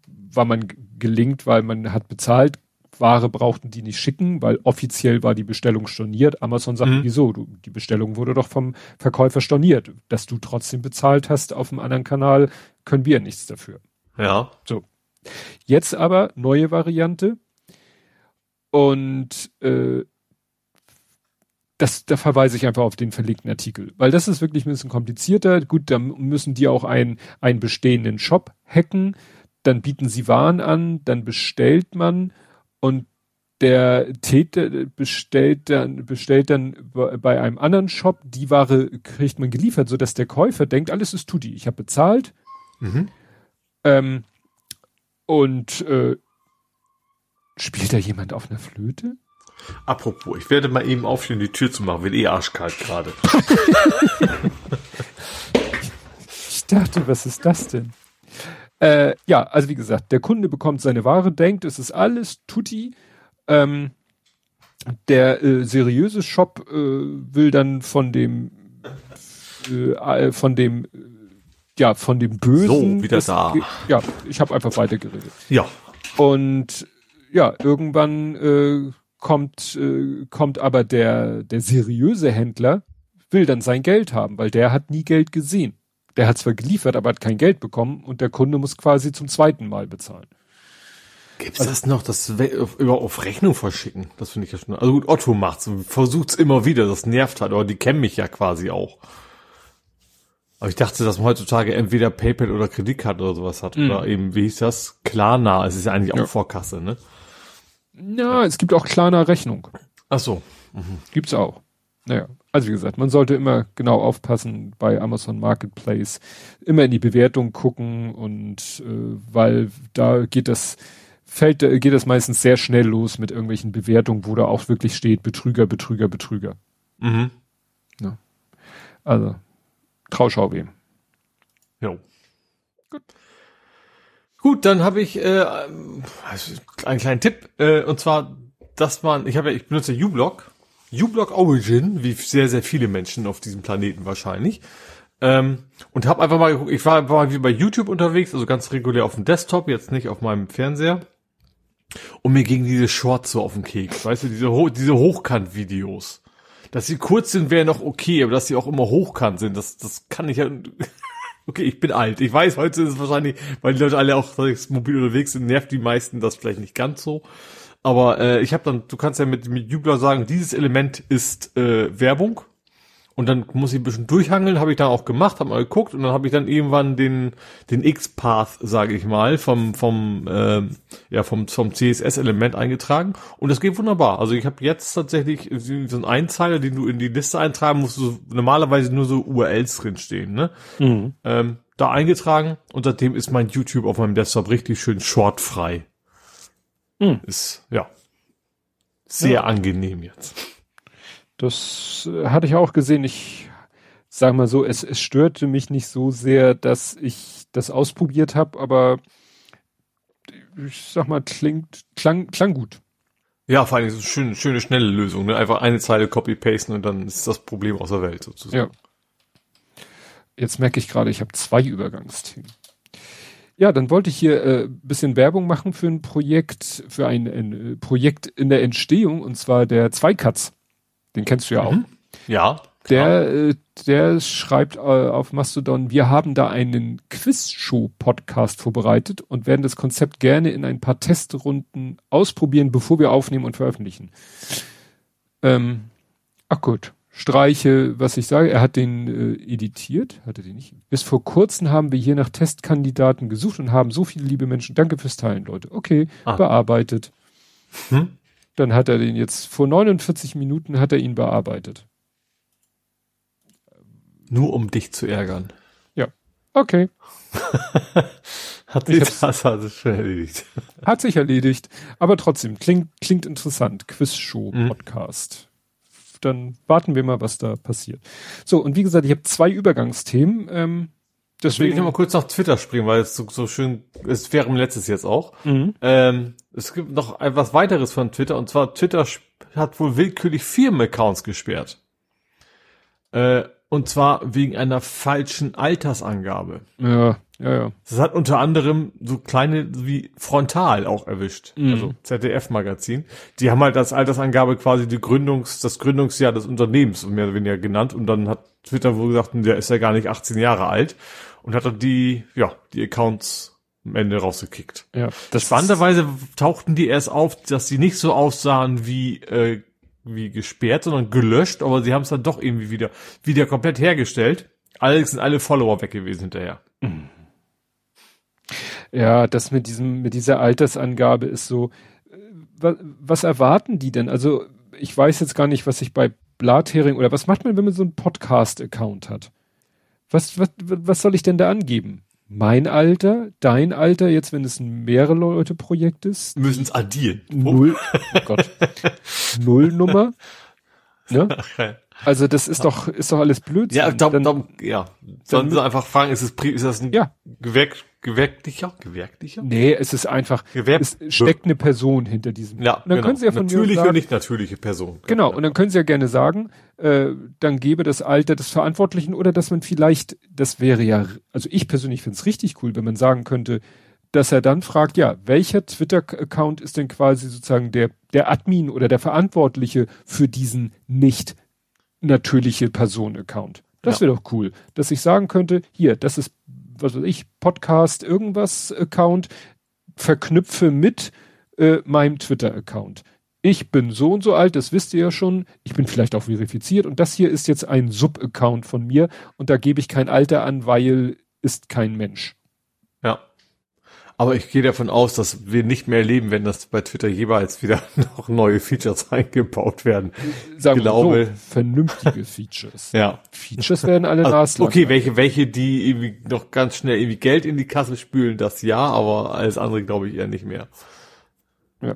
war man gelingt, weil man hat bezahlt, Ware brauchten die nicht schicken, weil offiziell war die Bestellung storniert. Amazon sagt, mhm. wieso? Du, die Bestellung wurde doch vom Verkäufer storniert. Dass du trotzdem bezahlt hast auf dem anderen Kanal, können wir nichts dafür. Ja. So. Jetzt aber neue Variante. Und äh, das, da verweise ich einfach auf den verlegten Artikel, weil das ist wirklich ein bisschen komplizierter. Gut, da müssen die auch einen, einen bestehenden Shop hacken, dann bieten sie Waren an, dann bestellt man und der Täter bestellt dann, bestellt dann bei einem anderen Shop, die Ware kriegt man geliefert, so dass der Käufer denkt, alles ist Tutti, ich habe bezahlt. Mhm. Ähm, und äh, spielt da jemand auf einer Flöte? Apropos, ich werde mal eben aufstehen, die Tür zu machen, wird eh arschkalt gerade. ich dachte, was ist das denn? Äh, ja, also wie gesagt, der Kunde bekommt seine Ware, denkt, es ist alles tutti. Ähm, der äh, seriöse Shop äh, will dann von dem äh, von dem ja von dem Bösen so wieder da. ja ich habe einfach weitergeredet. Ja. Und ja irgendwann äh, kommt äh, kommt aber der der seriöse Händler will dann sein Geld haben weil der hat nie Geld gesehen der hat zwar geliefert, aber hat kein Geld bekommen und der Kunde muss quasi zum zweiten Mal bezahlen. Gibt's also, das noch, das über auf Rechnung verschicken? Das finde ich ja schon. Also gut, Otto macht's und versucht's immer wieder. Das nervt halt, aber die kennen mich ja quasi auch. Aber ich dachte, dass man heutzutage entweder PayPal oder Kreditkarte oder sowas hat. Mhm. Oder eben, wie hieß das? Klarna. Es ist ja eigentlich auch ja. Vorkasse, ne? Ja, es gibt auch Klarna Rechnung. Ach so. Mhm. Gibt's auch. Naja, also wie gesagt, man sollte immer genau aufpassen bei Amazon Marketplace, immer in die Bewertung gucken und äh, weil da geht das fällt geht das meistens sehr schnell los mit irgendwelchen Bewertungen, wo da auch wirklich steht Betrüger, Betrüger, Betrüger. Mhm. Ja. Also Trauschau wem. Jo. Gut. Gut, dann habe ich äh, einen kleinen Tipp äh, und zwar, dass man, ich habe ja, ich benutze uBlock uBlock Origin, wie sehr, sehr viele Menschen auf diesem Planeten wahrscheinlich. Ähm, und habe einfach mal geguckt, ich war, war mal wie bei YouTube unterwegs, also ganz regulär auf dem Desktop, jetzt nicht auf meinem Fernseher. Und mir ging diese Shorts so auf den Keks, weißt du, diese, Ho diese Hochkant-Videos. Dass sie kurz sind, wäre noch okay, aber dass sie auch immer hochkant sind, das, das kann ich ja. Okay, ich bin alt. Ich weiß, heute ist es wahrscheinlich, weil die Leute alle auch mobil unterwegs sind, nervt die meisten das vielleicht nicht ganz so. Aber äh, ich habe dann, du kannst ja mit, mit Jubler sagen, dieses Element ist äh, Werbung. Und dann muss ich ein bisschen durchhangeln, habe ich dann auch gemacht, habe mal geguckt und dann habe ich dann irgendwann den den X-Path, sage ich mal, vom vom äh, ja vom vom CSS-Element eingetragen und das geht wunderbar. Also ich habe jetzt tatsächlich so einen Einzeiler, den du in die Liste eintragen musst, so normalerweise nur so URLs drinstehen, ne? Mhm. Ähm, da eingetragen und seitdem ist mein YouTube auf meinem Desktop richtig schön shortfrei. Hm. Ist, ja, sehr ja. angenehm jetzt. Das äh, hatte ich auch gesehen. Ich sag mal so, es, es störte mich nicht so sehr, dass ich das ausprobiert habe, aber ich sag mal, klingt, klang, klang gut. Ja, vor allem so eine schöne, schöne, schnelle Lösung. Ne? Einfach eine Zeile copy-pasten und dann ist das Problem aus der Welt sozusagen. Ja. Jetzt merke ich gerade, ich habe zwei Übergangsthemen. Ja, dann wollte ich hier äh, bisschen Werbung machen für ein Projekt, für ein, ein äh, Projekt in der Entstehung, und zwar der Zweikatz. Den kennst du ja auch. Mhm. Ja. Der, äh, der schreibt äh, auf Mastodon, wir haben da einen Quiz-Show-Podcast vorbereitet und werden das Konzept gerne in ein paar Testrunden ausprobieren, bevor wir aufnehmen und veröffentlichen. Ähm, ach gut. Streiche, was ich sage, er hat den äh, editiert, hatte den nicht. Bis vor kurzem haben wir hier nach Testkandidaten gesucht und haben so viele liebe Menschen. Danke fürs Teilen, Leute. Okay, ah. bearbeitet. Hm? Dann hat er den jetzt vor 49 Minuten hat er ihn bearbeitet. Nur um dich zu ärgern. Ja. Okay. hat sich das also schon erledigt. Hat sich erledigt. Aber trotzdem, klingt, klingt interessant. Quizshow-Podcast. Mhm. Dann warten wir mal, was da passiert. So, und wie gesagt, ich habe zwei Übergangsthemen. Ähm, Deswegen ich mal kurz nach Twitter springen, weil es so, so schön, es wäre im letztes jetzt auch. Mhm. Ähm, es gibt noch etwas weiteres von Twitter und zwar Twitter hat wohl willkürlich Firmenaccounts gesperrt. Äh, und zwar wegen einer falschen Altersangabe. Ja, ja, ja. Das hat unter anderem so kleine wie Frontal auch erwischt. Mhm. Also ZDF-Magazin. Die haben halt als Altersangabe quasi die Gründungs, das Gründungsjahr des Unternehmens mehr oder weniger genannt. Und dann hat Twitter wohl gesagt, der ist ja gar nicht 18 Jahre alt. Und hat dann die, ja, die Accounts am Ende rausgekickt. Ja. Das Spannenderweise tauchten die erst auf, dass sie nicht so aussahen wie äh, wie gesperrt, sondern gelöscht, aber sie haben es dann doch irgendwie wieder, wieder komplett hergestellt. Allerdings sind alle Follower weg gewesen hinterher. Ja, das mit diesem, mit dieser Altersangabe ist so, äh, was, was erwarten die denn? Also, ich weiß jetzt gar nicht, was ich bei Blathering oder was macht man, wenn man so einen Podcast-Account hat? Was, was, was soll ich denn da angeben? mein Alter, dein Alter, jetzt wenn es ein mehrere Leute Projekt ist. Müssen es addieren. Null, oh Gott. Nullnummer. Ne? Also das ist doch, ist doch alles Blödsinn. Ja, da, da, ja. Sollen sie einfach fragen, ist, es, ist das ein ja. Gewerk, gewerklicher? Gewerklicher? Nee, es ist einfach, Gewerb es steckt eine Person hinter diesem. Ja, und dann genau. können sie ja von Natürliche sagen, und nicht natürliche Person. Genau, und dann können sie ja gerne sagen, äh, dann gebe das Alter des Verantwortlichen oder dass man vielleicht, das wäre ja, also ich persönlich finde es richtig cool, wenn man sagen könnte, dass er dann fragt, ja, welcher Twitter-Account ist denn quasi sozusagen der, der Admin oder der Verantwortliche für diesen nicht natürliche Person-Account? Das wäre doch cool, dass ich sagen könnte, hier, das ist, was weiß ich, Podcast, irgendwas Account, verknüpfe mit äh, meinem Twitter-Account. Ich bin so und so alt, das wisst ihr ja schon. Ich bin vielleicht auch verifiziert und das hier ist jetzt ein Sub-Account von mir und da gebe ich kein Alter an, weil ist kein Mensch. Aber ich gehe davon aus, dass wir nicht mehr erleben, wenn das bei Twitter jeweils wieder noch neue Features eingebaut werden. Sagen ich glaube, so, vernünftige Features. ja. Features werden alle also. Okay, welche, welche, die irgendwie noch ganz schnell irgendwie Geld in die Kasse spülen, das ja, aber alles andere glaube ich eher nicht mehr. Ja.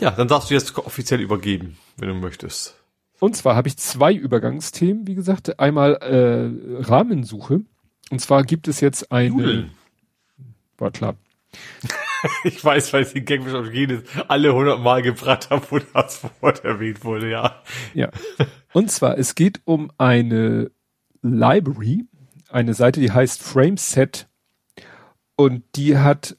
Ja, dann darfst du jetzt offiziell übergeben, wenn du möchtest. Und zwar habe ich zwei Übergangsthemen, wie gesagt. Einmal äh, Rahmensuche. Und zwar gibt es jetzt eine. Nudeln. War klar. ich weiß, weil ich den Gag auf jedes alle hundert Mal gebracht habe, wo das Wort erwähnt wurde, ja. Ja. Und zwar, es geht um eine Library, eine Seite, die heißt Frameset und die hat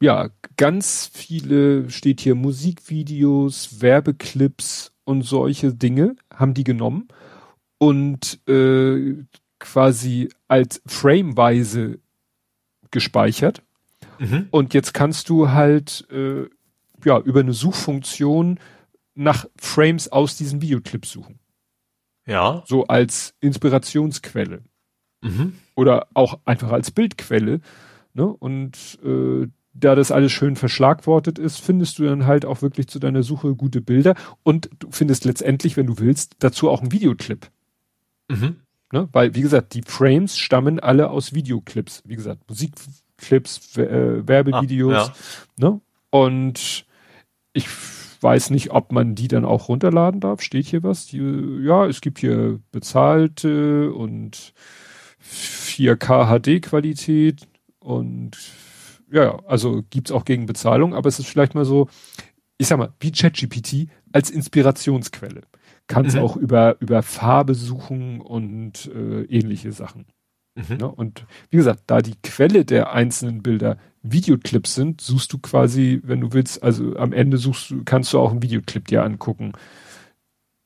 ja ganz viele, steht hier Musikvideos, Werbeclips und solche Dinge haben die genommen und äh, quasi als frameweise gespeichert. Mhm. Und jetzt kannst du halt äh, ja über eine Suchfunktion nach Frames aus diesen Videoclips suchen. Ja. So als Inspirationsquelle. Mhm. Oder auch einfach als Bildquelle. Ne? Und äh, da das alles schön verschlagwortet ist, findest du dann halt auch wirklich zu deiner Suche gute Bilder und du findest letztendlich, wenn du willst, dazu auch einen Videoclip. Mhm. Ne? Weil, wie gesagt, die Frames stammen alle aus Videoclips. Wie gesagt, Musikclips, äh, Werbevideos. Ah, ja. ne? Und ich weiß nicht, ob man die dann auch runterladen darf. Steht hier was? Die, ja, es gibt hier bezahlte und 4K HD-Qualität und ja, also gibt's auch gegen Bezahlung, aber es ist vielleicht mal so, ich sag mal, wie ChatGPT als Inspirationsquelle. Kannst mhm. auch über, über Farbe suchen und äh, ähnliche Sachen. Mhm. Ne? Und wie gesagt, da die Quelle der einzelnen Bilder Videoclips sind, suchst du quasi, wenn du willst, also am Ende suchst du, kannst du auch einen Videoclip dir angucken,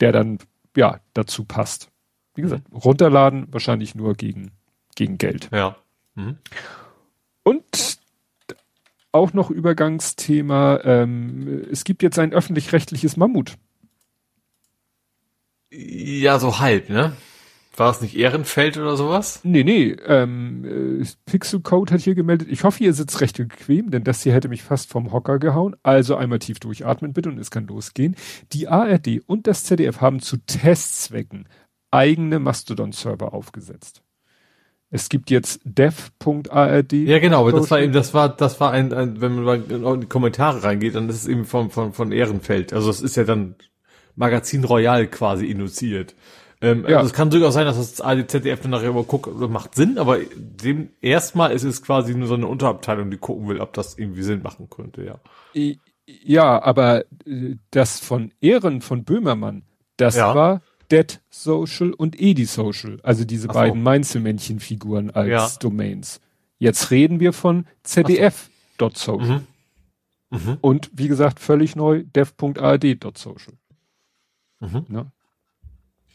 der dann ja dazu passt. Wie gesagt, runterladen wahrscheinlich nur gegen, gegen Geld. Ja. Mhm. Und auch noch Übergangsthema, ähm, es gibt jetzt ein öffentlich-rechtliches Mammut. Ja, so halb, ne? War es nicht Ehrenfeld oder sowas? Nee, nee, ähm, äh, Pixel Code hat hier gemeldet, ich hoffe, ihr sitzt recht bequem, denn das hier hätte mich fast vom Hocker gehauen. Also einmal tief durchatmen bitte und es kann losgehen. Die ARD und das ZDF haben zu Testzwecken eigene Mastodon-Server aufgesetzt. Es gibt jetzt dev.ard. Ja, genau, aber das war eben, das war, das war ein, ein wenn man in die Kommentare reingeht, dann ist es eben von, von, von Ehrenfeld. Also es ist ja dann Magazin Royal quasi induziert. Ähm, ja. also es kann durchaus sein, dass das ADZDF dann nachher mal guckt, macht Sinn, aber dem erstmal ist es quasi nur so eine Unterabteilung, die gucken will, ob das irgendwie Sinn machen könnte, ja. Ja, aber äh, das von Ehren von Böhmermann, das ja. war Dead Social und Edi Social, also diese so. beiden Mainzelmännchen-Figuren als ja. Domains. Jetzt reden wir von zdf.social. Mhm. Mhm. Und wie gesagt, völlig neu, dev.ard.social. Mhm. Ne?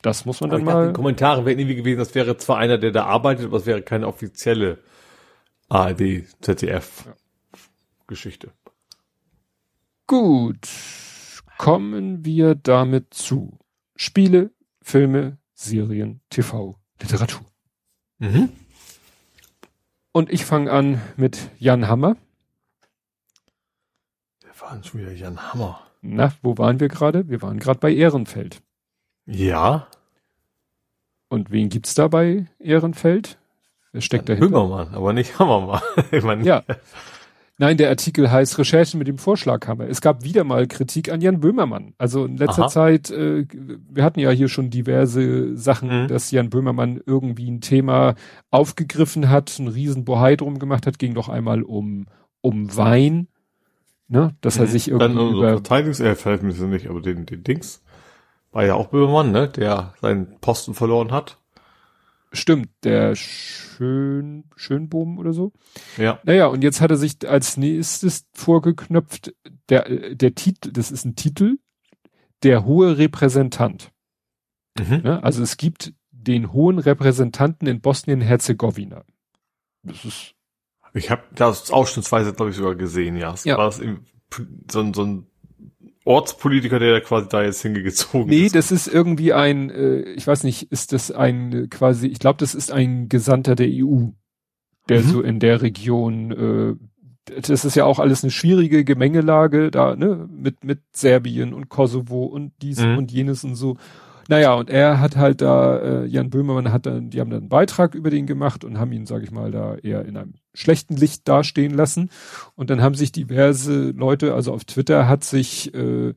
Das muss man aber dann mal. Dachte, Kommentare wären irgendwie gewesen, das wäre zwar einer, der da arbeitet, aber es wäre keine offizielle ARD, ZDF ja. Geschichte. Gut. Kommen wir damit zu Spiele, Filme, Serien, TV, Literatur. Mhm. Und ich fange an mit Jan Hammer. Der war schon wieder Jan Hammer. Na, wo waren wir gerade? Wir waren gerade bei Ehrenfeld. Ja. Und wen gibt's da bei Ehrenfeld? Wer steckt dahinter? Böhmermann, aber nicht Hammermann. ich meine, ja. Nein, der Artikel heißt Recherchen mit dem Vorschlaghammer. Es gab wieder mal Kritik an Jan Böhmermann. Also in letzter Aha. Zeit, äh, wir hatten ja hier schon diverse Sachen, mhm. dass Jan Böhmermann irgendwie ein Thema aufgegriffen hat, einen riesen Bohai drum gemacht hat, ging doch einmal um, um Wein, ne, dass mhm. er sich irgendwie Dann über... Verteidigungs, äh, Verteidigungsminister nicht, aber den, den Dings, war ja auch Böhmermann, ne, der seinen Posten verloren hat. Stimmt, der Schön, Schönbohm oder so. Ja. Naja, und jetzt hat er sich als nächstes vorgeknöpft, der, der Titel, das ist ein Titel, der hohe Repräsentant. Mhm. Ja, also es gibt den hohen Repräsentanten in Bosnien-Herzegowina. Das ist. Ich habe das ausschnittsweise, glaube ich, sogar gesehen, ja. ja. War das so, ein, so ein Ortspolitiker, der quasi da jetzt hingezogen nee, ist. Nee, das ist irgendwie ein, äh, ich weiß nicht, ist das ein äh, quasi, ich glaube, das ist ein Gesandter der EU, der mhm. so in der Region, äh, das ist ja auch alles eine schwierige Gemengelage da, ne, mit, mit Serbien und Kosovo und dies mhm. und jenes und so. Naja, und er hat halt da, äh, Jan Böhmermann hat dann, die haben dann einen Beitrag über den gemacht und haben ihn, sage ich mal, da eher in einem schlechten Licht dastehen lassen. Und dann haben sich diverse Leute, also auf Twitter hat sich äh,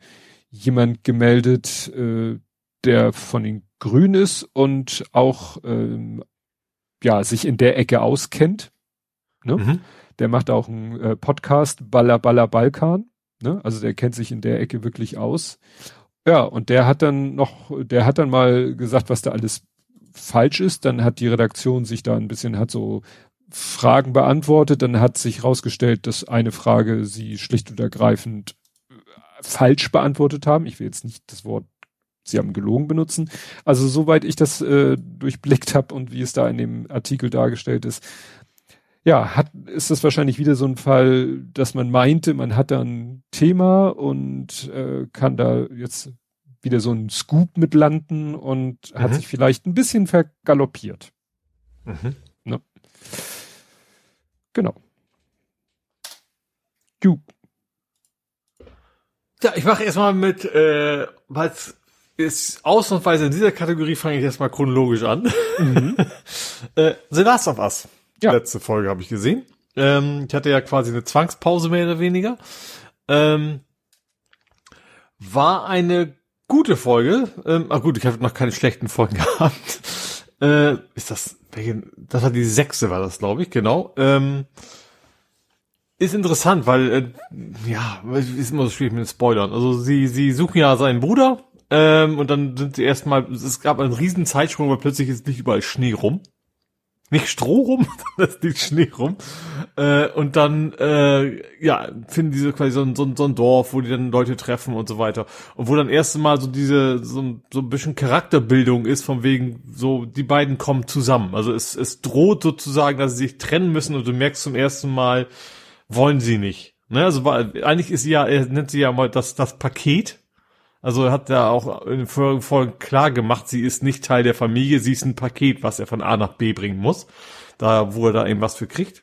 jemand gemeldet, äh, der von den Grünen ist und auch ähm, ja sich in der Ecke auskennt. Ne? Mhm. Der macht auch einen äh, Podcast Baller Baller Balkan. Ne? Also der kennt sich in der Ecke wirklich aus. Ja, und der hat dann noch, der hat dann mal gesagt, was da alles falsch ist. Dann hat die Redaktion sich da ein bisschen, hat so Fragen beantwortet. Dann hat sich herausgestellt, dass eine Frage sie schlicht und ergreifend falsch beantwortet haben. Ich will jetzt nicht das Wort sie haben gelogen benutzen. Also soweit ich das äh, durchblickt habe und wie es da in dem Artikel dargestellt ist, ja, hat, ist das wahrscheinlich wieder so ein Fall, dass man meinte, man hat da ein Thema und äh, kann da jetzt wieder so ein Scoop mit landen und mhm. hat sich vielleicht ein bisschen vergaloppiert. Mhm. Ne? Genau. Du. Ja, ich mache erstmal mit, äh, weil ist ausnahmsweise in dieser Kategorie fange ich erstmal chronologisch an. Mhm. äh, The Last of Us. Ja. Letzte Folge habe ich gesehen. Ähm, ich hatte ja quasi eine Zwangspause mehr oder weniger. Ähm, war eine gute Folge. Ähm, ach gut, ich habe noch keine schlechten Folgen gehabt. Äh, ist das, das war die sechste, war das, glaube ich, genau. Ähm, ist interessant, weil äh, ja, ist immer so schwierig mit den Spoilern. Also sie sie suchen ja seinen Bruder ähm, und dann sind sie erstmal, es gab einen riesen Zeitsprung, weil plötzlich ist nicht überall Schnee rum. Nicht Stroh rum, das liegt Schnee rum. Äh, und dann, äh, ja, finden diese quasi so ein, so, ein, so ein Dorf, wo die dann Leute treffen und so weiter. Und wo dann erst Mal so diese, so, so ein bisschen Charakterbildung ist, von wegen, so, die beiden kommen zusammen. Also es, es droht sozusagen, dass sie sich trennen müssen und du merkst zum ersten Mal, wollen sie nicht. Ne? Also eigentlich ist sie ja, er nennt sie ja mal das, das Paket. Also er hat ja auch in Folgen klar gemacht, sie ist nicht Teil der Familie, sie ist ein Paket, was er von A nach B bringen muss. Da, wo er da eben was für kriegt.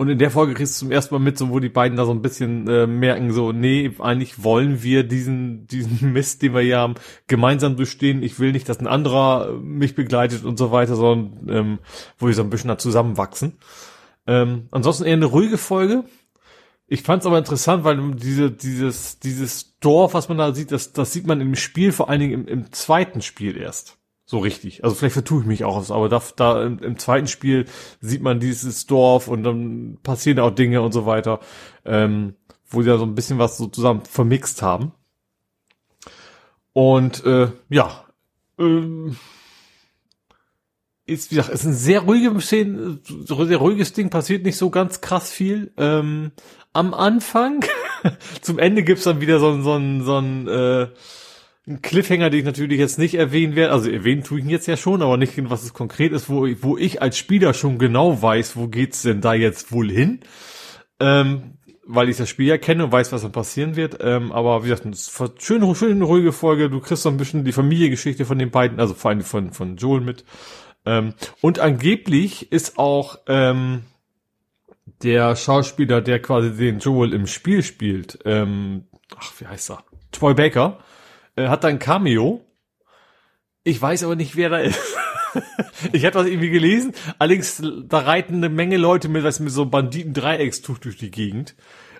Und in der Folge kriegst du zum ersten Mal mit, so wo die beiden da so ein bisschen äh, merken, so, nee, eigentlich wollen wir diesen, diesen Mist, den wir ja haben, gemeinsam durchstehen. Ich will nicht, dass ein anderer mich begleitet und so weiter, sondern ähm, wo wir so ein bisschen da zusammenwachsen. Ähm, ansonsten eher eine ruhige Folge. Ich fand es aber interessant, weil diese, dieses, dieses Dorf, was man da sieht, das, das sieht man im Spiel, vor allen Dingen im, im zweiten Spiel erst. So richtig. Also vielleicht vertue ich mich auch, aber da, da im, im, zweiten Spiel sieht man dieses Dorf und dann passieren auch Dinge und so weiter, ähm, wo sie da so ein bisschen was so zusammen vermixt haben. Und äh, ja, ähm, ist, wie gesagt, ist ein sehr ruhige Szene, sehr ruhiges Ding, passiert nicht so ganz krass viel. Ähm, am Anfang, zum Ende gibt's dann wieder so, so, so, so ein, äh, ein Cliffhanger, den ich natürlich jetzt nicht erwähnen werde. Also erwähnen tue ich ihn jetzt ja schon, aber nicht, was es konkret ist, wo, wo ich als Spieler schon genau weiß, wo geht's denn da jetzt wohl hin. Ähm, weil ich das Spiel ja kenne und weiß, was dann passieren wird. Ähm, aber wie gesagt, es ist schön, schön ruhige Folge. Du kriegst so ein bisschen die Familiengeschichte von den beiden, also vor allem von, von Joel mit. Ähm, und angeblich ist auch ähm, der Schauspieler, der quasi den Joel im Spiel spielt, ähm, ach, wie heißt er? Troy Baker, äh, hat da ein Cameo. Ich weiß aber nicht, wer da ist. ich hatte das irgendwie gelesen. Allerdings, da reiten eine Menge Leute mit, was mit so einem Banditen-Dreieckstuch durch die Gegend.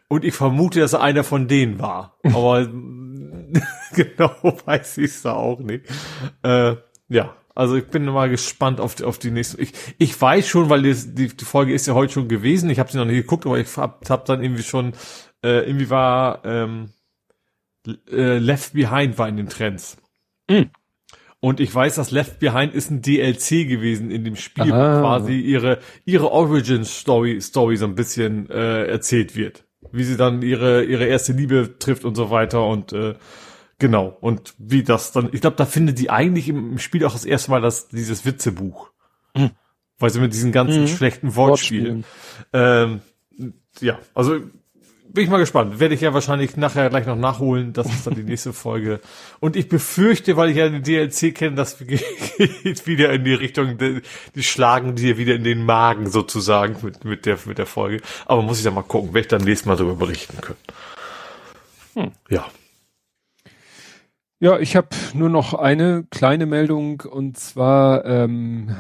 Und ich vermute, dass er einer von denen war. Aber genau weiß ich es da auch nicht. Äh, ja, also ich bin mal gespannt auf die, auf die nächste. Ich, ich weiß schon, weil die, die, die Folge ist ja heute schon gewesen. Ich habe sie noch nicht geguckt, aber ich hab, hab dann irgendwie schon, äh, irgendwie war ähm, äh, Left Behind war in den Trends. Mm. Und ich weiß, dass Left Behind ist ein DLC gewesen in dem Spiel, Aha. wo quasi ihre ihre Origin Story Story so ein bisschen äh, erzählt wird, wie sie dann ihre ihre erste Liebe trifft und so weiter und äh, Genau. Und wie das dann, ich glaube, da findet die eigentlich im, Spiel auch das erste Mal das, dieses Witzebuch. Mhm. Weil sie mit diesen ganzen mhm. schlechten Wortspielen. Ähm, ja, also bin ich mal gespannt. Werde ich ja wahrscheinlich nachher gleich noch nachholen. Das ist dann die nächste Folge. Und ich befürchte, weil ich ja den DLC kenne, dass geht wieder in die Richtung, die, die schlagen dir wieder in den Magen sozusagen mit, mit der, mit der Folge. Aber muss ich dann mal gucken, werde ich dann nächstes Mal darüber berichten können. Hm. Ja. Ja, ich habe nur noch eine kleine Meldung und zwar ähm,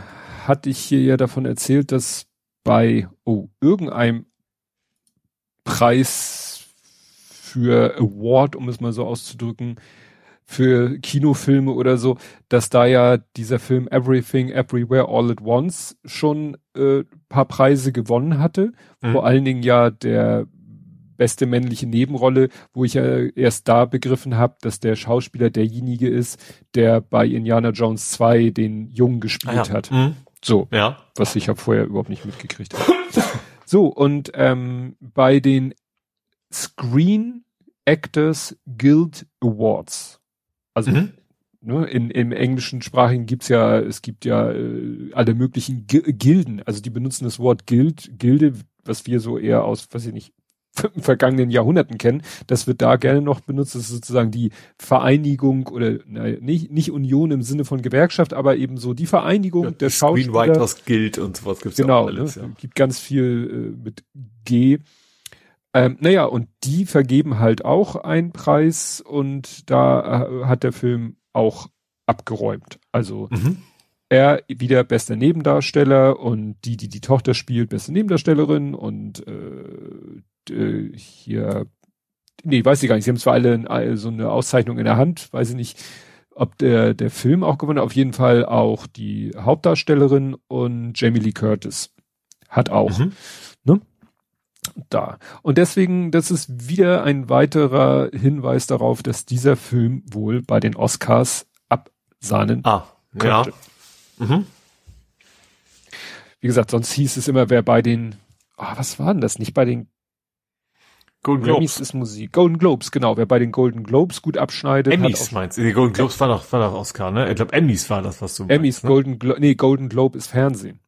hatte ich hier ja davon erzählt, dass bei oh, irgendeinem Preis für Award, um es mal so auszudrücken, für Kinofilme oder so, dass da ja dieser Film Everything Everywhere All at Once schon äh, paar Preise gewonnen hatte. Mhm. Vor allen Dingen ja der beste männliche Nebenrolle, wo ich ja erst da begriffen habe, dass der Schauspieler derjenige ist, der bei Indiana Jones 2 den Jungen gespielt ah, ja. hat. Mhm. So, ja. was ich habe vorher überhaupt nicht mitgekriegt habe. so, und ähm, bei den Screen Actors Guild Awards, also mhm. Ne, in, im englischen Sprachen gibt's ja, es gibt ja äh, alle möglichen G Gilden, also die benutzen das Wort Guild, Gilde, was wir so eher aus, weiß ich nicht, vergangenen Jahrhunderten kennen. Das wird da gerne noch benutzt. Das ist sozusagen die Vereinigung oder naja, nicht, nicht Union im Sinne von Gewerkschaft, aber eben so die Vereinigung ja, der Schauspieler. Screenwriters Guild und sowas gibt's genau, ja auch alles. Ne? Ja. Gibt ganz viel äh, mit G. Ähm, naja, und die vergeben halt auch einen Preis und da äh, hat der Film auch abgeräumt. Also mhm. er wieder bester Nebendarsteller und die, die die Tochter spielt, beste Nebendarstellerin und äh, äh, hier, nee, weiß ich gar nicht, sie haben zwar alle so eine Auszeichnung in der Hand, weiß ich nicht, ob der, der Film auch gewonnen hat, auf jeden Fall auch die Hauptdarstellerin und Jamie Lee Curtis hat auch. Mhm. Ne? da. Und deswegen, das ist wieder ein weiterer Hinweis darauf, dass dieser Film wohl bei den Oscars absahnen ah, könnte. Ja. Mhm. Wie gesagt, sonst hieß es immer, wer bei den, oh, was war denn das? Nicht bei den Golden Globes. ist Musik. Golden Globes, genau. Wer bei den Golden Globes gut abschneidet. Emmys meinst du? Die Golden Globes war doch, war doch Oscar, ne? Ich glaube, Emmys war das, was du Emmys, meinst, ne? Golden Globe, nee, Golden Globe ist Fernsehen.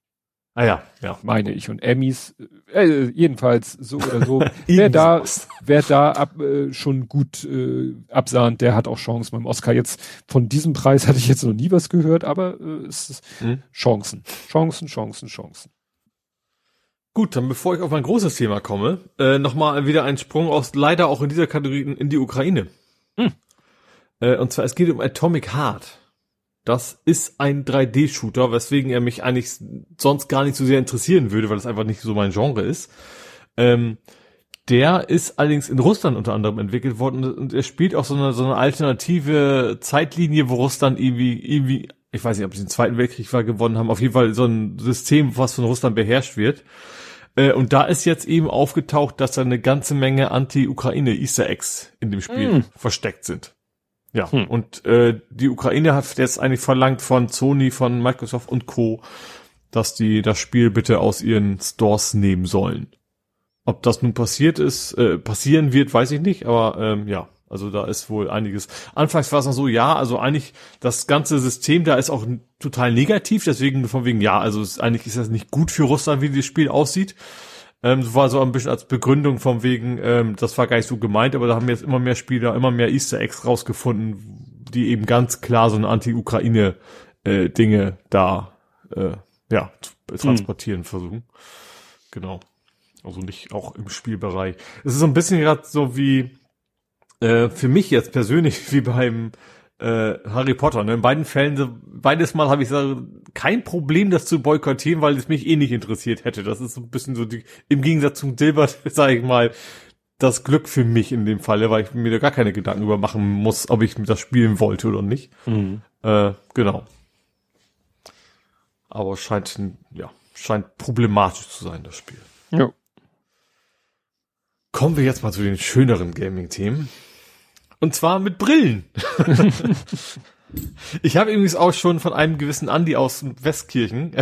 Ah ja, ja. Meine ich. Und Emmys, äh, jedenfalls so oder so. wer da, wer da ab, äh, schon gut äh, absahnt, der hat auch Chancen beim Oscar. Jetzt von diesem Preis hatte ich jetzt noch nie was gehört, aber äh, es ist hm? Chancen. Chancen, Chancen, Chancen. Gut, dann bevor ich auf mein großes Thema komme, äh, nochmal wieder ein Sprung aus leider auch in dieser Kategorie in die Ukraine. Hm. Äh, und zwar, es geht um Atomic Heart. Das ist ein 3D-Shooter, weswegen er mich eigentlich sonst gar nicht so sehr interessieren würde, weil es einfach nicht so mein Genre ist. Ähm, der ist allerdings in Russland unter anderem entwickelt worden und er spielt auch so eine, so eine alternative Zeitlinie, wo Russland irgendwie, irgendwie, ich weiß nicht, ob sie den Zweiten Weltkrieg war gewonnen haben, auf jeden Fall so ein System, was von Russland beherrscht wird. Äh, und da ist jetzt eben aufgetaucht, dass da eine ganze Menge Anti-Ukraine Easter Eggs in dem Spiel mm. versteckt sind. Ja, hm. und äh, die Ukraine hat jetzt eigentlich verlangt von Sony, von Microsoft und Co., dass die das Spiel bitte aus ihren Stores nehmen sollen. Ob das nun passiert ist, äh, passieren wird, weiß ich nicht, aber ähm, ja, also da ist wohl einiges. Anfangs war es noch so, ja, also eigentlich das ganze System da ist auch total negativ, deswegen von wegen, ja, also ist, eigentlich ist das nicht gut für Russland, wie das Spiel aussieht. Ähm, war so ein bisschen als Begründung von wegen, ähm, das war gar nicht so gemeint, aber da haben jetzt immer mehr Spieler, immer mehr Easter Eggs rausgefunden, die eben ganz klar so eine Anti-Ukraine äh, Dinge da äh, ja transportieren hm. versuchen. Genau. Also nicht auch im Spielbereich. Es ist so ein bisschen gerade so wie äh, für mich jetzt persönlich wie beim äh, Harry Potter. Ne? In beiden Fällen, beides Mal habe ich kein Problem, das zu boykottieren, weil es mich eh nicht interessiert hätte. Das ist so ein bisschen so die, im Gegensatz zum Dilbert, sage ich mal, das Glück für mich in dem Falle, weil ich mir da gar keine Gedanken über machen muss, ob ich das spielen wollte oder nicht. Mhm. Äh, genau. Aber scheint, ja, scheint problematisch zu sein, das Spiel. Ja. Kommen wir jetzt mal zu den schöneren Gaming-Themen. Und zwar mit Brillen. ich habe übrigens auch schon von einem gewissen Andi aus Westkirchen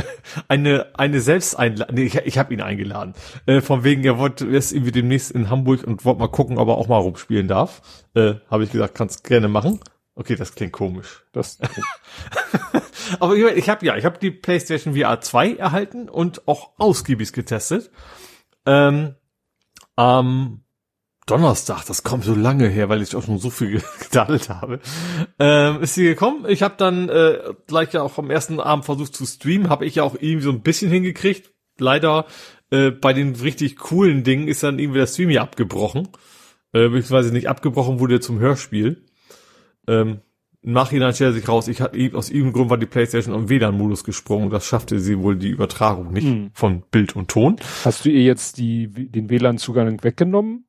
eine eine Selbsteinladung. Nee, ich, ich habe ihn eingeladen. Äh, von wegen, er wollte jetzt irgendwie demnächst in Hamburg und wollte mal gucken, ob er auch mal rumspielen darf. Äh, habe ich gesagt, kannst gerne machen. Okay, das klingt komisch. Das Aber ich, ich habe ja, ich habe die PlayStation VR 2 erhalten und auch ausgiebig getestet. Ähm, ähm, Donnerstag, das kommt so lange her, weil ich auch schon so viel gedadelt habe, ähm, ist sie gekommen. Ich habe dann äh, gleich ja auch am ersten Abend versucht zu streamen, habe ich ja auch irgendwie so ein bisschen hingekriegt. Leider äh, bei den richtig coolen Dingen ist dann irgendwie der Stream ja abgebrochen, äh, beziehungsweise nicht abgebrochen wurde zum Hörspiel. Ähm, Im Nachhinein stellte sich raus, ich hatte aus irgendeinem Grund war die Playstation im WLAN-Modus gesprungen. Das schaffte sie wohl die Übertragung nicht hm. von Bild und Ton. Hast du ihr jetzt die, den WLAN-Zugang weggenommen?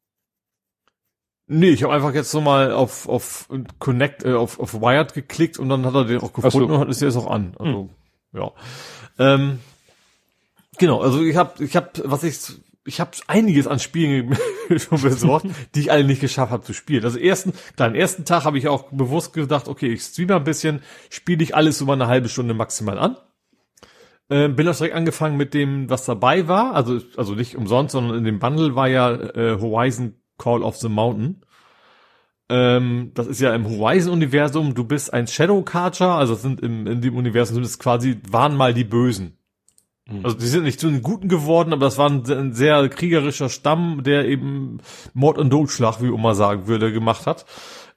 Nee, ich habe einfach jetzt so mal auf, auf Connect, äh, auf, auf Wired geklickt und dann hat er den auch gefunden so. und ist jetzt auch an. Also, hm. ja. Ähm, genau, also ich habe, ich habe, was ich, ich habe einiges an Spielen schon besorgt, die ich alle nicht geschafft habe zu spielen. Also ersten, klar, am ersten Tag habe ich auch bewusst gedacht, okay, ich streame ein bisschen, spiele ich alles so mal eine halbe Stunde maximal an. Äh, bin auch direkt angefangen mit dem, was dabei war, also also nicht umsonst, sondern in dem Bundle war ja äh, Horizon Call of the Mountain. Ähm, das ist ja im Horizon-Universum, du bist ein Shadowcatcher, also sind im, in dem Universum sind es quasi, waren mal die Bösen. Mhm. Also die sind nicht zu den Guten geworden, aber das war ein, ein, sehr kriegerischer Stamm, der eben Mord und Totschlag, wie Oma sagen würde, gemacht hat.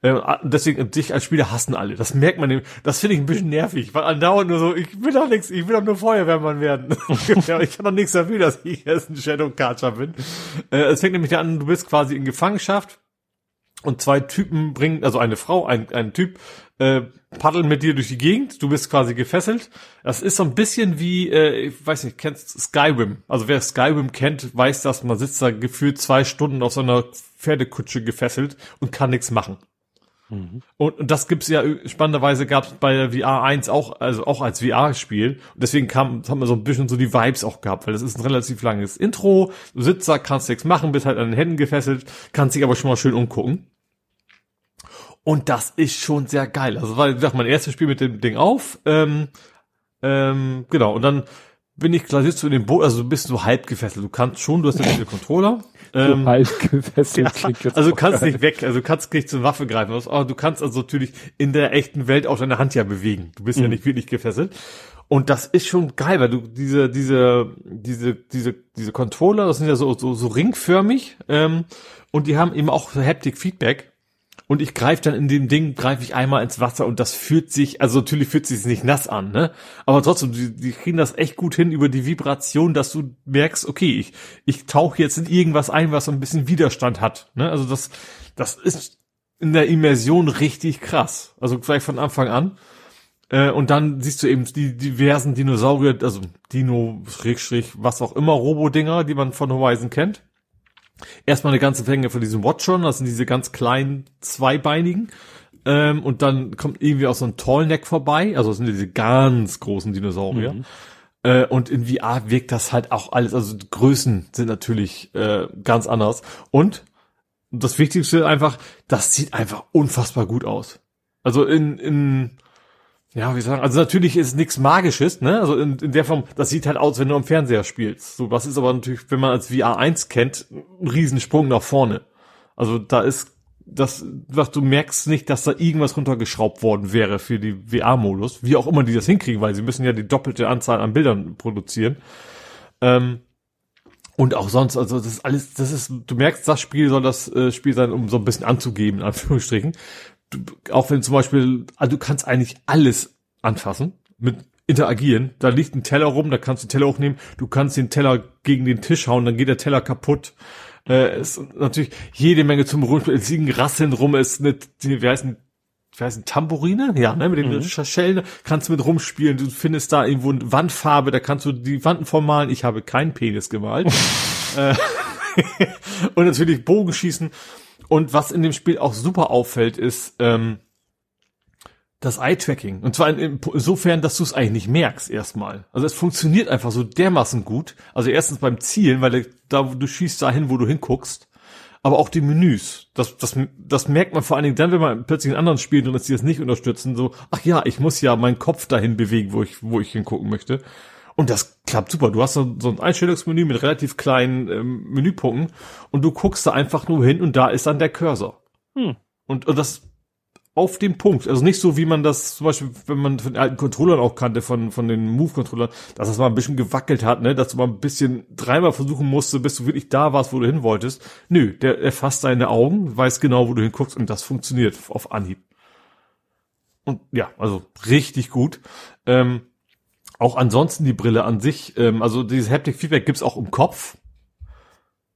Ähm, deswegen, dich als Spieler hassen alle. Das merkt man, das finde ich ein bisschen nervig, weil andauernd nur so, ich will doch nichts, ich will doch nur Feuerwehrmann werden. ich kann doch nichts dafür, dass ich jetzt ein Shadowcatcher bin. Äh, es fängt nämlich an, du bist quasi in Gefangenschaft und zwei Typen bringen, also eine Frau, ein, ein Typ, äh, paddeln mit dir durch die Gegend, du bist quasi gefesselt. Das ist so ein bisschen wie, äh, ich weiß nicht, kennst Skyrim. Also wer Skyrim kennt, weiß, dass man sitzt da gefühlt zwei Stunden auf so einer Pferdekutsche gefesselt und kann nichts machen. Mhm. Und, und das gibt's ja spannenderweise gab's bei der VR 1 auch, also auch als VR-Spiel. Und deswegen kam, haben wir so ein bisschen so die Vibes auch gehabt, weil das ist ein relativ langes Intro. Du sitzt da, kannst nichts machen, bist halt an den Händen gefesselt, kannst dich aber schon mal schön umgucken. Und das ist schon sehr geil. Also war, wie gesagt, mein erstes Spiel mit dem Ding auf. Ähm, ähm, genau, und dann bin ich klar, sitzt du in dem Boot, also du bist so halb gefesselt. Du kannst schon, du hast den Controller. Ähm, so halb gefesselt ja, klingt jetzt Also du kannst nicht weg, also du kannst nicht zur Waffe greifen. Aber du kannst also natürlich in der echten Welt auch deine Hand ja bewegen. Du bist mhm. ja nicht wirklich gefesselt. Und das ist schon geil, weil du diese, diese, diese, diese, diese Controller, das sind ja so, so, so ringförmig, ähm, und die haben eben auch so Haptic Feedback. Und ich greife dann in dem Ding, greife ich einmal ins Wasser und das fühlt sich, also natürlich fühlt sich nicht nass an, ne? Aber trotzdem, die, die kriegen das echt gut hin über die Vibration, dass du merkst, okay, ich, ich tauche jetzt in irgendwas ein, was so ein bisschen Widerstand hat, ne? Also das, das ist in der Immersion richtig krass. Also gleich von Anfang an. Äh, und dann siehst du eben die diversen Dinosaurier, also Dino, Schrägstrich, was auch immer, Robo-Dinger, die man von Horizon kennt. Erstmal eine ganze Menge von diesen Watchern, das sind diese ganz kleinen zweibeinigen. Ähm, und dann kommt irgendwie auch so ein Tallneck vorbei, also das sind diese ganz großen Dinosaurier. Mhm. Äh, und in VR wirkt das halt auch alles, also die Größen sind natürlich äh, ganz anders. Und das Wichtigste einfach, das sieht einfach unfassbar gut aus. Also in, in ja, wie sagen, also natürlich ist nichts Magisches, ne? Also in, in der Form, das sieht halt aus, wenn du am Fernseher spielst. So, was ist aber natürlich, wenn man als VR 1 kennt, ein Riesensprung nach vorne. Also da ist das, was du merkst nicht, dass da irgendwas runtergeschraubt worden wäre für die VR-Modus, wie auch immer die das hinkriegen, weil sie müssen ja die doppelte Anzahl an Bildern produzieren. Ähm, und auch sonst, also das ist alles, das ist, du merkst, das Spiel soll das äh, Spiel sein, um so ein bisschen anzugeben, in Anführungsstrichen du, auch wenn zum Beispiel, also du kannst eigentlich alles anfassen mit interagieren. Da liegt ein Teller rum, da kannst du den Teller hochnehmen, du kannst den Teller gegen den Tisch hauen, dann geht der Teller kaputt. Äh, ist natürlich jede Menge zum Rumspielen. Es liegen Rasseln rum, es ist eine, wie heißt ein, wie heißt ein Tambourine? Ja, ne, mit den mhm. Schellen kannst du mit rumspielen. Du findest da irgendwo eine Wandfarbe, da kannst du die Wanden vormalen. Ich habe keinen Penis gemalt. äh, und natürlich Bogenschießen. Und was in dem Spiel auch super auffällt, ist ähm, das Eye-Tracking. Und zwar insofern, dass du es eigentlich nicht merkst erstmal. Also es funktioniert einfach so dermaßen gut. Also erstens beim Zielen, weil da du schießt dahin, wo du hinguckst. Aber auch die Menüs. Das, das, das merkt man vor allen Dingen dann, wenn man plötzlich in anderen Spielen drin ist, die das nicht unterstützen. So, ach ja, ich muss ja meinen Kopf dahin bewegen, wo ich, wo ich hingucken möchte. Und das klappt super. Du hast so, so ein Einstellungsmenü mit relativ kleinen ähm, Menüpunkten und du guckst da einfach nur hin und da ist dann der Cursor. Hm. Und, und das auf dem Punkt. Also nicht so, wie man das zum Beispiel, wenn man von den alten Controllern auch kannte, von, von den Move-Controllern, dass das mal ein bisschen gewackelt hat, ne, dass du mal ein bisschen dreimal versuchen musst, bis du wirklich da warst, wo du hin wolltest. Nö, der erfasst deine Augen, weiß genau, wo du hinguckst und das funktioniert auf Anhieb. Und ja, also richtig gut. Ähm, auch ansonsten die Brille an sich, ähm, also dieses Haptic Feedback gibt's auch im Kopf.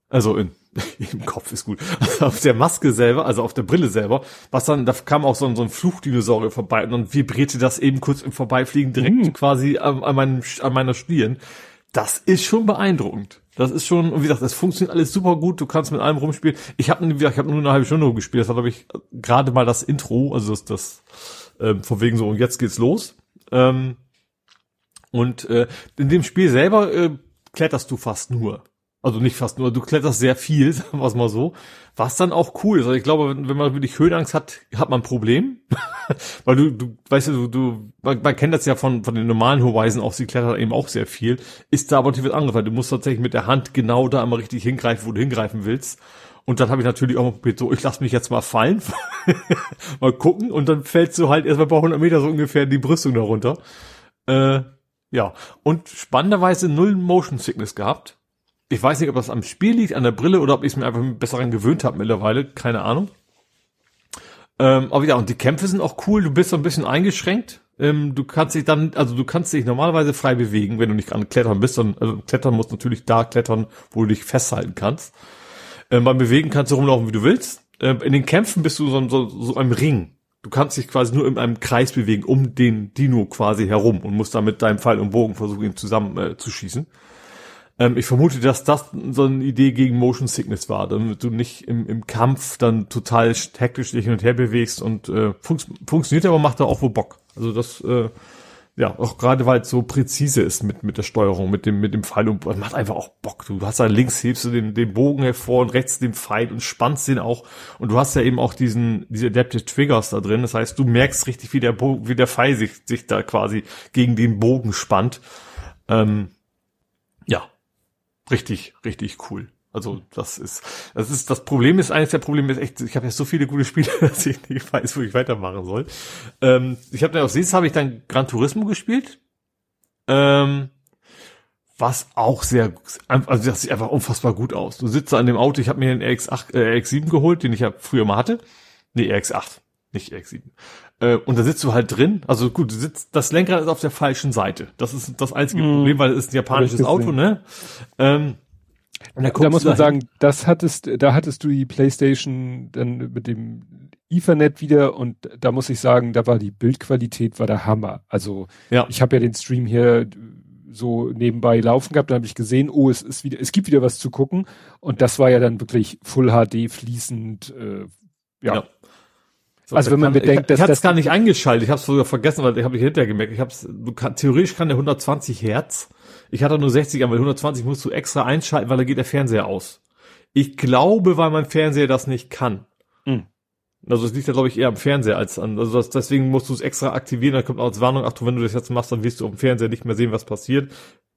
Also in, im Kopf ist gut. Also auf der Maske selber, also auf der Brille selber, was dann, da kam auch so ein, so ein Fluchdinosaurier vorbei und dann vibrierte das eben kurz im Vorbeifliegen direkt mhm. quasi an, an, meinem, an meiner Stirn. Das ist schon beeindruckend. Das ist schon, und wie gesagt, das funktioniert alles super gut. Du kannst mit allem rumspielen. Ich habe ich hab nur eine halbe Stunde gespielt. Das war, glaube ich, gerade mal das Intro, also das, das ähm, von wegen so, und jetzt geht's los. Ähm, und äh, in dem Spiel selber äh, kletterst du fast nur. Also nicht fast nur, du kletterst sehr viel, sagen wir es mal so. Was dann auch cool ist. Also ich glaube, wenn, wenn man wirklich Höhenangst hat, hat man ein Problem. Weil du, du, weißt du, du, man, man kennt das ja von, von den normalen Horizon auch, sie klettern eben auch sehr viel. Ist da aber natürlich was du musst tatsächlich mit der Hand genau da einmal richtig hingreifen, wo du hingreifen willst. Und dann habe ich natürlich auch mal probiert, so, ich lass mich jetzt mal fallen, mal gucken, und dann fällst du halt erstmal paar hundert Meter so ungefähr die Brüstung darunter. Äh, ja, und spannenderweise null Motion Sickness gehabt. Ich weiß nicht, ob das am Spiel liegt, an der Brille oder ob ich es mir einfach besser daran gewöhnt habe mittlerweile, keine Ahnung. Ähm, aber ja, und die Kämpfe sind auch cool, du bist so ein bisschen eingeschränkt. Ähm, du kannst dich dann, also du kannst dich normalerweise frei bewegen, wenn du nicht an Klettern bist, sondern also Klettern musst natürlich da klettern, wo du dich festhalten kannst. Ähm, beim Bewegen kannst du rumlaufen, wie du willst. Ähm, in den Kämpfen bist du so, so, so einem Ring du kannst dich quasi nur in einem Kreis bewegen, um den Dino quasi herum und musst dann mit deinem Pfeil und Bogen versuchen, ihn zusammen äh, zu schießen. Ähm, ich vermute, dass das so eine Idee gegen Motion Sickness war, damit du nicht im, im Kampf dann total hektisch dich hin und her bewegst und äh, fun funktioniert aber macht da auch wohl Bock. Also das äh, ja, auch gerade weil es so präzise ist mit, mit der Steuerung, mit dem, mit dem Pfeil und macht einfach auch Bock. Du hast da links hebst du den, den Bogen hervor und rechts den Pfeil und spannst den auch. Und du hast ja eben auch diesen, diese Adaptive Triggers da drin. Das heißt, du merkst richtig, wie der Bogen, wie der Pfeil sich, sich da quasi gegen den Bogen spannt. Ähm, ja, richtig, richtig cool. Also das ist, das ist, das Problem ist eines der Probleme ist echt, ich habe ja so viele gute Spiele, dass ich nicht weiß, wo ich weitermachen soll. Ähm, ich habe dann auf SES habe ich dann Gran Turismo gespielt, ähm, was auch sehr, also das sieht einfach unfassbar gut aus. Du sitzt an dem Auto, ich habe mir den RX8, äh, RX7 geholt, den ich ja früher mal hatte. Nee, RX8, nicht RX7. Äh, und da sitzt du halt drin. Also gut, du sitzt, das Lenkrad ist auf der falschen Seite. Das ist das einzige mm. Problem, weil es ist ein japanisches Auto, ne? Ähm, da, da, muss man sagen, das hattest, da hattest du die PlayStation dann mit dem Ethernet wieder und da muss ich sagen, da war die Bildqualität war der Hammer. Also ja. ich habe ja den Stream hier so nebenbei laufen gehabt, da habe ich gesehen, oh, es ist wieder, es gibt wieder was zu gucken und das war ja dann wirklich Full HD fließend, äh, ja. ja. So, also wenn man kann, bedenkt, ich, dass ich hatte es gar nicht eingeschaltet, ich habe es sogar vergessen, weil ich habe ich hinterher gemerkt, ich habe du kann, theoretisch kann der 120 Hertz ich hatte nur 60, aber 120 musst du extra einschalten, weil da geht der Fernseher aus. Ich glaube, weil mein Fernseher das nicht kann. Mhm. Also es liegt ja, glaube ich, eher am Fernseher als an. Also das, deswegen musst du es extra aktivieren, dann kommt auch als Warnung, ach du, wenn du das jetzt machst, dann wirst du auf dem Fernseher nicht mehr sehen, was passiert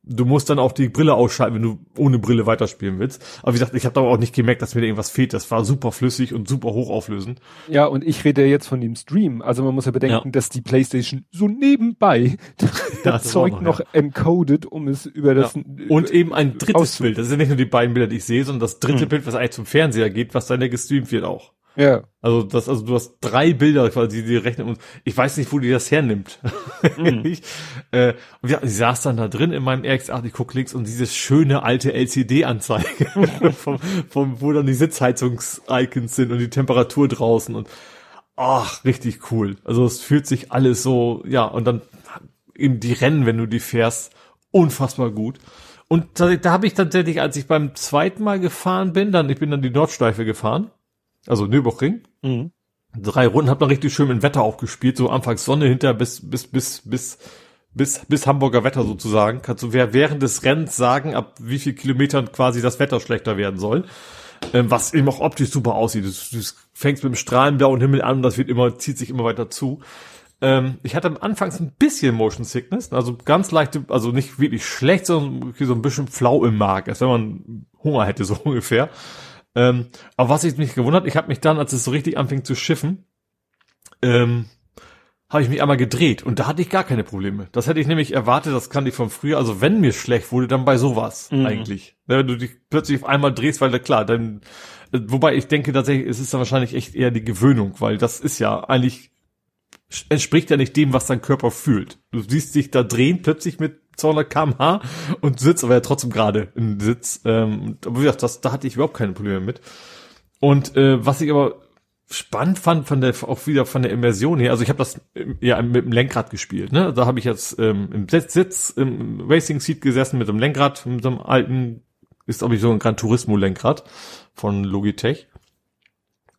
du musst dann auch die Brille ausschalten, wenn du ohne Brille weiterspielen willst. Aber wie gesagt, ich habe aber auch nicht gemerkt, dass mir da irgendwas fehlt. Das war super flüssig und super hochauflösend. Ja, und ich rede jetzt von dem Stream. Also man muss ja bedenken, ja. dass die PlayStation so nebenbei das Zeug noch, ja. encodet, um es über das ja. und eben ein drittes Bild. Das sind nicht nur die beiden Bilder, die ich sehe, sondern das dritte hm. Bild, was eigentlich zum Fernseher geht, was dann ja gestreamt wird auch. Ja. Also das, also du hast drei Bilder quasi, die rechnen und ich weiß nicht, wo die das hernimmt. Mhm. ich, äh, und ja, ich saß dann da drin in meinem RX8, ich guck links und dieses schöne alte LCD-Anzeige, vom, vom, wo dann die Sitzheizungs-Icons sind und die Temperatur draußen und ach, richtig cool. Also es fühlt sich alles so, ja, und dann eben die Rennen, wenn du die fährst, unfassbar gut. Und da, da habe ich tatsächlich, als ich beim zweiten Mal gefahren bin, dann, ich bin dann die Nordschleife gefahren, also Nürburgring. Mhm. Drei Runden hat man richtig schön mit Wetter auch gespielt, so anfangs Sonne hinter bis, bis, bis, bis, bis, bis Hamburger Wetter sozusagen. Kannst du während des Rennens sagen, ab wie viel Kilometern quasi das Wetter schlechter werden soll. Ähm, was eben auch optisch super aussieht. Du, du fängst mit dem strahlendblauen Himmel an und das wird immer, zieht sich immer weiter zu. Ähm, ich hatte anfangs ein bisschen Motion Sickness, also ganz leichte, also nicht wirklich schlecht, sondern so ein bisschen flau im Magen, als wenn man Hunger hätte, so ungefähr. Ähm, aber was ich mich gewundert, ich habe mich dann, als es so richtig anfing zu schiffen, ähm, habe ich mich einmal gedreht und da hatte ich gar keine Probleme. Das hätte ich nämlich erwartet, das kann ich von früher, also wenn mir schlecht wurde, dann bei sowas mhm. eigentlich. Ne, wenn du dich plötzlich auf einmal drehst, weil klar, dann, äh, wobei ich denke tatsächlich, es ist dann wahrscheinlich echt eher die Gewöhnung, weil das ist ja eigentlich, entspricht ja nicht dem, was dein Körper fühlt. Du siehst dich da drehen, plötzlich mit 200 km/h und sitzt aber ja trotzdem gerade im Sitz. Ähm, aber wie gesagt, das, da hatte ich überhaupt keine Probleme mit. Und äh, was ich aber spannend fand von der auch wieder von der Immersion her, also ich habe das ja mit dem Lenkrad gespielt, ne? Da habe ich jetzt ähm, im Sitz, im Racing Seat gesessen mit dem Lenkrad, mit einem alten, ist glaube ich so ein Gran Turismo Lenkrad von Logitech.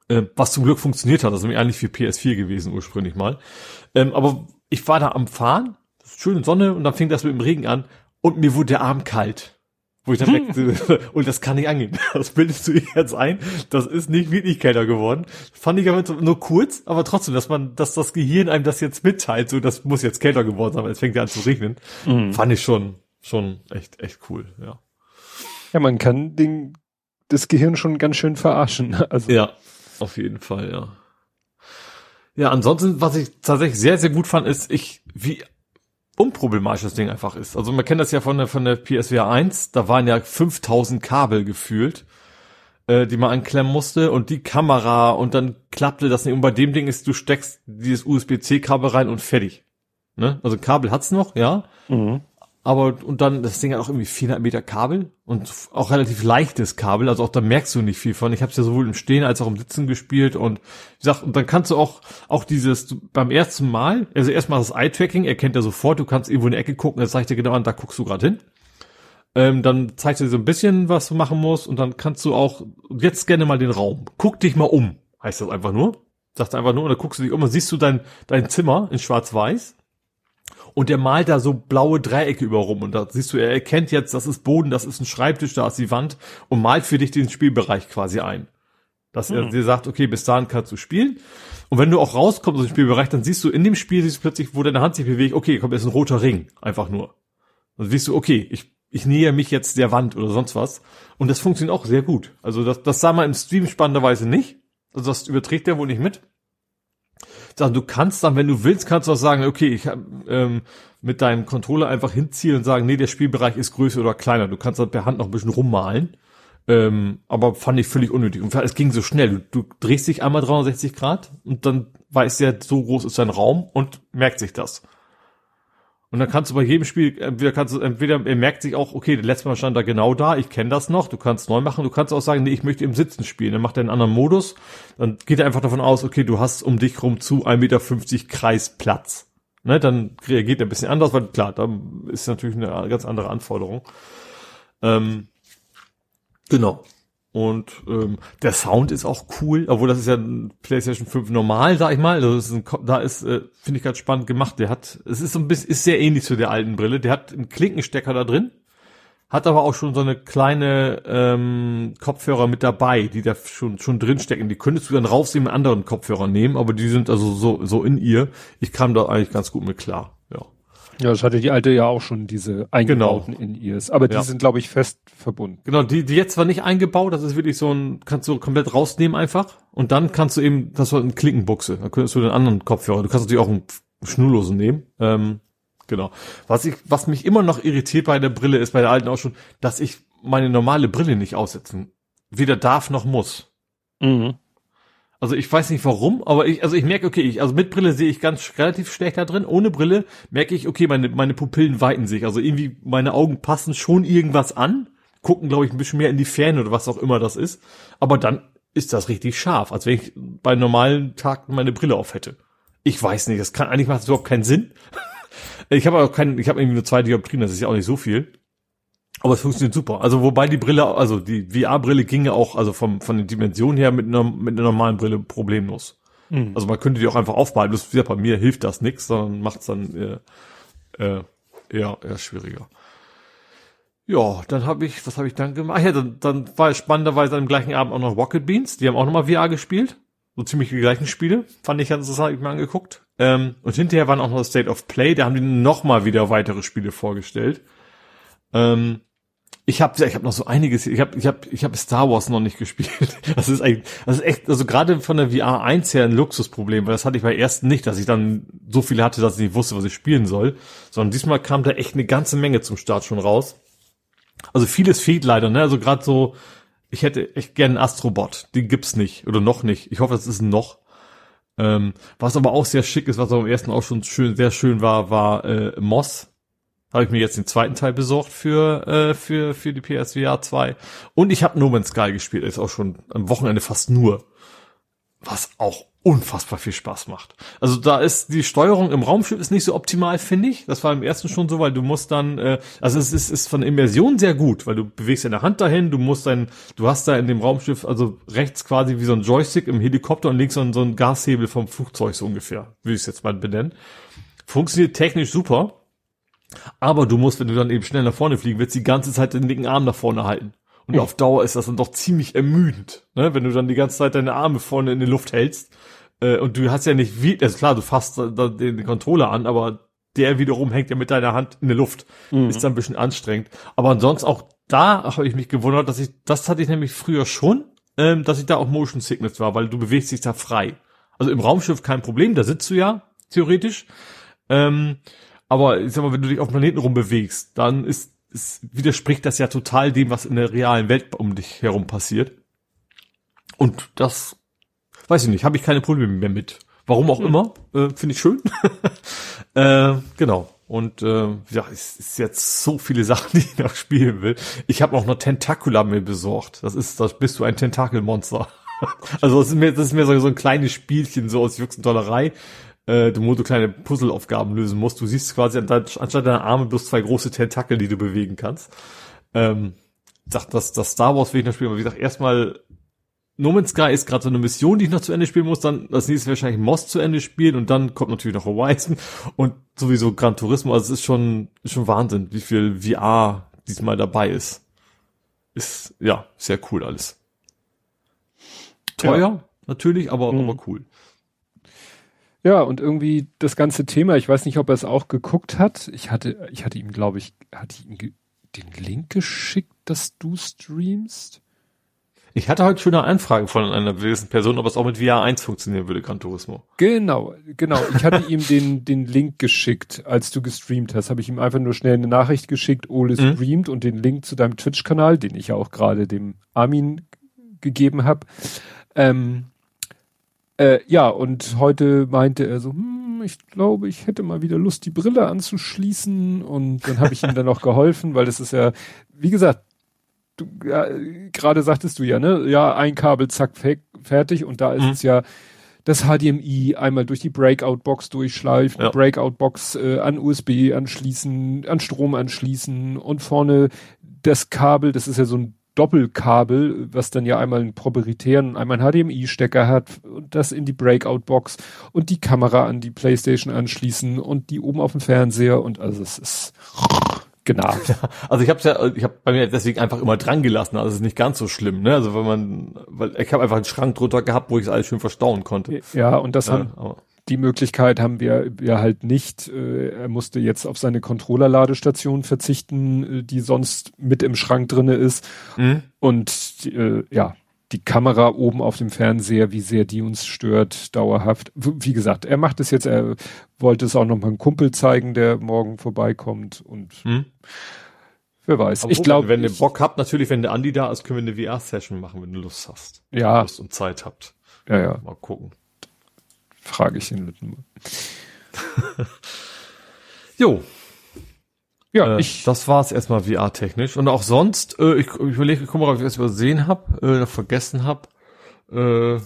Äh, was zum Glück funktioniert hat, das ist nämlich eigentlich für PS4 gewesen ursprünglich mal. Ähm, aber ich war da am Fahren schöne Sonne und dann fing das mit dem Regen an und mir wurde der Arm kalt. Wo ich dann merkte, und das kann nicht angehen. Das bildest du jetzt ein. Das ist nicht wirklich kälter geworden. Fand ich aber nur kurz, aber trotzdem, dass man, dass das Gehirn einem das jetzt mitteilt, so, das muss jetzt kälter geworden sein, weil es fängt ja an zu regnen. Mhm. Fand ich schon, schon echt, echt cool, ja. Ja, man kann den, das Gehirn schon ganz schön verarschen. Also. Ja, auf jeden Fall, ja. Ja, ansonsten, was ich tatsächlich sehr, sehr gut fand, ist, ich, wie unproblematisch das Ding einfach ist. Also man kennt das ja von der, von der PSVR 1, da waren ja 5000 Kabel gefühlt, äh, die man anklemmen musste und die Kamera und dann klappte das nicht. Und bei dem Ding ist, du steckst dieses USB-C-Kabel rein und fertig. Ne? Also Kabel hat's noch, ja. Mhm. Aber, und dann, das Ding hat auch irgendwie 400 Meter Kabel und auch relativ leichtes Kabel, also auch da merkst du nicht viel von. Ich habe es ja sowohl im Stehen als auch im Sitzen gespielt und wie gesagt, und dann kannst du auch, auch dieses, beim ersten Mal, also erstmal das Eye-Tracking, erkennt er sofort, du kannst irgendwo in die Ecke gucken, er zeigt dir genau an, da guckst du gerade hin. Ähm, dann zeigt er dir so ein bisschen, was du machen musst und dann kannst du auch jetzt gerne mal den Raum. Guck dich mal um, heißt das einfach nur. Sagt einfach nur, und dann guckst du dich um und siehst du dein, dein Zimmer in schwarz-weiß. Und der malt da so blaue Dreiecke über rum. Und da siehst du, er erkennt jetzt, das ist Boden, das ist ein Schreibtisch, da ist die Wand und malt für dich den Spielbereich quasi ein. Dass mhm. er dir sagt, okay, bis dahin kannst du spielen. Und wenn du auch rauskommst aus dem Spielbereich, dann siehst du in dem Spiel, siehst du plötzlich, wo deine Hand sich bewegt, okay, kommt jetzt ein roter Ring. Einfach nur. Dann siehst du, okay, ich, ich nähe mich jetzt der Wand oder sonst was. Und das funktioniert auch sehr gut. Also das, das sah man im Stream spannenderweise nicht. Also das überträgt der wohl nicht mit. Du kannst dann, wenn du willst, kannst du auch sagen, okay, ich ähm, mit deinem Controller einfach hinziehen und sagen, nee, der Spielbereich ist größer oder kleiner. Du kannst dann per Hand noch ein bisschen rummalen. Ähm, aber fand ich völlig unnötig. Und es ging so schnell. Du, du drehst dich einmal 360 Grad und dann weiß der, so groß ist dein Raum und merkt sich das. Und dann kannst du bei jedem Spiel, entweder kannst du, entweder er merkt sich auch, okay, der letzte Mal stand da genau da, ich kenne das noch, du kannst neu machen, du kannst auch sagen, nee, ich möchte im Sitzen spielen. Dann macht er einen anderen Modus, dann geht er einfach davon aus, okay, du hast um dich rum zu 1,50 Meter Kreis Platz. Ne, dann reagiert er ein bisschen anders, weil klar, da ist natürlich eine ganz andere Anforderung. Ähm, genau. Und ähm, der Sound ist auch cool, obwohl das ist ja ein PlayStation 5 normal, sag ich mal. Also ist ein, da ist, äh, finde ich ganz spannend gemacht. Der hat, es ist so ein bisschen, ist sehr ähnlich zu der alten Brille. Der hat einen Klinkenstecker da drin, hat aber auch schon so eine kleine ähm, Kopfhörer mit dabei, die da schon schon drin stecken. Die könntest du dann rausnehmen mit anderen Kopfhörern nehmen, aber die sind also so so in ihr. Ich kam da eigentlich ganz gut mit klar. Ja. Ja, das hatte die alte ja auch schon, diese eingebauten genau. In-Ears. Aber die ja. sind, glaube ich, fest verbunden. Genau, die, die jetzt zwar nicht eingebaut, das ist wirklich so ein, kannst du komplett rausnehmen einfach. Und dann kannst du eben, das war ein Klickenbuchse. Da könntest du den anderen Kopfhörer, du kannst natürlich auch einen schnurlosen nehmen. Ähm, genau. Was ich, was mich immer noch irritiert bei der Brille ist, bei der alten auch schon, dass ich meine normale Brille nicht aussetzen weder darf noch muss. Mhm. Also ich weiß nicht warum, aber ich, also ich merke, okay, ich, also mit Brille sehe ich ganz relativ schlecht da drin. Ohne Brille merke ich, okay, meine, meine Pupillen weiten sich. Also irgendwie meine Augen passen schon irgendwas an, gucken, glaube ich, ein bisschen mehr in die Ferne oder was auch immer das ist. Aber dann ist das richtig scharf, als wenn ich bei normalen Tagen meine Brille auf hätte. Ich weiß nicht, das kann, eigentlich macht das überhaupt keinen Sinn. ich habe auch keinen, ich habe irgendwie nur zwei Dioptrien, das ist ja auch nicht so viel. Aber es funktioniert super. Also wobei die Brille, also die VR-Brille ginge auch, also vom, von den Dimensionen her mit einer, mit einer normalen Brille problemlos. Mhm. Also man könnte die auch einfach aufbehalten. Das, ja, bei mir hilft das nichts, sondern macht es dann äh, äh, eher, eher schwieriger. Ja, dann habe ich, was habe ich dann gemacht? Ach ja, dann, dann war spannenderweise am gleichen Abend auch noch Rocket Beans. Die haben auch nochmal VR gespielt. So ziemlich die gleichen Spiele. Fand ich ganz interessant, hab ich mir angeguckt. Ähm, und hinterher waren auch noch State of Play. Da haben die nochmal wieder weitere Spiele vorgestellt. Ähm, ich habe ich hab noch so einiges, ich habe ich hab, ich hab Star Wars noch nicht gespielt. Das ist eigentlich, das ist echt, also gerade von der VR 1 her ein Luxusproblem, weil das hatte ich bei ersten nicht, dass ich dann so viele hatte, dass ich nicht wusste, was ich spielen soll, sondern diesmal kam da echt eine ganze Menge zum Start schon raus. Also vieles fehlt leider, ne? Also gerade so, ich hätte echt gerne einen Astrobot, den gibt's nicht oder noch nicht. Ich hoffe, das ist noch. Ähm, was aber auch sehr schick ist, was am ersten auch schon schön, sehr schön war, war äh, Moss habe ich mir jetzt den zweiten Teil besorgt für, äh, für, für die PSVR 2. Und ich habe No Man's Sky gespielt, ist auch schon am Wochenende fast nur. Was auch unfassbar viel Spaß macht. Also da ist die Steuerung im Raumschiff ist nicht so optimal, finde ich. Das war im ersten schon so, weil du musst dann, äh, also es ist, ist von Immersion sehr gut, weil du bewegst deine Hand dahin, du musst dein, du hast da in dem Raumschiff, also rechts quasi wie so ein Joystick im Helikopter und links so ein, so ein Gashebel vom Flugzeug so ungefähr, würde ich es jetzt mal benennen. Funktioniert technisch super aber du musst, wenn du dann eben schnell nach vorne fliegen willst, die ganze Zeit den linken Arm nach vorne halten. Und mhm. auf Dauer ist das dann doch ziemlich ermüdend, ne? wenn du dann die ganze Zeit deine Arme vorne in die Luft hältst. Äh, und du hast ja nicht wie, also klar, du fasst den, den Controller an, aber der wiederum hängt ja mit deiner Hand in der Luft. Mhm. Ist dann ein bisschen anstrengend. Aber ansonsten auch da habe ich mich gewundert, dass ich, das hatte ich nämlich früher schon, ähm, dass ich da auch Motion Sickness war, weil du bewegst dich da frei. Also im Raumschiff kein Problem, da sitzt du ja, theoretisch. Ähm, aber ich sag mal, wenn du dich auf Planeten rumbewegst, dann ist, ist, widerspricht das ja total dem, was in der realen Welt um dich herum passiert. Und das, weiß ich nicht, habe ich keine Probleme mehr mit. Warum auch mhm. immer, äh, finde ich schön. äh, genau. Und äh, ja, es ist jetzt so viele Sachen, die ich noch spielen will. Ich habe auch noch Tentacula mir besorgt. Das ist, das bist du ein Tentakelmonster. also das ist mir, das ist mir so, so ein kleines Spielchen so aus Jux und Dollerei äh, du, wo du kleine Puzzleaufgaben lösen musst. Du siehst quasi anstatt deiner Arme bloß zwei große Tentakel, die du bewegen kannst. ähm, sagt, dass das Star Wars will ich noch spielen, aber wie gesagt, erstmal No Man's Sky ist gerade so eine Mission, die ich noch zu Ende spielen muss, dann das nächste wahrscheinlich Moss zu Ende spielen und dann kommt natürlich noch Horizon und sowieso Gran Turismo, also es ist schon, ist schon Wahnsinn, wie viel VR diesmal dabei ist. Ist, ja, sehr cool alles. Teuer, ja. natürlich, aber, mhm. aber cool. Ja, und irgendwie das ganze Thema, ich weiß nicht, ob er es auch geguckt hat. Ich hatte, ich hatte ihm, glaube ich, hatte ich ihm den Link geschickt, dass du streamst? Ich hatte heute schon eine Anfrage von einer gewissen Person, ob es auch mit VR 1 funktionieren würde, Gran Turismo. Genau, genau. Ich hatte ihm den, den Link geschickt, als du gestreamt hast. Habe ich ihm einfach nur schnell eine Nachricht geschickt, Ole mhm. streamt und den Link zu deinem Twitch-Kanal, den ich ja auch gerade dem Armin gegeben habe. Ähm, äh, ja, und heute meinte er so, hm, ich glaube, ich hätte mal wieder Lust, die Brille anzuschließen. Und dann habe ich ihm dann noch geholfen, weil das ist ja, wie gesagt, du ja, gerade sagtest du ja, ne? Ja, ein Kabel, zack, fertig. Und da ist mhm. es ja das HDMI einmal durch die Breakout-Box durchschleifen, ja. Breakout-Box äh, an USB anschließen, an Strom anschließen und vorne das Kabel, das ist ja so ein Doppelkabel, was dann ja einmal einen proprietären und einmal einen HDMI-Stecker hat und das in die Breakout-Box und die Kamera an die Playstation anschließen und die oben auf dem Fernseher und also es ist genau. also ich habe ja, ich habe bei mir deswegen einfach immer dran gelassen, also es ist nicht ganz so schlimm, ne? Also wenn man, weil ich habe einfach einen Schrank drunter gehabt, wo ich es alles schön verstauen konnte. Ja, und das ja, haben, die Möglichkeit haben wir, wir halt nicht. Äh, er musste jetzt auf seine Controller-Ladestation verzichten, äh, die sonst mit im Schrank drinne ist. Mhm. Und äh, ja, die Kamera oben auf dem Fernseher, wie sehr die uns stört, dauerhaft. Wie gesagt, er macht es jetzt, er wollte es auch noch mal einem Kumpel zeigen, der morgen vorbeikommt und mhm. wer weiß. Aber ich glaube, wenn ihr Bock habt, natürlich, wenn der Andi da ist, können wir eine VR-Session machen, wenn du Lust hast. Ja. Lust und Zeit habt. Ja, ja. Mal gucken frage ich ihn nur. jo. Ja, äh, ich. Das war's erstmal VR-technisch. Und auch sonst, äh, ich, ich überlege, guck mal, ob ich das übersehen habe, äh, noch vergessen habe. Äh,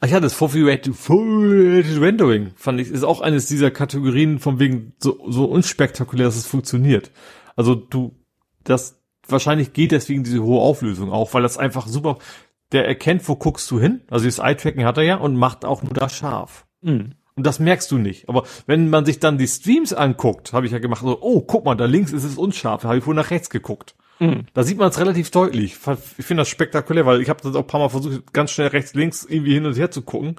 ach ja, das Full Rendering fand ich, ist auch eines dieser Kategorien von wegen so, so unspektakulär, dass es funktioniert. Also du, das wahrscheinlich geht deswegen diese hohe Auflösung auch, weil das einfach super, der erkennt, wo guckst du hin. Also das Eye-Tracking hat er ja und macht auch nur das scharf. Mhm. Und das merkst du nicht. Aber wenn man sich dann die Streams anguckt, habe ich ja gemacht, so, oh, guck mal, da links ist es unscharf, da habe ich wohl nach rechts geguckt. Mhm. Da sieht man es relativ deutlich. Ich finde das spektakulär, weil ich habe das auch ein paar Mal versucht, ganz schnell rechts, links irgendwie hin und her zu gucken.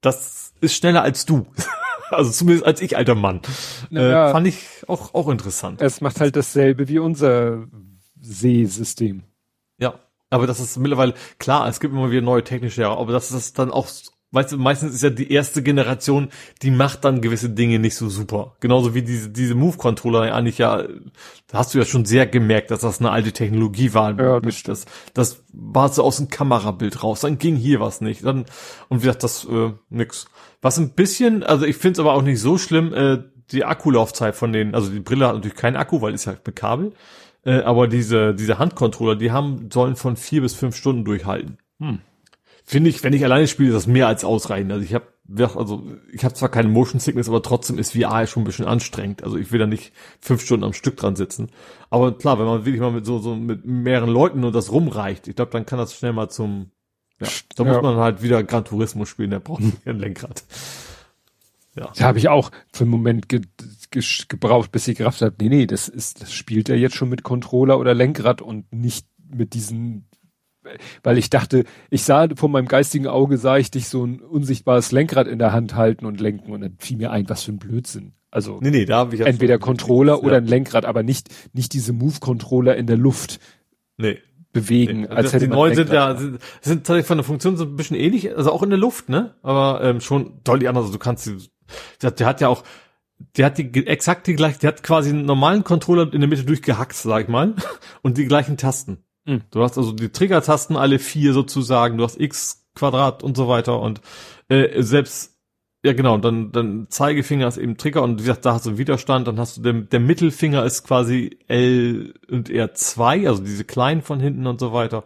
Das ist schneller als du. also zumindest als ich, alter Mann. Ja, äh, fand ich auch, auch interessant. Es macht halt dasselbe wie unser Sehsystem. Ja. Aber das ist mittlerweile, klar, es gibt immer wieder neue technische, aber das ist dann auch, weißt du, meistens ist ja die erste Generation, die macht dann gewisse Dinge nicht so super. Genauso wie diese, diese Move-Controller eigentlich ja, da hast du ja schon sehr gemerkt, dass das eine alte Technologie war. Ja, das, das, das war so aus dem Kamerabild raus, dann ging hier was nicht. Dann, und wie gesagt, das, äh, nix. Was ein bisschen, also ich finde es aber auch nicht so schlimm, äh, die Akkulaufzeit von denen, also die Brille hat natürlich keinen Akku, weil ist ja mit Kabel. Äh, aber diese, diese Handcontroller, die haben, sollen von vier bis fünf Stunden durchhalten. Hm. Finde ich, wenn ich alleine spiele, ist das mehr als ausreichend. Also ich habe also ich habe zwar keine Motion Sickness, aber trotzdem ist VR schon ein bisschen anstrengend. Also ich will da nicht fünf Stunden am Stück dran sitzen. Aber klar, wenn man wirklich mal mit so, so mit mehreren Leuten und das rumreicht, ich glaube, dann kann das schnell mal zum ja, da ja. muss man halt wieder Gran Turismo spielen, der braucht ein Lenkrad. Ja. Da habe ich auch für einen Moment gebraucht, bis ich gerafft habe, nee, nee, das ist, das spielt er jetzt schon mit Controller oder Lenkrad und nicht mit diesen, weil ich dachte, ich sah von meinem geistigen Auge, sah ich dich so ein unsichtbares Lenkrad in der Hand halten und lenken und dann fiel mir ein, was für ein Blödsinn. Also nee, nee, da hab ich entweder Controller ja. oder ein Lenkrad, aber nicht, nicht diese Move-Controller in der Luft. Nee bewegen. Nee. Also als hätte die neuen sind ja sind, sind tatsächlich von der Funktion so ein bisschen ähnlich, also auch in der Luft, ne? Aber ähm, schon deutlich anders. Also du kannst der, der hat ja auch, der hat die exakt die gleiche, der hat quasi einen normalen Controller in der Mitte durchgehackt, sag ich mal, und die gleichen Tasten. Mhm. Du hast also die Trigger-Tasten alle vier sozusagen, du hast X Quadrat und so weiter und äh, selbst ja genau, dann dann Zeigefinger ist eben Trigger und wie gesagt, da hast du einen Widerstand, dann hast du den, der Mittelfinger ist quasi L und R2, also diese kleinen von hinten und so weiter.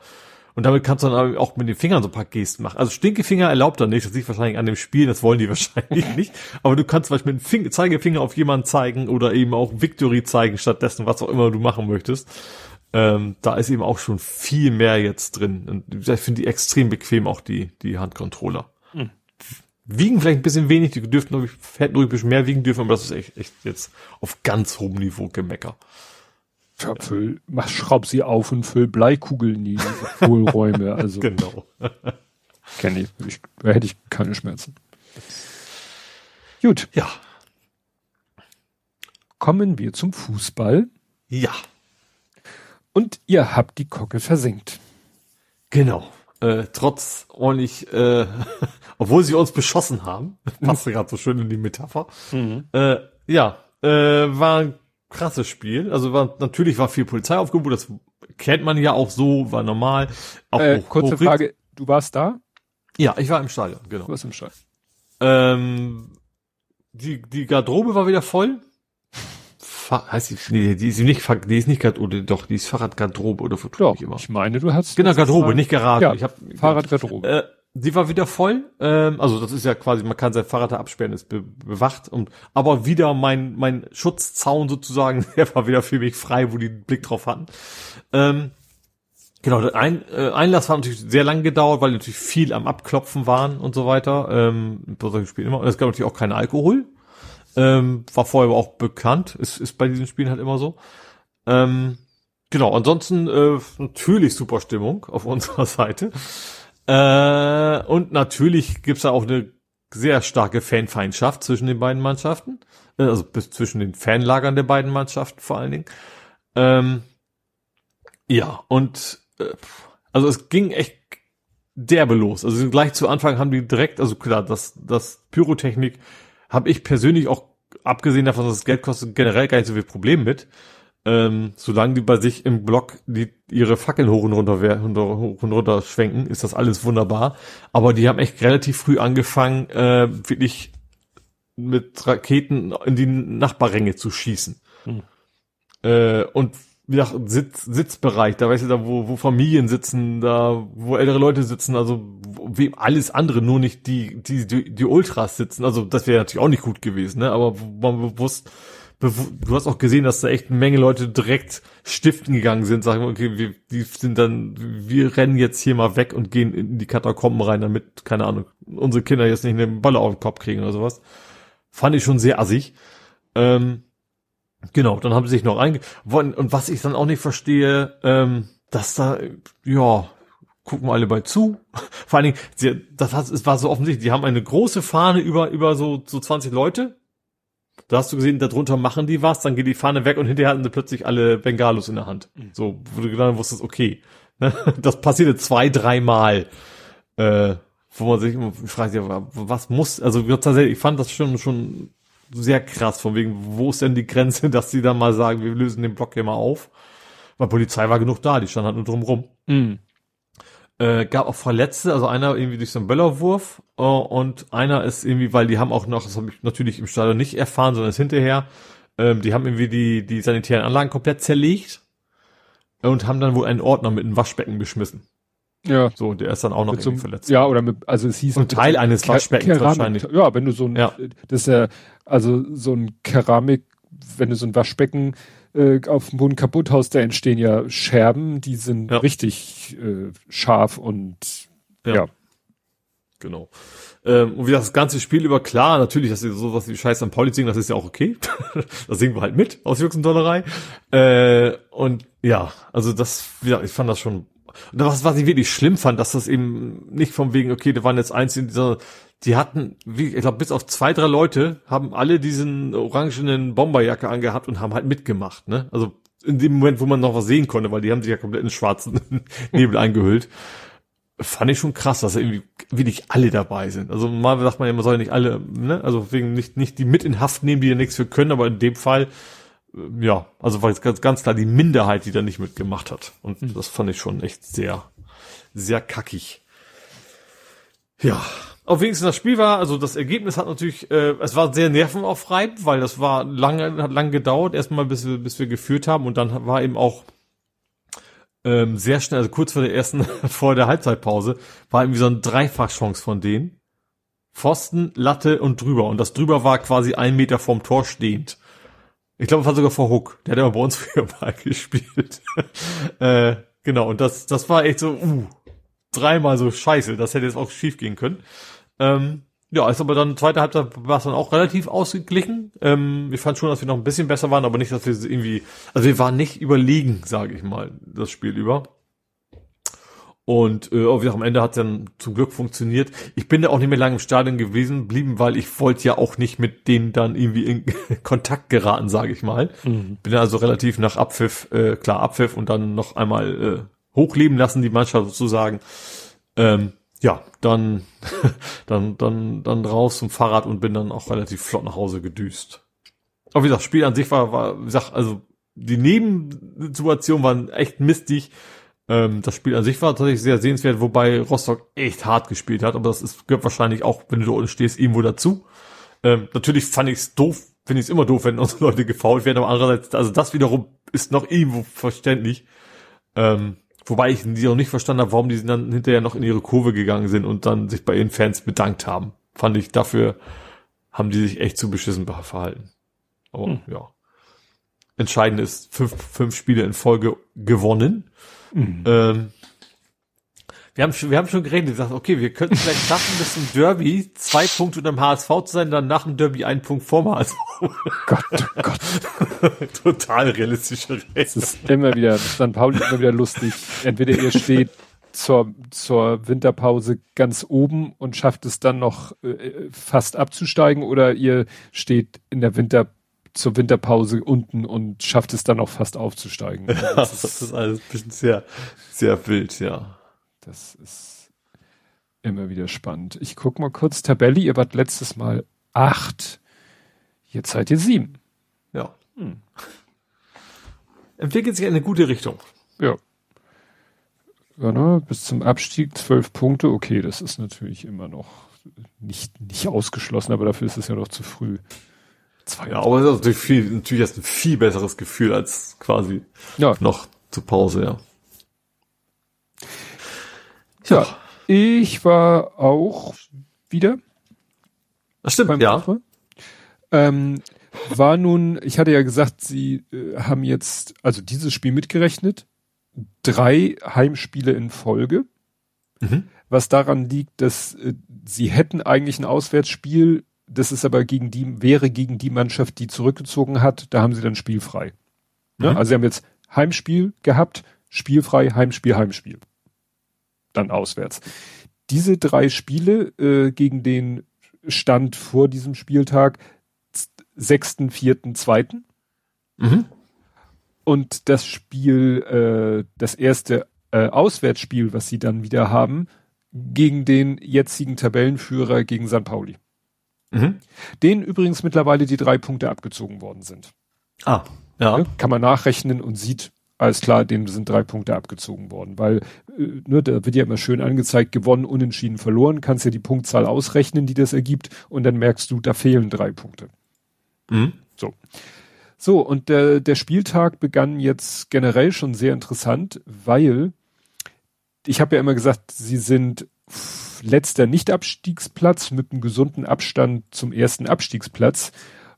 Und damit kannst du dann auch mit den Fingern so ein paar Gesten machen. Also Stinkefinger erlaubt er nicht. Das liegt wahrscheinlich an dem Spiel. Das wollen die wahrscheinlich nicht. Aber du kannst zum Beispiel mit dem Finger, Zeigefinger auf jemanden zeigen oder eben auch Victory zeigen stattdessen, was auch immer du machen möchtest. Ähm, da ist eben auch schon viel mehr jetzt drin. Und ich finde die extrem bequem, auch die, die Handcontroller. Hm. Wiegen vielleicht ein bisschen wenig, die dürften, hätten ruhig ein bisschen mehr wiegen dürfen, aber das ist echt, echt jetzt auf ganz hohem Niveau gemecker. Ja, füll, mach, schraub sie auf und füll Bleikugeln in die Hohlräume. Also. genau. Kenne ich. ich. Da hätte ich keine Schmerzen. Gut. Ja. Kommen wir zum Fußball. Ja. Und ihr habt die Kocke versenkt. Genau. Äh, trotz ordentlich, äh, obwohl sie uns beschossen haben, passt gerade so schön in die Metapher. Mhm. Äh, ja, äh, war ein krasses Spiel. Also war natürlich war viel Polizei aufgebaut, das kennt man ja auch so, war normal. Auch äh, kurze Frage, du warst da? Ja, ich war im Stadion, genau. Du warst im Stadion. Ähm, die, die Garderobe war wieder voll. Fa heißt die, nee, die ist nicht, die ist nicht oder doch, die ist Fahrradgarderobe oder Doch, ich, ich meine, du hast. Genau, Garderobe, nicht Garage. Ja, ich hab, Fahrradgarderobe. Äh, die war wieder voll. Ähm, also das ist ja quasi, man kann sein Fahrrad da absperren, ist be bewacht. Und aber wieder mein mein Schutzzaun sozusagen, der war wieder für mich frei, wo die einen Blick drauf hatten. Ähm, Genau, der Ein, äh, Einlass war natürlich sehr lang gedauert, weil natürlich viel am Abklopfen waren und so weiter. Ähm, bei solchen Spielen immer. Und es gab natürlich auch keinen Alkohol. Ähm, war vorher aber auch bekannt. Ist, ist bei diesen Spielen halt immer so. Ähm, genau, ansonsten äh, natürlich super Stimmung auf unserer Seite. Äh, und natürlich gibt's da auch eine sehr starke Fanfeindschaft zwischen den beiden Mannschaften. Äh, also bis zwischen den Fanlagern der beiden Mannschaften vor allen Dingen. Ähm, ja, und also es ging echt derbe los. Also gleich zu Anfang haben die direkt, also klar, das, das Pyrotechnik habe ich persönlich auch, abgesehen davon, dass es Geld kostet, generell gar nicht so viel Problem mit. Ähm, solange die bei sich im Block die, ihre Fackeln hoch und runter, hoch und runter schwenken, ist das alles wunderbar. Aber die haben echt relativ früh angefangen, äh, wirklich mit Raketen in die Nachbarränge zu schießen. Hm. Äh, und ja, Sitz, Sitzbereich, da weißt du, da wo, wo Familien sitzen, da wo ältere Leute sitzen, also wie alles andere, nur nicht die, die, die, die Ultras sitzen. Also das wäre natürlich auch nicht gut gewesen, ne? Aber man bewusst, bewu du hast auch gesehen, dass da echt eine Menge Leute direkt stiften gegangen sind, sagen, okay, wir, die sind dann, wir rennen jetzt hier mal weg und gehen in die Katakomben rein, damit, keine Ahnung, unsere Kinder jetzt nicht eine Balle auf den Kopf kriegen oder sowas. Fand ich schon sehr assig. Ähm, Genau, dann haben sie sich noch einge... Und was ich dann auch nicht verstehe, ähm, dass da, ja, gucken alle bei zu. Vor allen Dingen, sie, das hat, war so offensichtlich, die haben eine große Fahne über, über so, so 20 Leute. Da hast du gesehen, darunter machen die was, dann geht die Fahne weg und hinterher hatten sie plötzlich alle Bengalos in der Hand. Mhm. So, wo du dann wusstest, okay. Ne? Das passierte zwei, dreimal. Äh, wo man sich immer fragt, ja, was muss, also tatsächlich, ich fand das schon, schon sehr krass, von wegen, wo ist denn die Grenze, dass sie dann mal sagen, wir lösen den Block hier mal auf. Weil Polizei war genug da, die stand halt nur drum rum. Mhm. Äh, gab auch Verletzte, also einer irgendwie durch so einen Böllerwurf äh, und einer ist irgendwie, weil die haben auch noch, das habe ich natürlich im Stadion nicht erfahren, sondern ist hinterher, ähm, die haben irgendwie die, die sanitären Anlagen komplett zerlegt und haben dann wohl einen Ordner mit einem Waschbecken beschmissen. Ja. So, der ist dann auch noch so, verletzt. Ja, oder mit, also es hieß. Und Teil eines Waschbeckens wahrscheinlich. Ja, wenn du so ein, ja. das ist ja, also so ein Keramik, wenn du so ein Waschbecken äh, auf dem Boden kaputt haust, da entstehen ja Scherben, die sind ja. richtig äh, scharf und ja. ja. Genau. Ähm, und wie das ganze Spiel über, klar, natürlich, dass sie sowas wie Scheiß am Pauli singen, das ist ja auch okay. das singen wir halt mit, aus Jux und Dollerei. Äh, und ja, also das, ja, ich fand das schon was, was ich wirklich schlimm fand, dass das eben nicht von wegen, okay, da waren jetzt eins in dieser, die hatten, wie, ich glaube, bis auf zwei, drei Leute haben alle diesen orangenen Bomberjacke angehabt und haben halt mitgemacht, ne? Also in dem Moment, wo man noch was sehen konnte, weil die haben sich ja komplett in schwarzen Nebel eingehüllt. Fand ich schon krass, dass irgendwie wirklich alle dabei sind. Also mal sagt man ja, man soll ja nicht alle, ne? Also wegen nicht, nicht die mit in Haft nehmen, die ja nichts für können, aber in dem Fall ja, also war jetzt ganz, ganz klar die Minderheit, die da nicht mitgemacht hat. Und mhm. das fand ich schon echt sehr, sehr kackig. Ja, auf wenigstens das Spiel war, also das Ergebnis hat natürlich, äh, es war sehr nervenaufreibend, weil das war lange, hat lange gedauert, erstmal bis wir, bis wir geführt haben und dann war eben auch ähm, sehr schnell, also kurz vor der ersten, vor der Halbzeitpause, war irgendwie so eine Dreifachchance von denen. Pfosten, Latte und drüber. Und das drüber war quasi ein Meter vorm Tor stehend. Ich glaube, es war sogar vor Hook. Der hat immer bei uns früher mal gespielt. äh, genau, und das, das war echt so, uh, dreimal so scheiße. Das hätte jetzt auch schief gehen können. Ähm, ja, ist aber dann zweite Halbzeit war es dann auch relativ ausgeglichen. Ähm, ich fand schon, dass wir noch ein bisschen besser waren, aber nicht, dass wir irgendwie, also wir waren nicht überlegen, sage ich mal, das Spiel über. Und äh, auch am Ende hat es dann zum Glück funktioniert. Ich bin ja auch nicht mehr lange im Stadion gewesen, blieben, weil ich wollte ja auch nicht mit denen dann irgendwie in Kontakt geraten, sage ich mal. Mhm. Bin also relativ nach Abpfiff, äh, klar Abpfiff und dann noch einmal äh, hochleben lassen, die Mannschaft sozusagen. Ähm, ja, dann, dann, dann, dann raus zum Fahrrad und bin dann auch relativ flott nach Hause gedüst. Aber wie gesagt, Spiel an sich war, war, wie gesagt, also die Nebensituationen waren echt mistig. Ähm, das Spiel an sich war tatsächlich sehr sehenswert, wobei Rostock echt hart gespielt hat, aber das ist, gehört wahrscheinlich auch, wenn du da unten stehst, irgendwo dazu. Ähm, natürlich fand ich es doof, finde ich es immer doof, wenn unsere Leute gefault werden, aber andererseits, also das wiederum ist noch irgendwo verständlich. Ähm, wobei ich die auch nicht verstanden habe, warum die dann hinterher noch in ihre Kurve gegangen sind und dann sich bei ihren Fans bedankt haben. Fand ich, dafür haben die sich echt zu beschissen verhalten. Aber hm. ja. Entscheidend ist, fünf, fünf Spiele in Folge gewonnen. Mhm. Ähm, wir haben, schon, wir haben schon geredet, gesagt, okay, wir könnten vielleicht schaffen, bis zum Derby zwei Punkte unter dem HSV zu sein, dann nach dem Derby einen Punkt vor dem HSV. Gott, oh Gott. Total realistische Rechnung. Es ist immer wieder, St. Pauli immer wieder lustig. Entweder ihr steht zur, zur Winterpause ganz oben und schafft es dann noch äh, fast abzusteigen oder ihr steht in der Winter zur Winterpause unten und schafft es dann auch fast aufzusteigen. Ja, das, ist, das ist alles ein bisschen sehr, sehr wild, ja. Das ist immer wieder spannend. Ich guck mal kurz Tabelle. Ihr wart letztes Mal acht. Jetzt seid ihr sieben. Ja. Hm. Entwickelt sich in eine gute Richtung. Ja. Ja, ne? Bis zum Abstieg zwölf Punkte. Okay, das ist natürlich immer noch nicht, nicht ausgeschlossen, aber dafür ist es ja noch zu früh. Zwei ja, aber es ist natürlich viel, natürlich ist ein viel besseres Gefühl als quasi ja. noch zur Pause, ja. Ja, ich war auch wieder. Das stimmt, ja. Ähm, war nun, ich hatte ja gesagt, sie äh, haben jetzt, also dieses Spiel mitgerechnet, drei Heimspiele in Folge. Mhm. Was daran liegt, dass äh, sie hätten eigentlich ein Auswärtsspiel das ist aber gegen die, wäre gegen die Mannschaft, die zurückgezogen hat, da haben sie dann spielfrei. Ne? Mhm. Also sie haben jetzt Heimspiel gehabt, spielfrei, Heimspiel, Heimspiel. Dann auswärts. Diese drei Spiele äh, gegen den Stand vor diesem Spieltag, sechsten, vierten, zweiten. Mhm. Und das Spiel, äh, das erste äh, Auswärtsspiel, was sie dann wieder haben, gegen den jetzigen Tabellenführer gegen St. Pauli. Mhm. Denen übrigens mittlerweile die drei Punkte abgezogen worden sind. Ah, ja. Ne, kann man nachrechnen und sieht, alles klar, denen sind drei Punkte abgezogen worden, weil äh, ne, da wird ja immer schön angezeigt, gewonnen, unentschieden, verloren, kannst ja die Punktzahl ausrechnen, die das ergibt und dann merkst du, da fehlen drei Punkte. Mhm. So. So, und der, der Spieltag begann jetzt generell schon sehr interessant, weil ich habe ja immer gesagt, sie sind letzter Nicht-Abstiegsplatz mit einem gesunden Abstand zum ersten Abstiegsplatz.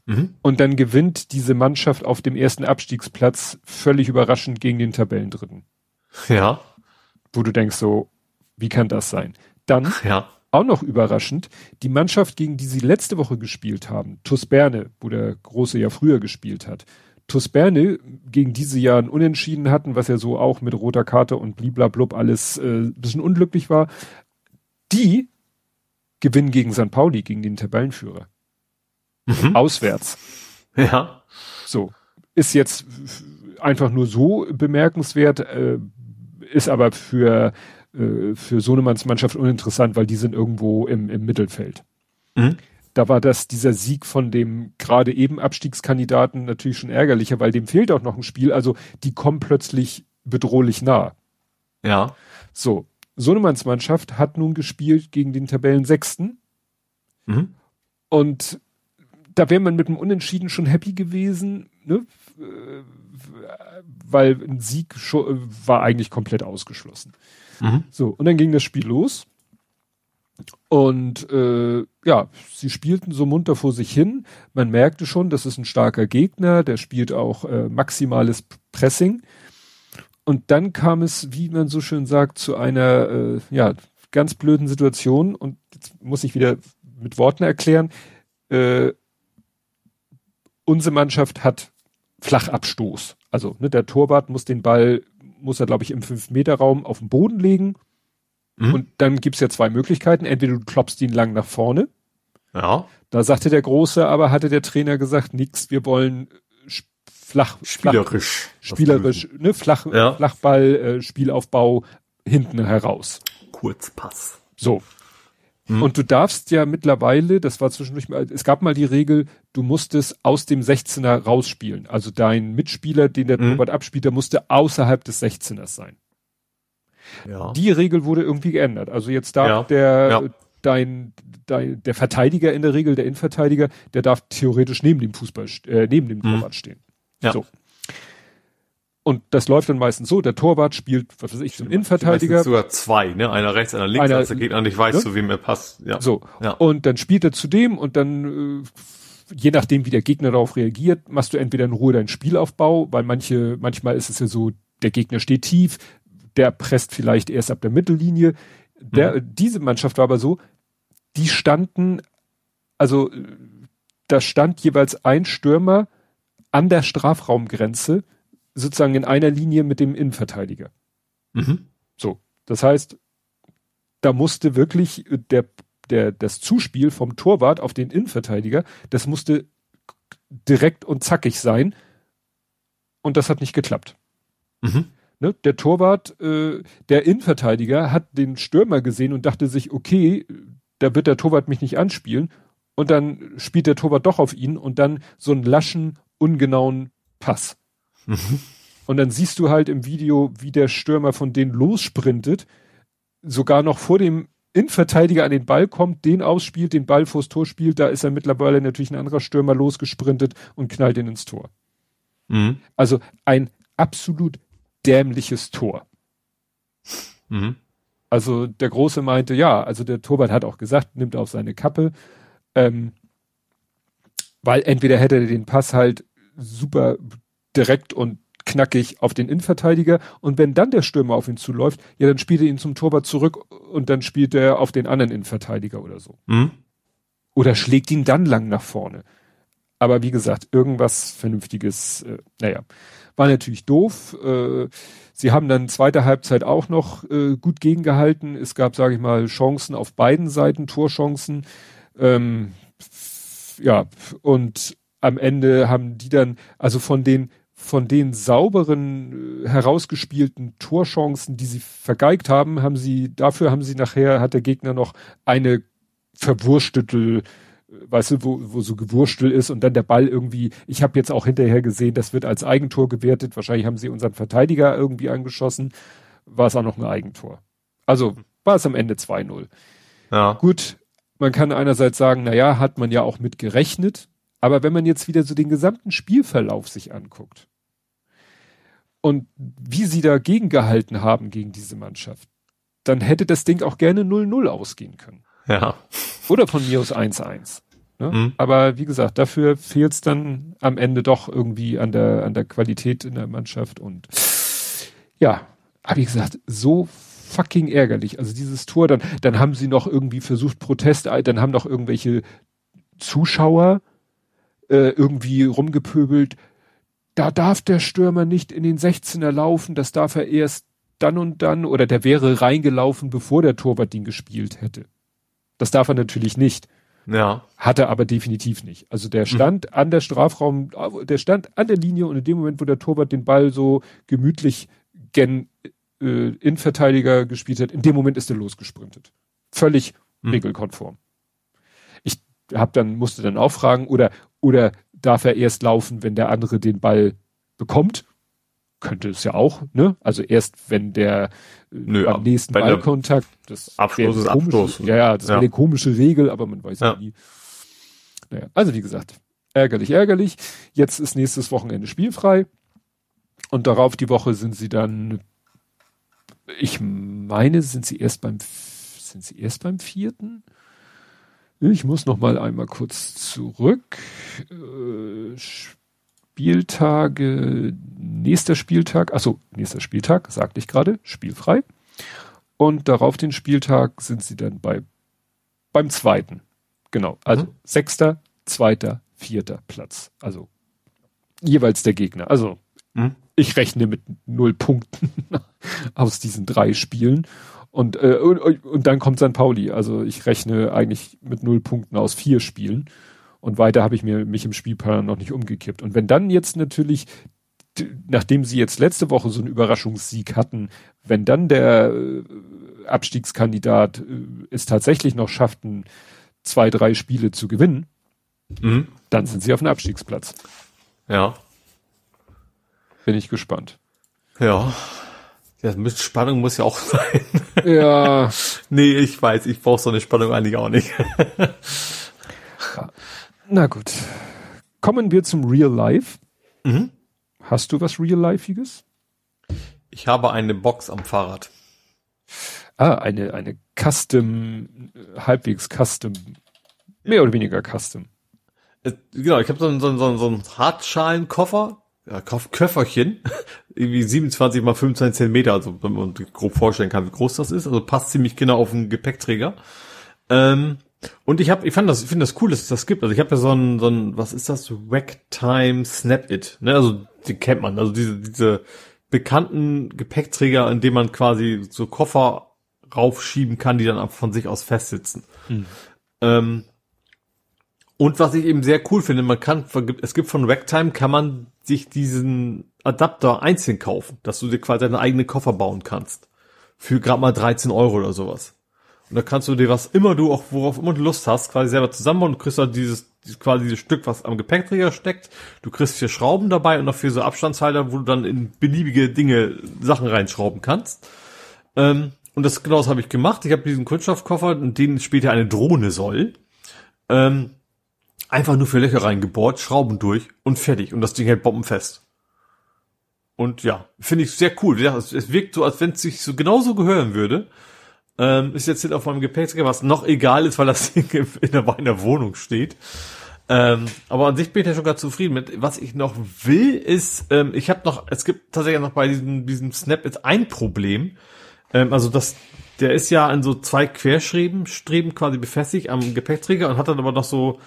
Mhm. Und dann gewinnt diese Mannschaft auf dem ersten Abstiegsplatz völlig überraschend gegen den Tabellendritten. Ja. Wo du denkst so, wie kann das sein? Dann, ja. auch noch überraschend, die Mannschaft, gegen die sie letzte Woche gespielt haben, TuS Berne, wo der Große ja früher gespielt hat, TuS Berne, gegen diese ja ein Unentschieden hatten, was ja so auch mit roter Karte und bliblablub alles äh, bisschen unglücklich war, die gewinnen gegen St. Pauli, gegen den Tabellenführer. Mhm. Auswärts. Ja. So. Ist jetzt einfach nur so bemerkenswert, äh, ist aber für, äh, für Sohnemanns Mannschaft uninteressant, weil die sind irgendwo im, im Mittelfeld. Mhm. Da war das, dieser Sieg von dem gerade eben Abstiegskandidaten natürlich schon ärgerlicher, weil dem fehlt auch noch ein Spiel. Also die kommen plötzlich bedrohlich nah. Ja. So. Sohnemanns Mannschaft hat nun gespielt gegen den Tabellensechsten. Mhm. Und da wäre man mit dem Unentschieden schon happy gewesen, ne? weil ein Sieg war eigentlich komplett ausgeschlossen. Mhm. So, und dann ging das Spiel los. Und äh, ja, sie spielten so munter vor sich hin. Man merkte schon, das ist ein starker Gegner, der spielt auch äh, maximales Pressing. Und dann kam es, wie man so schön sagt, zu einer äh, ja, ganz blöden Situation. Und jetzt muss ich wieder mit Worten erklären. Äh, unsere Mannschaft hat Flachabstoß. Also ne, der Torwart muss den Ball, muss er glaube ich im 5-Meter-Raum auf den Boden legen Mhm. Und dann gibt's ja zwei Möglichkeiten. Entweder du klopfst ihn lang nach vorne. Ja. Da sagte der Große, aber hatte der Trainer gesagt, nix, wir wollen äh, flach, spielerisch, flach, spielerisch, ne, flach, ja. Flachball, äh, Spielaufbau hinten heraus. Kurzpass. So. Hm. Und du darfst ja mittlerweile, das war zwischendurch mal, es gab mal die Regel, du musstest aus dem 16er rausspielen. Also dein Mitspieler, den der hm. Torwart abspielt, der musste außerhalb des 16ers sein. Ja. Die Regel wurde irgendwie geändert. Also jetzt darf ja. der ja. dein, dein der Verteidiger in der Regel, der Innenverteidiger, der darf theoretisch neben dem Fußball äh, neben dem mhm. Torwart stehen. Ja. So. Und das läuft dann meistens so, der Torwart spielt, was weiß ich, zum Innenverteidiger. sogar zwei, ne? Einer rechts, einer links, einer, als der Gegner nicht weiß, ne? zu wem er passt. Ja. So. Ja. Und dann spielt er zu dem und dann, äh, je nachdem, wie der Gegner darauf reagiert, machst du entweder in Ruhe deinen Spielaufbau, weil manche, manchmal ist es ja so, der Gegner steht tief, der presst vielleicht erst ab der Mittellinie. Der, mhm. Diese Mannschaft war aber so, die standen, also da stand jeweils ein Stürmer an der Strafraumgrenze, sozusagen in einer Linie mit dem Innenverteidiger. Mhm. So, das heißt, da musste wirklich der, der, das Zuspiel vom Torwart auf den Innenverteidiger, das musste direkt und zackig sein. Und das hat nicht geklappt. Mhm ne, der Torwart, äh, der Innenverteidiger hat den Stürmer gesehen und dachte sich, okay, da wird der Torwart mich nicht anspielen. Und dann spielt der Torwart doch auf ihn und dann so einen laschen, ungenauen Pass. Mhm. Und dann siehst du halt im Video, wie der Stürmer von denen lossprintet, sogar noch vor dem Innenverteidiger an den Ball kommt, den ausspielt, den Ball vors Tor spielt, da ist er mittlerweile natürlich ein anderer Stürmer losgesprintet und knallt ihn ins Tor. Mhm. Also ein absolut dämliches Tor. Mhm. Also der Große meinte, ja, also der Torwart hat auch gesagt, nimmt auf seine Kappe, ähm, weil entweder hätte er den Pass halt super direkt und knackig auf den Innenverteidiger und wenn dann der Stürmer auf ihn zuläuft, ja, dann spielt er ihn zum Torwart zurück und dann spielt er auf den anderen Innenverteidiger oder so. Mhm. Oder schlägt ihn dann lang nach vorne. Aber wie gesagt, irgendwas Vernünftiges, äh, naja. War natürlich doof. Äh, sie haben dann zweite Halbzeit auch noch äh, gut gegengehalten. Es gab, sage ich mal, Chancen auf beiden Seiten, Torchancen. Ähm, ja, und am Ende haben die dann, also von den von den sauberen äh, herausgespielten Torchancen, die sie vergeigt haben, haben sie dafür haben sie nachher hat der Gegner noch eine verwurstete weißt du, wo, wo so Gewurstel ist und dann der Ball irgendwie, ich habe jetzt auch hinterher gesehen, das wird als Eigentor gewertet. Wahrscheinlich haben sie unseren Verteidiger irgendwie angeschossen. War es auch noch ein Eigentor. Also war es am Ende 2-0. Ja. Gut, man kann einerseits sagen, na ja, hat man ja auch mit gerechnet. Aber wenn man jetzt wieder so den gesamten Spielverlauf sich anguckt und wie sie dagegen gehalten haben gegen diese Mannschaft, dann hätte das Ding auch gerne 0-0 ausgehen können. Ja. Oder von mir aus 1-1. Ne? Mhm. Aber wie gesagt, dafür fehlt es dann am Ende doch irgendwie an der, an der Qualität in der Mannschaft und ja, aber wie gesagt, so fucking ärgerlich. Also dieses Tor, dann, dann haben sie noch irgendwie versucht, Protest, dann haben noch irgendwelche Zuschauer äh, irgendwie rumgepöbelt. Da darf der Stürmer nicht in den 16er laufen, das darf er erst dann und dann oder der wäre reingelaufen, bevor der Torwart ihn gespielt hätte. Das darf er natürlich nicht. Ja. Hat er aber definitiv nicht. Also der stand mhm. an der Strafraum, der stand an der Linie und in dem Moment, wo der Torwart den Ball so gemütlich gen äh, Innenverteidiger gespielt hat, in dem Moment ist er losgesprintet. Völlig mhm. regelkonform. Ich hab dann, musste dann auch fragen, oder, oder darf er erst laufen, wenn der andere den Ball bekommt? könnte es ja auch, ne? Also erst wenn der äh, Nö, beim nächsten Ballkontakt, das Abschluss ist Abschluss. Ja, ja, das ja. wäre eine komische Regel, aber man weiß ja nie. Naja, also wie gesagt, ärgerlich, ärgerlich. Jetzt ist nächstes Wochenende spielfrei und darauf die Woche sind sie dann, ich meine, sind sie erst beim sind sie erst beim vierten? Ich muss noch mal einmal kurz zurück. Äh, Spieltage, nächster Spieltag, achso, nächster Spieltag, sagte ich gerade, spielfrei. Und darauf den Spieltag sind sie dann bei, beim zweiten. Genau. Also mhm. sechster, zweiter, vierter Platz. Also jeweils der Gegner. Also mhm. Ich rechne mit null Punkten aus diesen drei Spielen. Und, äh, und, und dann kommt St. Pauli. Also ich rechne eigentlich mit null Punkten aus vier Spielen. Und weiter habe ich mir mich im Spielplan noch nicht umgekippt. Und wenn dann jetzt natürlich, nachdem sie jetzt letzte Woche so einen Überraschungssieg hatten, wenn dann der äh, Abstiegskandidat äh, es tatsächlich noch schafft, ein, zwei, drei Spiele zu gewinnen, mhm. dann sind sie auf dem Abstiegsplatz. Ja. Bin ich gespannt. Ja. Ja, mit Spannung muss ja auch sein. Ja. nee, ich weiß, ich brauche so eine Spannung eigentlich auch nicht. Na gut. Kommen wir zum Real Life. Mhm. Hast du was Real Lifeiges? Ich habe eine Box am Fahrrad. Ah, eine, eine Custom, halbwegs Custom, mehr oder weniger Custom. Äh, genau, ich habe so, so, so, so einen Hartschalenkoffer, ja, Köfferchen, irgendwie 27 mal 25 Zentimeter, also wenn man grob vorstellen kann, wie groß das ist, also passt ziemlich genau auf den Gepäckträger. Ähm, und ich habe, ich fand das, ich finde das cool, dass es das gibt. Also ich habe ja so ein, so ein, was ist das? Wacktime Snap It. Ne? Also die kennt man. Also diese, diese bekannten Gepäckträger, in dem man quasi so Koffer raufschieben kann, die dann von sich aus festsitzen. Hm. Ähm, und was ich eben sehr cool finde, man kann, es gibt von Racktime, kann man sich diesen Adapter einzeln kaufen, dass du dir quasi deine eigene Koffer bauen kannst. Für gerade mal 13 Euro oder sowas. Und da kannst du dir was immer du, auch worauf immer du Lust hast, quasi selber zusammenbauen. Du kriegst halt dieses, dieses, quasi dieses Stück, was am Gepäckträger steckt. Du kriegst vier Schrauben dabei und noch für so Abstandshalter, wo du dann in beliebige Dinge Sachen reinschrauben kannst. Ähm, und das genau das habe ich gemacht. Ich habe diesen Kunststoffkoffer, in den später eine Drohne soll. Ähm, Einfach nur für Löcher reingebohrt, Schrauben durch und fertig. Und das Ding hält bombenfest. Und ja, finde ich sehr cool. Ja, es, es, wirkt so, als wenn es sich so genauso gehören würde. Ähm, ist jetzt auf meinem Gepäckträger, was noch egal ist, weil das Ding in der, in der Wohnung steht. Ähm, aber an sich bin ich ja schon ganz zufrieden mit. Was ich noch will, ist, ähm, ich habe noch, es gibt tatsächlich noch bei diesem, diesem Snap jetzt ein Problem. Ähm, also das, der ist ja an so zwei Querstreben Streben quasi befestigt am Gepäckträger und hat dann aber noch so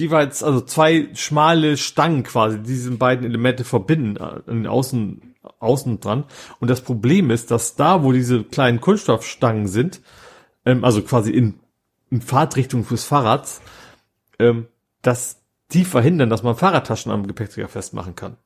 jeweils, also zwei schmale Stangen quasi, die diese beiden Elemente verbinden, äh, an den Außen, außen dran. Und das Problem ist, dass da, wo diese kleinen Kunststoffstangen sind, ähm, also quasi in, in Fahrtrichtung fürs Fahrrad, ähm, dass die verhindern, dass man Fahrradtaschen am Gepäckträger festmachen kann.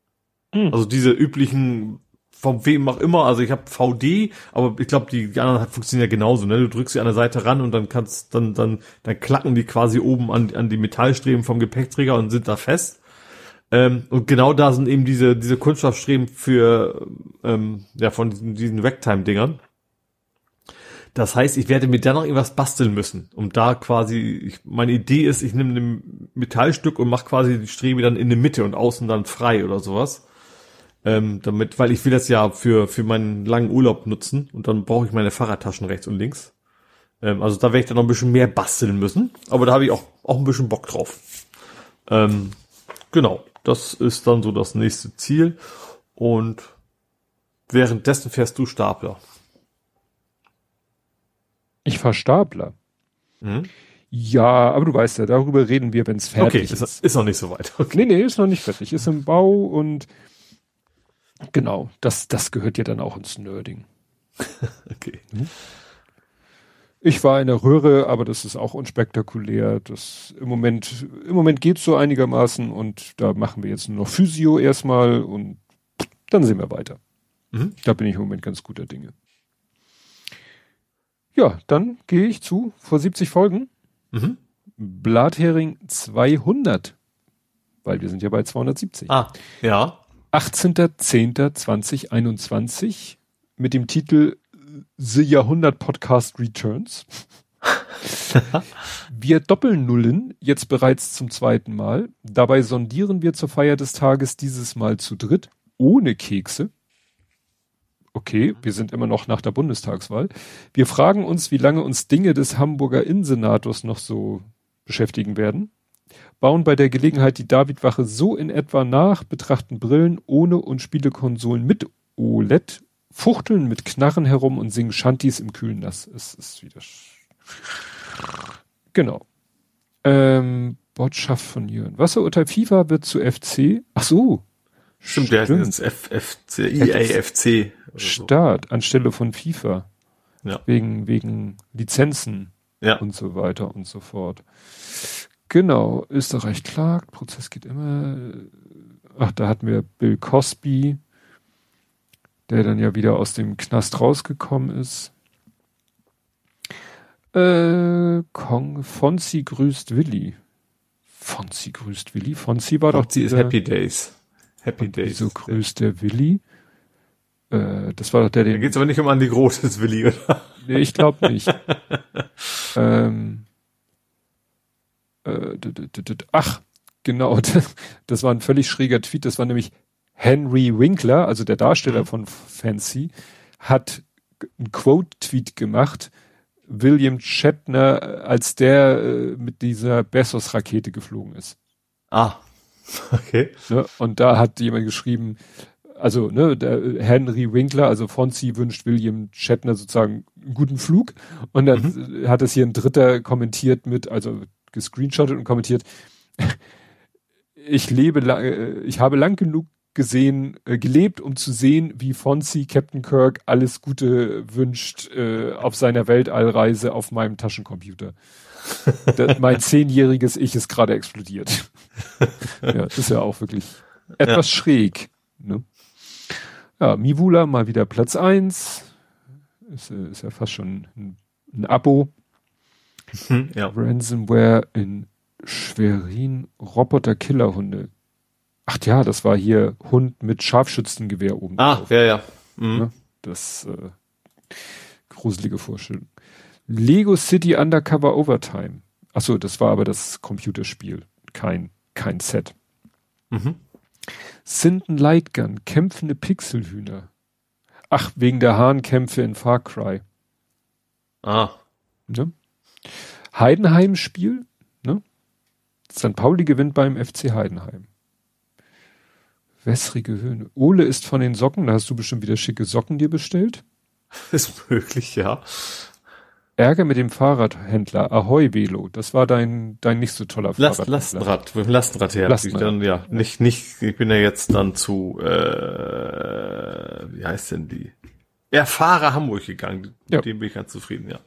Mhm. Also diese üblichen von wem auch immer, also ich habe VD, aber ich glaube, die, die anderen funktionieren ja genauso, ne? Du drückst sie an der Seite ran und dann kannst, dann, dann, dann klacken die quasi oben an, an die Metallstreben vom Gepäckträger und sind da fest. Ähm, und genau da sind eben diese, diese Kunststoffstreben für, ähm, ja, von diesen, diesen Ragtime-Dingern. Das heißt, ich werde mir da noch irgendwas basteln müssen, um da quasi, ich, meine Idee ist, ich nehme ein Metallstück und mache quasi die Strebe dann in der Mitte und außen dann frei oder sowas ähm, damit, weil ich will das ja für, für meinen langen Urlaub nutzen und dann brauche ich meine Fahrradtaschen rechts und links. Ähm, also da werde ich dann noch ein bisschen mehr basteln müssen, aber da habe ich auch, auch ein bisschen Bock drauf. Ähm, genau, das ist dann so das nächste Ziel und währenddessen fährst du Stapler. Ich fahr Stapler. Mhm. Ja, aber du weißt ja, darüber reden wir, wenn es fertig okay, ist. Okay, ist noch nicht so weit. Okay. Nee, nee, ist noch nicht fertig. Ist im Bau und Genau, das, das gehört ja dann auch ins Nerding. okay. Hm? Ich war in der Röhre, aber das ist auch unspektakulär. Das im Moment, im Moment geht's so einigermaßen und da machen wir jetzt nur noch Physio erstmal und dann sehen wir weiter. Mhm. Da bin ich im Moment ganz guter Dinge. Ja, dann gehe ich zu vor 70 Folgen. Mhm. Blathering 200. Weil wir sind ja bei 270. Ah, ja. 18.10.2021 mit dem Titel The Jahrhundert Podcast Returns. wir doppeln Nullen jetzt bereits zum zweiten Mal. Dabei sondieren wir zur Feier des Tages dieses Mal zu dritt, ohne Kekse. Okay, wir sind immer noch nach der Bundestagswahl. Wir fragen uns, wie lange uns Dinge des Hamburger Innensenators noch so beschäftigen werden. Bauen bei der Gelegenheit die Davidwache so in etwa nach, betrachten Brillen ohne und Spielekonsolen mit OLED, fuchteln mit Knarren herum und singen Shanties im kühlen Nass. Es ist wieder. Genau. Ähm, Botschaft von Jürgen. Wasserurteil FIFA wird zu FC. Ach so. Stimmt, der heißt jetzt FFC, EAFC. Start anstelle von FIFA. Ja. Wegen, wegen Lizenzen. Ja. Und so weiter und so fort. Genau. Österreich klagt. Prozess geht immer. Ach, da hatten wir Bill Cosby, der dann ja wieder aus dem Knast rausgekommen ist. Äh, Kong, Fonzi grüßt Willi. Fonzi grüßt Willi. Fonzi war Fonzi doch. Fonzi ist Happy Days. Happy Days. Wieso grüßt der Willi? Äh, das war doch der, den. Da geht's aber nicht um Andi Großes Willi, oder? Nee, ich glaube nicht. ähm, äh, ach, genau. Das war ein völlig schräger Tweet. Das war nämlich Henry Winkler, also der Darsteller mhm. von Fancy, hat einen Quote-Tweet gemacht. William Shatner, als der äh, mit dieser Bezos-Rakete geflogen ist. Ah, okay. Ne? Und da hat jemand geschrieben, also ne, der Henry Winkler, also Fonzie wünscht William Shatner sozusagen einen guten Flug. Und dann mhm. hat es hier ein Dritter kommentiert mit, also gescreenshottet und kommentiert, ich lebe, äh, ich habe lang genug gesehen, äh, gelebt, um zu sehen, wie Fonzie Captain Kirk alles Gute wünscht äh, auf seiner Weltallreise auf meinem Taschencomputer. das, mein zehnjähriges Ich ist gerade explodiert. ja, das ist ja auch wirklich etwas ja. schräg. Ne? Ja, Mivula mal wieder Platz eins Ist, äh, ist ja fast schon ein, ein Abo. Hm, ja. Ransomware in Schwerin, Roboter-Killerhunde. Ach ja, das war hier Hund mit Scharfschützengewehr oben. Ah, drauf. ja, ja. Mhm. ja das äh, gruselige Vorstellung. Lego City Undercover Overtime. Ach so, das war aber das Computerspiel, kein kein Set. Mhm. Sinden Lightgun, kämpfende Pixelhühner. Ach, wegen der Hahnkämpfe in Far Cry. Ah. Ne? Heidenheim-Spiel, ne? St. Pauli gewinnt beim FC Heidenheim. Wässrige Höhne. Ole ist von den Socken, da hast du bestimmt wieder schicke Socken dir bestellt. Ist möglich, ja. Ärger mit dem Fahrradhändler, Ahoi Velo, das war dein, dein nicht so toller Last, Fahrradhändler. Lastenrad, mit dem Lastenrad her. Lastenrad. Ich dann, ja, nicht, nicht, ich bin ja jetzt dann zu, äh, wie heißt denn die? Ja, Fahrer Hamburg gegangen, mit ja. dem bin ich ganz zufrieden, ja.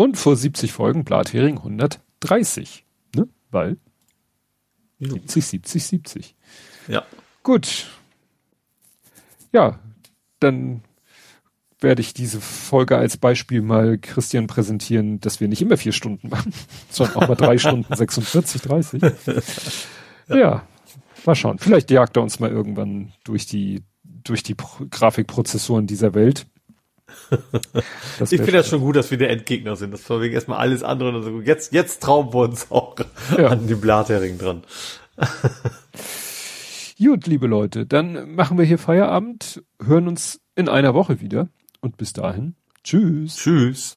Und vor 70 Folgen Blathering 130, ne? Weil 70, 70, 70. Ja. Gut. Ja, dann werde ich diese Folge als Beispiel mal Christian präsentieren, dass wir nicht immer vier Stunden machen, sondern auch mal drei Stunden 46, 30. Ja. ja, mal schauen. Vielleicht jagt er uns mal irgendwann durch die, durch die Pro Grafikprozessoren dieser Welt. ich finde das schon gut, dass wir der Endgegner sind. Das war wegen erstmal alles andere. Also jetzt, jetzt trauen wir uns auch ja. an den Blathering dran. Gut, liebe Leute, dann machen wir hier Feierabend, hören uns in einer Woche wieder und bis dahin, tschüss. Tschüss.